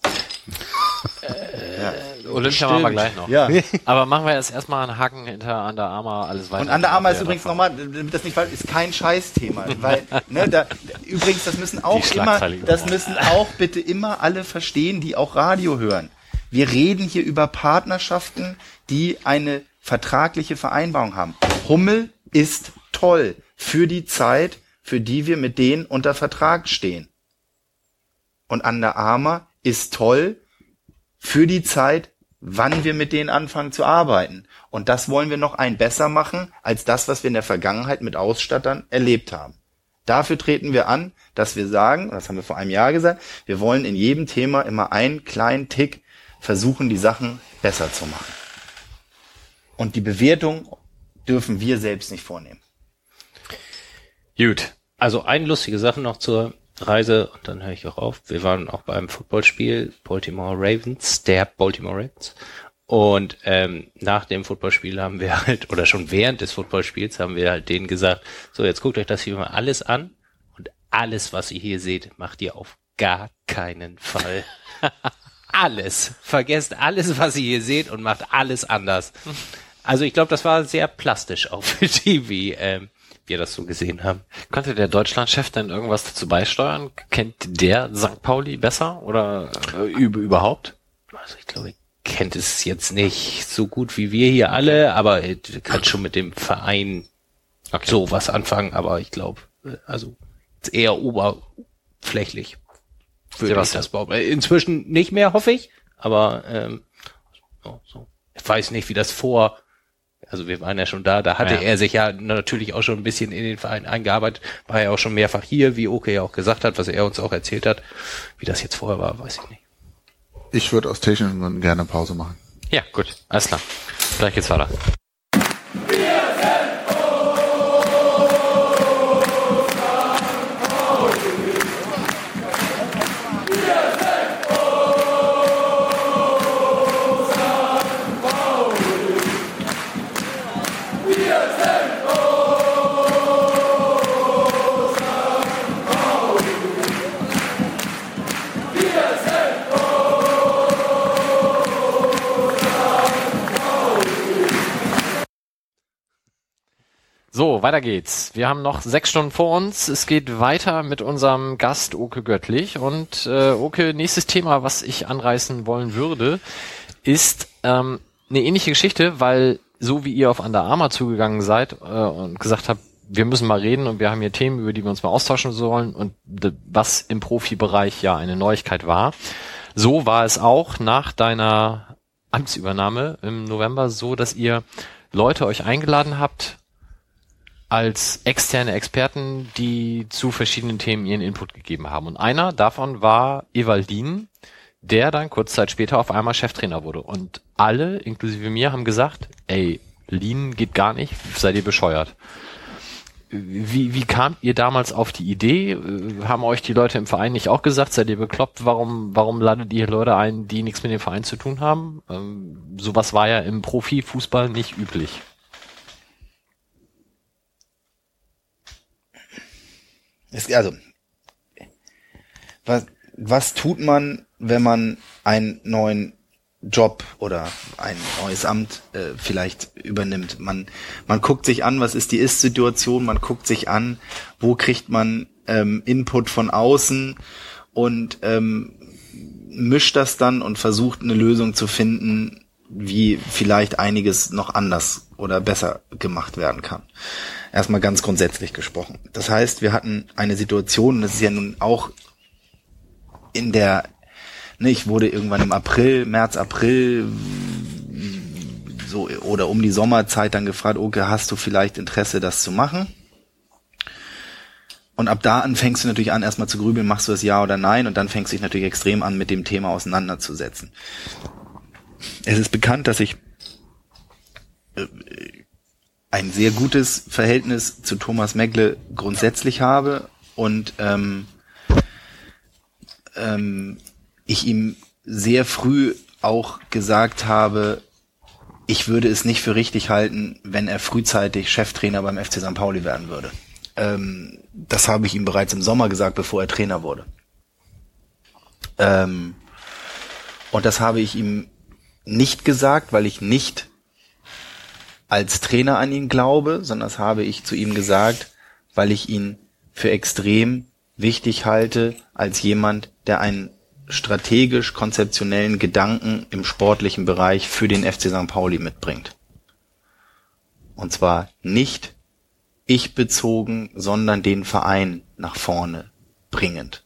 Äh, Olympia machen wir gleich noch. Ja. Aber machen wir jetzt erstmal einen Haken hinter Under Armour, alles weiter. Und Under Armour ist übrigens nochmal, damit das nicht falsch ist, kein Scheißthema. Weil, ne, da, übrigens, das müssen auch immer, das müssen auch bitte immer alle verstehen, die auch Radio hören. Wir reden hier über Partnerschaften, die eine vertragliche Vereinbarung haben. Hummel ist toll für die Zeit, für die wir mit denen unter Vertrag stehen. Und Under Armour ist toll für die Zeit, wann wir mit denen anfangen zu arbeiten. Und das wollen wir noch ein besser machen als das, was wir in der Vergangenheit mit Ausstattern erlebt haben. Dafür treten wir an, dass wir sagen, das haben wir vor einem Jahr gesagt, wir wollen in jedem Thema immer einen kleinen Tick versuchen, die Sachen besser zu machen. Und die Bewertung dürfen wir selbst nicht vornehmen. Gut. Also eine lustige Sache noch zur Reise und dann höre ich auch auf. Wir waren auch beim Footballspiel Baltimore Ravens, der Baltimore Ravens. Und ähm, nach dem Footballspiel haben wir halt, oder schon während des Footballspiels haben wir halt denen gesagt, so jetzt guckt euch das hier mal alles an und alles, was ihr hier seht, macht ihr auf gar keinen Fall. alles. Vergesst alles, was ihr hier seht und macht alles anders. Also ich glaube, das war sehr plastisch auch für die, wie ähm, wir das so gesehen haben. Konnte der Deutschlandchef denn irgendwas dazu beisteuern? Kennt der St. Pauli besser oder äh, über, überhaupt? Also ich glaube, er kennt es jetzt nicht so gut wie wir hier alle, aber er kann schon mit dem Verein Okay. so was anfangen, aber ich glaube, äh, also eher oberflächlich würde ich Sebastian. das behaupten. Äh, Inzwischen nicht mehr, hoffe ich, aber ähm, so. ich weiß nicht, wie das vor, also wir waren ja schon da, da hatte Ja. er sich ja natürlich auch schon ein bisschen in den Verein eingearbeitet, war ja auch schon mehrfach hier, wie Oke ja auch gesagt hat, was er uns auch erzählt hat. Wie das jetzt vorher war, weiß ich nicht. Ich würde aus technischen Gründen gerne Pause machen. Ja, gut, alles klar. Gleich geht's weiter. So, weiter geht's. Wir haben noch sechs Stunden vor uns. Es geht weiter mit unserem Gast Oke Göttlich. Und äh, Oke, nächstes Thema, was ich anreißen wollen würde, ist ähm, eine ähnliche Geschichte, weil so wie ihr auf Under Armour zugegangen seid äh, und gesagt habt, wir müssen mal reden und wir haben hier Themen, über die wir uns mal austauschen sollen und was im Profibereich ja eine Neuigkeit war. So war es auch nach deiner Amtsübernahme im November so, dass ihr Leute euch eingeladen habt, als externe Experten, die zu verschiedenen Themen ihren Input gegeben haben. Und einer davon war Evaldin, der dann kurz Zeit später auf einmal Cheftrainer wurde. Und alle, inklusive mir, haben gesagt, ey, Lean geht gar nicht, seid ihr bescheuert. Wie, wie kamt ihr damals auf die Idee? Haben euch die Leute im Verein nicht auch gesagt, seid ihr bekloppt? Warum, warum ladet ihr Leute ein, die nichts mit dem Verein zu tun haben? Ähm, sowas war ja im Profifußball nicht üblich. Es, also, was, was tut man, wenn man einen neuen Job oder ein neues Amt äh, vielleicht übernimmt. Man, man guckt sich an, was ist die Ist-Situation, man guckt sich an, wo kriegt man ähm, Input von außen und ähm, mischt das dann und versucht eine Lösung zu finden, wie vielleicht einiges noch anders oder besser gemacht werden kann. Erstmal ganz grundsätzlich gesprochen. Das heißt, wir hatten eine Situation, das ist ja nun auch in der, ne, ich wurde irgendwann im April, März, April, so, oder um die Sommerzeit dann gefragt, okay, hast du vielleicht Interesse, das zu machen? Und ab da an fängst du natürlich an, erstmal zu grübeln, machst du das ja oder nein, und dann fängst du dich natürlich extrem an, mit dem Thema auseinanderzusetzen. Es ist bekannt, dass ich äh, ein sehr gutes Verhältnis zu Thomas Megle grundsätzlich habe und ähm, ähm, ich ihm sehr früh auch gesagt habe, ich würde es nicht für richtig halten, wenn er frühzeitig Cheftrainer beim FC St. Pauli werden würde. Ähm, das habe ich ihm bereits im Sommer gesagt, bevor er Trainer wurde. Ähm, und das habe ich ihm nicht gesagt, weil ich nicht als Trainer an ihn glaube, sondern das habe ich zu ihm gesagt, weil ich ihn für extrem wichtig halte als jemand, der einen strategisch konzeptionellen Gedanken im sportlichen Bereich für den FC St. Pauli mitbringt. Und zwar nicht ich bezogen, sondern den Verein nach vorne bringend.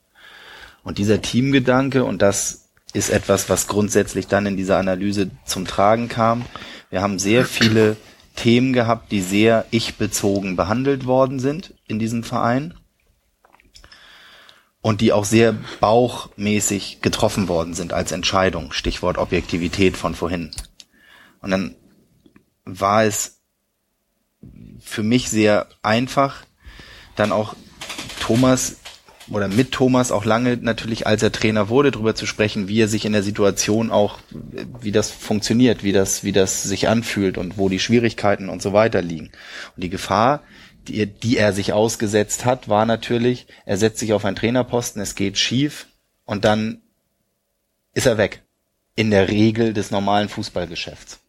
Und dieser Teamgedanke, und das ist etwas, was grundsätzlich dann in dieser Analyse zum Tragen kam, wir haben sehr viele Themen gehabt, die sehr ich-bezogen behandelt worden sind in diesem Verein und die auch sehr bauchmäßig getroffen worden sind als Entscheidung. Stichwort Objektivität von vorhin. Und dann war es für mich sehr einfach, dann auch Thomas oder mit Thomas auch lange natürlich, als er Trainer wurde, darüber zu sprechen, wie er sich in der Situation auch, wie das funktioniert, wie das, wie das sich anfühlt und wo die Schwierigkeiten und so weiter liegen. Und die Gefahr, die, die er sich ausgesetzt hat, war natürlich, er setzt sich auf einen Trainerposten, es geht schief und dann ist er weg. In der Regel des normalen Fußballgeschäfts.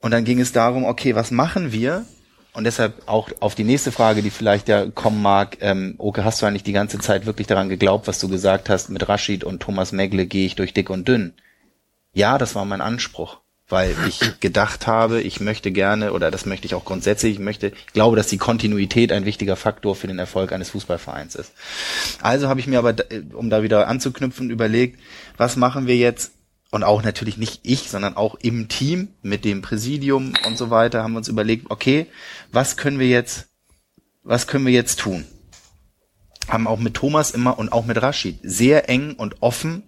Und dann ging es darum, okay, was machen wir? Und deshalb auch auf die nächste Frage, die vielleicht ja kommen mag, ähm, okay, hast du eigentlich die ganze Zeit wirklich daran geglaubt, was du gesagt hast, mit Rashid und Thomas Megle gehe ich durch dick und dünn? Ja, das war mein Anspruch weil ich gedacht habe, ich möchte gerne, oder das möchte ich auch grundsätzlich, ich möchte, ich glaube, dass die Kontinuität ein wichtiger Faktor für den Erfolg eines Fußballvereins ist. Also habe ich mir aber, um da wieder anzuknüpfen, überlegt, was machen wir jetzt? Und auch natürlich nicht ich, sondern auch im Team mit dem Präsidium und so weiter haben wir uns überlegt, okay, was können wir jetzt, was können wir jetzt tun? Haben auch mit Thomas immer und auch mit Rashid sehr eng und offen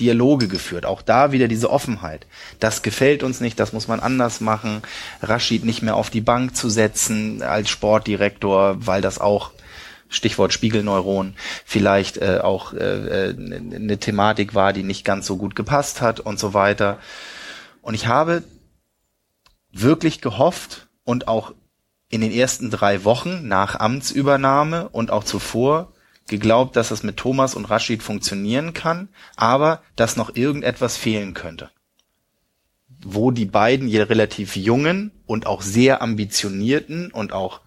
Dialoge geführt. Auch da wieder diese Offenheit. Das gefällt uns nicht, das muss man anders machen. Rashid nicht mehr auf die Bank zu setzen als Sportdirektor, weil das auch Stichwort Spiegelneuron vielleicht äh, auch äh, eine äh, Thematik war, die nicht ganz so gut gepasst hat und so weiter. Und ich habe wirklich gehofft und auch in den ersten drei Wochen nach Amtsübernahme und auch zuvor geglaubt, dass es mit Thomas und Rashid funktionieren kann, aber dass noch irgendetwas fehlen könnte. Wo die beiden relativ jungen und auch sehr ambitionierten und auch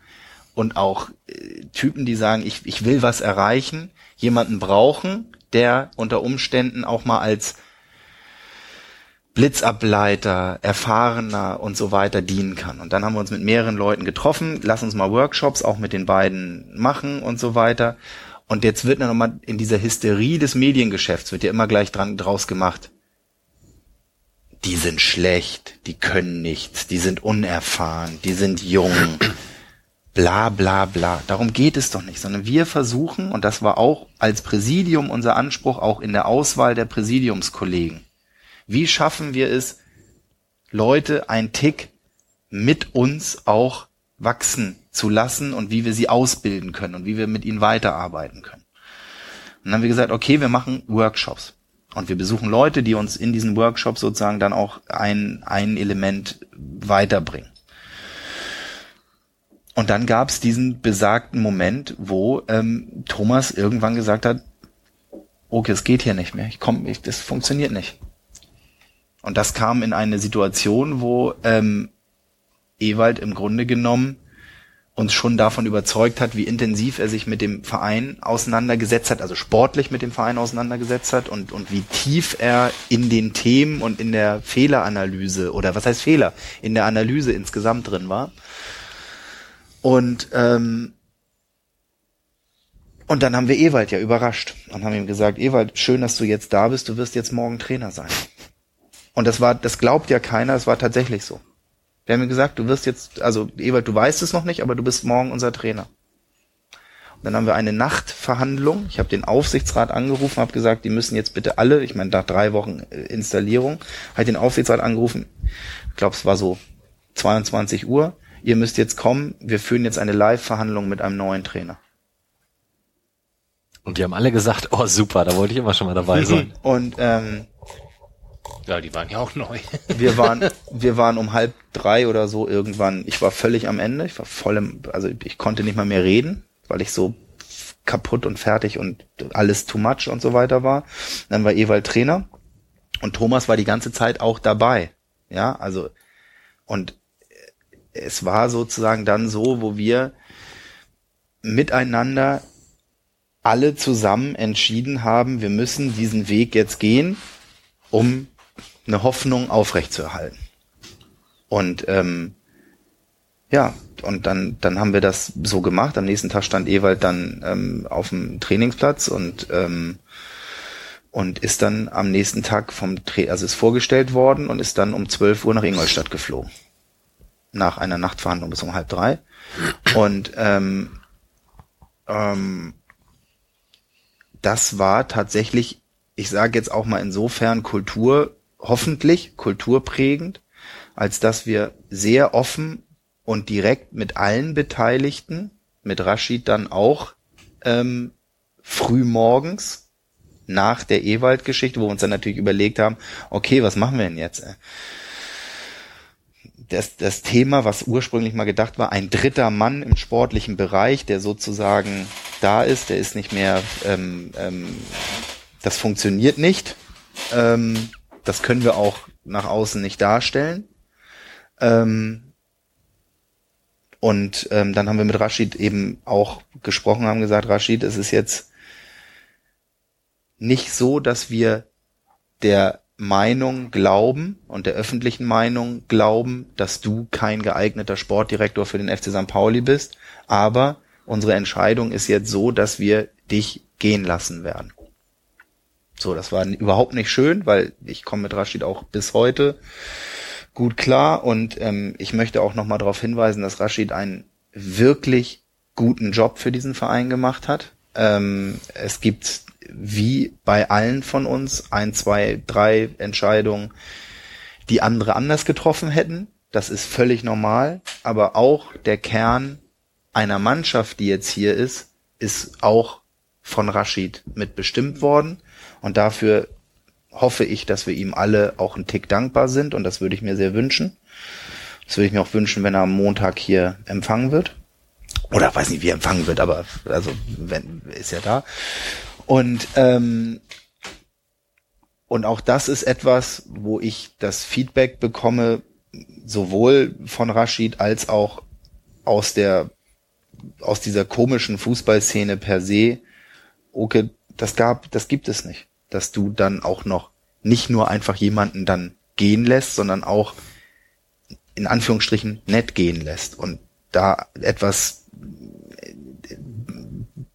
und auch äh, Typen, die sagen, ich, ich will was erreichen, jemanden brauchen, der unter Umständen auch mal als Blitzableiter, erfahrener und so weiter dienen kann. Und dann haben wir uns mit mehreren Leuten getroffen, lass uns mal Workshops auch mit den beiden machen und so weiter. Und jetzt wird nochmal in dieser Hysterie des Mediengeschäfts wird ja immer gleich dran draus gemacht. Die sind schlecht, die können nichts, die sind unerfahren, die sind jung, bla bla bla. Darum geht es doch nicht, sondern wir versuchen, und das war auch als Präsidium unser Anspruch, auch in der Auswahl der Präsidiumskollegen. Wie schaffen wir es, Leute ein Tick mit uns auch wachsen zu lassen und wie wir sie ausbilden können und wie wir mit ihnen weiterarbeiten können. Und dann haben wir gesagt, okay, wir machen Workshops. Und wir besuchen Leute, die uns in diesen Workshops sozusagen dann auch ein, ein Element weiterbringen. Und dann gab es diesen besagten Moment, wo ähm, Thomas irgendwann gesagt hat, okay, es geht hier nicht mehr, ich komme, das funktioniert nicht. Und das kam in eine Situation, wo ähm, Ewald im Grunde genommen uns schon davon überzeugt hat, wie intensiv er sich mit dem Verein auseinandergesetzt hat, also sportlich mit dem Verein auseinandergesetzt hat und, und wie tief er in den Themen und in der Fehleranalyse oder was heißt Fehler, in der Analyse insgesamt drin war. Und ähm, und dann haben wir Ewald ja überrascht und haben ihm gesagt, Ewald, schön, dass du jetzt da bist, du wirst jetzt morgen Trainer sein. Und das war, das glaubt ja keiner, es war tatsächlich so. Wir haben ihm gesagt, du wirst jetzt, also Ewald, du weißt es noch nicht, aber du bist morgen unser Trainer. Und dann haben wir eine Nachtverhandlung. Ich habe den Aufsichtsrat angerufen, habe gesagt, die müssen jetzt bitte alle, ich meine nach drei Wochen äh, Installierung, habe den Aufsichtsrat angerufen. Ich glaube, es war so 22 Uhr. Ihr müsst jetzt kommen. Wir führen jetzt eine Live-Verhandlung mit einem neuen Trainer. Und die haben alle gesagt, oh super, da wollte ich immer schon mal dabei sein. Und ähm, Ja, die waren ja auch neu. wir waren, wir waren um halb drei oder so irgendwann. Ich war völlig am Ende. Ich war voll im, also ich konnte nicht mal mehr reden, weil ich so kaputt und fertig und alles too much und so weiter war. Dann war Ewald Trainer und Thomas war die ganze Zeit auch dabei. Ja, also und es war sozusagen dann so, wo wir miteinander alle zusammen entschieden haben, wir müssen diesen Weg jetzt gehen, um eine Hoffnung aufrechtzuerhalten. Und ähm, ja, und dann, dann haben wir das so gemacht. Am nächsten Tag stand Ewald dann ähm, auf dem Trainingsplatz und ähm, und ist dann am nächsten Tag vom Tra also ist vorgestellt worden und ist dann um 12 Uhr nach Ingolstadt geflogen. Nach einer Nachtverhandlung bis um halb drei. Und ähm, ähm, das war tatsächlich, ich sage jetzt auch mal insofern Kultur, hoffentlich kulturprägend, als dass wir sehr offen und direkt mit allen Beteiligten, mit Rashid dann auch ähm, früh morgens nach der Ewald-Geschichte, wo wir uns dann natürlich überlegt haben, okay, was machen wir denn jetzt? Das, das Thema, was ursprünglich mal gedacht war, ein dritter Mann im sportlichen Bereich, der sozusagen da ist, der ist nicht mehr, ähm, ähm, das funktioniert nicht. Ähm, das können wir auch nach außen nicht darstellen. Ähm, und ähm, dann haben wir mit Rashid eben auch gesprochen, haben gesagt, Rashid, es ist jetzt nicht so, dass wir der Meinung glauben und der öffentlichen Meinung glauben, dass du kein geeigneter Sportdirektor für den FC St. Pauli bist, aber unsere Entscheidung ist jetzt so, dass wir dich gehen lassen werden. So, das war überhaupt nicht schön, weil ich komme mit Rashid auch bis heute gut klar und ähm, ich möchte auch nochmal darauf hinweisen, dass Rashid einen wirklich guten Job für diesen Verein gemacht hat. Ähm, es gibt wie bei allen von uns ein, zwei, drei Entscheidungen, die andere anders getroffen hätten. Das ist völlig normal, aber auch der Kern einer Mannschaft, die jetzt hier ist, ist auch von Rashid mitbestimmt worden. Und dafür hoffe ich, dass wir ihm alle auch einen Tick dankbar sind. Und das würde ich mir sehr wünschen. Das würde ich mir auch wünschen, wenn er am Montag hier empfangen wird. Oder weiß nicht, wie er empfangen wird, aber also wenn ist ja da. Und ähm, und auch das ist etwas, wo ich das Feedback bekomme, sowohl von Rashid als auch aus der aus dieser komischen Fußballszene per se. Okay, das gab, das gibt es nicht, dass du dann auch noch nicht nur einfach jemanden dann gehen lässt, sondern auch in Anführungsstrichen nett gehen lässt und da etwas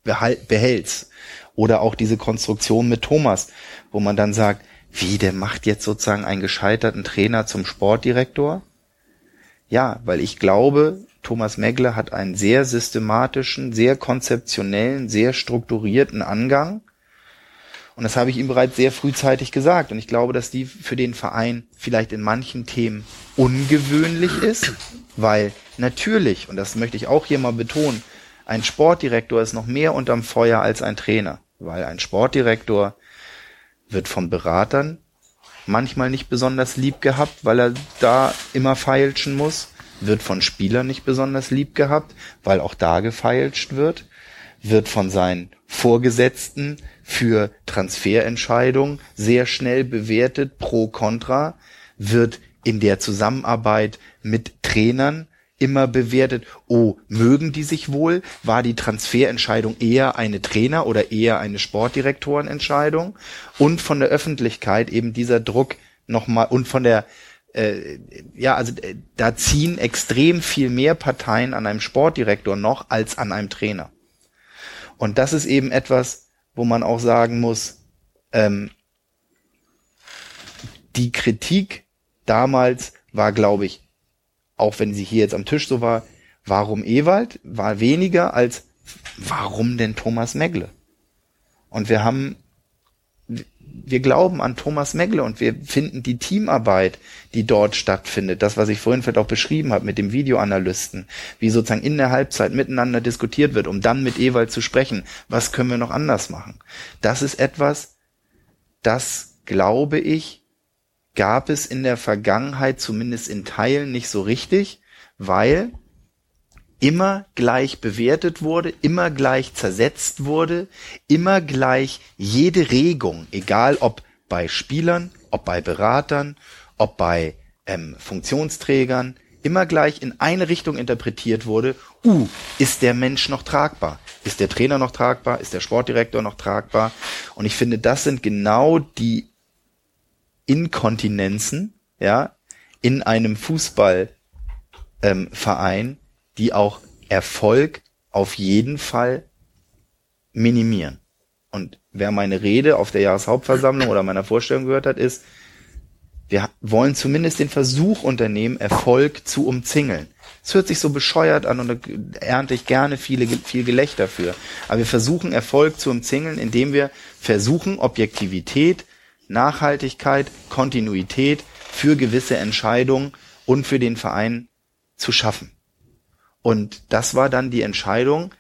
behältst. Oder auch diese Konstruktion mit Thomas, wo man dann sagt, wie, der macht jetzt sozusagen einen gescheiterten Trainer zum Sportdirektor? Ja, weil ich glaube, Thomas Megle hat einen sehr systematischen, sehr konzeptionellen, sehr strukturierten Angang. Und das habe ich ihm bereits sehr frühzeitig gesagt. Und ich glaube, dass die für den Verein vielleicht in manchen Themen ungewöhnlich ist, weil natürlich, und das möchte ich auch hier mal betonen, ein Sportdirektor ist noch mehr unterm Feuer als ein Trainer weil ein Sportdirektor wird von Beratern manchmal nicht besonders lieb gehabt, weil er da immer feilschen muss, wird von Spielern nicht besonders lieb gehabt, weil auch da gefeilscht wird, wird von seinen Vorgesetzten für Transferentscheidungen sehr schnell bewertet, pro contra, wird in der Zusammenarbeit mit Trainern immer bewertet, oh, mögen die sich wohl? War die Transferentscheidung eher eine Trainer- oder eher eine Sportdirektorenentscheidung? Und von der Öffentlichkeit eben dieser Druck nochmal und von der äh, ja, also äh, da ziehen extrem viel mehr Parteien an einem Sportdirektor noch als an einem Trainer. Und das ist eben etwas, wo man auch sagen muss, ähm, die Kritik damals war, glaube ich, auch wenn sie hier jetzt am Tisch so war, warum Ewald, war weniger als warum denn Thomas Megle? Und wir haben wir glauben an Thomas Megle und wir finden die Teamarbeit, die dort stattfindet, das, was ich vorhin vielleicht auch beschrieben habe mit dem Videoanalysten, wie sozusagen in der Halbzeit miteinander diskutiert wird, um dann mit Ewald zu sprechen, was können wir noch anders machen. Das ist etwas, das, glaube ich, gab es in der Vergangenheit zumindest in Teilen nicht so richtig, weil immer gleich bewertet wurde, immer gleich zersetzt wurde, immer gleich jede Regung, egal ob bei Spielern, ob bei Beratern, ob bei ähm, Funktionsträgern, immer gleich in eine Richtung interpretiert wurde, uh, ist der Mensch noch tragbar? Ist der Trainer noch tragbar? Ist der Sportdirektor noch tragbar? Und ich finde, das sind genau die Inkontinenzen, ja, in einem Fußballverein, ähm, die auch Erfolg auf jeden Fall minimieren. Und wer meine Rede auf der Jahreshauptversammlung oder meiner Vorstellung gehört hat, ist, wir wollen zumindest den Versuch unternehmen, Erfolg zu umzingeln. Es hört sich so bescheuert an und da ernte ich gerne viele, viel Gelächter für. Aber wir versuchen Erfolg zu umzingeln, indem wir versuchen, Objektivität, Nachhaltigkeit, Kontinuität für gewisse Entscheidungen und für den Verein zu schaffen. Und das war dann die Entscheidung,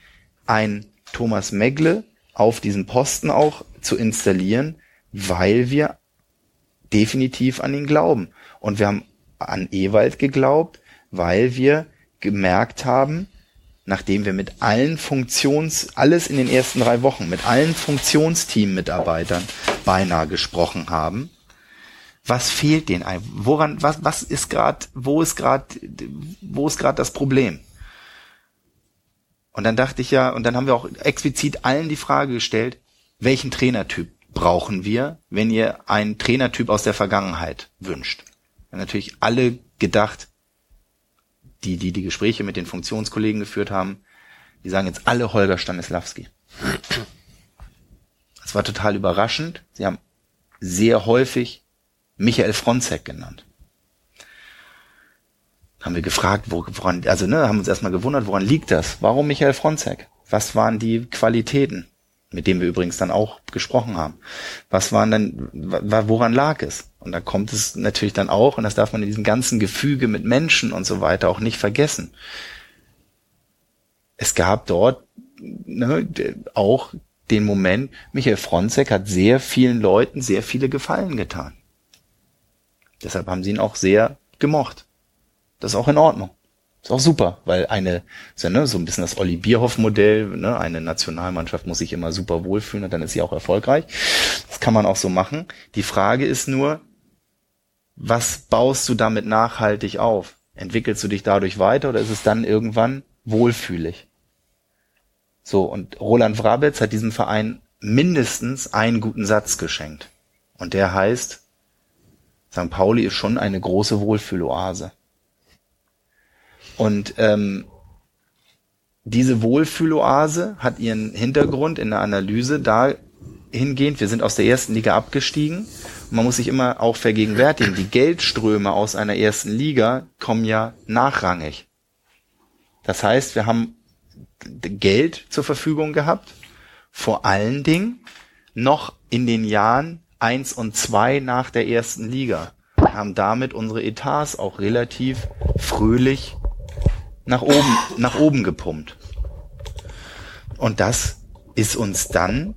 ein Thomas Megle auf diesen Posten auch zu installieren, weil wir definitiv an ihn glauben. Und wir haben an Ewald geglaubt, weil wir gemerkt haben, nachdem wir mit allen Funktions, alles in den ersten drei Wochen, mit allen Funktionsteam-Mitarbeitern beinahe gesprochen haben, was fehlt denen? Woran, was, was ist gerade, wo ist gerade, wo ist gerade das Problem? Und dann dachte ich ja, und dann haben wir auch explizit allen die Frage gestellt, welchen Trainertyp brauchen wir, wenn ihr einen Trainertyp aus der Vergangenheit wünscht? Wir natürlich alle gedacht, die, die die Gespräche mit den Funktionskollegen geführt haben, die sagen jetzt alle Holger Stanislawski. Das war total überraschend. Sie haben sehr häufig Michael Fronzek genannt haben wir gefragt, woran, also ne, haben uns erstmal gewundert, woran liegt das? Warum Michael Fronzek? Was waren die Qualitäten, mit denen wir übrigens dann auch gesprochen haben? Was waren dann, woran lag es? Und da kommt es natürlich dann auch, und das darf man in diesem ganzen Gefüge mit Menschen und so weiter auch nicht vergessen. Es gab dort ne, auch den Moment, Michael Fronzek hat sehr vielen Leuten sehr viele Gefallen getan. Deshalb haben sie ihn auch sehr gemocht. Das ist auch in Ordnung. Ist auch super, weil eine, so, ne, so ein bisschen das Olli Bierhoff-Modell, ne, eine Nationalmannschaft muss sich immer super wohlfühlen und dann ist sie auch erfolgreich. Das kann man auch so machen. Die Frage ist nur, was baust du damit nachhaltig auf? Entwickelst du dich dadurch weiter oder ist es dann irgendwann wohlfühlig? So, und Roland Wrabetz hat diesem Verein mindestens einen guten Satz geschenkt. Und der heißt, St. Pauli ist schon eine große Wohlfühloase. Und ähm, diese Wohlfühloase hat ihren Hintergrund in der Analyse dahingehend, wir sind aus der ersten Liga abgestiegen. Man muss sich immer auch vergegenwärtigen, die Geldströme aus einer ersten Liga kommen ja nachrangig. Das heißt, wir haben Geld zur Verfügung gehabt, vor allen Dingen noch in den Jahren eins und zwei nach der ersten Liga. Wir haben damit unsere Etats auch relativ fröhlich nach oben, nach oben gepumpt. Und das ist uns dann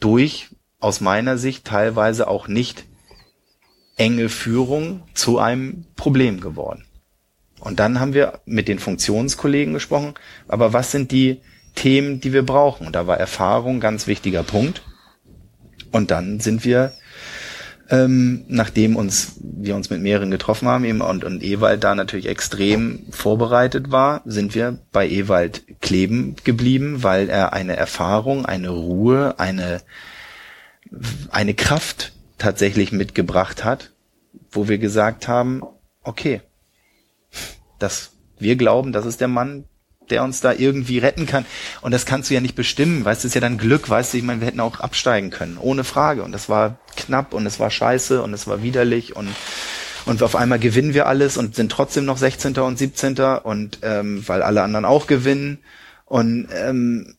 durch, aus meiner Sicht, teilweise auch nicht enge Führung zu einem Problem geworden. Und dann haben wir mit den Funktionskollegen gesprochen, aber was sind die Themen, die wir brauchen? Da war Erfahrung ganz wichtiger Punkt. Und dann sind wir ähm, nachdem uns wir uns mit mehreren getroffen haben eben und, und Ewald da natürlich extrem vorbereitet war, sind wir bei Ewald kleben geblieben, weil er eine Erfahrung, eine Ruhe, eine eine Kraft tatsächlich mitgebracht hat, wo wir gesagt haben, okay, das wir glauben, das ist der Mann, der uns da irgendwie retten kann. Und das kannst du ja nicht bestimmen, weißt du, ist ja dann Glück, weißt du, ich meine, wir hätten auch absteigen können, ohne Frage. Und das war knapp und es war scheiße und es war widerlich und und auf einmal gewinnen wir alles und sind trotzdem noch 16. und 17. und ähm, weil alle anderen auch gewinnen. Und ähm,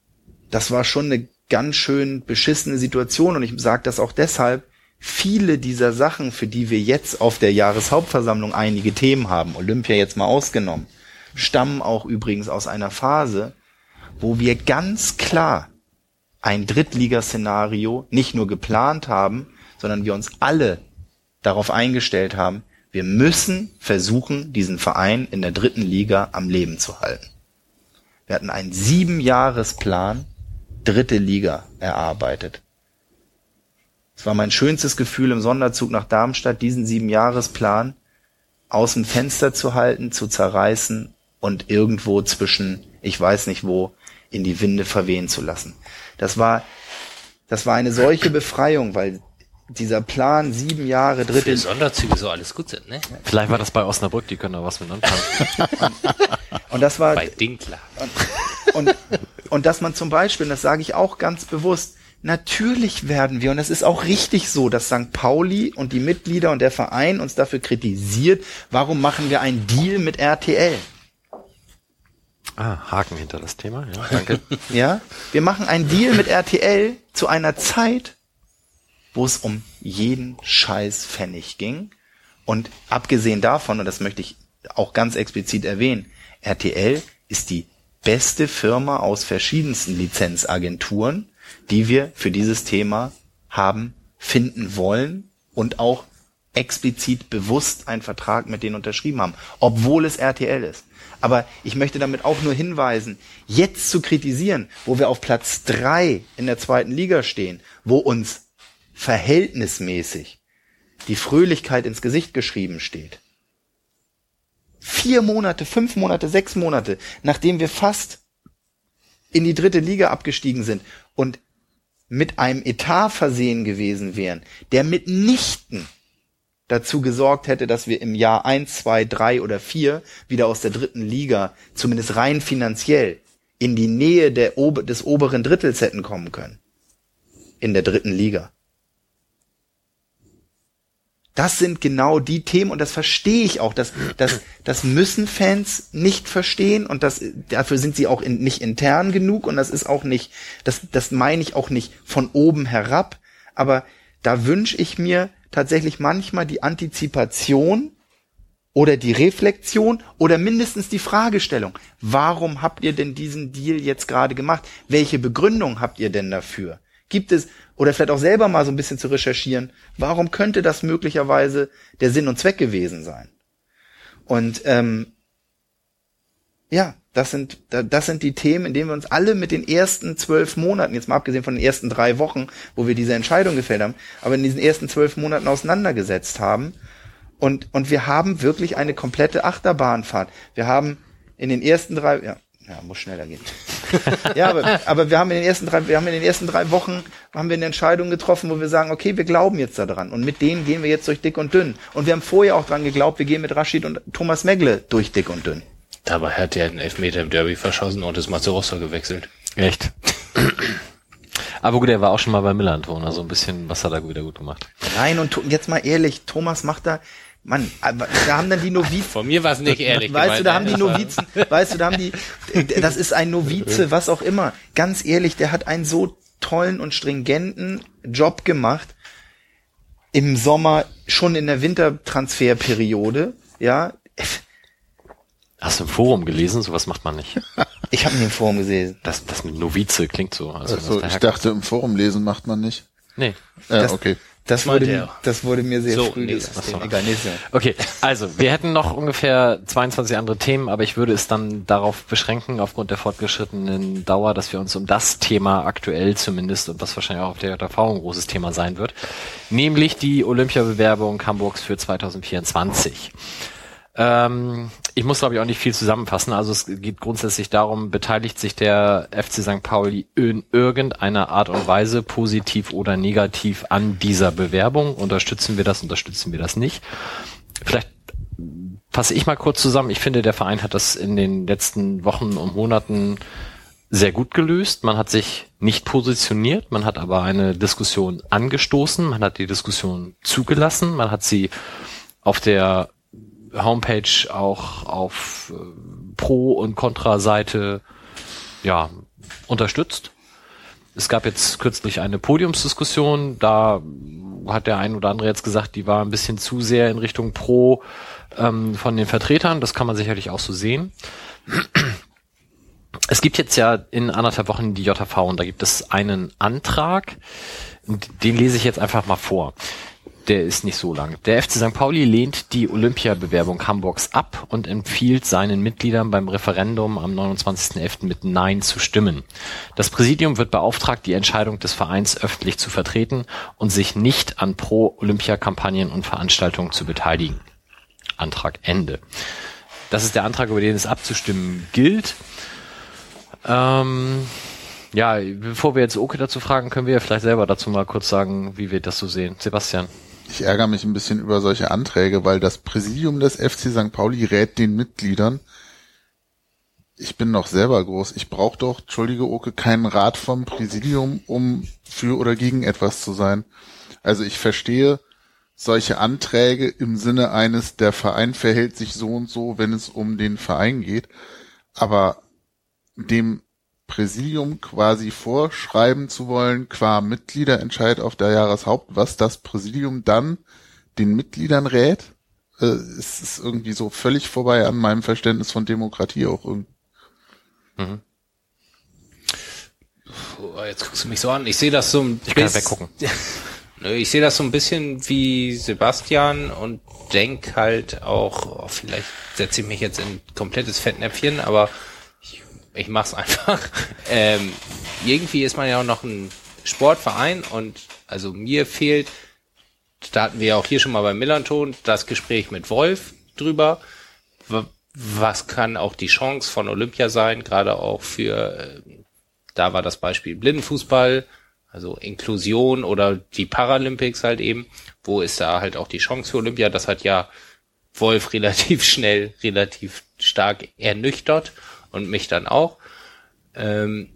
das war schon eine ganz schön beschissene Situation. Und ich sage das auch deshalb, viele dieser Sachen, für die wir jetzt auf der Jahreshauptversammlung einige Themen haben, Olympia jetzt mal ausgenommen, stammen auch übrigens aus einer Phase, wo wir ganz klar ein Drittligaszenario nicht nur geplant haben, sondern wir uns alle darauf eingestellt haben, wir müssen versuchen, diesen Verein in der dritten Liga am Leben zu halten. Wir hatten einen Siebenjahresplan dritte Liga erarbeitet. Es war mein schönstes Gefühl im Sonderzug nach Darmstadt, diesen Siebenjahresplan aus dem Fenster zu halten, zu zerreißen und irgendwo zwischen, ich weiß nicht wo, in die Winde verwehen zu lassen. Das war, das war eine solche Befreiung, weil dieser Plan, sieben Jahre, dritte. Für Sonderzüge so alles gut sind, ne? Vielleicht war das bei Osnabrück, die können da was mit anfangen. Und das war, Bei Dinkler. und, und dass man zum Beispiel, und das sage ich auch ganz bewusst, natürlich werden wir, und es ist auch richtig so, dass St. Pauli und die Mitglieder und der Verein uns dafür kritisiert, warum machen wir einen Deal mit RTL? Ah, Haken hinter das Thema, ja, danke. Ja, wir machen einen Deal mit RTL zu einer Zeit, wo es um jeden Scheiß Pfennig ging. Und abgesehen davon, und das möchte ich auch ganz explizit erwähnen, RTL ist die beste Firma aus verschiedensten Lizenzagenturen, die wir für dieses Thema haben finden wollen und auch explizit bewusst einen Vertrag mit denen unterschrieben haben, obwohl es RTL ist. Aber ich möchte damit auch nur hinweisen, jetzt zu kritisieren, wo wir auf Platz drei in der zweiten Liga stehen, wo uns verhältnismäßig die Fröhlichkeit ins Gesicht geschrieben steht. Vier Monate, fünf Monate, sechs Monate, nachdem wir fast in die dritte Liga abgestiegen sind und mit einem Etat versehen gewesen wären, der mitnichten dazu gesorgt hätte, dass wir im Jahr eins, zwei, drei oder vier wieder aus der dritten Liga, zumindest rein finanziell, in die Nähe der, des oberen Drittels hätten kommen können. In der dritten Liga. Das sind genau die Themen und das verstehe ich auch. Das, das, das müssen Fans nicht verstehen und das, dafür sind sie auch in, nicht intern genug und das ist auch nicht, das, das meine ich auch nicht von oben herab. Aber da wünsche ich mir tatsächlich manchmal die Antizipation oder die Reflexion oder mindestens die Fragestellung. Warum habt ihr denn diesen Deal jetzt gerade gemacht? Welche Begründung habt ihr denn dafür? Gibt es, oder vielleicht auch selber mal so ein bisschen zu recherchieren, warum könnte das möglicherweise der Sinn und Zweck gewesen sein? Und ähm, ja, das sind, da- das sind die Themen, in denen wir uns alle mit den ersten zwölf Monaten, jetzt mal abgesehen von den ersten drei Wochen, wo wir diese Entscheidung gefällt haben, aber in diesen ersten zwölf Monaten auseinandergesetzt haben. Und, und wir haben wirklich eine komplette Achterbahnfahrt. Wir haben in den ersten drei, ja, ja, muss schneller gehen. ja, aber, aber wir haben in den ersten drei, wir haben in den ersten drei Wochen haben wir eine Entscheidung getroffen, wo wir sagen, okay, wir glauben jetzt daran und mit denen gehen wir jetzt durch dick und dünn. Und wir haben vorher auch dran geglaubt, wir gehen mit Rashid und Thomas Megle durch dick und dünn. Dabei hat er einen Elfmeter im Derby verschossen und ist mal zu Rostock gewechselt. Echt? Aber gut, er war auch schon mal bei Millanton, also ein bisschen, was hat er wieder gut gemacht. Nein, und jetzt mal ehrlich, Thomas macht da, Mann, da haben dann die Novizen, Von mir war es nicht ehrlich weißt du, gemeint, da haben die Novizen, weißt du, da haben die, das ist ein Novize, was auch immer. Ganz ehrlich, der hat einen so tollen und stringenten Job gemacht. Im Sommer, schon in der Wintertransferperiode, ja. Hast du im Forum gelesen? Sowas macht man nicht. Ich habe ihn im Forum gesehen. Das, das mit Novize klingt so. Also, was ich dachte, im Forum lesen macht man nicht. nee. Ja, Das- okay. Das wurde, er. das wurde mir sehr So, früh nächstes gesagt. Thema. Egal, nächstes. Okay, also wir hätten noch ungefähr 22 andere Themen, aber ich würde es dann darauf beschränken, aufgrund der fortgeschrittenen Dauer, dass wir uns um das Thema aktuell zumindest und was wahrscheinlich auch auf der JV ein großes Thema sein wird, nämlich die Olympiabewerbung Hamburgs für 2024. Ähm, ich muss, glaube ich, auch nicht viel zusammenfassen. Also es geht grundsätzlich darum, beteiligt sich der FC St. Pauli in irgendeiner Art und Weise, positiv oder negativ, an dieser Bewerbung? Unterstützen wir das, unterstützen wir das nicht? Vielleicht fasse ich mal kurz zusammen. Ich finde, der Verein hat das in den letzten Wochen und Monaten sehr gut gelöst. Man hat sich nicht positioniert, man hat aber eine Diskussion angestoßen, man hat die Diskussion zugelassen, man hat sie auf der Homepage auch auf äh, Pro- und Kontra-Seite ja, unterstützt. Es gab jetzt kürzlich eine Podiumsdiskussion, da hat der ein oder andere jetzt gesagt, die war ein bisschen zu sehr in Richtung Pro ähm, von den Vertretern. Das kann man sicherlich auch so sehen. Es gibt jetzt ja in anderthalb Wochen die JV und da gibt es einen Antrag, den lese ich jetzt einfach mal vor. Der ist nicht so lang. Der FC St. Pauli lehnt die Olympiabewerbung Hamburgs ab und empfiehlt seinen Mitgliedern beim Referendum am 29.11. mit Nein zu stimmen. Das Präsidium wird beauftragt, die Entscheidung des Vereins öffentlich zu vertreten und sich nicht an Pro-Olympia-Kampagnen und Veranstaltungen zu beteiligen. Antrag Ende. Das ist der Antrag, über den es abzustimmen gilt. Ähm, ja, bevor wir jetzt Oke dazu fragen, können wir ja vielleicht selber dazu mal kurz sagen, wie wir das so sehen. Sebastian. Ich ärgere mich ein bisschen über solche Anträge, weil das Präsidium des FC St. Pauli rät den Mitgliedern. Ich bin noch selber groß. Ich brauche doch, entschuldige Oke, keinen Rat vom Präsidium, um für oder gegen etwas zu sein. Also ich verstehe solche Anträge im Sinne eines, der Verein verhält sich so und so, wenn es um den Verein geht. Aber dem Präsidium quasi vorschreiben zu wollen, qua Mitgliederentscheid auf der Jahreshaupt, was das Präsidium dann den Mitgliedern rät, äh, es ist irgendwie so völlig vorbei an meinem Verständnis von Demokratie auch irgendwie. Oh, jetzt guckst du mich so an. Ich sehe das so ein Ich kann weggucken. Ich sehe das so ein bisschen wie Sebastian und denk halt auch, oh, vielleicht setze ich mich jetzt in komplettes Fettnäpfchen, aber ich, mach's einfach. Ähm, irgendwie ist man ja auch noch ein Sportverein und also mir fehlt, da hatten wir ja auch hier schon mal beim Millanton das Gespräch mit Wolf drüber. Wa- Was kann auch die Chance von Olympia sein, gerade auch für, äh, da war das Beispiel Blindenfußball, also Inklusion oder die Paralympics halt eben. Wo ist da halt auch die Chance für Olympia? Das hat ja Wolf relativ schnell, relativ stark ernüchtert und mich dann auch. Ähm,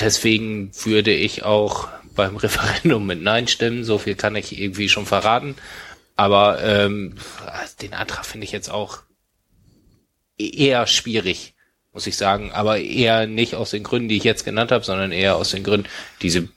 deswegen würde ich auch beim Referendum mit Nein stimmen. So viel kann ich irgendwie schon verraten. Aber ähm, den Antrag finde ich jetzt auch eher schwierig, muss ich sagen. Aber eher nicht aus den Gründen, die ich jetzt genannt habe, sondern eher aus den Gründen, die Se-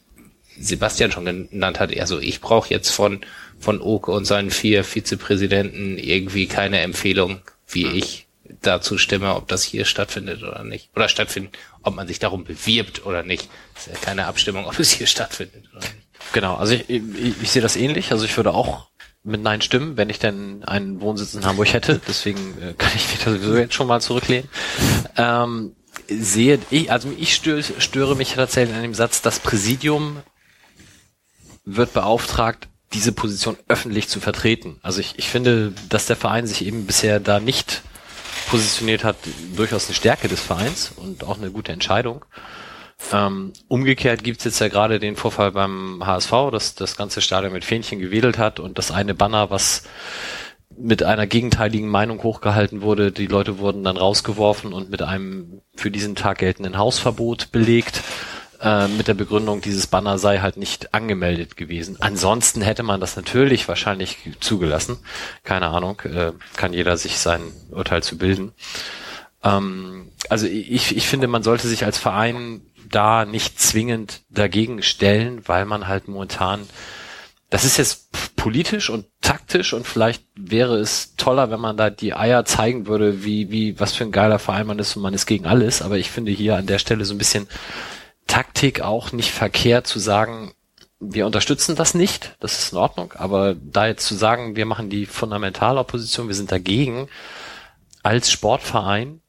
Sebastian schon genannt hat. Also ich brauche jetzt von von Oke und seinen vier Vizepräsidenten irgendwie keine Empfehlung, wie ich dazu stimme, ob das hier stattfindet oder nicht. Oder stattfindet, ob man sich darum bewirbt oder nicht. Das ist ja keine Abstimmung, ob es hier stattfindet oder nicht. Genau, also ich, ich, ich sehe das ähnlich. Also ich würde auch mit Nein stimmen, wenn ich denn einen Wohnsitz in Hamburg hätte. Deswegen äh, kann ich mich da sowieso jetzt schon mal zurücklehnen. Ähm, sehe ich, also ich störe, störe mich tatsächlich an dem Satz, das Präsidium wird beauftragt, diese Position öffentlich zu vertreten. Also ich, ich finde, dass der Verein sich eben bisher da nicht positioniert hat, durchaus eine Stärke des Vereins und auch eine gute Entscheidung. Ähm, umgekehrt gibt's jetzt ja gerade den Vorfall beim HSV, dass das ganze Stadion mit Fähnchen gewedelt hat und das eine Banner, was mit einer gegenteiligen Meinung hochgehalten wurde, die Leute wurden dann rausgeworfen und mit einem für diesen Tag geltenden Hausverbot belegt, äh, mit der Begründung, dieses Banner sei halt nicht angemeldet gewesen. Ansonsten hätte man das natürlich wahrscheinlich zugelassen. Keine Ahnung, äh, kann jeder sich sein Urteil zu bilden. Ähm, also ich, ich finde, man sollte sich als Verein da nicht zwingend dagegen stellen, weil man halt momentan, das ist jetzt politisch und taktisch und vielleicht wäre es toller, wenn man da die Eier zeigen würde, wie, wie, was für ein geiler Verein man ist und man ist gegen alles. Aber ich finde hier an der Stelle so ein bisschen Taktik auch nicht verkehrt zu sagen, wir unterstützen das nicht, das ist in Ordnung, aber da jetzt zu sagen, wir machen die Fundamentalopposition, wir sind dagegen, als Sportverein,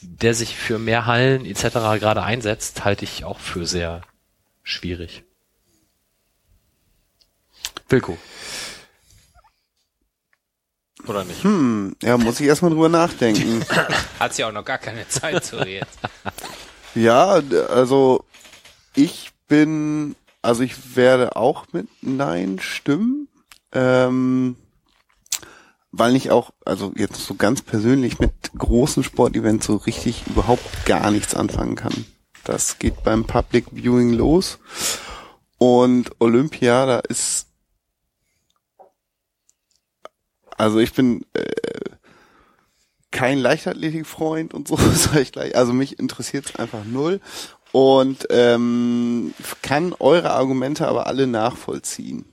der sich für mehr Hallen etc. gerade einsetzt, halte ich auch für sehr schwierig. Wilko. Oder nicht? Hm, ja, muss ich erstmal drüber nachdenken. Hat sie auch noch gar keine Zeit zu reden. ja, also ich bin, also ich werde auch mit Nein stimmen, ähm, weil ich auch, also jetzt so ganz persönlich mit großen Sportevents so richtig überhaupt gar nichts anfangen kann. Das geht beim Public Viewing los und Olympia, da ist also ich bin äh, kein Leichtathletikfreund und so, sag ich gleich. Also mich interessiert es einfach null. Und ähm, kann eure Argumente aber alle nachvollziehen.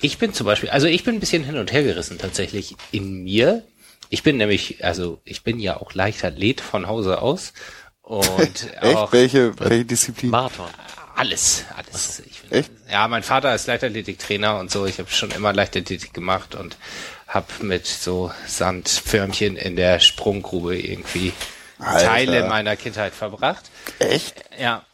Ich bin zum Beispiel, also ich bin ein bisschen hin und her gerissen tatsächlich in mir. Ich bin nämlich, also ich bin ja auch Leichtathlet von Hause aus und Echt? auch Welche, welche Disziplin? Marathon. alles, alles. Ich bin, Echt? Ja, mein Vater ist Leichtathletiktrainer und so. Ich habe schon immer Leichtathletik gemacht und habe mit so Sandförmchen in der Sprunggrube irgendwie Alter. Teile meiner Kindheit verbracht. Echt? Ja.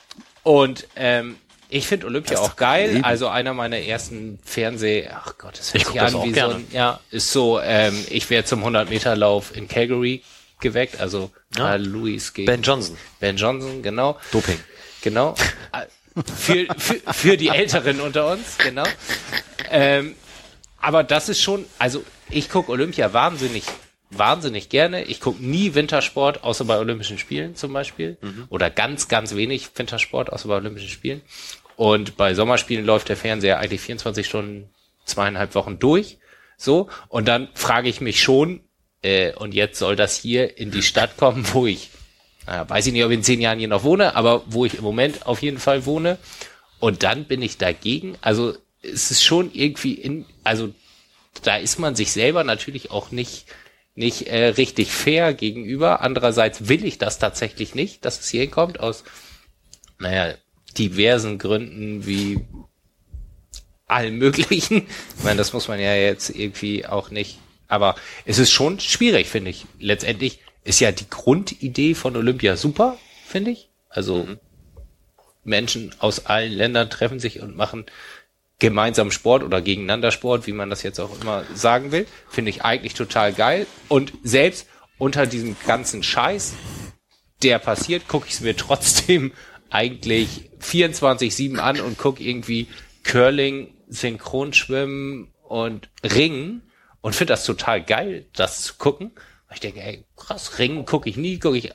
Und ähm, ich finde Olympia auch geil. Leben. Also einer meiner ersten Fernseh, ach Gott, das hört Ich sich an auch wie gerne. so ein, ja, ist so, ähm, ich wäre zum 100 Meter Lauf in Calgary geweckt, also Ja. Louis gegen Ben Johnson. Ben Johnson, genau. Doping. Genau. für, für, für die Älteren unter uns, genau. Ähm, aber das ist schon, also ich gucke Olympia wahnsinnig, wahnsinnig gerne. Ich gucke nie Wintersport, außer bei Olympischen Spielen zum Beispiel. Oder ganz, ganz wenig Wintersport, außer bei Olympischen Spielen. Und bei Sommerspielen läuft der Fernseher eigentlich 24 Stunden, zweieinhalb Wochen durch. So. Und dann frage ich mich schon, äh, und jetzt soll das hier in die Stadt kommen, wo ich naja, weiß ich nicht, ob ich in zehn Jahren hier noch wohne, aber wo ich im Moment auf jeden Fall wohne. Und dann bin ich dagegen. Also es ist schon irgendwie in, also da ist man sich selber natürlich auch nicht nicht äh, richtig fair gegenüber. Andererseits will ich das tatsächlich nicht, dass es hier hinkommt aus, naja, diversen Gründen wie allen möglichen. Ich meine, das muss man ja jetzt irgendwie auch nicht. Aber es ist schon schwierig, finde ich. Letztendlich ist ja die Grundidee von Olympia super, finde ich. Also Menschen aus allen Ländern treffen sich und machen gemeinsam Sport oder gegeneinander Sport, wie man das jetzt auch immer sagen will, finde ich eigentlich total geil. Und selbst unter diesem ganzen Scheiß, der passiert, gucke ich es mir trotzdem eigentlich 24-7 an und gucke irgendwie Curling, Synchronschwimmen und Ringen und finde das total geil, das zu gucken. Ich denke, ey, krass, Ringen gucke ich nie, gucke ich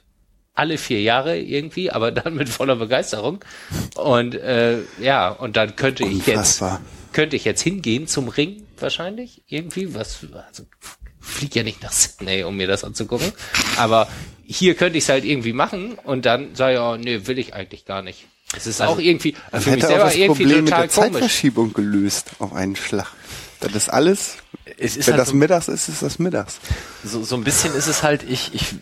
alle vier Jahre irgendwie, aber dann mit voller Begeisterung. Und äh, ja, und dann könnte ich jetzt Unfassbar. könnte ich jetzt hingehen zum Ring wahrscheinlich irgendwie, was also flieg ja nicht nach Sydney, um mir das anzugucken, aber hier könnte ich es halt irgendwie machen und dann sage ich, oh, nee, will ich eigentlich gar nicht. Es ist auch irgendwie Das für mich hätte auch selber das irgendwie Problem mit total der komisch. Zeitverschiebung gelöst auf einen Schlag. Das ist alles. Es ist Wenn halt das so, mittags ist, ist das mittags. so, so ein bisschen ist es halt, ich, ich,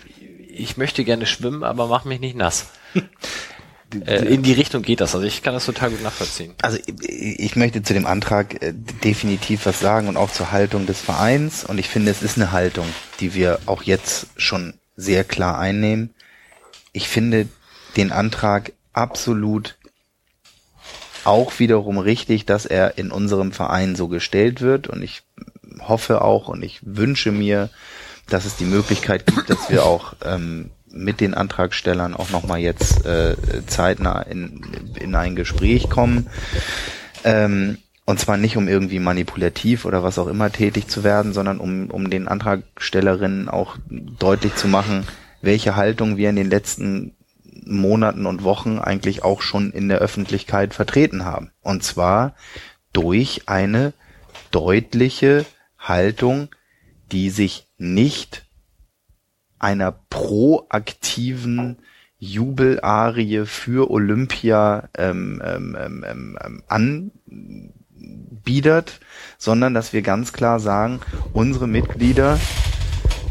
ich möchte gerne schwimmen, aber mach mich nicht nass. äh, in die Richtung geht das. Also ich kann das total gut nachvollziehen. Also ich ich möchte zu dem Antrag äh, definitiv was sagen und auch zur Haltung des Vereins. Und ich finde, es ist eine Haltung, die wir auch jetzt schon sehr klar einnehmen. Ich finde den Antrag absolut auch wiederum richtig, dass er in unserem Verein so gestellt wird. Und ich hoffe auch und ich wünsche mir, dass es die Möglichkeit gibt, dass wir auch ähm, mit den Antragstellern auch nochmal jetzt äh, zeitnah in, in ein Gespräch kommen. Ähm, und zwar nicht, um irgendwie manipulativ oder was auch immer tätig zu werden, sondern um, um den Antragstellerinnen auch deutlich zu machen, welche Haltung wir in den letzten Monaten und Wochen eigentlich auch schon in der Öffentlichkeit vertreten haben. Und zwar durch eine deutliche Haltung, die sich nicht einer proaktiven Jubelarie für Olympia ähm, ähm, ähm, ähm, ähm, anbiedert, sondern dass wir ganz klar sagen, unsere Mitglieder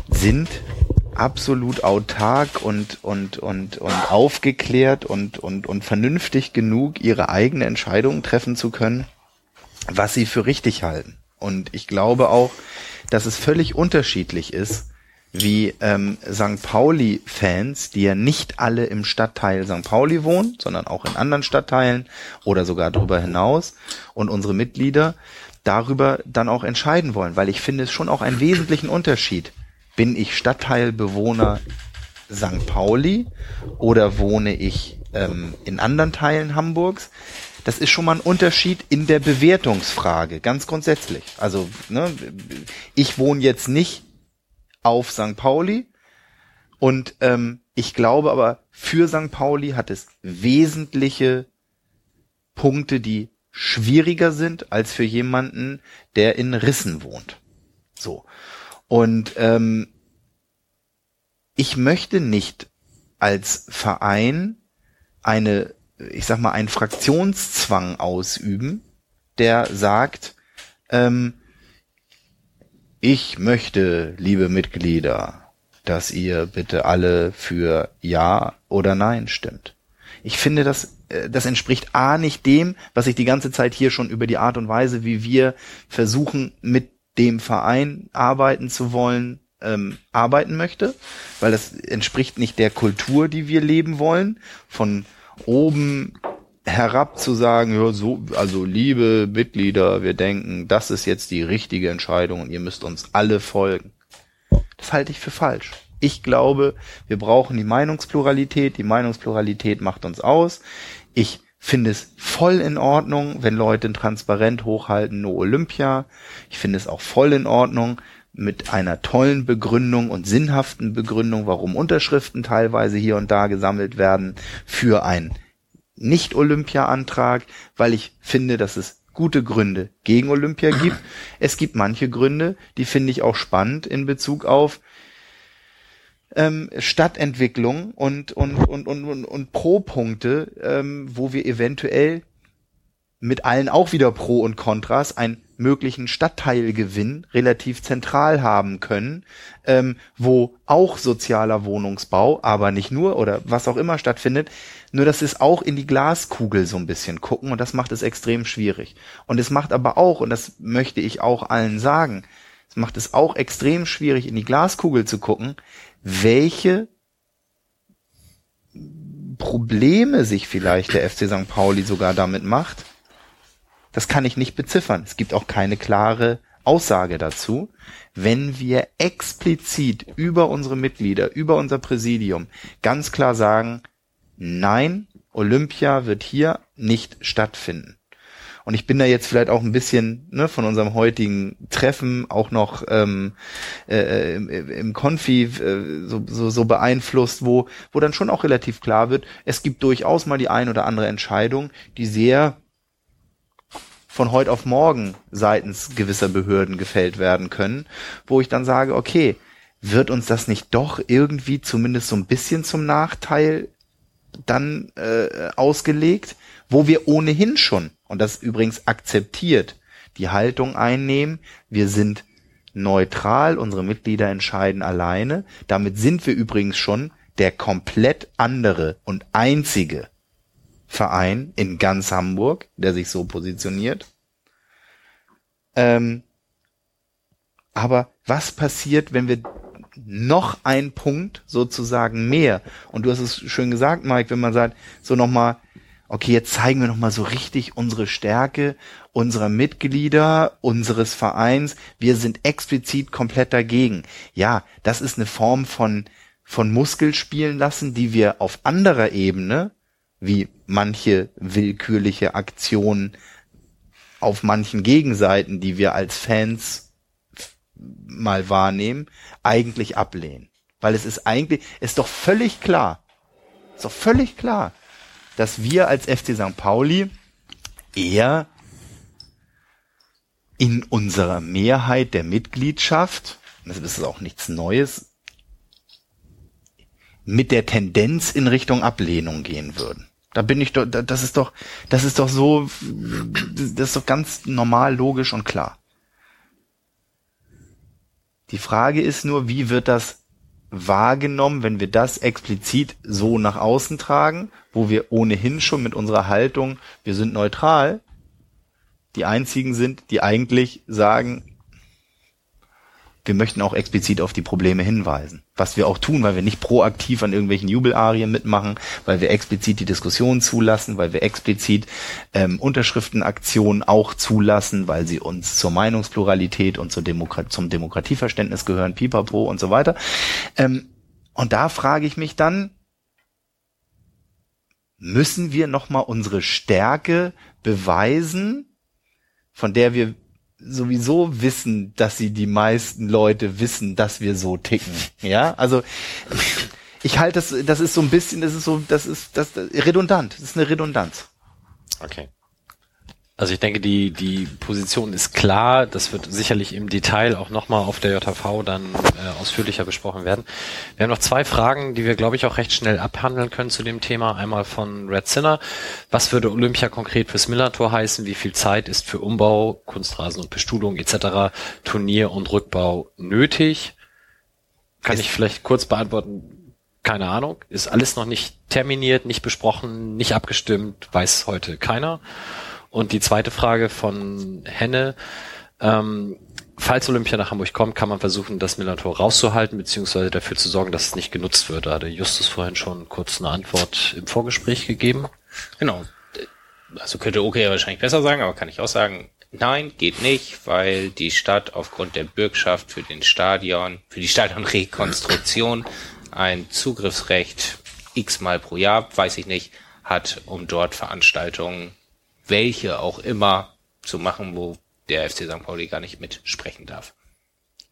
sind absolut autark und, und, und, und aufgeklärt und, und, und vernünftig genug, ihre eigene Entscheidung treffen zu können, was sie für richtig halten. Und ich glaube auch, dass es völlig unterschiedlich ist, wie ähm, St. Pauli-Fans, die ja nicht alle im Stadtteil St. Pauli wohnen, sondern auch in anderen Stadtteilen oder sogar darüber hinaus und unsere Mitglieder darüber dann auch entscheiden wollen, weil ich finde es schon auch einen wesentlichen Unterschied. Bin ich Stadtteilbewohner St. Pauli oder wohne ich ähm, in anderen Teilen Hamburgs? Das ist schon mal ein Unterschied in der Bewertungsfrage, ganz grundsätzlich. Also ne, ich wohne jetzt nicht auf St. Pauli und ähm, ich glaube aber, für St. Pauli hat es wesentliche Punkte, die schwieriger sind als für jemanden, der in Rissen wohnt. So. Und ähm, ich möchte nicht als Verein eine, ich sag mal, einen Fraktionszwang ausüben, der sagt, ähm, ich möchte, liebe Mitglieder, dass ihr bitte alle für Ja oder Nein stimmt. Ich finde, das, äh, das entspricht A nicht dem, was ich die ganze Zeit hier schon über die Art und Weise, wie wir versuchen, mit dem Verein arbeiten zu wollen, ähm, arbeiten möchte, weil das entspricht nicht der Kultur, die wir leben wollen, von oben herab zu sagen, ja, so, also liebe Mitglieder, wir denken, das ist jetzt die richtige Entscheidung und ihr müsst uns alle folgen. Das halte ich für falsch. Ich glaube, wir brauchen die Meinungspluralität. Die Meinungspluralität macht uns aus. Ich finde es voll in Ordnung, wenn Leute transparent hochhalten, no Olympia. Ich finde es auch voll in Ordnung mit einer tollen Begründung und sinnhaften Begründung, warum Unterschriften teilweise hier und da gesammelt werden für ein Nicht-Olympia-Antrag, weil ich finde, dass es gute Gründe gegen Olympia gibt. Es gibt manche Gründe, die finde ich auch spannend in Bezug auf ähm, Stadtentwicklung und, und, und, und, und, und Pro-Punkte, ähm, wo wir eventuell mit allen auch wieder Pro und Kontras einen möglichen Stadtteilgewinn relativ zentral haben können, ähm, wo auch sozialer Wohnungsbau, aber nicht nur oder was auch immer stattfindet, nur dass es auch in die Glaskugel so ein bisschen gucken und das macht es extrem schwierig. Und es macht aber auch, und das möchte ich auch allen sagen, es macht es auch extrem schwierig, in die Glaskugel zu gucken, welche Probleme sich vielleicht der FC St. Pauli sogar damit macht, das kann ich nicht beziffern. Es gibt auch keine klare Aussage dazu. Wenn wir explizit über unsere Mitglieder, über unser Präsidium ganz klar sagen, nein, Olympia wird hier nicht stattfinden. Und ich bin da jetzt vielleicht auch ein bisschen ne, von unserem heutigen Treffen auch noch ähm, äh, im, im Konfi äh, so, so, so beeinflusst, wo, wo dann schon auch relativ klar wird, es gibt durchaus mal die ein oder andere Entscheidung, die sehr von heute auf morgen seitens gewisser Behörden gefällt werden können, wo ich dann sage, okay, wird uns das nicht doch irgendwie zumindest so ein bisschen zum Nachteil dann äh, ausgelegt, wo wir ohnehin schon und das übrigens akzeptiert, die Haltung einnehmen, wir sind neutral, unsere Mitglieder entscheiden alleine. Damit sind wir übrigens schon der komplett andere und einzige Verein in ganz Hamburg, der sich so positioniert. Ähm, aber was passiert, wenn wir noch ein Punkt sozusagen mehr? Und du hast es schön gesagt, Mike, wenn man sagt, so nochmal, okay, jetzt zeigen wir nochmal so richtig unsere Stärke unserer Mitglieder, unseres Vereins. Wir sind explizit komplett dagegen. Ja, das ist eine Form von, von Muskel spielen lassen, die wir auf anderer Ebene, wie manche willkürliche Aktionen auf manchen Gegenseiten, die wir als Fans mal wahrnehmen, eigentlich ablehnen. Weil es ist eigentlich, ist doch völlig klar, ist doch völlig klar, dass wir als FC St. Pauli eher in unserer Mehrheit der Mitgliedschaft, das ist auch nichts Neues, mit der Tendenz in Richtung Ablehnung gehen würden. Da bin ich doch, das ist doch, das ist doch so, das ist doch ganz normal, logisch und klar. Die Frage ist nur, wie wird das wahrgenommen, wenn wir das explizit so nach außen tragen, wo wir ohnehin schon mit unserer Haltung, wir sind neutral, die einzigen sind, die eigentlich sagen, wir möchten auch explizit auf die Probleme hinweisen. Was wir auch tun, weil wir nicht proaktiv an irgendwelchen Jubelarien mitmachen, weil wir explizit die Diskussion zulassen, weil wir explizit ähm, Unterschriftenaktionen auch zulassen, weil sie uns zur Meinungspluralität und zur Demokrat zum Demokratieverständnis gehören, pipapo und so weiter. Ähm, und da frage ich mich dann, müssen wir nochmal unsere Stärke beweisen, von der wir sowieso wissen, dass sie die meisten Leute wissen, dass wir so ticken. Ja, also ich halte das, das ist so ein bisschen, das ist so, das ist das redundant. Das ist eine Redundanz. Okay. Also ich denke, die, die Position ist klar. Das wird sicherlich im Detail auch nochmal auf der JV dann äh, ausführlicher besprochen werden. Wir haben noch zwei Fragen, die wir, glaube ich, auch recht schnell abhandeln können zu dem Thema. Einmal von Red Sinner. Was würde Olympia konkret fürs Millantor heißen? Wie viel Zeit ist für Umbau, Kunstrasen und Bestuhlung etc., Turnier und Rückbau nötig? Kann ich vielleicht kurz beantworten? Keine Ahnung. Ist alles noch nicht terminiert, nicht besprochen, nicht abgestimmt, weiß heute keiner. Und die zweite Frage von Henne, ähm, falls Olympia nach Hamburg kommt, kann man versuchen, das Millantor rauszuhalten, beziehungsweise dafür zu sorgen, dass es nicht genutzt wird. Da hatte Justus vorhin schon kurz eine Antwort im Vorgespräch gegeben. Genau. Also könnte okay wahrscheinlich besser sagen, aber kann ich auch sagen, nein, geht nicht, weil die Stadt aufgrund der Bürgschaft für den Stadion, für die Stadionrekonstruktion ein Zugriffsrecht x-mal pro Jahr, weiß ich nicht, hat, um dort Veranstaltungen welche auch immer zu machen, wo der FC St. Pauli gar nicht mitsprechen darf.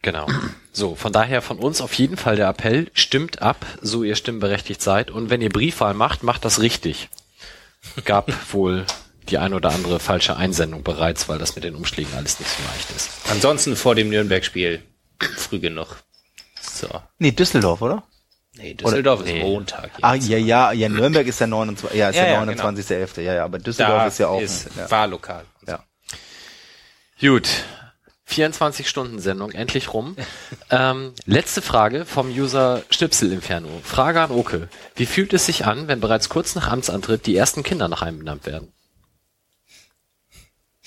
Genau. So, von daher von uns auf jeden Fall der Appell, stimmt ab, so ihr stimmberechtigt seid. Und wenn ihr Briefwahl macht, macht das richtig. Gab wohl die ein oder andere falsche Einsendung bereits, weil das mit den Umschlägen alles nicht so leicht ist. Ansonsten vor dem Nürnberg-Spiel früh genug. So. Nee, Düsseldorf, oder? Nee, Düsseldorf Oder- ist nee. Montag. Ah, jetzt. ja, ja, ja, Nürnberg ist der 29. Ja, ist Ja, der ja, 29.11. Ja, ja, aber Düsseldorf da ist ja auch. ist ja. Wahllokal. Ja. Gut. 24-Stunden-Sendung, endlich rum. ähm, letzte Frage vom User Schnipsel Inferno. Frage an Oke. Wie fühlt es sich an, wenn bereits kurz nach Amtsantritt die ersten Kinder nach einem benannt werden?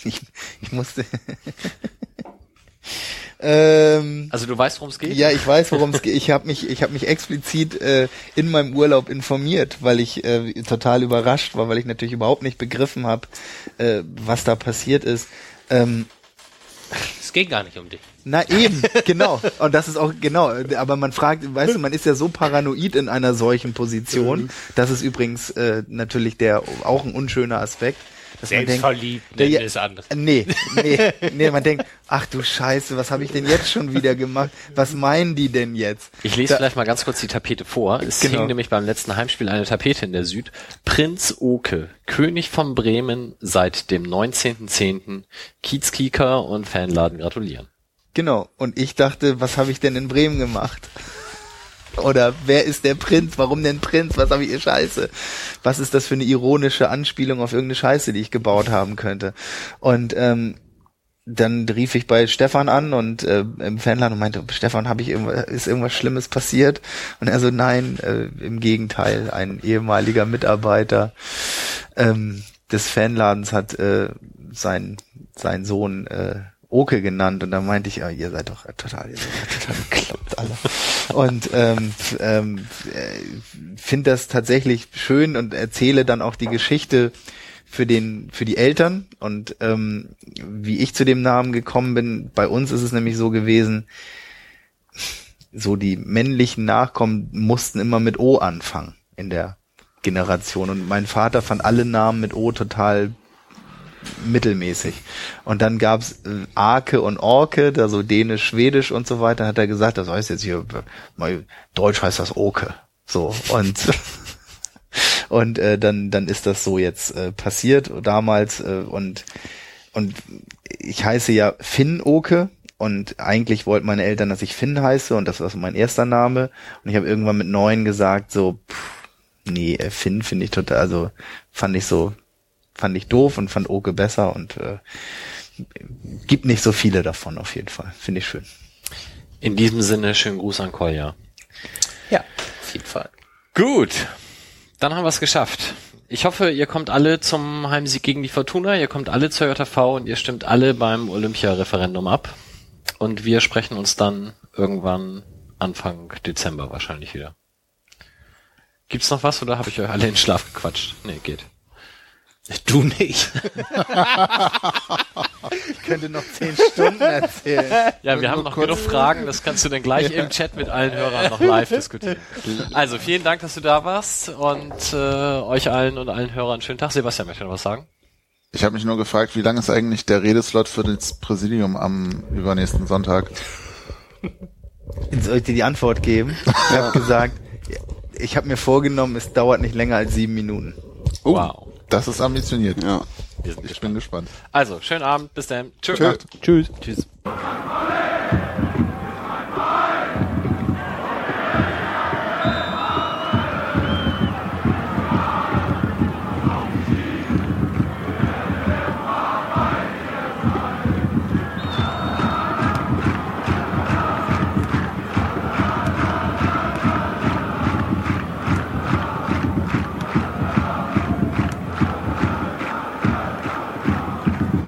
Ich, ich musste. ähm, Also du weißt, worum es geht? ja, ich weiß, worum es geht. Ich habe mich, ich habe mich explizit äh, in meinem Urlaub informiert, weil ich äh, total überrascht war, weil ich natürlich überhaupt nicht begriffen habe, äh, was da passiert ist. Ähm, Es geht gar nicht um dich. Na eben, genau. Und das ist auch genau. Aber man fragt, weißt du, man ist ja so paranoid in einer solchen Position. Das ist übrigens äh, natürlich der auch ein unschöner Aspekt. Dass man denkt, Selbstverliebt, der- es anders. Nee, nee, nee, man denkt, ach du Scheiße, was habe ich denn jetzt schon wieder gemacht? Was meinen die denn jetzt? Ich lese vielleicht mal ganz kurz die Tapete vor. Es Genau. hing nämlich beim letzten Heimspiel eine Tapete in der Süd. Prinz Oke, König von Bremen seit dem 19.10. Kiezkieker und Fanladen gratulieren. Genau. Und ich dachte, was habe ich denn in Bremen gemacht? Oder wer ist der Prinz? Warum denn Prinz? Was habe ich Scheiße? Was ist das für eine ironische Anspielung auf irgendeine Scheiße, die ich gebaut haben könnte? Und ähm, dann rief ich bei Stefan an und äh, im Fanladen und meinte, Stefan, habe ich irgendwas, ist irgendwas Schlimmes passiert? Und er so, nein, äh, im Gegenteil, ein ehemaliger Mitarbeiter ähm, des Fanladens hat äh, sein sein Sohn äh, Oke genannt und dann meinte ich, ja, ihr seid doch total, ihr seid total bekloppt alle. Und ähm, ähm, finde das tatsächlich schön und erzähle dann auch die Geschichte für den für die Eltern und ähm, wie ich zu dem Namen gekommen bin. Bei uns ist es nämlich so gewesen, so die männlichen Nachkommen mussten immer mit O anfangen in der Generation und mein Vater fand alle Namen mit O total mittelmäßig. Und dann gab's äh, Arke und Orke, da so Dänisch, Schwedisch und so weiter, hat er gesagt, das heißt jetzt hier, Deutsch heißt das Oke. So, und und äh, dann dann ist das so jetzt äh, passiert damals äh, und und ich heiße ja Finn Oke und eigentlich wollten meine Eltern, dass ich Finn heiße und das war so mein erster Name und ich habe irgendwann mit neun gesagt so pff, nee Finn finde ich total also fand ich so fand ich doof und fand Oke besser und äh, gibt nicht so viele davon auf jeden Fall finde ich schön In diesem Sinne, schönen Gruß an Kolja. Ja, auf jeden Fall. Gut, dann haben wir es geschafft. Ich hoffe, ihr kommt alle zum Heimsieg gegen die Fortuna, ihr kommt alle zur JV und ihr stimmt alle beim Olympia-Referendum ab. Und wir sprechen uns dann irgendwann Anfang Dezember wahrscheinlich wieder. Gibt's noch was oder habe ich euch alle in den Schlaf gequatscht? Nee, geht. Du nicht. Ich könnte noch zehn Stunden erzählen. Ja, wir haben noch genug Fragen, das kannst du dann gleich im Chat mit allen Hörern noch live diskutieren. Also, vielen Dank, dass du da warst und äh, euch allen und allen Hörern einen schönen Tag. Sebastian möchte noch was sagen. Ich habe mich nur gefragt, wie lang ist eigentlich der Redeslot für das Präsidium am übernächsten Sonntag? Soll ich dir die Antwort geben? Ich habe gesagt, ich habe mir vorgenommen, es dauert nicht länger als sieben Minuten. Oh, Wow. Das ist ambitioniert. Ja. Wir sind Ich bin gespannt. Also, schönen Abend, bis dann. Tschüss. Tschö. Tschüss. Tschüss.